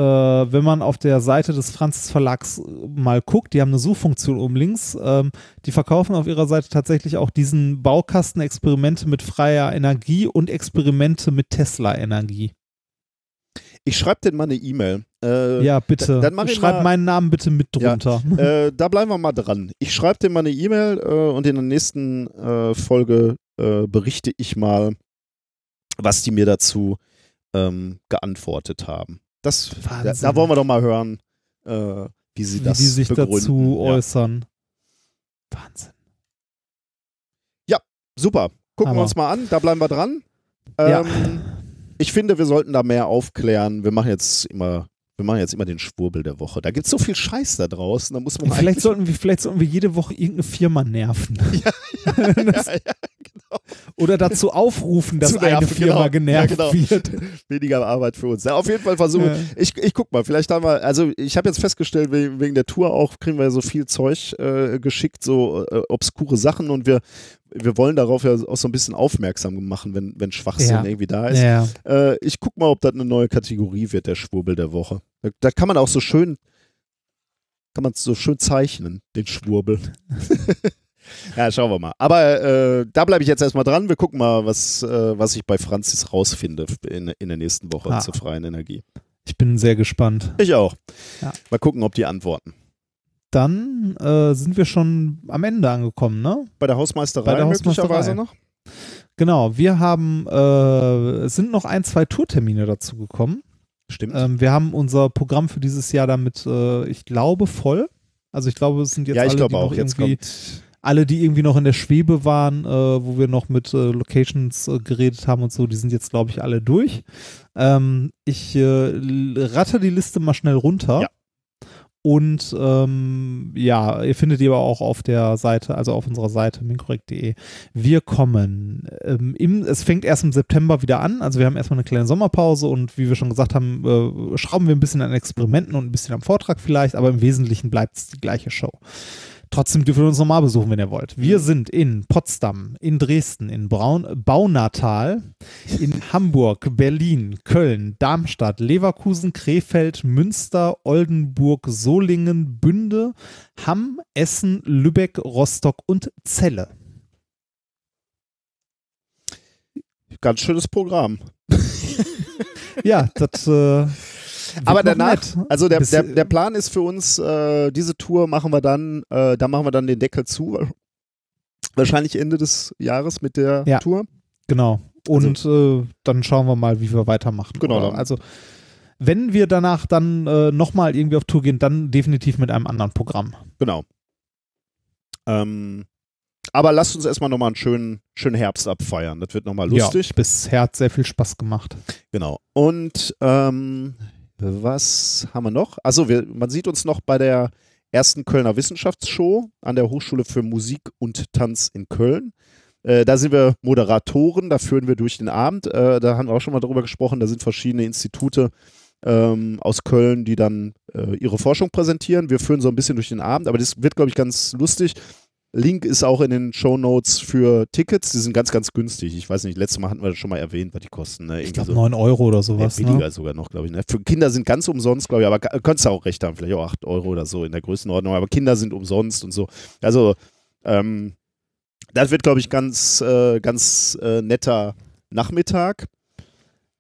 wenn man auf der Seite des Franzis Verlags mal guckt, die haben eine Suchfunktion oben links, ähm, die verkaufen auf ihrer Seite tatsächlich auch diesen Baukasten Experimente mit freier Energie und Experimente mit Tesla-Energie. Ich schreibe dir mal eine E-Mail. Äh, ja, bitte. Dann, dann Schreib mal, meinen Namen bitte mit drunter. Ja, <laughs> äh, da bleiben wir mal dran. Ich schreibe dir mal eine E-Mail äh, und in der nächsten äh, Folge äh, berichte ich mal, was die mir dazu ähm, geantwortet haben. Das, da, da, wollen wir doch mal hören, äh, wie sie wie das die sich begründen. dazu äußern. Wahnsinn. Ja, super. Gucken Aber. wir uns mal an. Da bleiben wir dran. Ähm, ja. Ich finde, wir sollten da mehr aufklären. Wir machen jetzt immer wir machen jetzt immer den Schwurbel der Woche. Da gibt es so viel Scheiß da draußen. Da muss man vielleicht, sollten wir, vielleicht sollten wir jede Woche irgendeine Firma nerven. <laughs> Ja, ja, <laughs> ja, ja genau. Oder dazu aufrufen, dass nerven, eine Firma genau. genervt genau. wird. <laughs> Weniger Arbeit für uns. Auf jeden Fall versuchen. Ich, ich guck mal, vielleicht haben wir, also ich habe jetzt festgestellt, wegen, wegen der Tour auch, kriegen wir so viel Zeug äh, geschickt, so äh, obskure Sachen und wir, wir wollen darauf ja auch so ein bisschen aufmerksam machen, wenn, wenn Schwachsinn Ja. irgendwie da ist. Ja. Äh, ich guck mal, ob das eine neue Kategorie wird, der Schwurbel der Woche. Da, da kann man auch so schön, kann man so schön zeichnen, den Schwurbel. <laughs> ja, schauen wir mal. Aber äh, da bleibe ich jetzt erstmal dran. Wir gucken mal, was, äh, was ich bei Franzis rausfinde in, in der nächsten Woche Ah. zur freien Energie. Ich bin sehr gespannt. Ich auch. Mal gucken, ob die antworten. Dann äh, sind wir schon am Ende angekommen, ne? Bei der Hausmeisterei, Bei der möglicherweise Hausmeisterei. noch? Genau, wir haben, äh, es sind noch ein, zwei Tourtermine dazu gekommen. Stimmt. Ähm, wir haben unser Programm für dieses Jahr damit, äh, ich glaube, voll. Also ich glaube, es sind jetzt ja, alle, die noch auch. Jetzt irgendwie, alle, die irgendwie noch in der Schwebe waren, äh, wo wir noch mit äh, Locations äh, geredet haben und so, die sind jetzt, glaube ich, alle durch. Ähm, ich äh, ratte die Liste mal schnell runter. Ja. Und ähm, ja, ihr findet die aber auch auf der Seite, also auf unserer Seite minkorrekt.de. Wir kommen ähm, im, es fängt erst im September wieder an, also wir haben erstmal eine kleine Sommerpause und wie wir schon gesagt haben, äh, schrauben wir ein bisschen an Experimenten und ein bisschen am Vortrag vielleicht, aber im Wesentlichen bleibt es die gleiche Show. Trotzdem dürft ihr uns nochmal besuchen, wenn ihr wollt. Wir sind in Potsdam, in Dresden, in Braun, Baunatal, in <laughs> Hamburg, Berlin, Köln, Darmstadt, Leverkusen, Krefeld, Münster, Oldenburg, Solingen, Bünde, Hamm, Essen, Lübeck, Rostock und Celle. Ganz schönes Programm. <laughs> Ja, das. Äh, wird Aber danach, nett. also der, der, der Plan ist für uns, äh, diese Tour machen wir dann, äh, da machen wir dann den Deckel zu. Wahrscheinlich Ende des Jahres mit der Ja. Tour. Genau. Und äh, dann schauen wir mal, wie wir weitermachen. Genau, also, wenn wir danach dann äh, nochmal irgendwie auf Tour gehen, dann definitiv mit einem anderen Programm. Genau. Ähm, aber lasst uns erstmal nochmal einen schönen, schönen Herbst abfeiern. Das wird nochmal lustig. Ja, bisher hat sehr viel Spaß gemacht. Genau. Und ähm, was haben wir noch? Also wir, man sieht uns noch bei der ersten Kölner Wissenschaftsshow an der Hochschule für Musik und Tanz in Köln. Äh, da sind wir Moderatoren, da führen wir durch den Abend. Äh, da haben wir auch schon mal drüber gesprochen. Da sind verschiedene Institute ähm, aus Köln, die dann äh, ihre Forschung präsentieren. Wir führen so ein bisschen durch den Abend, aber das wird, glaube ich, ganz lustig. Link ist auch in den Show Notes für Tickets. Die sind ganz, ganz günstig. Ich weiß nicht, letztes Mal hatten wir das schon mal erwähnt, was die kosten. Ne? Ich glaube, so. 9 Euro oder sowas. Ja, billiger ne? sogar noch, glaube ich. Ne? Für Kinder sind ganz umsonst, glaube ich, aber könntest du auch recht haben, vielleicht auch 8 Euro oder so in der Größenordnung, aber Kinder sind umsonst und so. Also, ähm, das wird, glaube ich, ganz, äh, ganz äh, netter Nachmittag.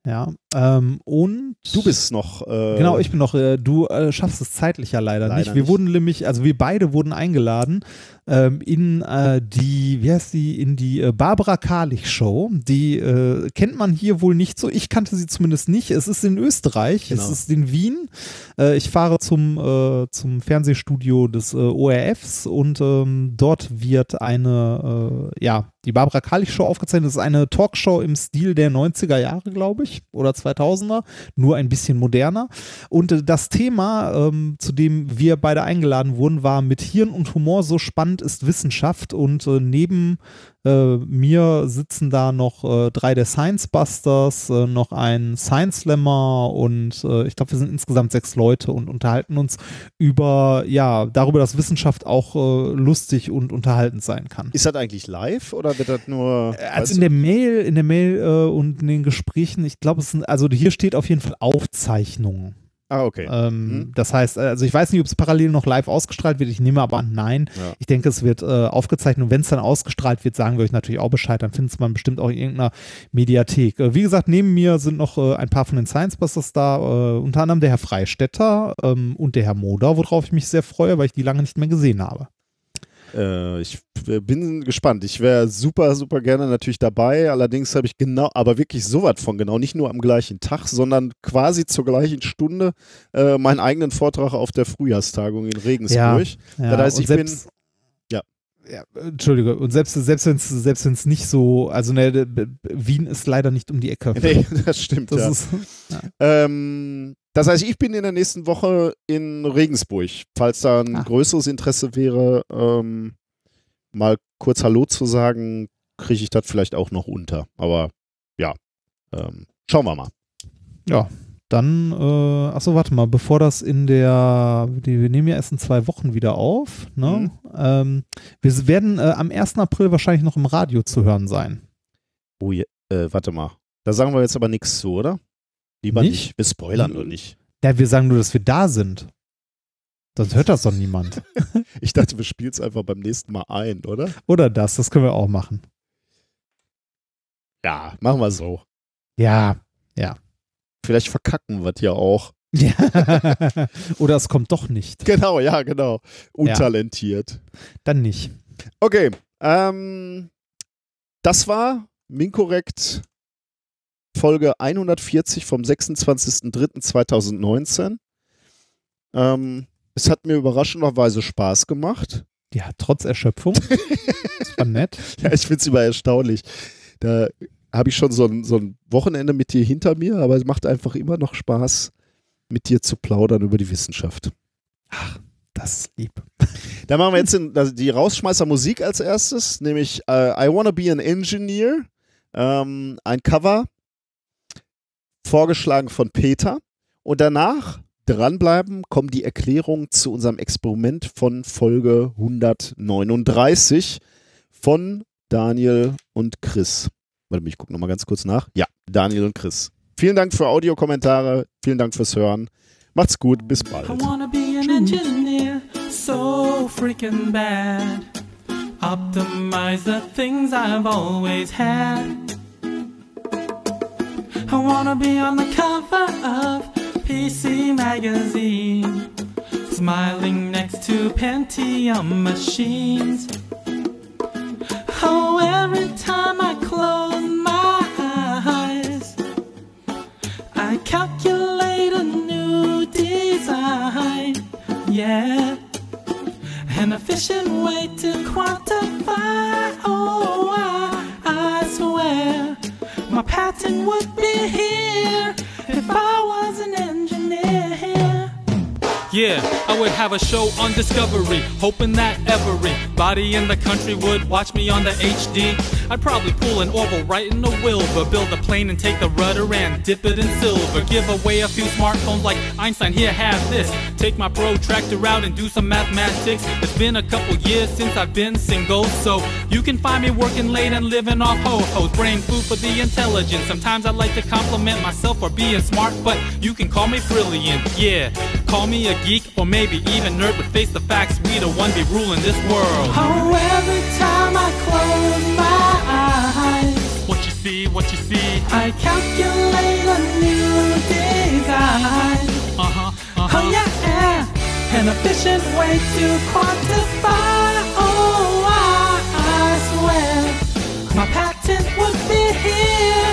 Ja. Ähm, und. Du bist noch. Äh, Genau, ich bin noch, äh, du äh, schaffst es zeitlich ja leider, Leider nicht. Wir nicht. wurden nämlich, also wir beide wurden eingeladen ähm, in äh, die, wie heißt die, in die äh, Barbara Karlich Show. Die äh, kennt man hier wohl nicht so. Ich kannte sie zumindest nicht. Es ist in Österreich, Genau. es ist in Wien. Äh, ich fahre zum, äh, zum Fernsehstudio des äh, ORFs und ähm, dort wird eine, ja, die Barbara Karlich Show aufgezeichnet. Das ist eine Talkshow im Stil der 90er Jahre, glaube ich, oder 2000er, nur ein bisschen moderner. Und das Thema, ähm, zu dem wir beide eingeladen wurden, war mit Hirn und Humor so spannend ist Wissenschaft. Und äh, neben äh, mir sitzen da noch äh, drei der Science Busters, äh, noch ein Science Slammer und äh, ich glaube, wir sind insgesamt sechs Leute und unterhalten uns über, ja, darüber, dass Wissenschaft auch äh, lustig und unterhaltend sein kann. Ist das eigentlich live oder wird das nur. Also in der Mail, in der Mail und in den Gesprächen, ich glaube, es sind, also hier steht auf jeden Fall Aufzeichnungen. Ah, okay. Ähm, Mhm. Das heißt, äh, also ich weiß nicht, ob es parallel noch live ausgestrahlt wird. Ich nehme aber an, nein. Ja. Ich denke, es wird äh, aufgezeichnet und wenn es dann ausgestrahlt wird, sagen wir euch natürlich auch Bescheid. Dann findet man bestimmt auch in irgendeiner Mediathek. Äh, wie gesagt, neben mir sind noch äh, ein paar von den Science Busters da, äh, unter anderem der Herr Freistetter ähm, und der Herr Moder, worauf ich mich sehr freue, weil ich die lange nicht mehr gesehen habe. Äh, ich bin gespannt. Ich wäre super, super gerne natürlich dabei. Allerdings habe ich genau, aber wirklich so was von genau, nicht nur am gleichen Tag, sondern quasi zur gleichen Stunde äh, meinen eigenen Vortrag auf der Frühjahrstagung in Regensburg. Ja, Das heißt, ich bin- selbst, Ja. ja. Entschuldige, und selbst, selbst wenn es selbst wenn's nicht so, also ne, Wien ist leider nicht um die Ecke. Nee, <laughs> das stimmt. Das ja. ist, Ähm, das heißt, ich bin in der nächsten Woche in Regensburg. Falls da ein Ah. größeres Interesse wäre, ähm, mal kurz Hallo zu sagen, kriege ich das vielleicht auch noch unter. Aber ja, ähm, schauen wir mal. Ja, dann, äh, achso, warte mal, bevor das in der, die, wir nehmen ja erst in zwei Wochen wieder auf, ne? Ähm, wir werden äh, am 1. April wahrscheinlich noch im Radio zu hören sein. Oh, je, äh, warte mal. Da sagen wir jetzt aber nichts zu, oder? Lieber Nicht? nicht. Wir spoilern nur nicht. Ja, wir sagen nur, dass wir da sind. Sonst hört das doch niemand. <laughs> Ich dachte, wir spielen es einfach beim nächsten Mal ein, oder? Oder das, das können wir auch machen. Ja, machen wir so. Ja, ja. Vielleicht verkacken wir ja auch. ja. <laughs> Oder es kommt doch nicht. Genau, ja, genau. Untalentiert. Dann nicht. Okay, ähm, das war Minkorrekt Folge 140 vom 26.03.2019. Ähm, es hat mir überraschenderweise Spaß gemacht. Ja, trotz Erschöpfung. <laughs> das war nett. Ja, ich finde es immer erstaunlich. Da habe ich schon so ein, so ein Wochenende mit dir hinter mir, aber es macht einfach immer noch Spaß, mit dir zu plaudern über die Wissenschaft. Das ist lieb. <laughs> Da machen wir jetzt den, also die Rausschmeißer Musik als erstes, nämlich äh, I Wanna Be an Engineer, ähm, ein Cover, vorgeschlagen von Peter. Und danach dranbleiben, kommen die Erklärungen zu unserem Experiment von Folge 139 von Daniel und Chris. Warte ich gucke nochmal ganz kurz nach. Ja, Daniel und Chris. Vielen Dank für Audiokommentare, vielen Dank fürs Hören. Macht's gut, bis bald. I wanna be an engineer, so freaking bad. Optimize the things I've always had. I wanna be on the cover of PC Magazine, smiling next to Pentium machines. Oh, every time I close my eyes, I calculate a new design. Yeah. An efficient way to quantify. Oh, I, my patent would be here if I wasn't. Yeah, I would have a show on Discovery, hoping that everybody in the country would watch me on the HD. I'd probably pull an Orville right in the Wilbur, build a plane and take the rudder and dip it in silver. Give away a few smartphones like Einstein, here, have this. Take my protractor out and do some mathematics. It's been a couple years since I've been single, so you can find me working late and living off ho-hos. Brain food for the intelligent. Sometimes I like to compliment myself for being smart, but you can call me brilliant. Yeah, call me a geek or maybe even nerd, but face the facts, we the one be ruling this world. Oh, every time I close my eyes, What you see, what you see, I calculate a new design. uh-huh, uh-huh. Oh yeah, an efficient way to quantify. Oh, I, I swear my patent would be here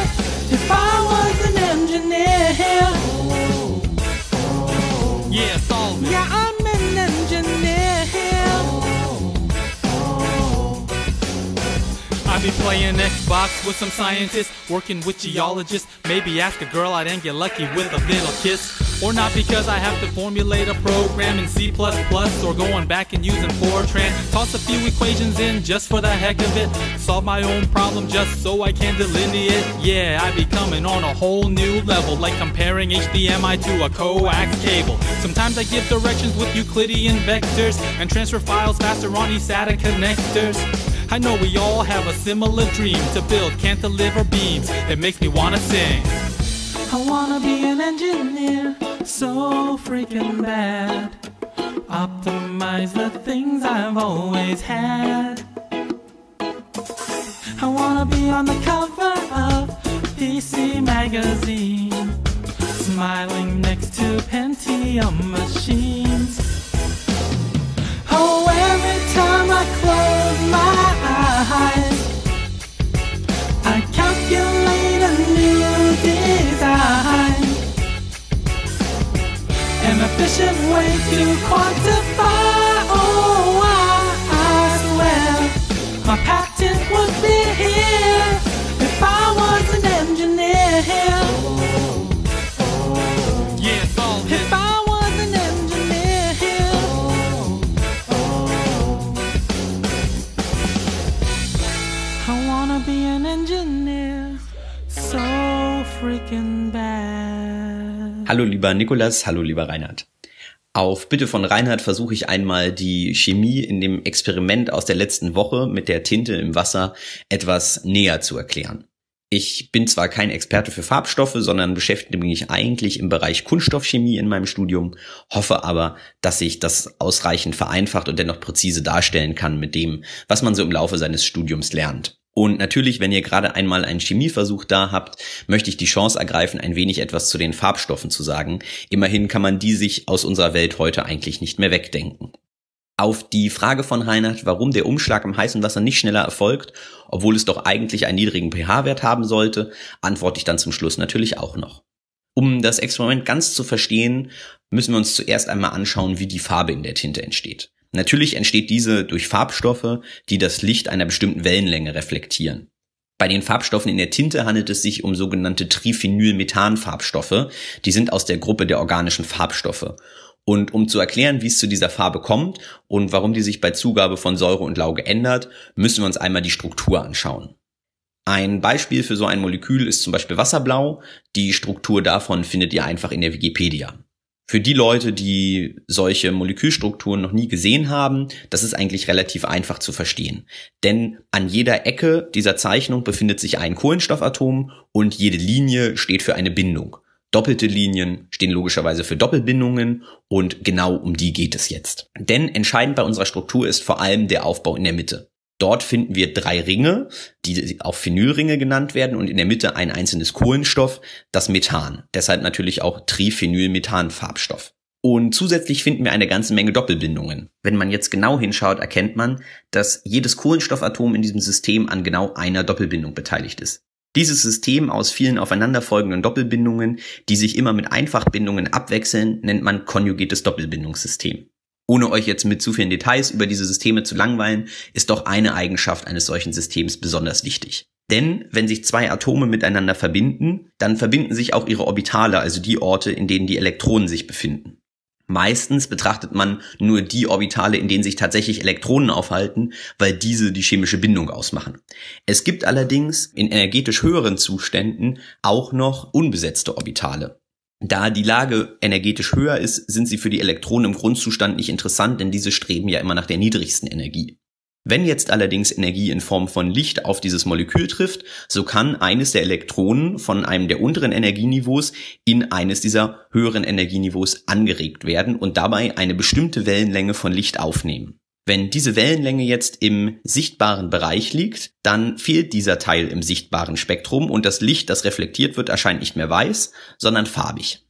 playing Xbox with some scientists, working with geologists. Maybe ask a girl out and get lucky with a little kiss. Or not because I have to formulate a program in C++ or going back and using Fortran. Toss a few equations in just for the heck of it. Solve my own problem just so I can delineate. Yeah, I be coming on a whole new level, like comparing HDMI to a coax cable. Sometimes I give directions with Euclidean vectors and transfer files faster on eSATA connectors. I know we all have a similar dream to build cantilever beams. It makes me wanna sing. I wanna be an engineer, so freaking bad. Optimize the things I've always had. I wanna be on the cover of PC Magazine, smiling next to Pentium machines. Oh, every time I close my eyes, I calculate a new design. An efficient way to quantify. Oh, I, I swear my patent would be here Hallo lieber Nikolas, hallo lieber Reinhard. Auf Bitte von Reinhard versuche ich einmal die Chemie in dem Experiment aus der letzten Woche mit der Tinte im Wasser etwas näher zu erklären. Ich bin zwar kein Experte für Farbstoffe, sondern beschäftige mich eigentlich im Bereich Kunststoffchemie in meinem Studium, hoffe aber, dass ich das ausreichend vereinfacht und dennoch präzise darstellen kann mit dem, was man so im Laufe seines Studiums lernt. Und natürlich, wenn ihr gerade einmal einen Chemieversuch da habt, möchte ich die Chance ergreifen, ein wenig etwas zu den Farbstoffen zu sagen. Immerhin kann man die sich aus unserer Welt heute eigentlich nicht mehr wegdenken. Auf die Frage von Reinhard, warum der Umschlag im heißen Wasser nicht schneller erfolgt, obwohl es doch eigentlich einen niedrigen pH-Wert haben sollte, antworte ich dann zum Schluss natürlich auch noch. Um das Experiment ganz zu verstehen, müssen wir uns zuerst einmal anschauen, wie die Farbe in der Tinte entsteht. Natürlich entsteht diese durch Farbstoffe, die das Licht einer bestimmten Wellenlänge reflektieren. Bei den Farbstoffen in der Tinte handelt es sich um sogenannte Triphenylmethanfarbstoffe. Die sind aus der Gruppe der organischen Farbstoffe und um zu erklären, wie es zu dieser Farbe kommt und warum die sich bei Zugabe von Säure und Lauge ändert, müssen wir uns einmal die Struktur anschauen. Ein Beispiel für so ein Molekül ist zum Beispiel Wasserblau. Die Struktur davon findet ihr einfach in der Wikipedia. Für die Leute, die solche Molekülstrukturen noch nie gesehen haben, das ist eigentlich relativ einfach zu verstehen. Denn an jeder Ecke dieser Zeichnung befindet sich ein Kohlenstoffatom und jede Linie steht für eine Bindung. Doppelte Linien stehen logischerweise für Doppelbindungen und genau um die geht es jetzt. Denn entscheidend bei unserer Struktur ist vor allem der Aufbau in der Mitte. Dort finden wir drei Ringe, die auch Phenylringe genannt werden und in der Mitte ein einzelnes Kohlenstoff, das Methan. Deshalb natürlich auch Triphenylmethanfarbstoff. Und zusätzlich finden wir eine ganze Menge Doppelbindungen. Wenn man jetzt genau hinschaut, erkennt man, dass jedes Kohlenstoffatom in diesem System an genau einer Doppelbindung beteiligt ist. Dieses System aus vielen aufeinanderfolgenden Doppelbindungen, die sich immer mit Einfachbindungen abwechseln, nennt man konjugiertes Doppelbindungssystem. Ohne euch jetzt mit zu vielen Details über diese Systeme zu langweilen, ist doch eine Eigenschaft eines solchen Systems besonders wichtig. Denn wenn sich zwei Atome miteinander verbinden, dann verbinden sich auch ihre Orbitale, also die Orte, in denen die Elektronen sich befinden. Meistens betrachtet man nur die Orbitale, in denen sich tatsächlich Elektronen aufhalten, weil diese die chemische Bindung ausmachen. Es gibt allerdings in energetisch höheren Zuständen auch noch unbesetzte Orbitale. Da die Lage energetisch höher ist, sind sie für die Elektronen im Grundzustand nicht interessant, denn diese streben ja immer nach der niedrigsten Energie. Wenn jetzt allerdings Energie in Form von Licht auf dieses Molekül trifft, so kann eines der Elektronen von einem der unteren Energieniveaus in eines dieser höheren Energieniveaus angeregt werden und dabei eine bestimmte Wellenlänge von Licht aufnehmen. Wenn diese Wellenlänge jetzt im sichtbaren Bereich liegt, dann fehlt dieser Teil im sichtbaren Spektrum und das Licht, das reflektiert wird, erscheint nicht mehr weiß, sondern farbig.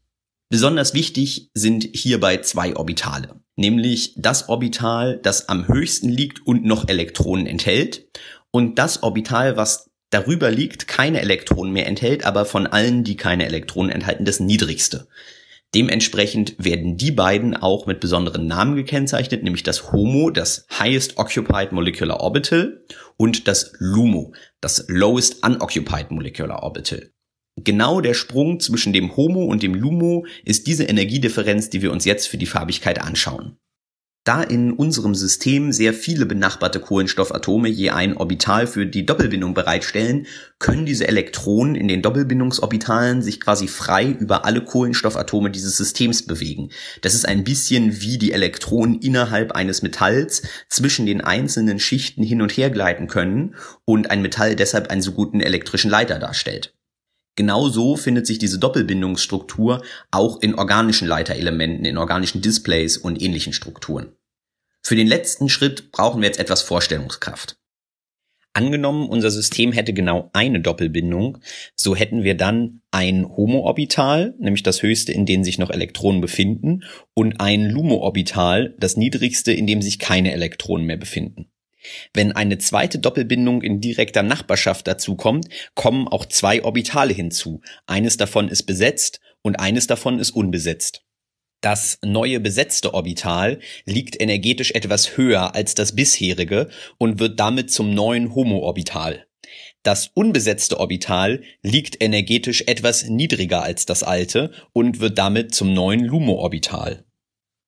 Besonders wichtig sind hierbei zwei Orbitale nämlich das Orbital, das am höchsten liegt und noch Elektronen enthält und das Orbital, was darüber liegt, keine Elektronen mehr enthält, aber von allen, die keine Elektronen enthalten, das niedrigste. Dementsprechend werden die beiden auch mit besonderen Namen gekennzeichnet, nämlich das HOMO, das Highest Occupied Molecular Orbital, und das LUMO, das Lowest Unoccupied Molecular Orbital. Genau der Sprung zwischen dem Homo und dem Lumo ist diese Energiedifferenz, die wir uns jetzt für die Farbigkeit anschauen. Da in unserem System sehr viele benachbarte Kohlenstoffatome je ein Orbital für die Doppelbindung bereitstellen, können diese Elektronen in den Doppelbindungsorbitalen sich quasi frei über alle Kohlenstoffatome dieses Systems bewegen. Das ist ein bisschen wie die Elektronen innerhalb eines Metalls zwischen den einzelnen Schichten hin und her gleiten können und ein Metall deshalb einen so guten elektrischen Leiter darstellt. Genauso findet sich diese Doppelbindungsstruktur auch in organischen Leiterelementen, in organischen Displays und ähnlichen Strukturen. Für den letzten Schritt brauchen wir jetzt etwas Vorstellungskraft. Angenommen, unser System hätte genau eine Doppelbindung, so hätten wir dann ein Homo-Orbital, nämlich das höchste, in dem sich noch Elektronen befinden, und ein Lumo-Orbital, das niedrigste, in dem sich keine Elektronen mehr befinden. Wenn eine zweite Doppelbindung in direkter Nachbarschaft dazukommt, kommen auch zwei Orbitale hinzu. Eines davon ist besetzt und eines davon ist unbesetzt. Das neue besetzte Orbital liegt energetisch etwas höher als das bisherige und wird damit zum neuen Homo-Orbital. Das unbesetzte Orbital liegt energetisch etwas niedriger als das alte und wird damit zum neuen Lumo-Orbital.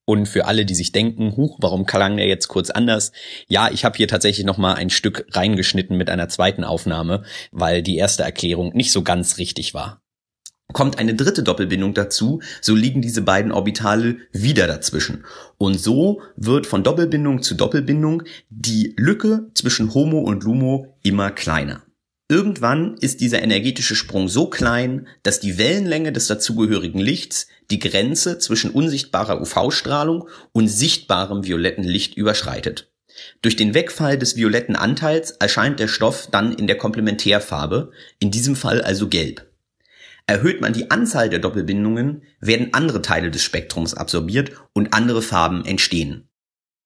Und für alle, die sich denken, huch, warum klang der jetzt kurz anders? Ja, ich habe hier tatsächlich noch mal ein Stück reingeschnitten mit einer zweiten Aufnahme, weil die erste Erklärung nicht so ganz richtig war. Kommt eine dritte Doppelbindung dazu, so liegen diese beiden Orbitale wieder dazwischen. Und so wird von Doppelbindung zu Doppelbindung die Lücke zwischen Homo und Lumo immer kleiner. Irgendwann ist dieser energetische Sprung so klein, dass die Wellenlänge des dazugehörigen Lichts die Grenze zwischen unsichtbarer UV-Strahlung und sichtbarem violetten Licht überschreitet. Durch den Wegfall des violetten Anteils erscheint der Stoff dann in der Komplementärfarbe, in diesem Fall also gelb. Erhöht man die Anzahl der Doppelbindungen, werden andere Teile des Spektrums absorbiert und andere Farben entstehen.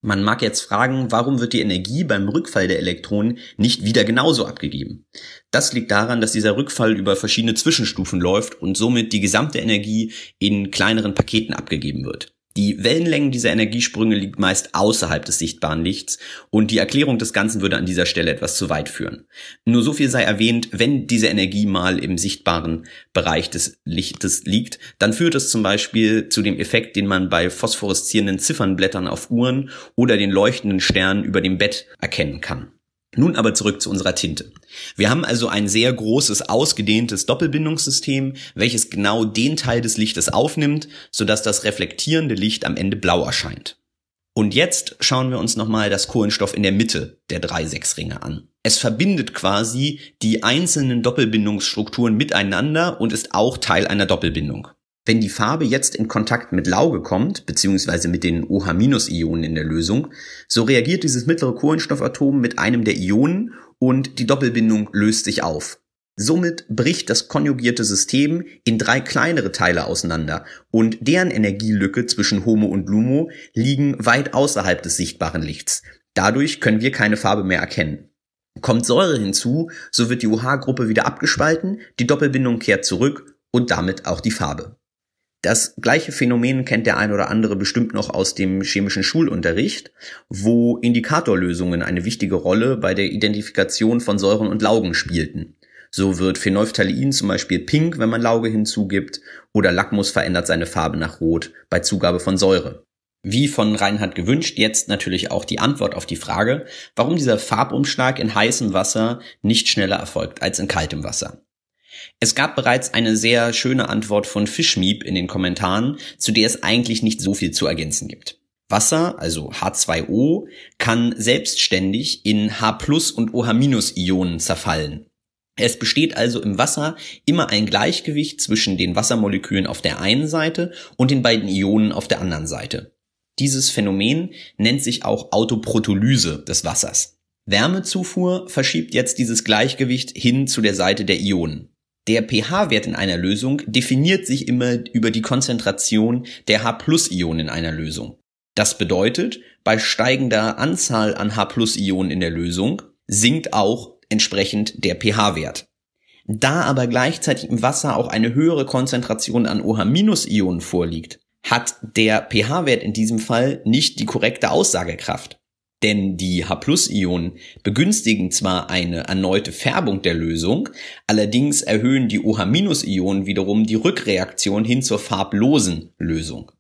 Man mag jetzt fragen, warum wird die Energie beim Rückfall der Elektronen nicht wieder genauso abgegeben? Das liegt daran, dass dieser Rückfall über verschiedene Zwischenstufen läuft und somit die gesamte Energie in kleineren Paketen abgegeben wird. Die Wellenlängen dieser Energiesprünge liegt meist außerhalb des sichtbaren Lichts und die Erklärung des Ganzen würde an dieser Stelle etwas zu weit führen. Nur so viel sei erwähnt, wenn diese Energie mal im sichtbaren Bereich des Lichtes liegt, dann führt es zum Beispiel zu dem Effekt, den man bei phosphoreszierenden Ziffernblättern auf Uhren oder den leuchtenden Sternen über dem Bett erkennen kann. Nun aber zurück zu unserer Tinte. Wir haben also ein sehr großes, ausgedehntes Doppelbindungssystem, welches genau den Teil des Lichtes aufnimmt, sodass das reflektierende Licht am Ende blau erscheint. Und jetzt schauen wir uns nochmal das Kohlenstoff in der Mitte der drei Sechsringe an. Es verbindet quasi die einzelnen Doppelbindungsstrukturen miteinander und ist auch Teil einer Doppelbindung. Wenn die Farbe jetzt in Kontakt mit Lauge kommt, beziehungsweise mit den OH-Ionen in der Lösung, so reagiert dieses mittlere Kohlenstoffatom mit einem der Ionen und die Doppelbindung löst sich auf. Somit bricht das konjugierte System in drei kleinere Teile auseinander und deren Energielücke zwischen Homo und Lumo liegen weit außerhalb des sichtbaren Lichts. Dadurch können wir keine Farbe mehr erkennen. Kommt Säure hinzu, so wird die OH-Gruppe wieder abgespalten, die Doppelbindung kehrt zurück und damit auch die Farbe. Das gleiche Phänomen kennt der ein oder andere bestimmt noch aus dem chemischen Schulunterricht, wo Indikatorlösungen eine wichtige Rolle bei der Identifikation von Säuren und Laugen spielten. So wird Phenolphthalein zum Beispiel pink, wenn man Lauge hinzugibt, oder Lackmus verändert seine Farbe nach rot bei Zugabe von Säure. Wie von Reinhard gewünscht, jetzt natürlich auch die Antwort auf die Frage, warum dieser Farbumschlag in heißem Wasser nicht schneller erfolgt als in kaltem Wasser. Es gab bereits eine sehr schöne Antwort von Fishmeep in den Kommentaren, zu der es eigentlich nicht so viel zu ergänzen gibt. Wasser, also H2O, kann selbstständig in H und OH-Ionen zerfallen. Es besteht also im Wasser immer ein Gleichgewicht zwischen den Wassermolekülen auf der einen Seite und den beiden Ionen auf der anderen Seite. Dieses Phänomen nennt sich auch Autoprotolyse des Wassers. Wärmezufuhr verschiebt jetzt dieses Gleichgewicht hin zu der Seite der Ionen. Der pH-Wert in einer Lösung definiert sich immer über die Konzentration der H-Ionen in einer Lösung. Das bedeutet, bei steigender Anzahl an H-Ionen in der Lösung sinkt auch entsprechend der pH-Wert. Da aber gleichzeitig im Wasser auch eine höhere Konzentration an OH-Ionen vorliegt, hat der pH-Wert in diesem Fall nicht die korrekte Aussagekraft. Denn die H-Ionen begünstigen zwar eine erneute Färbung der Lösung, allerdings erhöhen die OH-Ionen wiederum die Rückreaktion hin zur farblosen Lösung.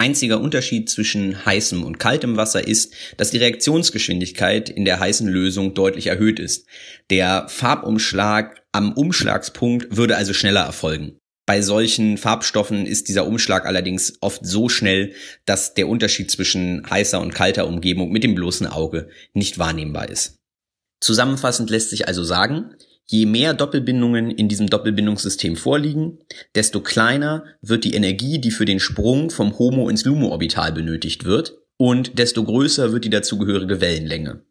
Einziger Unterschied zwischen heißem und kaltem Wasser ist, dass die Reaktionsgeschwindigkeit in der heißen Lösung deutlich erhöht ist. Der Farbumschlag am Umschlagspunkt würde also schneller erfolgen. Bei solchen Farbstoffen ist dieser Umschlag allerdings oft so schnell, dass der Unterschied zwischen heißer und kalter Umgebung mit dem bloßen Auge nicht wahrnehmbar ist. Zusammenfassend lässt sich also sagen, je mehr Doppelbindungen in diesem Doppelbindungssystem vorliegen, desto kleiner wird die Energie, die für den Sprung vom Homo ins Lumo-Orbital benötigt wird, und desto größer wird die dazugehörige Wellenlänge.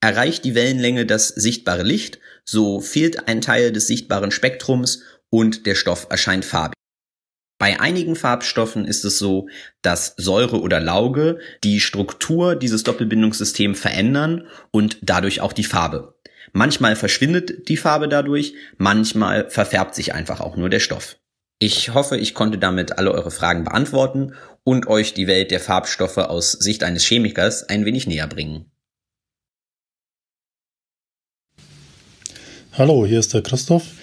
Erreicht die Wellenlänge das sichtbare Licht, so fehlt ein Teil des sichtbaren Spektrums und der Stoff erscheint farbig. Bei einigen Farbstoffen ist es so, dass Säure oder Lauge die Struktur dieses Doppelbindungssystems verändern und dadurch auch die Farbe. Manchmal verschwindet die Farbe dadurch, manchmal verfärbt sich einfach auch nur der Stoff. Ich hoffe, ich konnte damit alle eure Fragen beantworten und euch die Welt der Farbstoffe aus Sicht eines Chemikers ein wenig näher bringen. Hallo, hier ist der Christoph.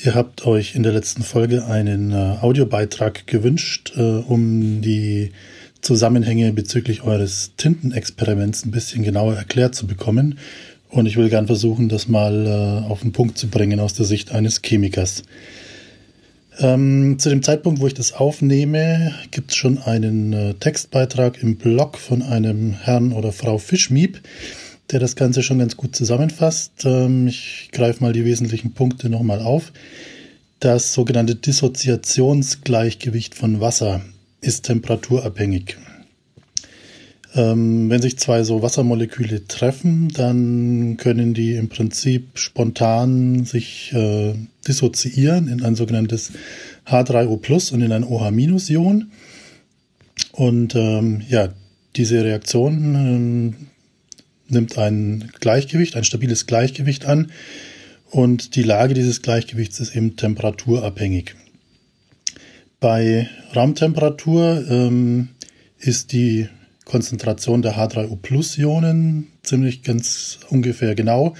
Ihr habt euch in der letzten Folge einen äh, Audiobeitrag gewünscht, äh, um die Zusammenhänge bezüglich eures Tintenexperiments ein bisschen genauer erklärt zu bekommen. Und ich will gern versuchen, das mal äh, auf den Punkt zu bringen aus der Sicht eines Chemikers. Ähm, zu dem Zeitpunkt, wo ich das aufnehme, gibt es schon einen äh, Textbeitrag im Blog von einem Herrn oder Frau Fischmieb, der das Ganze schon ganz gut zusammenfasst. Ähm, ich greife mal die wesentlichen Punkte nochmal auf. Das sogenannte Dissoziationsgleichgewicht von Wasser ist temperaturabhängig. Ähm, wenn sich zwei so Wassermoleküle treffen, dann können die im Prinzip spontan sich äh, dissoziieren in ein sogenanntes H3O und in ein OH-Ion. Und ähm, ja, diese Reaktion ähm, nimmt ein Gleichgewicht, ein stabiles Gleichgewicht an. Und die Lage dieses Gleichgewichts ist eben temperaturabhängig. Bei Raumtemperatur ähm, ist die Konzentration der H3O-Ionen ziemlich ganz ungefähr genau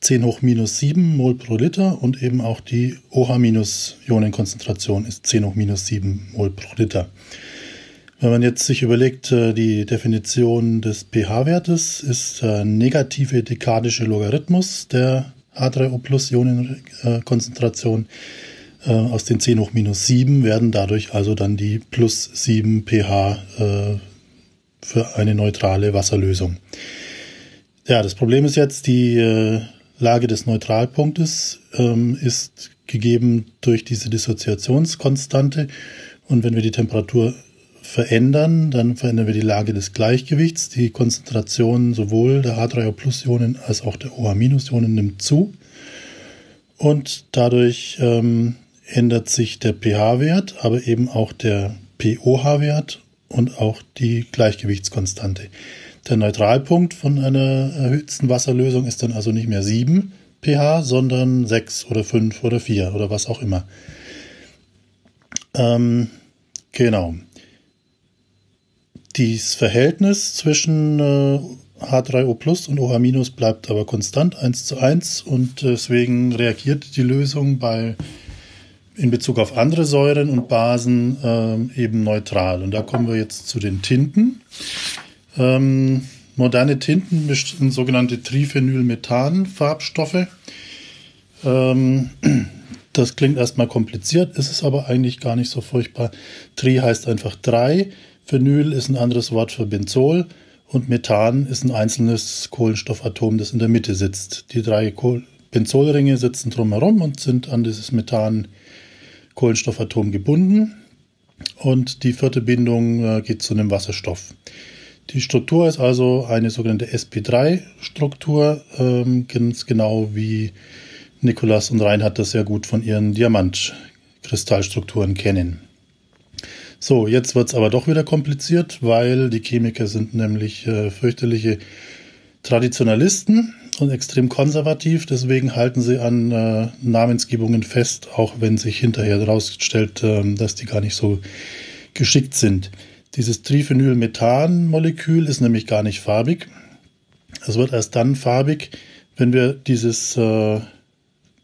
10 hoch minus 7 Mol pro Liter und eben auch die OH-Ionenkonzentration ist 10 hoch minus 7 Mol pro Liter. Wenn man jetzt sich überlegt, äh, die Definition des pH-Wertes ist der negative dekadische Logarithmus der H3O-Ionenkonzentration. Äh, aus den 10 hoch minus 7 werden dadurch also dann die plus 7 pH äh, für eine neutrale Wasserlösung. Ja, das Problem ist jetzt, die äh, Lage des Neutralpunktes ähm, ist gegeben durch diese Dissoziationskonstante. Und wenn wir die Temperatur verändern, dann verändern wir die Lage des Gleichgewichts. Die Konzentration sowohl der H3O-Ionen als auch der OH-Ionen nimmt zu. Und dadurch ähm, ändert sich der pH-Wert, aber eben auch der pOH-Wert und auch die Gleichgewichtskonstante. Der Neutralpunkt von einer erhöhten Wasserlösung ist dann also nicht mehr 7 pH, sondern 6 oder 5 oder 4 oder was auch immer. Ähm, genau. Dieses Verhältnis zwischen äh, H3O Plus und OH- bleibt aber konstant 1 zu 1 und deswegen reagiert die Lösung bei in Bezug auf andere Säuren und Basen ähm, eben neutral. Und da kommen wir jetzt zu den Tinten. Ähm, moderne Tinten mischen sogenannte Triphenylmethan-Farbstoffe. Ähm, das klingt erstmal kompliziert, ist es aber eigentlich gar nicht so furchtbar. Tri heißt einfach drei, Phenyl ist ein anderes Wort für Benzol und Methan ist ein einzelnes Kohlenstoffatom, das in der Mitte sitzt. Die drei Benzolringe sitzen drumherum und sind an dieses Methan Kohlenstoffatom gebunden und die vierte Bindung äh, geht zu einem Wasserstoff. Die Struktur ist also eine sogenannte sp3-Struktur, ähm, ganz genau wie Nikolas und Reinhard das sehr gut von ihren Diamantkristallstrukturen kennen. So, jetzt wird es aber doch wieder kompliziert, weil die Chemiker sind nämlich äh, fürchterliche Traditionalisten und extrem konservativ, deswegen halten sie an äh, Namensgebungen fest, auch wenn sich hinterher herausstellt, äh, dass die gar nicht so geschickt sind. Dieses Triphenylmethan-Molekül ist nämlich gar nicht farbig. Es wird erst dann farbig, wenn wir dieses äh,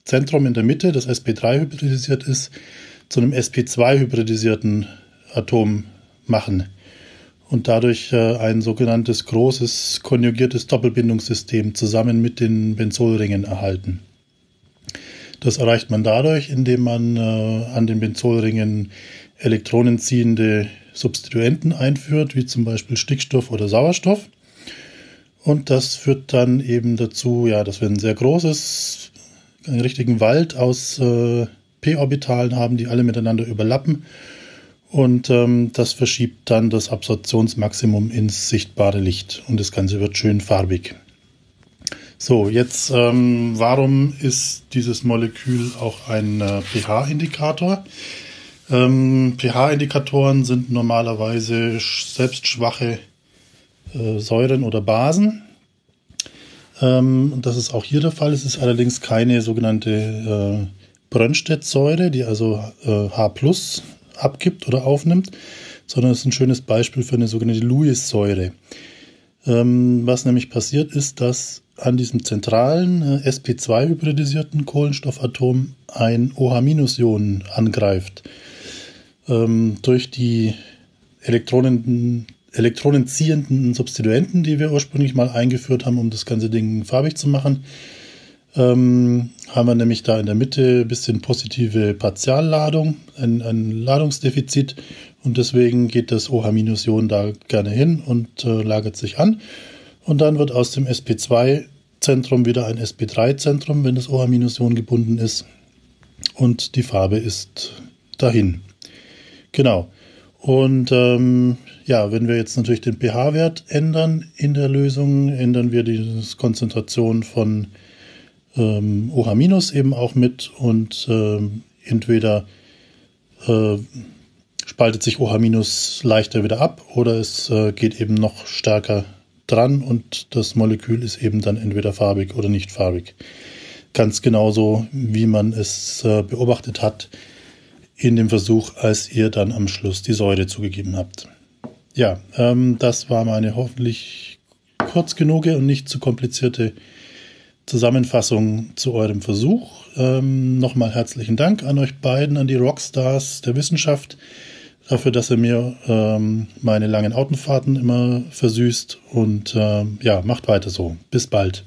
Zentrum in der Mitte, das sp3 hybridisiert ist, zu einem sp2 hybridisierten Atom machen und dadurch äh, ein sogenanntes großes konjugiertes Doppelbindungssystem zusammen mit den Benzolringen erhalten. Das erreicht man dadurch, indem man äh, an den Benzolringen elektronenziehende Substituenten einführt, wie zum Beispiel Stickstoff oder Sauerstoff. Und das führt dann eben dazu, ja, dass wir ein sehr großes, einen richtigen Wald aus äh, p-Orbitalen haben, die alle miteinander überlappen und ähm, das verschiebt dann das Absorptionsmaximum ins sichtbare Licht und das Ganze wird schön farbig. So, jetzt, ähm, warum ist dieses Molekül auch ein äh, pH-Indikator? Ähm, pH-Indikatoren sind normalerweise selbst schwache äh, Säuren oder Basen. Ähm, das ist auch hier der Fall. Es ist allerdings keine sogenannte äh, Brönstedt-Säure, die also äh, H abgibt oder aufnimmt, sondern es ist ein schönes Beispiel für eine sogenannte Lewis-Säure. Ähm, was nämlich passiert ist, dass an diesem zentralen äh, sp2-hybridisierten Kohlenstoffatom ein OH-Ion angreift. Ähm, durch die Elektronen, elektronenziehenden Substituenten, die wir ursprünglich mal eingeführt haben, um das ganze Ding farbig zu machen, ähm, haben wir nämlich da in der Mitte ein bisschen positive Partialladung, ein, ein Ladungsdefizit und deswegen geht das OH-Ion da gerne hin und äh, lagert sich an. Und dann wird aus dem SP2-Zentrum wieder ein SP3-Zentrum, wenn das OH-Ion gebunden ist. Und die Farbe ist dahin. Genau. Und ähm, ja, wenn wir jetzt natürlich den pH-Wert ändern in der Lösung, ändern wir die Konzentration von ähm, OH- eben auch mit und ähm, entweder äh, spaltet sich OH- leichter wieder ab oder es äh, geht eben noch stärker dran und das Molekül ist eben dann entweder farbig oder nicht farbig. Ganz genauso, wie man es äh, beobachtet hat in dem Versuch, als ihr dann am Schluss die Säure zugegeben habt. Ja, ähm, das war meine hoffentlich kurz genug und nicht zu komplizierte Zusammenfassung zu eurem Versuch. Ähm, Nochmal herzlichen Dank an euch beiden, an die Rockstars der Wissenschaft, dafür, dass ihr mir ähm, meine langen Autofahrten immer versüßt. Und ähm, ja, macht weiter so. Bis bald.